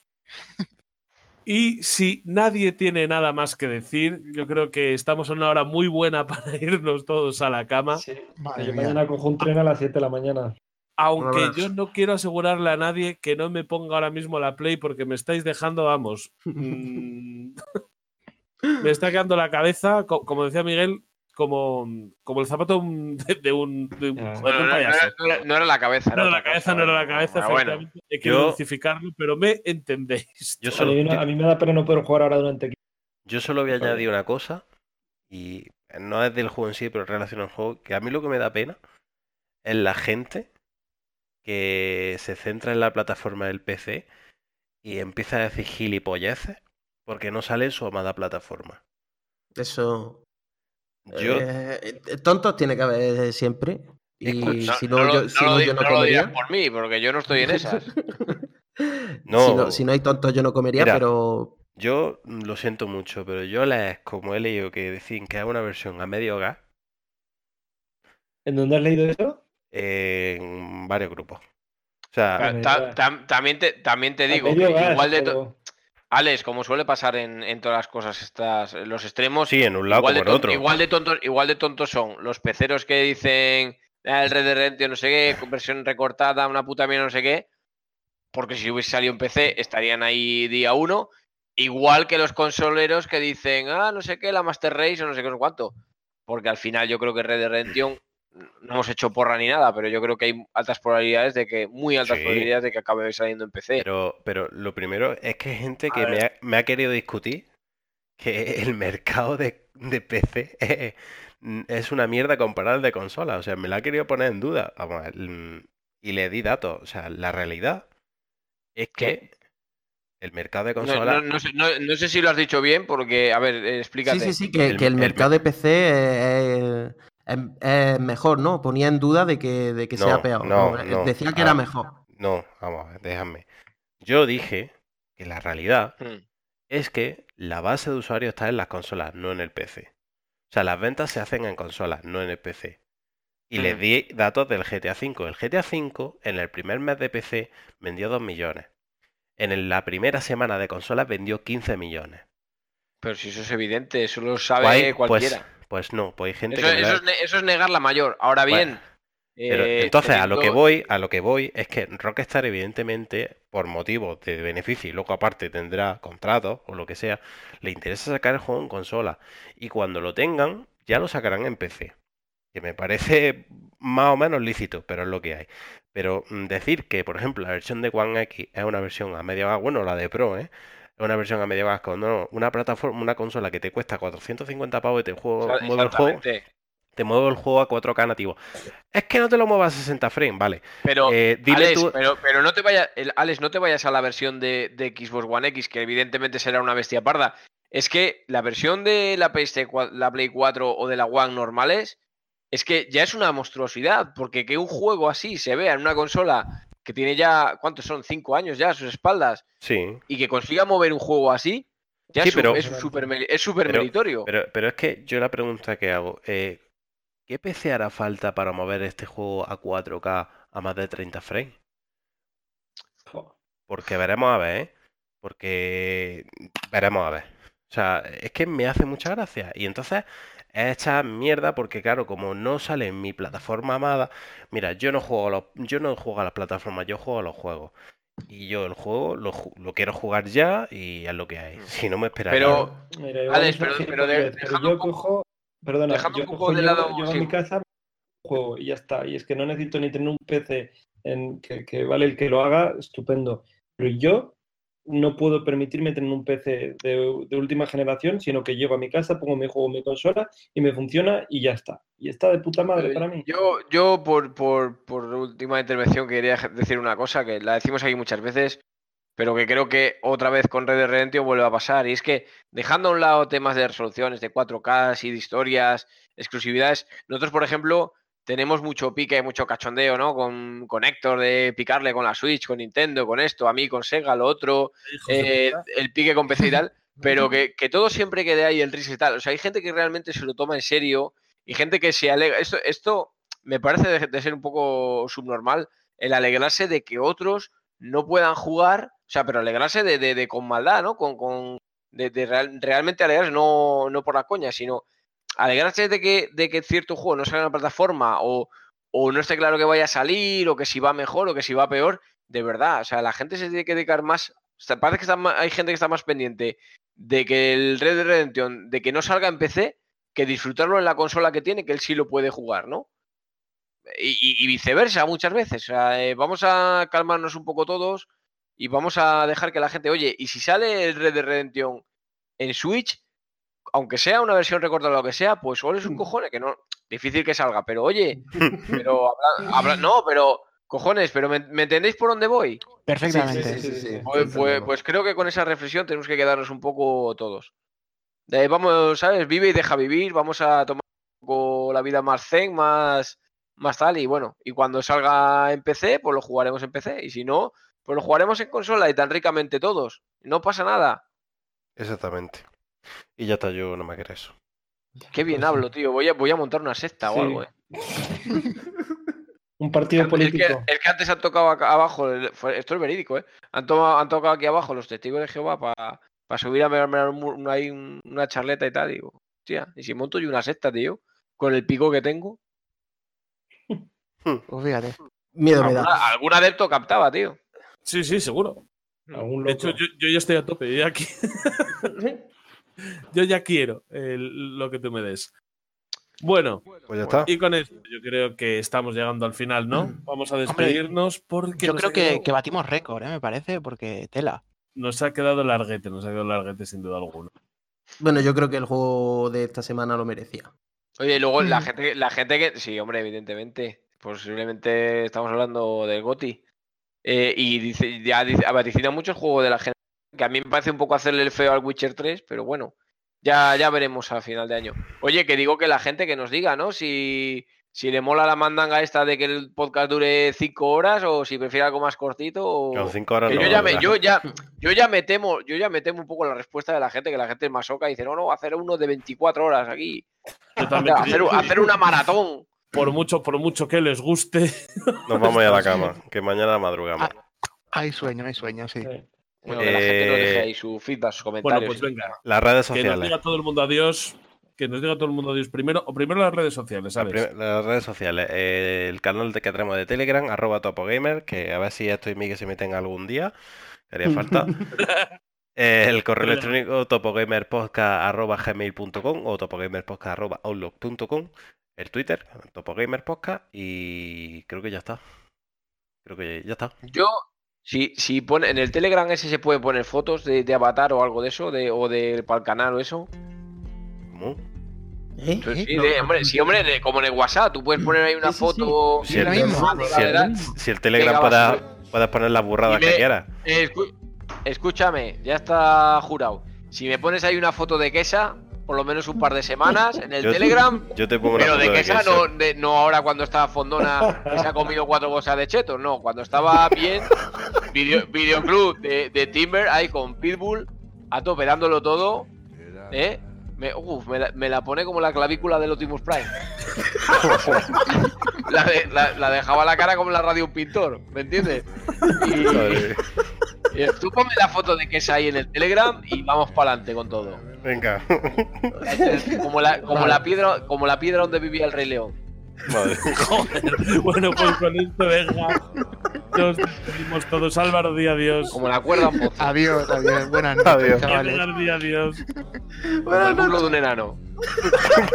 Y si nadie tiene nada más que decir, yo creo que estamos en una hora muy buena para irnos todos a la cama. Sí, yo mañana cojo un tren a las 7 de la mañana. Aunque yo no quiero asegurarle a nadie que no me ponga ahora mismo la play porque me estáis dejando, vamos. mm, me está quedando la cabeza, co- como decía Miguel, como, como el zapato de, de un, de un- Ah. No, un no, payaso. no era- no era la cabeza. No era la cabeza, no era la cabeza, Pero bueno, Yo- dulcificarlo, pero me entendéis. Yo A solo, mí, no- a mí me da pena no poder jugar ahora durante yo solo voy a añadir una cosa, y no es del juego en sí, pero relacionado al juego, que a mí lo que me da pena es la gente que se centra en la plataforma del PC y empieza a decir gilipolleces porque no sale en su amada plataforma. Eso. Yo, eh, tontos tiene que haber siempre. Y Escucha, si no, no, lo- yo, no si no, yo no no lo comería. por mí, porque yo no estoy en esas. No. Si, no, si no hay tontos, yo no comería, Mira. pero. yo lo siento mucho, pero yo les, como he leído que decían que es una versión a medio gas ¿En dónde has leído eso? en varios grupos. O sea. Ta- también, te, también te digo, gas, igual de to- pero- Alex, como suele pasar en, en todas las cosas estas, los extremos, sí, en un lado igual, como de en ton- otro. igual de tontos, igual de tontos son los peceros que dicen "Ah, el Red Dead Redemption no sé qué, con versión recortada, una puta mierda no sé qué, porque si hubiese salido en PC estarían ahí día uno, igual que los consoleros que dicen, ah, no sé qué, la Master Race o no sé qué, no sé cuánto, porque al final yo creo que Red Dead Redemption no hemos hecho porra ni nada, pero yo creo que hay altas probabilidades de que, muy altas Sí. probabilidades de que acabe saliendo en PC. Pero, pero lo primero es que hay gente que me ha, me ha querido discutir que el mercado de, de PC es, es una mierda comparado al de consola. O sea, me la ha querido poner en duda. Vamos, mm, y le di datos. O sea, la realidad es que el mercado de No, consola. no- no sé, no- no sé si lo has dicho bien, porque, a ver, eh, explícate. Sí, sí, sí, que El- que el, el- mercado de PC es, es- es mejor, ¿no? Ponía en duda de que, de que sea peor. no, ¿no? no. Decía que Ah. era mejor. No, vamos, déjame. Yo dije que la realidad Hmm. es que la base de usuarios está en las consolas, no en el PC. O sea, las ventas se hacen en consolas, no en el PC. Y les Mm. di datos del GTA V. El GTA V en el primer mes de PC vendió 2 millones. En la primera semana de consolas vendió 15 millones. Pero si eso es evidente, eso lo Pues sabe hay- cualquiera. Pues, pues no, pues hay gente eso, que eso la- eso es negar la mayor. Ahora bien, Bueno, Pero eh, entonces a lo que voy, a lo que voy es que Rockstar evidentemente, por motivos de beneficio y luego aparte tendrá contratos o lo que sea, le interesa sacar el juego en consola y cuando lo tengan ya lo sacarán en PC, que me parece más o menos lícito, pero es lo que hay. Pero mm, decir que, por ejemplo, la versión de One X es una versión a media bueno, la de Pro, ¿eh? Es una versión a media gas con no, una plataforma, una consola que te cuesta 450 pavos y te juego, mueve el juego, te muevo el juego a 4K nativo. Es que no te lo muevas a 60 frames, vale. Pero, Eh, dile Alex, tú- pero, pero no te vayas, Alex, no te vayas a la versión de, de Xbox One X, que evidentemente será una bestia parda. Es que la versión de la, PS cua- la Play 4 o de la One normales es que ya es una monstruosidad, porque que un juego así se vea en una consola que tiene ya, ¿cuántos son? Cinco años ya a sus espaldas, Sí, y que consiga mover un juego así, ya Sí, es, pero- es super, es súper pero- meritorio. pero, pero es que yo la pregunta que hago, eh, ¿qué PC hará falta para mover este juego a 4K a más de 30 frames? Porque veremos a ver, ¿eh? Porque veremos a ver. O sea, es que me hace mucha gracia. Y entonces es esta mierda porque, claro, como no sale en mi plataforma amada, mira, yo no juego a los, yo no juego a las plataformas, yo juego a los juegos. Y yo el juego lo, lo quiero jugar ya y es lo que hay. Si no me esperaré. Pero, Mira, Alex, pero- pero de- dejando yo un poco- cojo, perdona, yo un poco cojo, de lado- llego a sí. mi casa, juego y ya está. Y es que no necesito ni tener un PC en que, que vale el que lo haga, estupendo. Pero yo no puedo permitirme tener un PC de, de última generación, sino que llego a mi casa, pongo mi juego en mi consola y me funciona y ya está. Y está de puta madre para mí. Yo, yo por, por, por última intervención quería decir una cosa que la decimos aquí muchas veces, pero que creo que otra vez con Red Dead Redemption vuelve a pasar. Y es que dejando a un lado temas de resoluciones, de 4K y de historias, exclusividades, nosotros, por ejemplo, tenemos mucho pique, mucho cachondeo, ¿no? Con, con Héctor de picarle con la Switch, con Nintendo, con esto, a mí con Sega, lo otro, eh, el pique con PC y tal, pero que, que todo siempre quede ahí el risa y tal. O sea, hay gente que realmente se lo toma en serio y gente que se alegra. Esto, esto me parece de, de ser un poco subnormal, el alegrarse de que otros no puedan jugar, o sea, pero alegrarse de, de- de con maldad, ¿no? Con, con de, de real- realmente alegrarse, no, no por la coña, sino alegrarse de que, de que cierto juego no salga en la plataforma o, o no esté claro que vaya a salir o que si va mejor o que si va peor, de verdad, o sea, la gente se tiene que dedicar más, o parece que está hay gente que está más pendiente de que el Red Dead Redemption, de que no salga en PC, que disfrutarlo en la consola que tiene, que él sí lo puede jugar, ¿no? Y, viceversa muchas veces. Eh, vamos a calmarnos un poco todos y vamos a dejar que la gente, oye, y si sale el Red Dead Redemption en Switch, aunque sea una versión recortada o lo que sea, pues ole un cojones, que no, difícil que salga, pero oye, pero habla- habla- no, pero cojones, pero ¿me, me entendéis por dónde voy? Perfectamente. Sí, sí, sí, sí. Pues, pues- pues creo que con esa reflexión tenemos que quedarnos un poco todos. Eh, vamos, ¿sabes? Vive y deja vivir, vamos a tomar un poco la vida más zen, más, más tal, y bueno, y cuando salga en PC, pues lo jugaremos en PC, y si no, pues lo jugaremos en consola y tan ricamente todos. No pasa nada. Exactamente. Y ya está, yo no me quiero eso. Qué bien hablo, tío. Voy a, voy a montar una secta o algo, eh. Un partido que, político. es que antes han tocado acá abajo, el- fue- esto es verídico, ¿eh? Han, tocado aquí abajo los testigos de Jehová para subir a ver un un- una charleta y tal. Digo, hostia, y si monto yo una secta, tío, con el pico que tengo, Pues fíjate. Miedo me da. alguna- algún adepto captaba, tío. Sí, sí, seguro. Algún De hecho, yo, yo ya estoy a tope. Ya, qui- yo ya quiero el- lo que tú me des. Bueno, Pues ya está. y con esto yo creo que estamos llegando al final, ¿no? Vamos a despedirnos porque Yo creo que, que batimos récord, ¿eh? me parece, porque tela. nos ha quedado larguete, nos ha quedado larguete sin duda alguna. Bueno, yo creo que el juego de esta semana lo merecía. Oye, y luego Mm. la gente, la gente que. Sí, hombre, evidentemente. Posiblemente estamos hablando del GOTI. Eh, y dice, ya dice, vaticina mucho el juego de la gente. Que a mí me parece un poco hacerle el feo al Witcher 3, pero bueno. Ya, ya veremos a final de año. Oye, que digo que la gente que nos diga, ¿no? Si, si le mola la mandanga esta de que el podcast dure cinco horas o si prefiere algo más cortito. O... Cinco horas Que no, yo, ya me, yo, ya, yo ya me temo, yo ya me temo un poco la respuesta de la gente, que la gente es masoca y dice, no, no, hacer uno de 24 horas aquí. Yo también Hacer, una maratón. por mucho, por mucho que les guste. Nos vamos a ir a la cama, que mañana madrugamos. Hay sueño, hay sueño, sí. Sí. Bueno, que la gente nos deje Eh, ahí su feedback, sus Bueno, comentarios. pues venga. Las redes Que nos sociales. diga todo el mundo adiós. Que nos diga todo el mundo adiós primero. O primero las redes sociales, ¿sabes? Las redes sociales. eh, el canal de que tenemos de Telegram, arroba topogamer, que a ver si esto y Miguel se meten algún día. Haría falta. Eh, el correo electrónico topogamerpodcast.gmail.com o topogamerpodcast.outlook.com El Twitter, topogamerpodcast y creo que ya está. Creo que ya está. Yo, si, si pone en el Telegram ese se puede poner fotos de, de avatar o algo de eso, de, o de para el canal o eso. ¿Cómo? ¿Eh? Pues ¿Eh? sí, No, de- no, hombre, sí, hombre, de- como en el WhatsApp, tú puedes poner ahí una Sí, sí, sí. foto. Si el, si la si Telegram puedes poner las burradas Y me- que quieras. Eh, escúchame, ya está jurado. Si me pones ahí una foto de Kesa, por lo menos un par de semanas en el Yo- Telegram, Yo te pongo Pero de de Kesa queso. no, de- no ahora cuando estaba fondona que se ha comido cuatro bolsas de chetos, no, cuando estaba bien, video, videoclub de, de Timber ahí con Pitbull, a tope dándolo todo, ¿eh? Me, uf, me, la, me la pone como la clavícula del Optimus Prime. la, de- la- la dejaba la cara como la radio un pintor, ¿me entiendes? Y tú ponme la foto de Kesa ahí en el Telegram y vamos para adelante con todo. Venga. Como la, como, la piedra, como la piedra donde vivía el Rey León. Madre. Joder. Bueno, pues con esto, venga. Nos despedimos todos. Álvaro, di adiós. Como la cuerda pozo. Adiós, adiós. Buenas noches, Adiós. chavales. Edgar, di adiós. Como el muslo de un enano.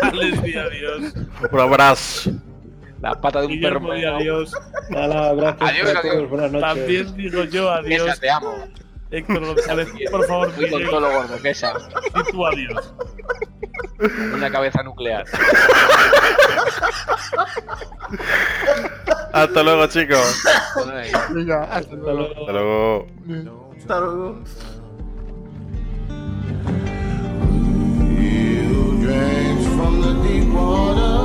Alex, di adiós. Un abrazo. La pata de un perro. Adiós. Nada, gracias Adiós, a todos. adiós. Buenas noches. También digo yo Esa, adiós. te amo. Héctor González, por favor, con di todo lo gordo, que esa. di tu adiós. Una cabeza nuclear. Hasta luego, chicos. Venga, hasta luego. Hasta luego. Hasta luego. Drinks from the deep water.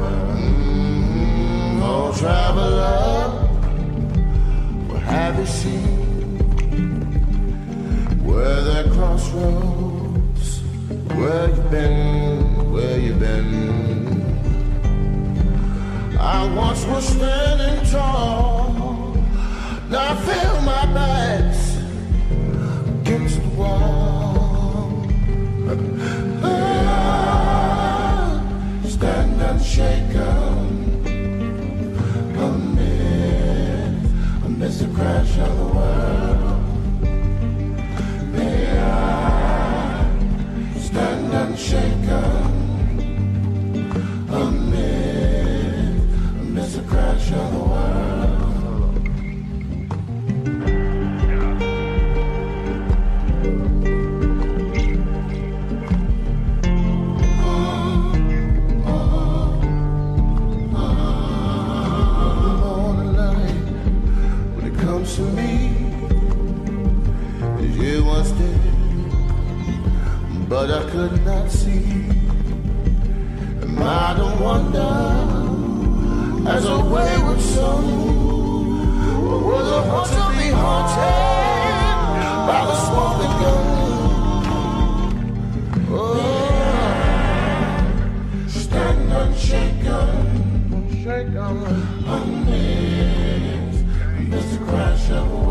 Traveler, what have you seen? Where the crossroads, where you been, where you been? I once was standing tall, now I feel my back against the wall. Ah, stand and shake. the crash of the world. They are stand unshaken amid, amidst the crash of the world. but I could not see. And I don't wonder, as a wayward soul, was I once to be haunted by the smoking gun? Oh, stand unshaken, unshaken, amazed, This Crash away.